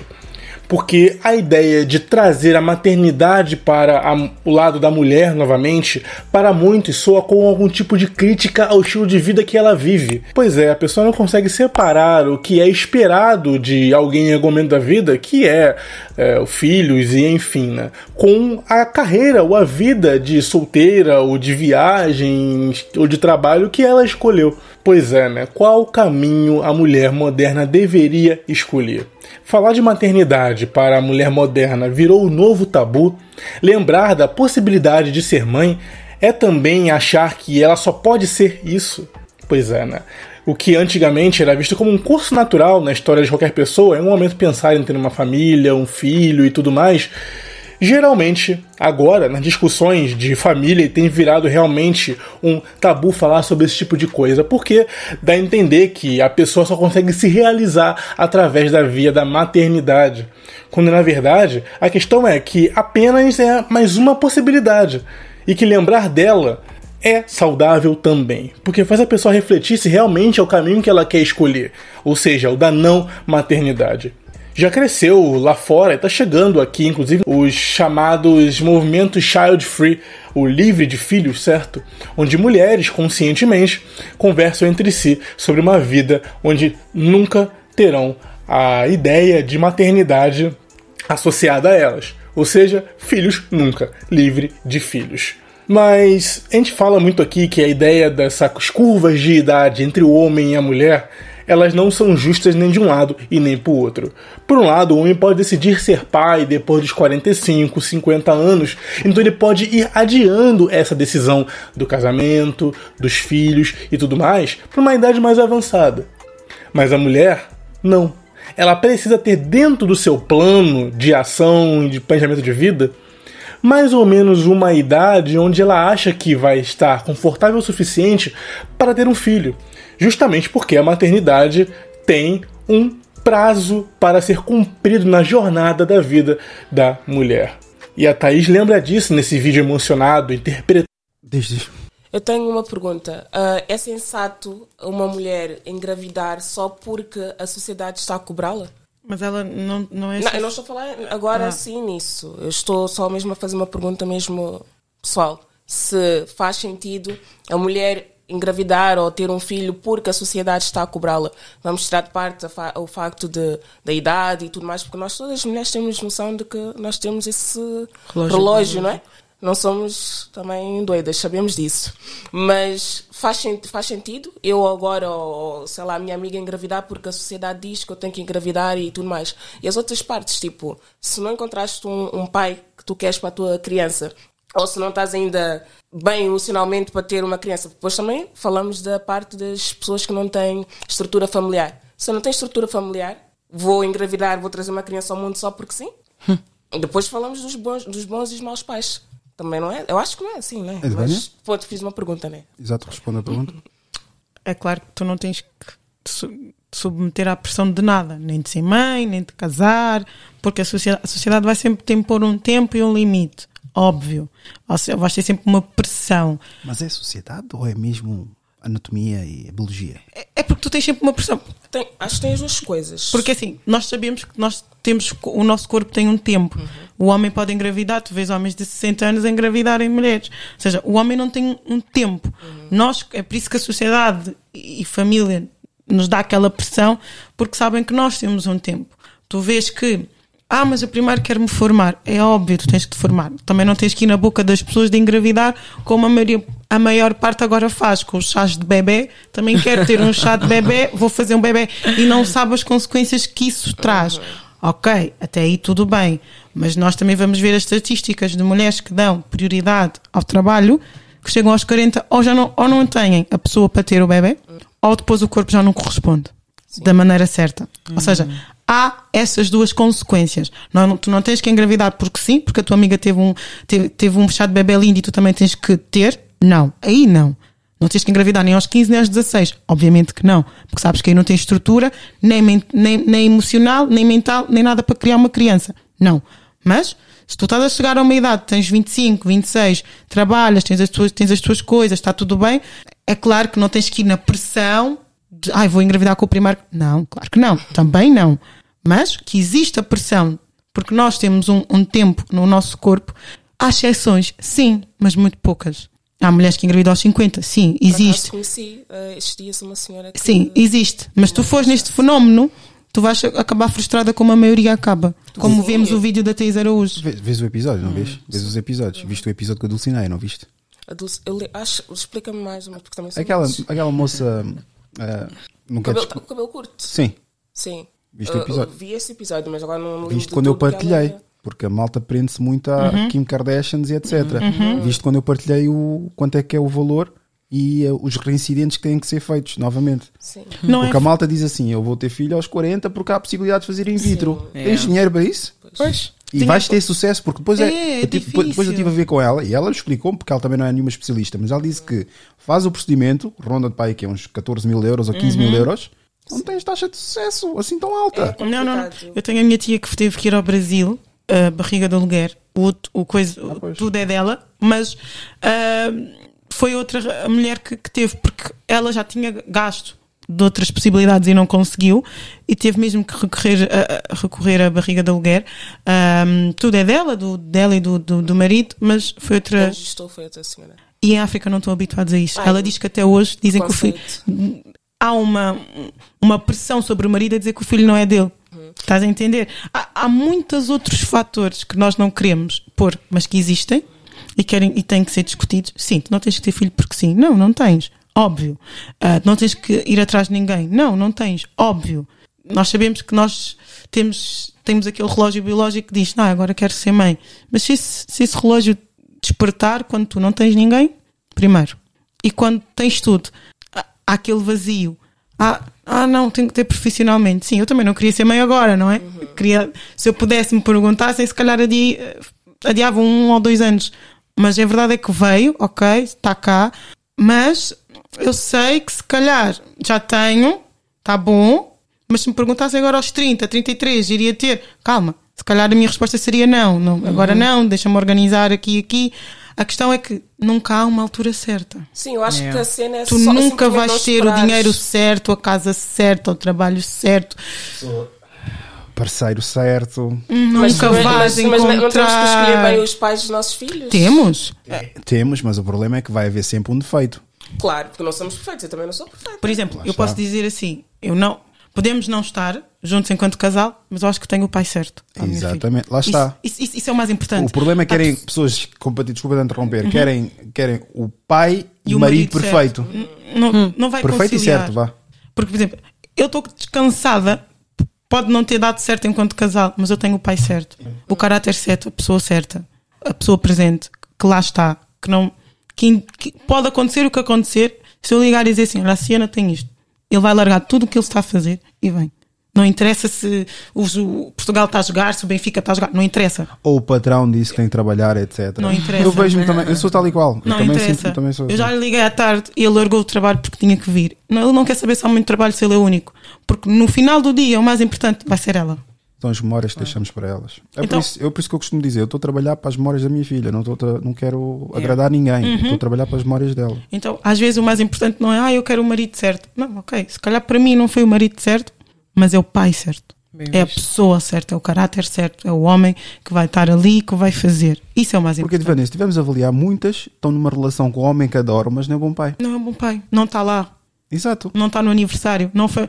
Porque a ideia de trazer a maternidade para a, o lado da mulher novamente, para muitos soa com algum tipo de crítica ao estilo de vida que ela vive. Pois é, a pessoa não consegue separar o que é esperado de alguém em algum momento da vida, que é, é filhos e enfim, né, com a carreira ou a vida de solteira ou de viagem ou de trabalho que ela escolheu. Pois é, né? Qual caminho a mulher moderna deveria escolher? Falar de maternidade para a mulher moderna virou o novo tabu. Lembrar da possibilidade de ser mãe é também achar que ela só pode ser isso. Pois é, né? O que antigamente era visto como um curso natural na história de qualquer pessoa, é um momento pensar em ter uma família, um filho e tudo mais, Geralmente, agora, nas discussões de família, tem virado realmente um tabu falar sobre esse tipo de coisa, porque dá a entender que a pessoa só consegue se realizar através da via da maternidade. Quando na verdade a questão é que apenas é mais uma possibilidade e que lembrar dela é saudável também, porque faz a pessoa refletir se realmente é o caminho que ela quer escolher, ou seja, o da não maternidade já cresceu lá fora e está chegando aqui, inclusive, os chamados movimentos child free, o livre de filhos, certo? Onde mulheres conscientemente conversam entre si sobre uma vida onde nunca terão a ideia de maternidade associada a elas. Ou seja, filhos nunca, livre de filhos. Mas a gente fala muito aqui que a ideia dessas curvas de idade entre o homem e a mulher elas não são justas nem de um lado e nem para o outro. Por um lado, o homem pode decidir ser pai depois dos 45, 50 anos, então ele pode ir adiando essa decisão do casamento, dos filhos e tudo mais para uma idade mais avançada. Mas a mulher, não. Ela precisa ter dentro do seu plano de ação e de planejamento de vida mais ou menos uma idade onde ela acha que vai estar confortável o suficiente para ter um filho justamente porque a maternidade tem um prazo para ser cumprido na jornada da vida da mulher. E a Thaís lembra disso nesse vídeo emocionado, interpretando. Eu tenho uma pergunta. Uh, é sensato uma mulher engravidar só porque a sociedade está a cobrá-la? Mas ela não, não é. Não, eu não estou a falar agora ah. sim nisso. Eu estou só mesmo a fazer uma pergunta mesmo pessoal. Se faz sentido a mulher engravidar ou ter um filho porque a sociedade está a cobrá-la. Vamos tirar de parte o facto de, da idade e tudo mais, porque nós todas as mulheres temos noção de que nós temos esse relógio, relógio não é? Não somos também doidas, sabemos disso. Mas faz, faz sentido eu agora, ou, sei lá, a minha amiga engravidar porque a sociedade diz que eu tenho que engravidar e tudo mais. E as outras partes, tipo, se não encontraste um, um pai que tu queres para a tua criança, ou se não estás ainda bem emocionalmente para ter uma criança. Depois também falamos da parte das pessoas que não têm estrutura familiar. Se eu não tenho estrutura familiar, vou engravidar, vou trazer uma criança ao mundo só porque sim. Hum. Depois falamos dos bons, dos bons e dos maus pais. Também não é? Eu acho que não é assim, né? É Mas, pô, te fiz uma pergunta, né? Exato, responde a pergunta. É claro que tu não tens que te submeter à pressão de nada, nem de ser mãe, nem de casar, porque a sociedade, a sociedade vai sempre ter por um tempo e um limite, óbvio. Ou seja, vai ter sempre uma pressão. Mas é sociedade ou é mesmo anatomia e biologia? É, é porque tu tens sempre uma pressão. Tem, acho que tem as duas coisas. Porque assim, nós sabemos que nós temos, o nosso corpo tem um tempo. Uhum. O homem pode engravidar, tu vês homens de 60 anos engravidarem mulheres. Ou seja, o homem não tem um tempo. Uhum. Nós, é por isso que a sociedade e família nos dá aquela pressão, porque sabem que nós temos um tempo. Tu vês que ah, mas eu primeiro quero me formar. É óbvio, tu tens que te formar. Também não tens que ir na boca das pessoas de engravidar, como a, maioria, a maior parte agora faz com os chás de bebê. Também quero ter um chá de bebê, vou fazer um bebê e não sabe as consequências que isso traz. Ok, até aí tudo bem. Mas nós também vamos ver as estatísticas de mulheres que dão prioridade ao trabalho, que chegam aos 40 ou já não, ou não têm a pessoa para ter o bebê, ou depois o corpo já não corresponde da maneira certa. Ou seja, há essas duas consequências. Não, tu não tens que engravidar porque sim, porque a tua amiga teve um, teve, teve um de bebê lindo e tu também tens que ter. Não, aí não. Não tens que engravidar nem aos 15 nem aos 16. Obviamente que não. Porque sabes que aí não tens estrutura, nem, nem, nem emocional, nem mental, nem nada para criar uma criança. Não. Mas, se tu estás a chegar a uma idade, tens 25, 26, trabalhas, tens as tuas, tens as tuas coisas, está tudo bem, é claro que não tens que ir na pressão de, ai, vou engravidar com o primeiro. Não, claro que não. Também não. Mas que existe a pressão, porque nós temos um, um tempo no nosso corpo. Há exceções, sim, mas muito poucas. Há mulheres que engravidam aos 50, sim, existe. Eu conheci uh, estes dias uma senhora que. Sim, existe. Mas tu fores neste fenómeno, tu vais acabar frustrada como a maioria acaba. Como sim, vemos o vídeo da Thais Araújo. Vês, vês o episódio, não hum. vês? Vês os episódios. Hum. Viste o episódio com a Dulcinea, não viste? A Dulce, eu acho, explica-me mais, porque também aquela, aquela moça. Uh, não cabelo, tá com cabelo curto? Sim. Sim. Viste o episódio? vi esse episódio, mas agora não me Viste quando eu partilhei. Ela... Porque a malta prende-se muito a uhum. Kim Kardashians e etc. Uhum. Viste quando eu partilhei o quanto é que é o valor e uh, os reincidentes que têm que ser feitos novamente. Sim. Não porque é... a malta diz assim: eu vou ter filho aos 40 porque há a possibilidade de fazer in vitro. Sim. Tens é. dinheiro para isso? Pois. E Tinha... vais ter sucesso, porque depois, é, é, é depois, depois eu estive a ver com ela e ela explicou-me, porque ela também não é nenhuma especialista, mas ela disse que faz o procedimento, ronda de pai que é uns 14 mil euros ou 15 uhum. mil euros, não tens taxa de sucesso assim tão alta. É não, não, Eu tenho a minha tia que teve que ir ao Brasil, a barriga de aluguer, o, o coisa, ah, tudo é dela, mas uh, foi outra mulher que, que teve, porque ela já tinha gasto de outras possibilidades e não conseguiu e teve mesmo que recorrer a, a recorrer à barriga de aluguer. Um, tudo é dela, do, dela e do, do, do marido, mas foi outra. Estou, foi outra senhora. E em África não estão habituados a isso. Ai, Ela diz que até hoje dizem que o filho. Há uma, uma pressão sobre o marido a dizer que o filho não é dele. Uhum. Estás a entender? Há, há muitos outros fatores que nós não queremos pôr, mas que existem e, querem, e têm que ser discutidos. Sim, tu não tens que ter filho porque sim. Não, não tens. Óbvio. Uh, não tens que ir atrás de ninguém. Não, não tens. Óbvio. Nós sabemos que nós temos, temos aquele relógio biológico que diz, não, agora quero ser mãe. Mas se esse, se esse relógio despertar quando tu não tens ninguém, primeiro. E quando tens tudo, há aquele vazio. Ah, ah, não, tenho que ter profissionalmente. Sim, eu também não queria ser mãe agora, não é? Uhum. Queria, se eu pudesse me perguntar, se calhar adi, adiava um ou dois anos. Mas a verdade é que veio, ok, está cá, mas eu sei que se calhar já tenho, tá bom, mas se me perguntassem agora aos 30, 33, iria ter, calma, se calhar a minha resposta seria não, não agora uhum. não, deixa-me organizar aqui e aqui. A questão é que nunca há uma altura certa. Sim, eu acho É. que a cena é Tu só, nunca vais ter o dinheiro certo, a casa certa, o trabalho certo. Parceiro certo. Mas, nunca mas, vais mas, mas não temos que escolher encontrar. bem os pais dos nossos filhos? Temos. Temos, mas o problema é que vai haver sempre um defeito. Claro, porque não somos perfeitos, eu também não sou perfeita. Por exemplo, eu posso dizer assim, eu não. Podemos não estar juntos enquanto casal, mas eu acho que tenho o pai certo. Exatamente, lá está. Isso, isso- isso é o mais importante. O problema é que querem pe- pessoas, compa- desculpa de interromper, querem, querem o pai e, o o marido, perfeito. certo. N- Não, não vai Perfeito e conciliar. certo, vá. Porque, por exemplo, eu estou descansada, pode não ter dado certo enquanto casal, mas eu tenho o pai certo, o caráter certo, a pessoa certa, a pessoa presente, que lá está, que não. Que, que pode acontecer o que acontecer, se eu ligar e dizer assim: olha, a Siena tem isto, ele vai largar tudo o que ele está a fazer e vem. Não interessa se o, o Portugal está a jogar, se o Benfica está a jogar, não interessa. Ou o patrão disse que tem que trabalhar, etc. Não interessa. Eu vejo-me também, eu sou tal e qual. eu Não também interessa. sinto- também sou eu já lhe liguei à tarde e ele largou o trabalho porque tinha que vir. Não, ele não quer saber se há muito trabalho, se ele é único. Porque no final do dia, o mais importante vai ser ela. As memórias que deixamos para elas. É Então- por, isso, eu, por isso que eu costumo dizer, eu estou a trabalhar para as memórias da minha filha, não, estou a não quero agradar ninguém, Uhum. estou a trabalhar para as memórias dela. Então, às vezes, o mais importante não é, ah, eu quero o marido certo. Não, ok. Se calhar para mim não foi o marido certo, mas é o pai certo. Bem é a visto. pessoa certa, é o caráter certo, é o homem que vai estar ali, que vai fazer. Isso é o mais Porque, importante. Divana, se tivermos a avaliar, muitas estão numa relação com o homem que adoram, mas não é bom pai. Não é um bom pai. Não está lá. Exato. não está no aniversário. Não foi...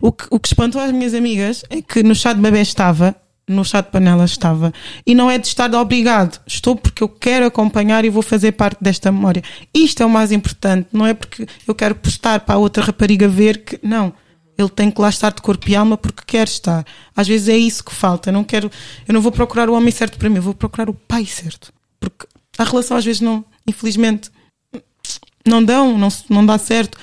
o, que, o que espantou as minhas amigas é que no chá de bebê estava, no chá de panela estava, e não é de estar obrigado. Estou porque eu quero acompanhar e vou fazer parte desta memória. Isto é o mais importante, não é porque eu quero postar para a outra rapariga ver que. Não. Ele tem que lá estar de corpo e alma porque quer estar. Às vezes é isso que falta. Eu não quero, eu não vou procurar o homem certo para mim, eu vou procurar o pai certo. Porque a relação às vezes não, infelizmente, não dão, não, não dá certo.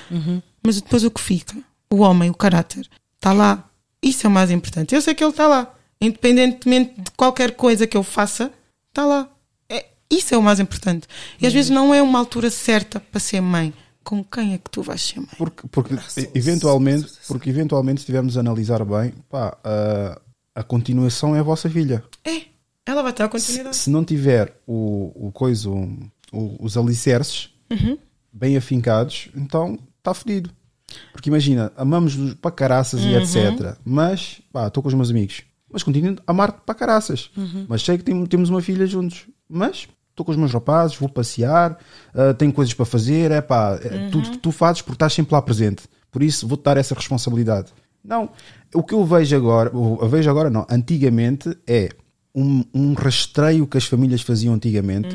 Mas depois o que fica? O homem, o caráter, está lá. Isso é o mais importante. Eu sei que ele está lá. Independentemente de qualquer coisa que eu faça, está lá. É, isso é o mais importante. E às vezes não é uma altura certa para ser mãe. Com quem é que tu vais ser mãe? Porque, porque eventualmente, porque eventualmente, se tivermos a analisar bem, pá, a, a continuação é a vossa filha. É, ela vai ter a Se, continuidade. se não tiver o, o coisa, o- o- os alicerces Uhum. bem afincados, então está fodido. Porque imagina, amamos-nos para caraças Uhum. e etc. Mas, pá, estou com os meus amigos. Mas continuo a amar-te para caraças. Uhum. Mas sei que tem- temos uma filha juntos. Mas estou com os meus rapazes, vou passear, ah, tenho coisas para fazer, é pá, é Uhum. tudo que tu fazes porque estás sempre lá presente. Por isso vou-te dar essa responsabilidade. Não, o que eu vejo agora, eu vejo agora não, antigamente é um, um rastreio que as famílias faziam antigamente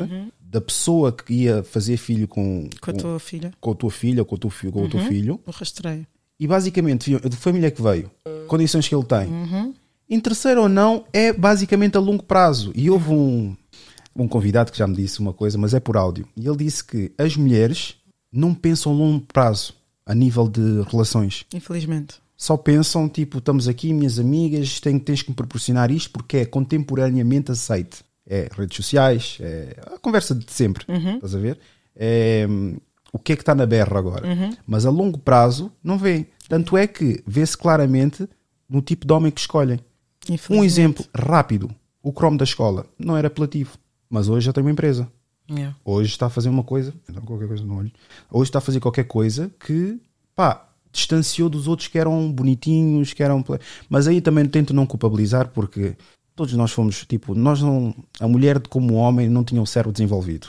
da pessoa que ia fazer filho com, Uhum. Com a tua filha. com a tua filha com o teu, com o teu Uhum. filho O rastreio. e basicamente de família que veio, condições que ele tem. Em terceiro ou não, é basicamente a longo prazo. E houve um, um convidado que já me disse uma coisa, mas é por áudio. E ele disse que as mulheres não pensam a longo prazo a nível de relações. Infelizmente. Só pensam, tipo, estamos aqui, minhas amigas, tem, tens que me proporcionar isto porque é contemporaneamente aceite. É redes sociais, é a conversa de sempre, estás a ver? É, o que é que está na berra agora? Mas a longo prazo não vê. Tanto é que vê-se claramente no tipo de homem que escolhem. Um exemplo rápido: o Chrome da escola não era apelativo, mas hoje já tem uma empresa. Yeah. Hoje está a fazer uma coisa, qualquer coisa no olho. Hoje está a fazer qualquer coisa que, pá, distanciou dos outros que eram bonitinhos, que eram. Mas aí também tento não culpabilizar porque todos nós fomos, tipo, nós não. A mulher, como homem, não tinha o cérebro desenvolvido.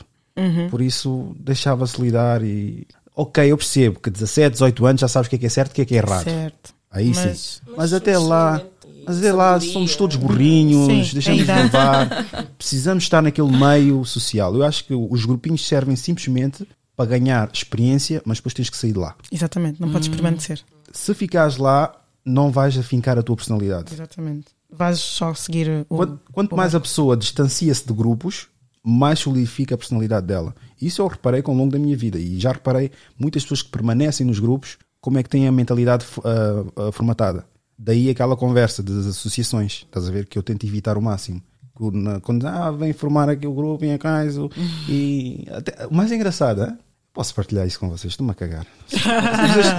Por isso deixava-se lidar e. Ok, eu percebo que 17, 18 anos já sabes o que é que é certo e o que é que é errado. Certo. Aí Mas- sim. Mas, até lá. Mas até lá somos todos burrinhos, Sim, deixamos de levar. Precisamos estar naquele meio social. Eu acho que os grupinhos servem simplesmente para ganhar experiência, mas depois tens que sair de lá. Exatamente. Não Hum. podes permanecer. Se ficares lá, não vais afincar a tua personalidade. Exatamente. Vais só seguir o. Quanto, quanto o mais a pessoa distancia-se de grupos, mais solidifica a personalidade dela. Isso eu reparei com o longo da minha vida e já reparei muitas pessoas que permanecem nos grupos como é que têm a mentalidade ah, ah, formatada. Daí aquela conversa das associações, estás a ver, que eu tento evitar o máximo. Quando ah, vem formar aqui o grupo em acaso e até, o mais engraçado, é? Posso partilhar isso com vocês, estou-me a cagar.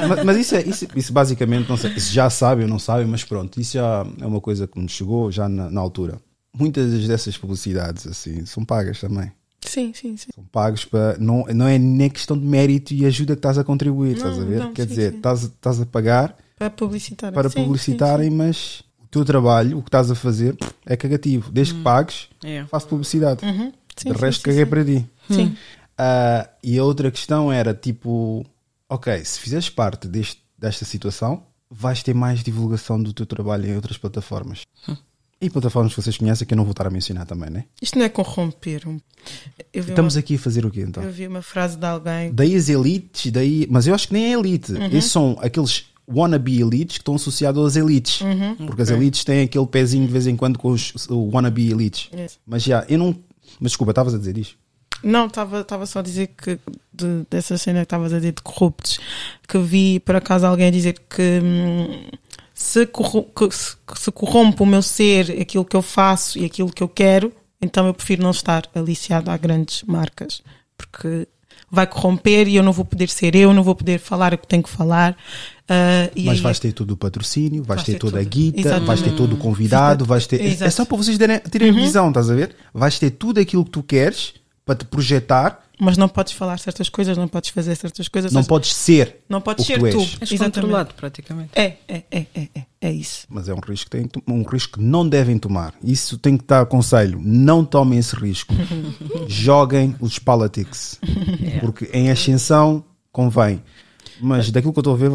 mas, mas isso, é, isso, isso basicamente, não sei, isso já sabem ou não sabem, mas pronto, isso já é uma coisa que me chegou já na, na altura. Muitas dessas publicidades assim são pagas também. Sim, sim, sim. São pagos para. Não, não é nem questão de mérito e ajuda que estás a contribuir, Não, estás a ver? não, Quer sim, dizer, sim. estás, estás a pagar Para publicitar. para Sim, publicitarem, mas o teu trabalho, o que estás a fazer, é cagativo. Desde que pagues, É. faço publicidade. Sim, Uhum. sim, de resto, sim, caguei sim. para ti. Sim. Ah, e a outra questão era tipo: ok, se fizeres parte deste, desta situação, vais ter mais divulgação do teu trabalho em outras plataformas. E plataformas que vocês conhecem que eu não vou estar a mencionar também, né? Isto não é corromper. um- Eu vi, Estamos uma, aqui a fazer o quê então? eu vi uma frase de alguém. Daí as elites, daí, mas eu acho que nem é elite. Uhum. Esses são aqueles wannabe elites que estão associados às elites. Uhum. Porque as elites têm aquele pezinho de vez em quando com os wannabe elites. Isso. Mas já, eu não. Mas desculpa, estavas a dizer isto. Não, estava só a dizer que de- dessa cena que estavas a dizer de corruptos, que vi por acaso alguém dizer que hum, se, corro que se, se corrompe o meu ser, aquilo que eu faço e aquilo que eu quero, então eu prefiro não estar aliciado a grandes marcas, porque vai corromper e eu não vou poder ser eu, não vou poder falar o que tenho que falar. e Mas vais ter todo o patrocínio, vais Vais ter ter toda a tudo. guita, Exato. vais ter todo o convidado, vais ter. É Exato. só para vocês terem, terem visão, estás a ver? Vais ter tudo aquilo que tu queres para te projetar, mas não podes falar certas coisas, não podes fazer certas coisas. não seja, podes ser. não podes ser tu tu. és. És Exatamente. controlado, praticamente. É, é, é, é, é, é isso. Mas é um risco que têm, um risco que não devem tomar. Isso tem que dar conselho. Não tomem esse risco. Joguem os politics. Porque em ascensão convém. Mas daquilo que eu estou a ver,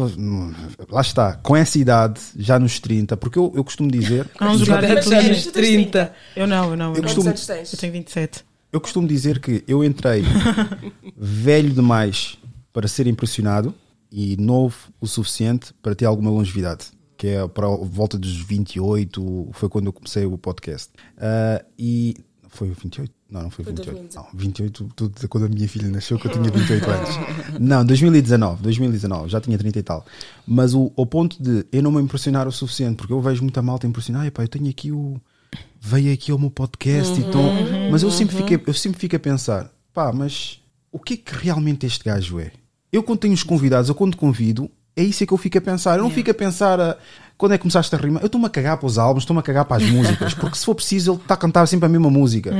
lá está, com essa idade, já nos 30, porque eu, eu costumo dizer, Vamos jogar tens 30. Eu não, eu não. Eu, Eu não. costumo-? Eu tenho 27. Eu costumo dizer que eu entrei velho demais para ser impressionado e novo o suficiente para ter alguma longevidade. Que é para a volta dos 28, foi quando eu comecei o podcast. Ah, e foi o 28? Não, não foi Foi 28. 2019. Não, 28, tudo quando a minha filha nasceu, que eu tinha 28 anos. Não, 2019, 2019, já tinha 30 e tal. Mas o, o ponto de eu não me impressionar o suficiente, porque eu vejo muita malta impressionar, epá, eu tenho aqui o. Veio aqui ao meu podcast e então. Mas eu sempre, fiquei, eu sempre fico a pensar, pá, mas o que é que realmente este gajo é? Eu quando tenho os convidados, eu quando convido, é isso é que eu fico a pensar. Eu não fico a pensar a, quando é que começaste a rimar. Eu estou-me a cagar para os álbuns, estou-me a cagar para as músicas, porque se for preciso, ele está a cantar sempre a mesma música.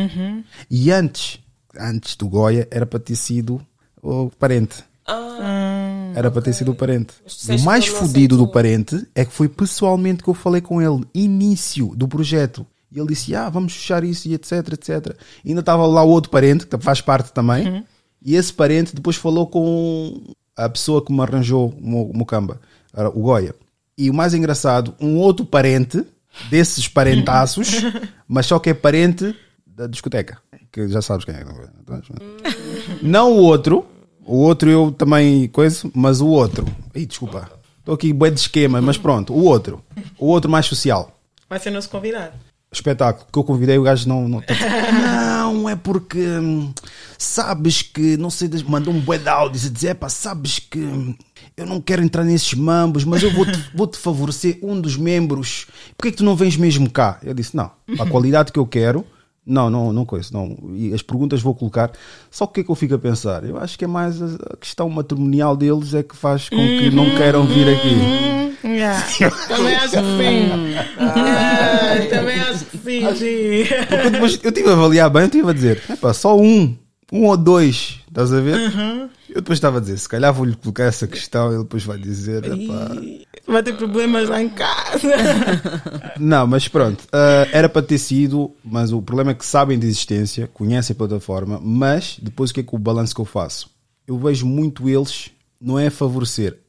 E antes, antes do Goya, era para ter sido o parente. Era para ter sido o parente. O mais fodido do parente é que foi pessoalmente que eu falei com ele, início do projeto. E ele disse: Ah, vamos fechar isso e etc, etc. E ainda estava lá o outro parente, que faz parte também. E esse parente depois falou com a pessoa que me arranjou o meu- o Mocamba, era o Goya. E o mais engraçado, um outro parente desses parentaços, mas só que é parente da discoteca. Que já sabes quem é. Não o outro. O outro eu também coisa, mas o outro. Ih, desculpa. Estou aqui bué de esquema, mas pronto. O outro. O outro mais social. Vai ser nosso convidado. Espetáculo que eu convidei, o gajo não. Não, não é porque. hum, Sabes que. Não sei. Mandou um bué de áudios a dizer: pá, sabes que. hum, Eu não quero entrar nesses mambos, mas eu vou-te vou -te favorecer um dos membros. Por que é que tu não vens mesmo cá? Eu disse: não. A qualidade que eu quero. Não, não, não coisa, não. E as perguntas vou colocar. Só que o que é que eu fico a pensar? Eu acho que é mais a a questão matrimonial deles é que faz com que não queiram vir aqui. Yeah. Também acho que sim. Ah, também acho que sim. Porque eu depois eu tive a avaliar bem, eu estive a dizer, epá, só um, um ou dois, estás a ver? Eu depois estava a dizer, se calhar vou-lhe colocar essa questão, ele depois vai dizer, epá. Vai ter problemas lá em casa. Não, mas pronto, ah, era para ter sido, mas o problema é que sabem de existência, conhecem a plataforma, mas depois o que é que o balanço que eu faço? Eu vejo muito eles, não é favorecer,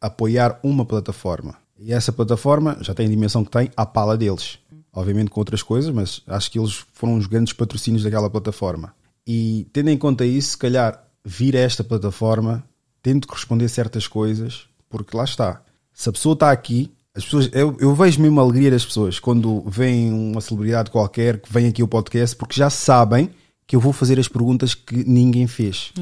apoiar uma plataforma. E essa plataforma já tem a dimensão que tem, à pala deles. Obviamente com outras coisas, mas acho que eles foram os grandes patrocínios daquela plataforma. E tendo em conta isso, se calhar vir a esta plataforma, tendo que responder certas coisas, porque lá está. Se a pessoa está aqui, as pessoas, eu, eu vejo mesmo a alegria das pessoas quando vem uma celebridade qualquer que vem aqui ao podcast, porque já sabem que eu vou fazer as perguntas que ninguém fez.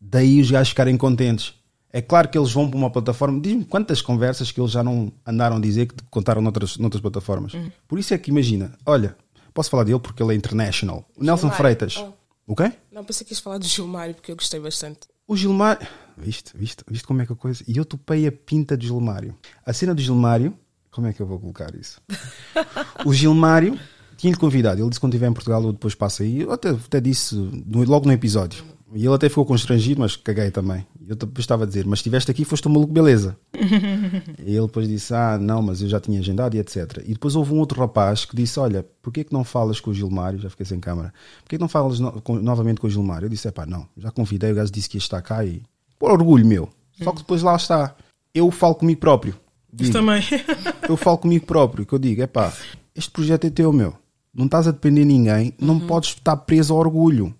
Daí os gajos ficarem contentes. É claro que eles vão para uma plataforma. Diz-me quantas conversas que eles já não andaram a dizer que contaram noutras, noutras plataformas. Por isso é que imagina, olha, posso falar dele porque ele é international. O Nelson Gilmar. Freitas. Oh. O quê? Não, pensei que ias falar do Gilmário porque eu gostei bastante. O Gilmar. Viste, viste, viste como é que a coisa. E eu topei a pinta do Gilmário. A cena do Gilmário. Como é que eu vou colocar isso? o Gilmário tinha-lhe convidado. Ele disse que quando estiver em Portugal eu depois passo aí. Eu até, até disse logo no episódio. E ele até ficou constrangido, mas caguei também. Eu depois estava a dizer, mas estiveste aqui, foste um maluco, beleza. E ele depois disse, ah, não, mas eu já tinha agendado e etc. E depois houve um outro rapaz que disse, olha, porquê que não falas com o Gilmário? Já fiquei sem câmara. Porquê que não falas no- com- novamente com o Gilmário? Eu disse, é pá, não, já convidei, o gajo disse que ia estar cá e... Por orgulho meu. Só que depois lá está. Eu falo comigo próprio. Isso Digo, também. eu falo comigo próprio, que eu digo, é pá, este projeto é teu, meu. Não estás a depender de ninguém, não podes estar preso ao orgulho.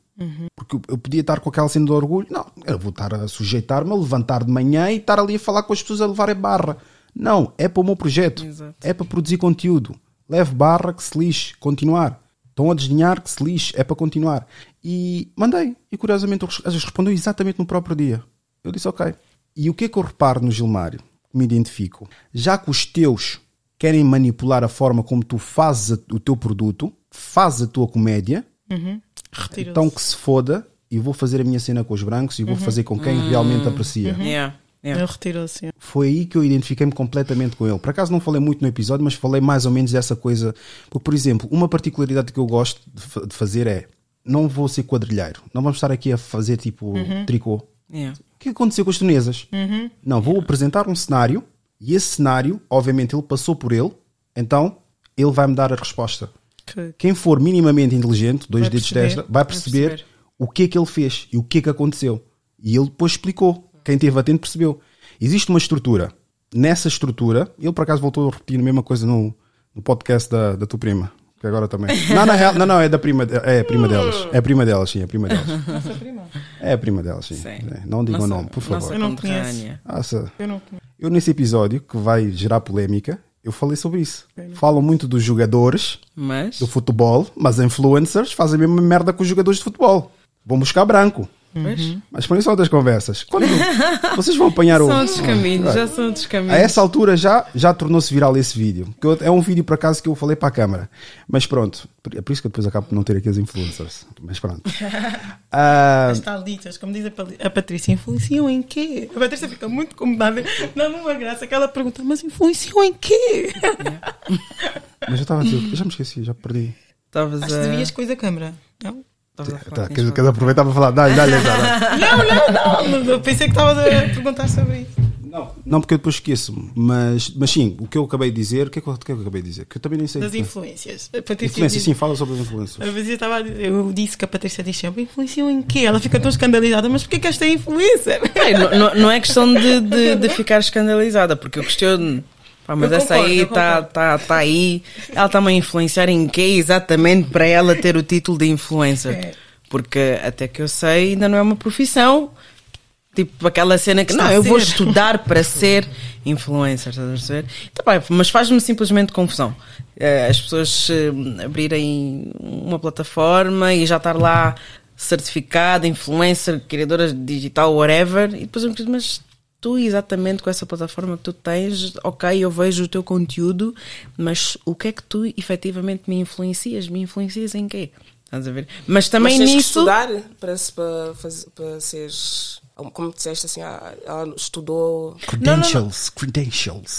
Porque eu- podia estar com aquela cena de orgulho, não, eu vou estar a sujeitar-me a levantar de manhã e estar ali a falar com as pessoas a levar a barra. Não, é para o meu projeto, é para produzir conteúdo. Leve barra que se lixe, continuar. Estão a desdenhar que se lixe, é para continuar. E mandei, e curiosamente eles respondeu exatamente no próprio dia. Eu disse, ok. E o que é que eu reparo no Gilmário? Me identifico. Já que os teus querem manipular a forma como tu fazes o teu produto, fazes a tua comédia, Uhum. Então que se foda e vou fazer a minha cena com os brancos e vou fazer com quem realmente aprecia. Yeah, yeah. Ele retirou-se. Foi aí que eu identifiquei-me completamente com ele. Por acaso não falei muito no episódio, mas falei mais ou menos dessa coisa. Porque, por exemplo, uma particularidade que eu gosto de, fa- de fazer é não vou ser quadrilheiro. Não vamos estar aqui a fazer tipo tricô. Yeah. O que aconteceu com as tunesas? Não, vou apresentar um cenário e esse cenário, obviamente, ele passou por ele, então ele vai-me dar a resposta. Que- Quem for minimamente inteligente, dois Vai dedos de perceber. testa, vai perceber, perceber. o que é que ele fez e o que é que aconteceu. E ele depois explicou. Quem esteve atento percebeu. Existe uma estrutura. Nessa estrutura, ele por acaso voltou a repetir a mesma coisa no, no podcast da, da tua prima. Que agora também. Não, real- não, não, é da prima, de- é a prima delas. É a prima delas, sim, é a prima delas. Nossa prima. É a prima delas, sim. Sim. É, Não digam o nome, por favor. Nossa Eu não conterrânea. Nossa. Eu não conheço. Eu nesse episódio, que vai gerar polémica, eu falei sobre isso. Falam muito dos jogadores Mas. do futebol, mas influencers fazem a mesma merda com os jogadores de futebol. Vão buscar branco. Pois. Mas por isso são outras conversas. Quando vocês vão apanhar o. São outros caminhos, já são outros caminhos. A essa altura já, já tornou-se viral esse vídeo. Que eu- É um vídeo, por acaso, que eu falei para a câmara. Mas pronto. É por isso que eu depois acabo por não ter aqui as influencers. Mas pronto. Ah, As talitas, como diz a a Patrícia, influenciam em quê? A Patrícia fica muito incomodada. Dá-me uma graça que ela pergunta, mas influenciam em quê? mas eu estava a dizer, já me esqueci, já perdi. Estavas Acho que a. devias coisa a câmara. Não? Falar Tá, que queres, tinhas queres aproveitar para falar? Dá-lhe, dá-lhe, dá-lhe. Não, não, não. Eu pensei que estavas a perguntar sobre isso. Não, porque eu depois esqueço-me. Mas, mas sim, o que eu acabei de dizer, o que é que eu, que é que eu acabei de dizer? Que eu também nem sei. Das que- influências. A Patrícia Influência, diz- sim, fala sobre as influências. A Patrícia estava eu disse que a Patrícia diz sempre influenciam em quê? Ela fica tão escandalizada, mas porquê que esta é influencer? Não, não- não é questão de, de, de ficar escandalizada, porque eu questiono. Pá, mas Eu essa concordo, aí concordo. tá, tá aí. Ela está-me a influenciar em quê exatamente para ela ter o título de influencer? É. Porque até que eu sei, ainda não é uma profissão. Tipo aquela cena que Está não, eu vou estudar para ser influencer, estás a perceber? Tá bem, mas faz-me simplesmente confusão. Eh, As pessoas eh, abrirem uma plataforma e já estar lá certificada, influencer, criadora digital, whatever, e depois eu me mas tu exatamente com essa plataforma que tu tens, ok, eu vejo o teu conteúdo, mas o que é que tu efetivamente me influencias? Me influencias em quê? Estás a ver? Mas também Mas tens que nisso. estudar para, se- para, fazer, para seres. Como disseste assim, ah, ela estudou. Credentials, credentials.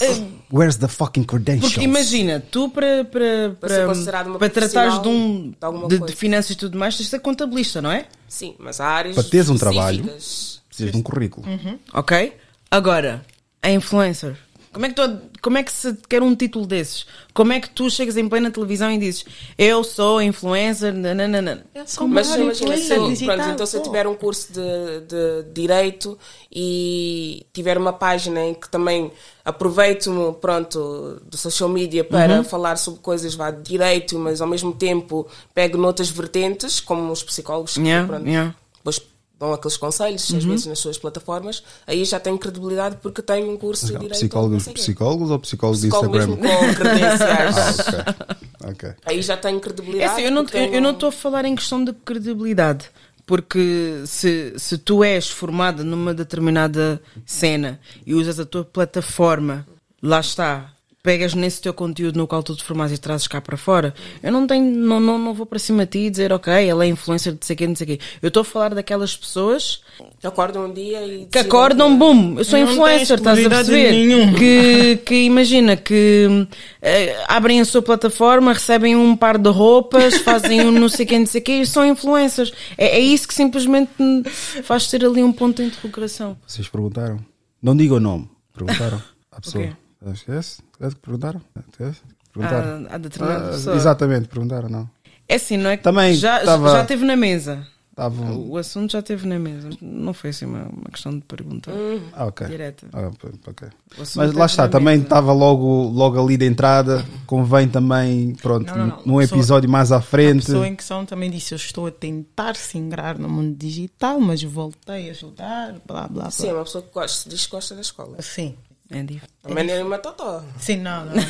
Where's the fucking credentials? Porque imagina, tu para, para, Para para, para tratares de, um, de de, de finanças e tudo mais, tens de ser contabilista, não é? Sim, mas há áreas. Para teres um trabalho, precisas de um currículo. Ok? Agora, a influencer. Como é, que tu, como é que se quer um título desses? Como é que tu chegas em plena televisão e dizes eu sou influencer? Nananana. Como Mas é imagina, influencer se, digital, pronto, então se eu tiver um curso de, de direito e tiver uma página em que também aproveito pronto do social media para Uhum. falar sobre coisas vá, de direito, mas ao mesmo tempo pego noutras vertentes, como os psicólogos que, Yeah, pronto, yeah. depois dão aqueles conselhos, às Uhum. vezes nas suas plataformas, aí já tenho credibilidade porque tenho um curso de direito. Psicólogos, psicólogos ou psicólogos de Psicólogo Instagram? mesmo com credenciais. ah, ok. ok. Aí já tenho É credibilidade. assim, eu tenho- não estou a falar em questão de credibilidade. Porque se, se tu és formada numa determinada cena e usas a tua plataforma, lá está, pegas nesse teu conteúdo no qual tu te formas e trazes cá para fora, eu não tenho, não, não, não vou para cima de ti e dizer, ok, ela é influencer de sei quê, não sei quê. Eu estou a falar daquelas pessoas Que acordam um dia e. que acordam, boom, eu sou Não influencer, estás a perceber? nenhuma. Que, que imagina que eh, abrem a sua plataforma, recebem um par de roupas, fazem um não sei quem, não sei quê, e são influencers. É, é isso que simplesmente me faz ter ali um ponto de interrogação. Vocês perguntaram. Não diga o nome. Perguntaram à pessoa. quê? Esquece? É que perguntaram? Esquece? Perguntaram. A, a determinada Ah, pessoa. exatamente, perguntaram, não. É assim, não é que Também já, tava- já teve na mesa. Estavam. O assunto já teve na mesa. Não foi assim uma, uma questão de pergunta Ah, ok. direta. Ah, p- ok. O assunto Mas lá está, também estava logo, logo ali de entrada. Convém também, pronto, Não, não, não. num A pessoa- episódio mais à A frente. pessoa em questão também disse: Eu estou a tentar se ingrar no mundo digital, mas voltei a ajudar, blá blá blá. Sim, é uma pessoa que gosta, diz que gosta da escola. Sim. É difícil. Também nem uma totó. Sim, não, não, não.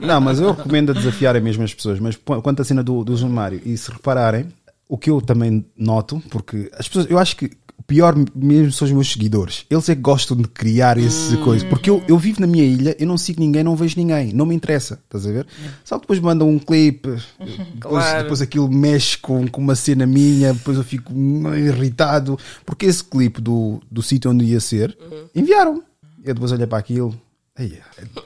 Não, mas eu recomendo a desafiarem mesmo as pessoas. Mas qu- quanto à cena do, do João Mário, e se repararem, o que eu também noto, porque as pessoas, eu acho que o pior mesmo são os meus seguidores. Eles é que gostam de criar esse coisa. Porque eu, eu vivo na minha ilha, eu não sigo ninguém, não vejo ninguém, não me interessa, estás a ver? Só que depois mandam um clipe, depois, Claro. depois aquilo mexe com, com uma cena minha, depois eu fico irritado. Porque esse clipe do, do sítio onde ia ser, enviaram. Eu depois olhei para aquilo.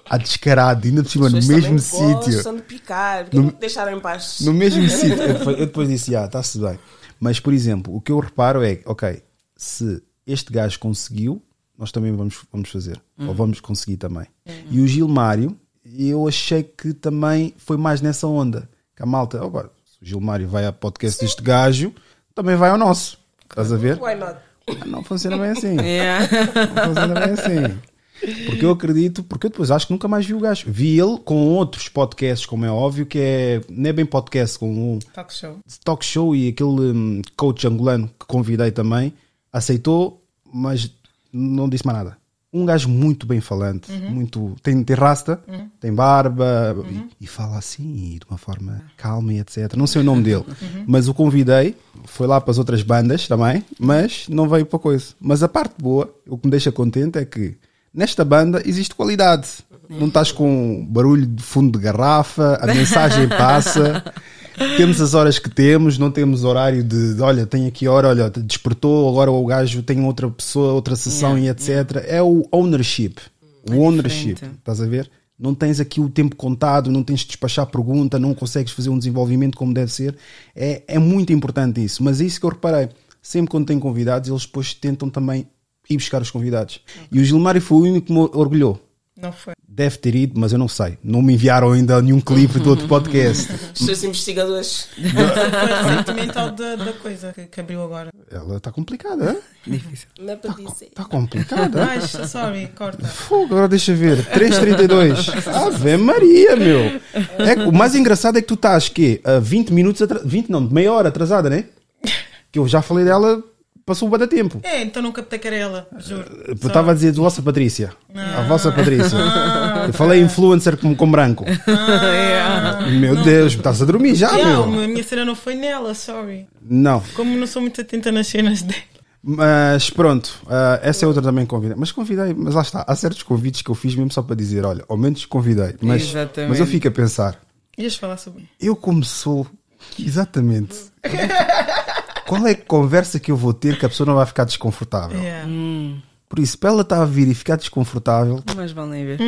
A descarado, ainda por cima, no mesmo sítio. De picar. Porque não te deixaram em paz. No mesmo sítio. Eu depois, eu depois disse, ah, está-se bem. Mas, por exemplo, o que eu reparo é, ok, se este gajo conseguiu, nós também vamos, vamos fazer. Ou vamos conseguir também. E o Gilmário, eu achei que também foi mais nessa onda. Que a malta, opa, se o Gilmário vai a podcast deste gajo, também vai ao nosso. Estás a ver? Why not? Não funciona bem assim. Yeah. Não funciona bem assim. Porque eu acredito, porque eu depois acho que nunca mais vi o gajo. Vi ele com outros podcasts, como é óbvio, que é. Não é bem podcast, com um Talk show. talk show e aquele hum, coach angolano que convidei também, aceitou, mas não disse mais nada. Um gajo muito bem falante, muito. Tem, tem rasta, tem barba e, e fala assim, de uma forma calma e etc. Não sei o nome dele, mas o convidei, foi lá para as outras bandas também, mas não veio para coisa. Mas a parte boa, o que me deixa contente é que nesta banda existe qualidade. Não estás com barulho de fundo de garrafa, a mensagem passa. Temos as horas que temos, não temos horário de, de, olha, tem aqui hora, olha, despertou, agora o gajo tem outra pessoa, outra sessão e etc. É o ownership. O ownership, diferente. estás a ver? Não tens aqui o tempo contado, não tens de despachar pergunta, não consegues fazer um desenvolvimento como deve ser. É, é muito importante isso. Mas é isso que eu reparei. Sempre quando tem convidados, eles depois tentam também ir buscar os convidados. E o Gilmário foi o único que me orgulhou. Não foi. Deve ter ido, mas eu não sei. Não me enviaram ainda nenhum clipe do outro podcast. Os seus investigadores. Foi sentimental da, da coisa que, que abriu agora. Ela está complicada, hein? Difícil. Não é para dizer. Está complicada. Mas, sorry, corta. Fogo, agora deixa ver. 3,32. Ave Maria, meu. É, o mais engraçado é que tu estás quê? A 20 minutos atrasada. 20 não, meia hora atrasada, né? Que eu já falei dela, passou o tempo. É, então não captei que era ela, juro. Eu estava a dizer a vossa Patrícia. A vossa Patrícia. Eu falei influencer com, com branco. Meu Deus, estás a dormir já, Não, meu. a minha cena não foi nela, sorry. Não. Como não sou muito atenta nas cenas dele. Mas pronto, ah, essa é outra também convidei. Mas convidei, mas lá está. Há certos convites que eu fiz mesmo só para dizer: olha, ao menos convidei. Mas, Exatamente. mas eu fico a pensar: Ias falar sobre. eu, como sou, exatamente. Qual é a conversa que eu vou ter que a pessoa não vai ficar desconfortável? Yeah. Por isso, para ela estar a vir e ficar desconfortável, Mas vão nem ver.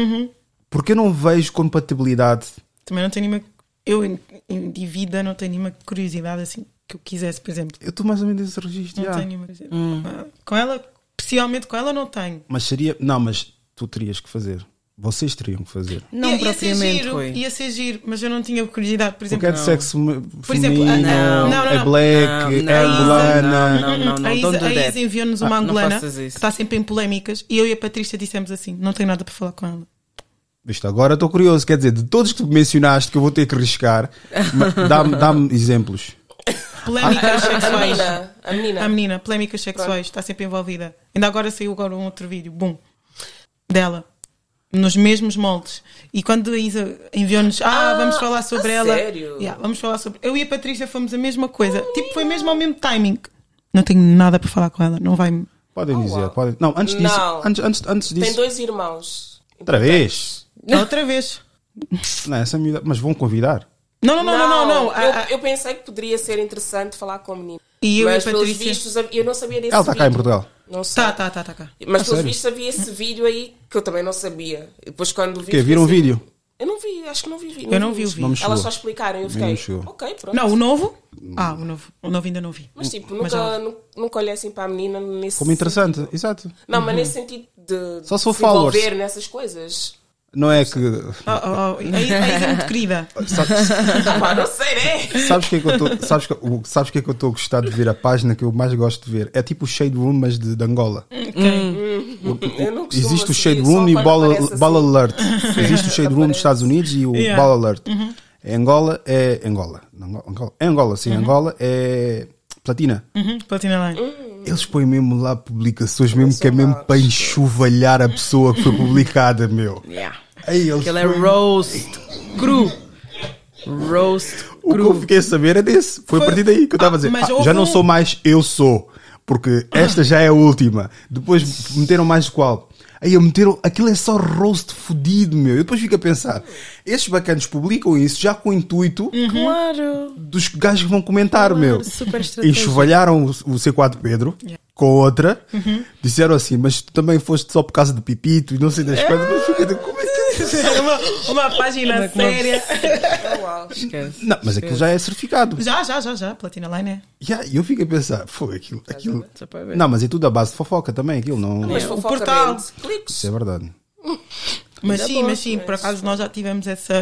porque eu não vejo compatibilidade. Também não tenho nenhuma. Eu, em, de vida, não tenho nenhuma curiosidade assim que eu quisesse, por exemplo. Eu estou mais ou menos nesse registro. Não já. tenho nenhuma curiosidade. Com ela, especialmente com ela, não tenho. Mas seria. Não, mas tu terias que fazer. Vocês teriam que fazer. Não ia, ia ser propriamente, giro, ia ser giro, mas eu não tinha curiosidade, por exemplo. Porque é de sexo Por exemplo, feminino, não, não, é black, Não, é angolana. não, não, não, a Isa, a enviou-nos uma Ah, angolana que está sempre em polémicas e eu e a Patrícia dissemos assim: não tenho nada para falar com ela. Visto, agora estou curioso. Quer dizer, de todos que tu mencionaste que eu vou ter que riscar, dá-me dá exemplos. Polémicas A sexuais. menina. A menina. A menina, polémicas sexuais, está sempre envolvida. Ainda agora saiu agora um outro vídeo, bum, dela. Nos mesmos moldes. E quando a Isa enviou-nos, ah, Ah, vamos falar sobre a ela. sério? Yeah, vamos falar sobre. Eu e a Patrícia fomos a mesma coisa. Tipo, foi mesmo ao mesmo timing. Não tenho nada para falar com ela. Não vai. Podem Oh, dizer, uau. podem. Não, antes disso, Não. antes, antes, antes Tem disso. dois irmãos. Outra vez. Outra vez. Não, essa miúda, mas vão convidar. Não, não, não, não, não. não. Eu, Ah, ah, eu pensei que poderia ser interessante falar com a menina. E eu e a mas pelos Patrícia? vistos, eu não sabia desse Ela está cá em. Portugal. Não sei. Tá, tá, tá, tá. Mas Ah, pelos vistos havia esse vídeo aí que eu também não sabia. E Depois quando vi. Quê? Viram o fiquei assim, vídeo? Eu não vi, acho que não vi. Eu não vi o vídeo. Não me Elas chegou. só explicaram e eu não fiquei. chegou. Ok, pronto. Não, o novo? Ah, o novo. O novo ainda não vi. Mas tipo, Mas nunca, já- nu- nunca olhei assim para a menina nesse Como interessante, exato. Não, mas nesse sentido de Só se for se envolver nessas coisas. Não é que. Oh, oh, oh. Aí, aí é muito querida. Sabes, Pá, não sei, né? sabes o que é que eu estou. Sabes, que- o- sabes o que é que eu estou a gostar de ver? A página que eu mais gosto de ver é tipo o Shade Room, mas de, de Angola. Eu não costumo Existe o seguir, Shade Room e quando Ball, aparece Ball assim. Alert. Existe o Shade Room dos Estados Unidos e o Yeah. Ball Alert. Angola é. Angola. Não, Angola. É Angola, sim. Angola é. Platina. Uhum, Platina Line. Eles põem mesmo lá publicações, mesmo que é mesmo para enxovalhar a pessoa que foi publicada, meu. Yeah. Aí eles Aquele é põem- roast cru. Roast O que eu fiquei a saber é desse. Foi, a partir daí que eu estava a dizer. Ah, "Ah, já não sou mais eu sou. Porque esta já é a última. Depois meteram mais qual? Aí meteram. Aquilo é só roast fodido, meu. Eu depois fico a pensar. Estes bacanas publicam isso já com o intuito Claro. dos gajos que vão comentar, meu. super. Enxovalharam o, o C4 Pedro com outra. Uhum. Disseram assim, mas tu também foste só por causa do pipito e não sei das coisas. Mas fica de- como é uma, uma página séria. Oh, uau. Esquece. Não, mas aquilo já é certificado. Já, já, já, já. Platina Line é. Yeah, E eu fico a pensar, foi aquilo. aquilo... Só para ver. Não, mas é tudo a base de fofoca também, aquilo não. Mas o fofoca portal. Cliques. Isso é verdade. Mas sim, mas sim, por acaso nós já tivemos essa,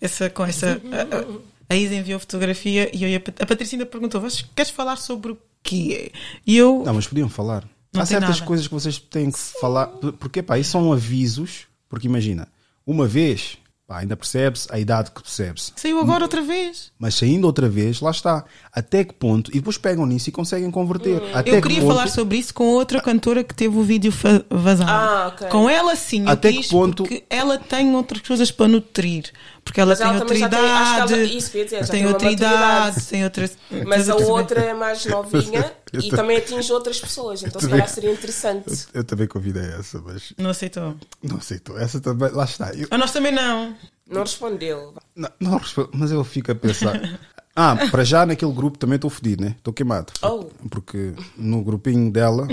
essa com essa. A, a- a Isa enviou fotografia e eu e a, Pat- a Patrícia ainda perguntou: "Mas queres falar sobre o quê? E eu. Não, mas podiam falar. Não Há tem certas nada. coisas que vocês têm que falar. Porque, pá, isso são avisos. Porque imagina, uma vez, pá, ainda percebe-se a idade que percebe-se. Saiu agora outra vez. Mas saindo outra vez, lá está. Até que ponto? E depois pegam nisso e conseguem converter. Até eu que queria ponto, falar sobre isso com outra cantora que teve o vídeo vazado. Ah, ok. Com ela sim, eu Até que ponto- porque ela tem outras coisas para nutrir. Porque ela Mas tem ela já tem- acho que ela idade. isso eu dizer, tem outra idade, tem outras. Mas a outra é mais novinha Eu e tô- também atinge outras pessoas. Então se calhar seria interessante. Eu também convidei essa, mas Não aceitou. não aceitou. Essa também, lá está. Eu- A nós também não. Não respondeu. Não, não mas eu fico a pensar. Ah, para já naquele grupo também estou fodido, né? Estou queimado. Oh. Porque no grupinho dela,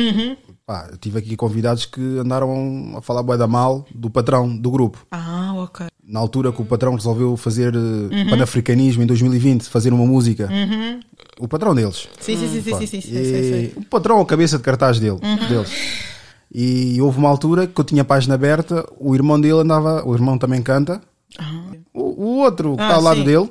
pá, eu tive aqui convidados que andaram a falar bué da mal do patrão do grupo. Ah, ok. Na altura que o patrão resolveu fazer eh, panafricanismo em 2020, fazer uma música. O patrão deles. Sim, sim, sim, sim, sim, sim, sim. O patrão, a cabeça de cartaz dele, deles. E houve uma altura que eu tinha a página aberta, o irmão dele andava, o irmão também canta, o, o outro que Ah, está ao lado sim. dele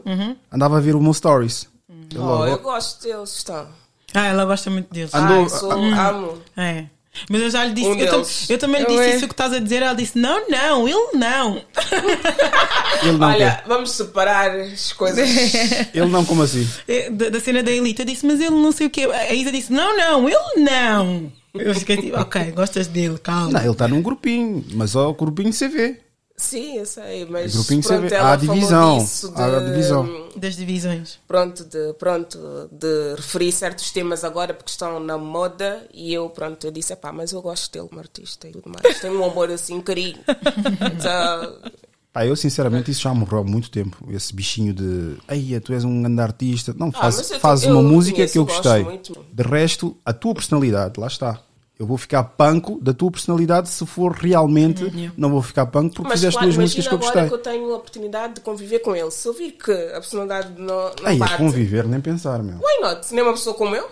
andava a ver o meu stories. Ele Oh, logo- eu gosto deles, estão. Ah, ela gosta muito deles. Andou- Ai, sou, amo. É. Mas eu já lhe disse, Um eu, tam- eu também lhe disse é. isso que estás a dizer. Ela disse: não, não, ele não. ele não Olha, quer. vamos separar as coisas. Ele não, como assim? É, Da, da cena da Elite. Eu disse: mas ele não sei o quê. A Isa disse: não, não, ele não. Eu fiquei tipo: ok, gostas dele, calma. Não, ele está num grupinho, mas só o grupinho CV. Sim, eu sei, mas Grupinho pronto, ela Há divisão. disso Há de- divisão. Das divisões. Pronto, de, pronto, de referir certos temas agora porque estão na moda e eu, pronto, eu disse, pá, mas eu gosto dele como artista e tudo mais. Tem um amor assim, um carinho. Então, Pá, eu sinceramente isso já morreu há muito tempo. Esse bichinho de Eia, tu és um grande artista. Não, faz, Ah, faz uma música conheço, que eu gosto gostei. muito. De resto, a tua personalidade, lá está. Eu vou ficar panco da tua personalidade se for realmente. Não vou ficar panco porque mas fizeste claro, duas músicas imagina que eu agora gostei. que eu tenho a oportunidade de conviver com ele. Se eu vir que a personalidade não, não Ei, a bate, conviver, nem pensar, meu. why not? Se nem uma pessoa como eu?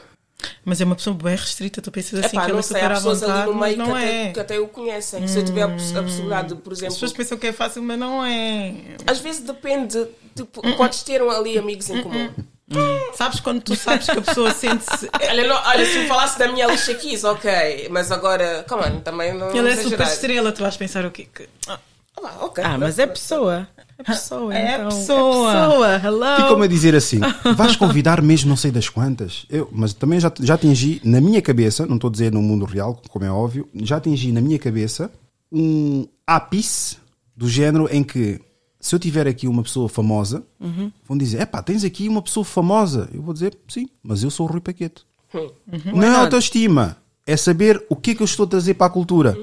Mas é uma pessoa bem restrita. Tu pensas assim Epá, que ela não é sei, super há à pessoas ali vontade, no mas meio que não até, é. que até o conhecem. Se eu tiver a poss- a possibilidade, de, por As exemplo, pessoas pensam que é fácil, mas não é. às vezes depende, tipo, podes ter ali amigos em comum. Sabes quando tu sabes que a pessoa sente-se. Olha, não- olha, se me falasse da minha lixa Keys, ok, mas agora, come on, também não. Ele é super estrela, tu vais pensar o quê? Que... Ah, Ah, ok. Ah, mas é pessoa. É pessoa. É então. pessoa. É pessoa. Hello. Ficam-me a dizer assim: vais convidar mesmo não sei das quantas. Eu, mas também já, já atingi na minha cabeça, não estou a dizer no mundo real, como é óbvio, já atingi na minha cabeça um ápice do género em que se eu tiver aqui uma pessoa famosa, vão dizer: epá, tens aqui uma pessoa famosa. Eu vou dizer: sim, mas eu sou o Rui Paqueto. Não é autoestima, é saber o que é que eu estou a trazer para a cultura.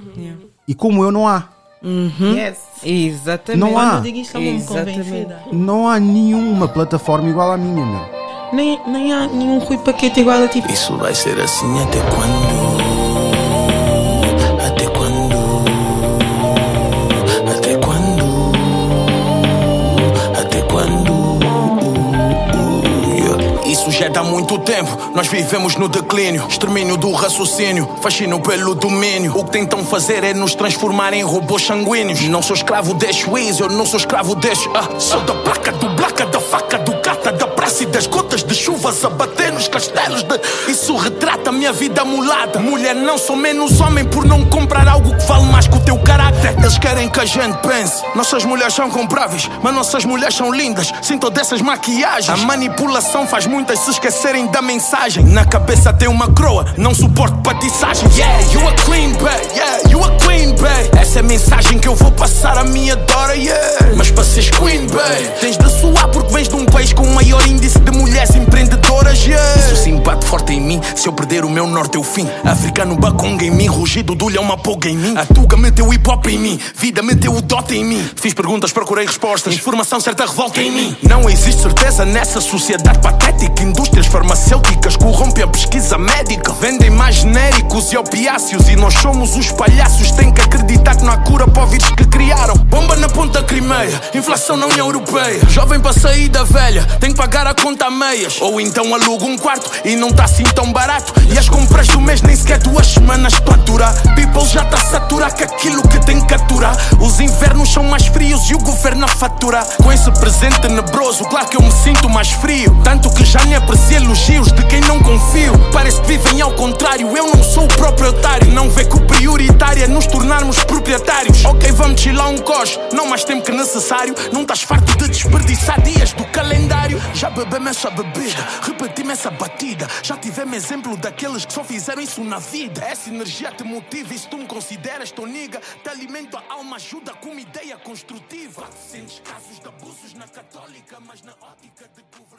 E como eu não há. Uhum. Yes. Exatamente. Não há. Quando eu digo isto, estou-me Exatamente. convencida. Não há nenhuma plataforma igual à minha, meu. Nem, nem há nenhum Rui Paquete igual a ti. Isso vai ser assim até quando? Já dá muito tempo. Nós vivemos no declínio, extermínio do raciocínio, fascínio pelo domínio. O que tentam fazer é nos transformar em robôs sanguíneos. Não sou escravo deste Wiz, eu não sou escravo deste. Ah, sou da placa, do blaca, da faca, do gata, da praça e das gotas de chuvas a bater nos castelos. De... Isso retrata a minha vida mulada. Mulher, não sou menos homem por não comprar algo que vale mais que o teu caráter. Eles querem que a gente pense. Nossas mulheres são compráveis, mas nossas mulheres são lindas. Sinto dessas maquiagens. A manipulação faz muitas se esquecerem da mensagem. Na cabeça tem uma croa, não suporto patiçagem. Yeah, you a queen, babe. Yeah, you a queen, babe. Essa é a mensagem que eu vou passar à minha Dora, yeah. Mas para seres queen, babe, tens de suar porque vens de um país com o maior índice de mulheres empreendedoras, yeah. Isso sim bate forte em mim. Se eu perder o meu norte, é o fim. Africano baconga em mim, rugido do leão uma em mim. A tuga meteu hip hop em mim, vida meteu o dote em mim. Fiz perguntas, procurei respostas. Informação certa revolta em mim. Não existe certeza nessa sociedade patética. Indústrias farmacêuticas corrompem a pesquisa médica. Vendem mais genéricos e opiáceos. E nós somos os palhaços. Tem que acreditar que não há cura para o vírus que criaram. Bomba na ponta Crimeia, inflação na União Europeia. Jovem para sair da velha, tem que pagar a conta a meias. Ou então aluga um quarto e não tá assim tão barato. E as compras do mês nem sequer duas semanas para aturar. People já tá saturar com aquilo que tem que aturar. Os invernos são mais frios e o governo a faturar. Com esse presente tenebroso, claro que eu me sinto mais frio. Tanto que já nem aprecio elogios de quem não confio. Parece que vivem ao contrário, eu não sou o próprio otário. Não vê que o prioritário é nos tornarmos proprietários. Ok, vamos chilar um coche, não mais tempo que necessário. Não estás farto de desperdiçar dias do calendário. Já bebemos essa bebida, repetimos essa batida. Já tivemos exemplo daqueles que só fizeram isso na vida. Essa energia te motiva e se tu me consideras teu nigga, te alimento a alma, ajuda com uma ideia construtiva. 400 casos de abusos na católica, mas na ótica de parece.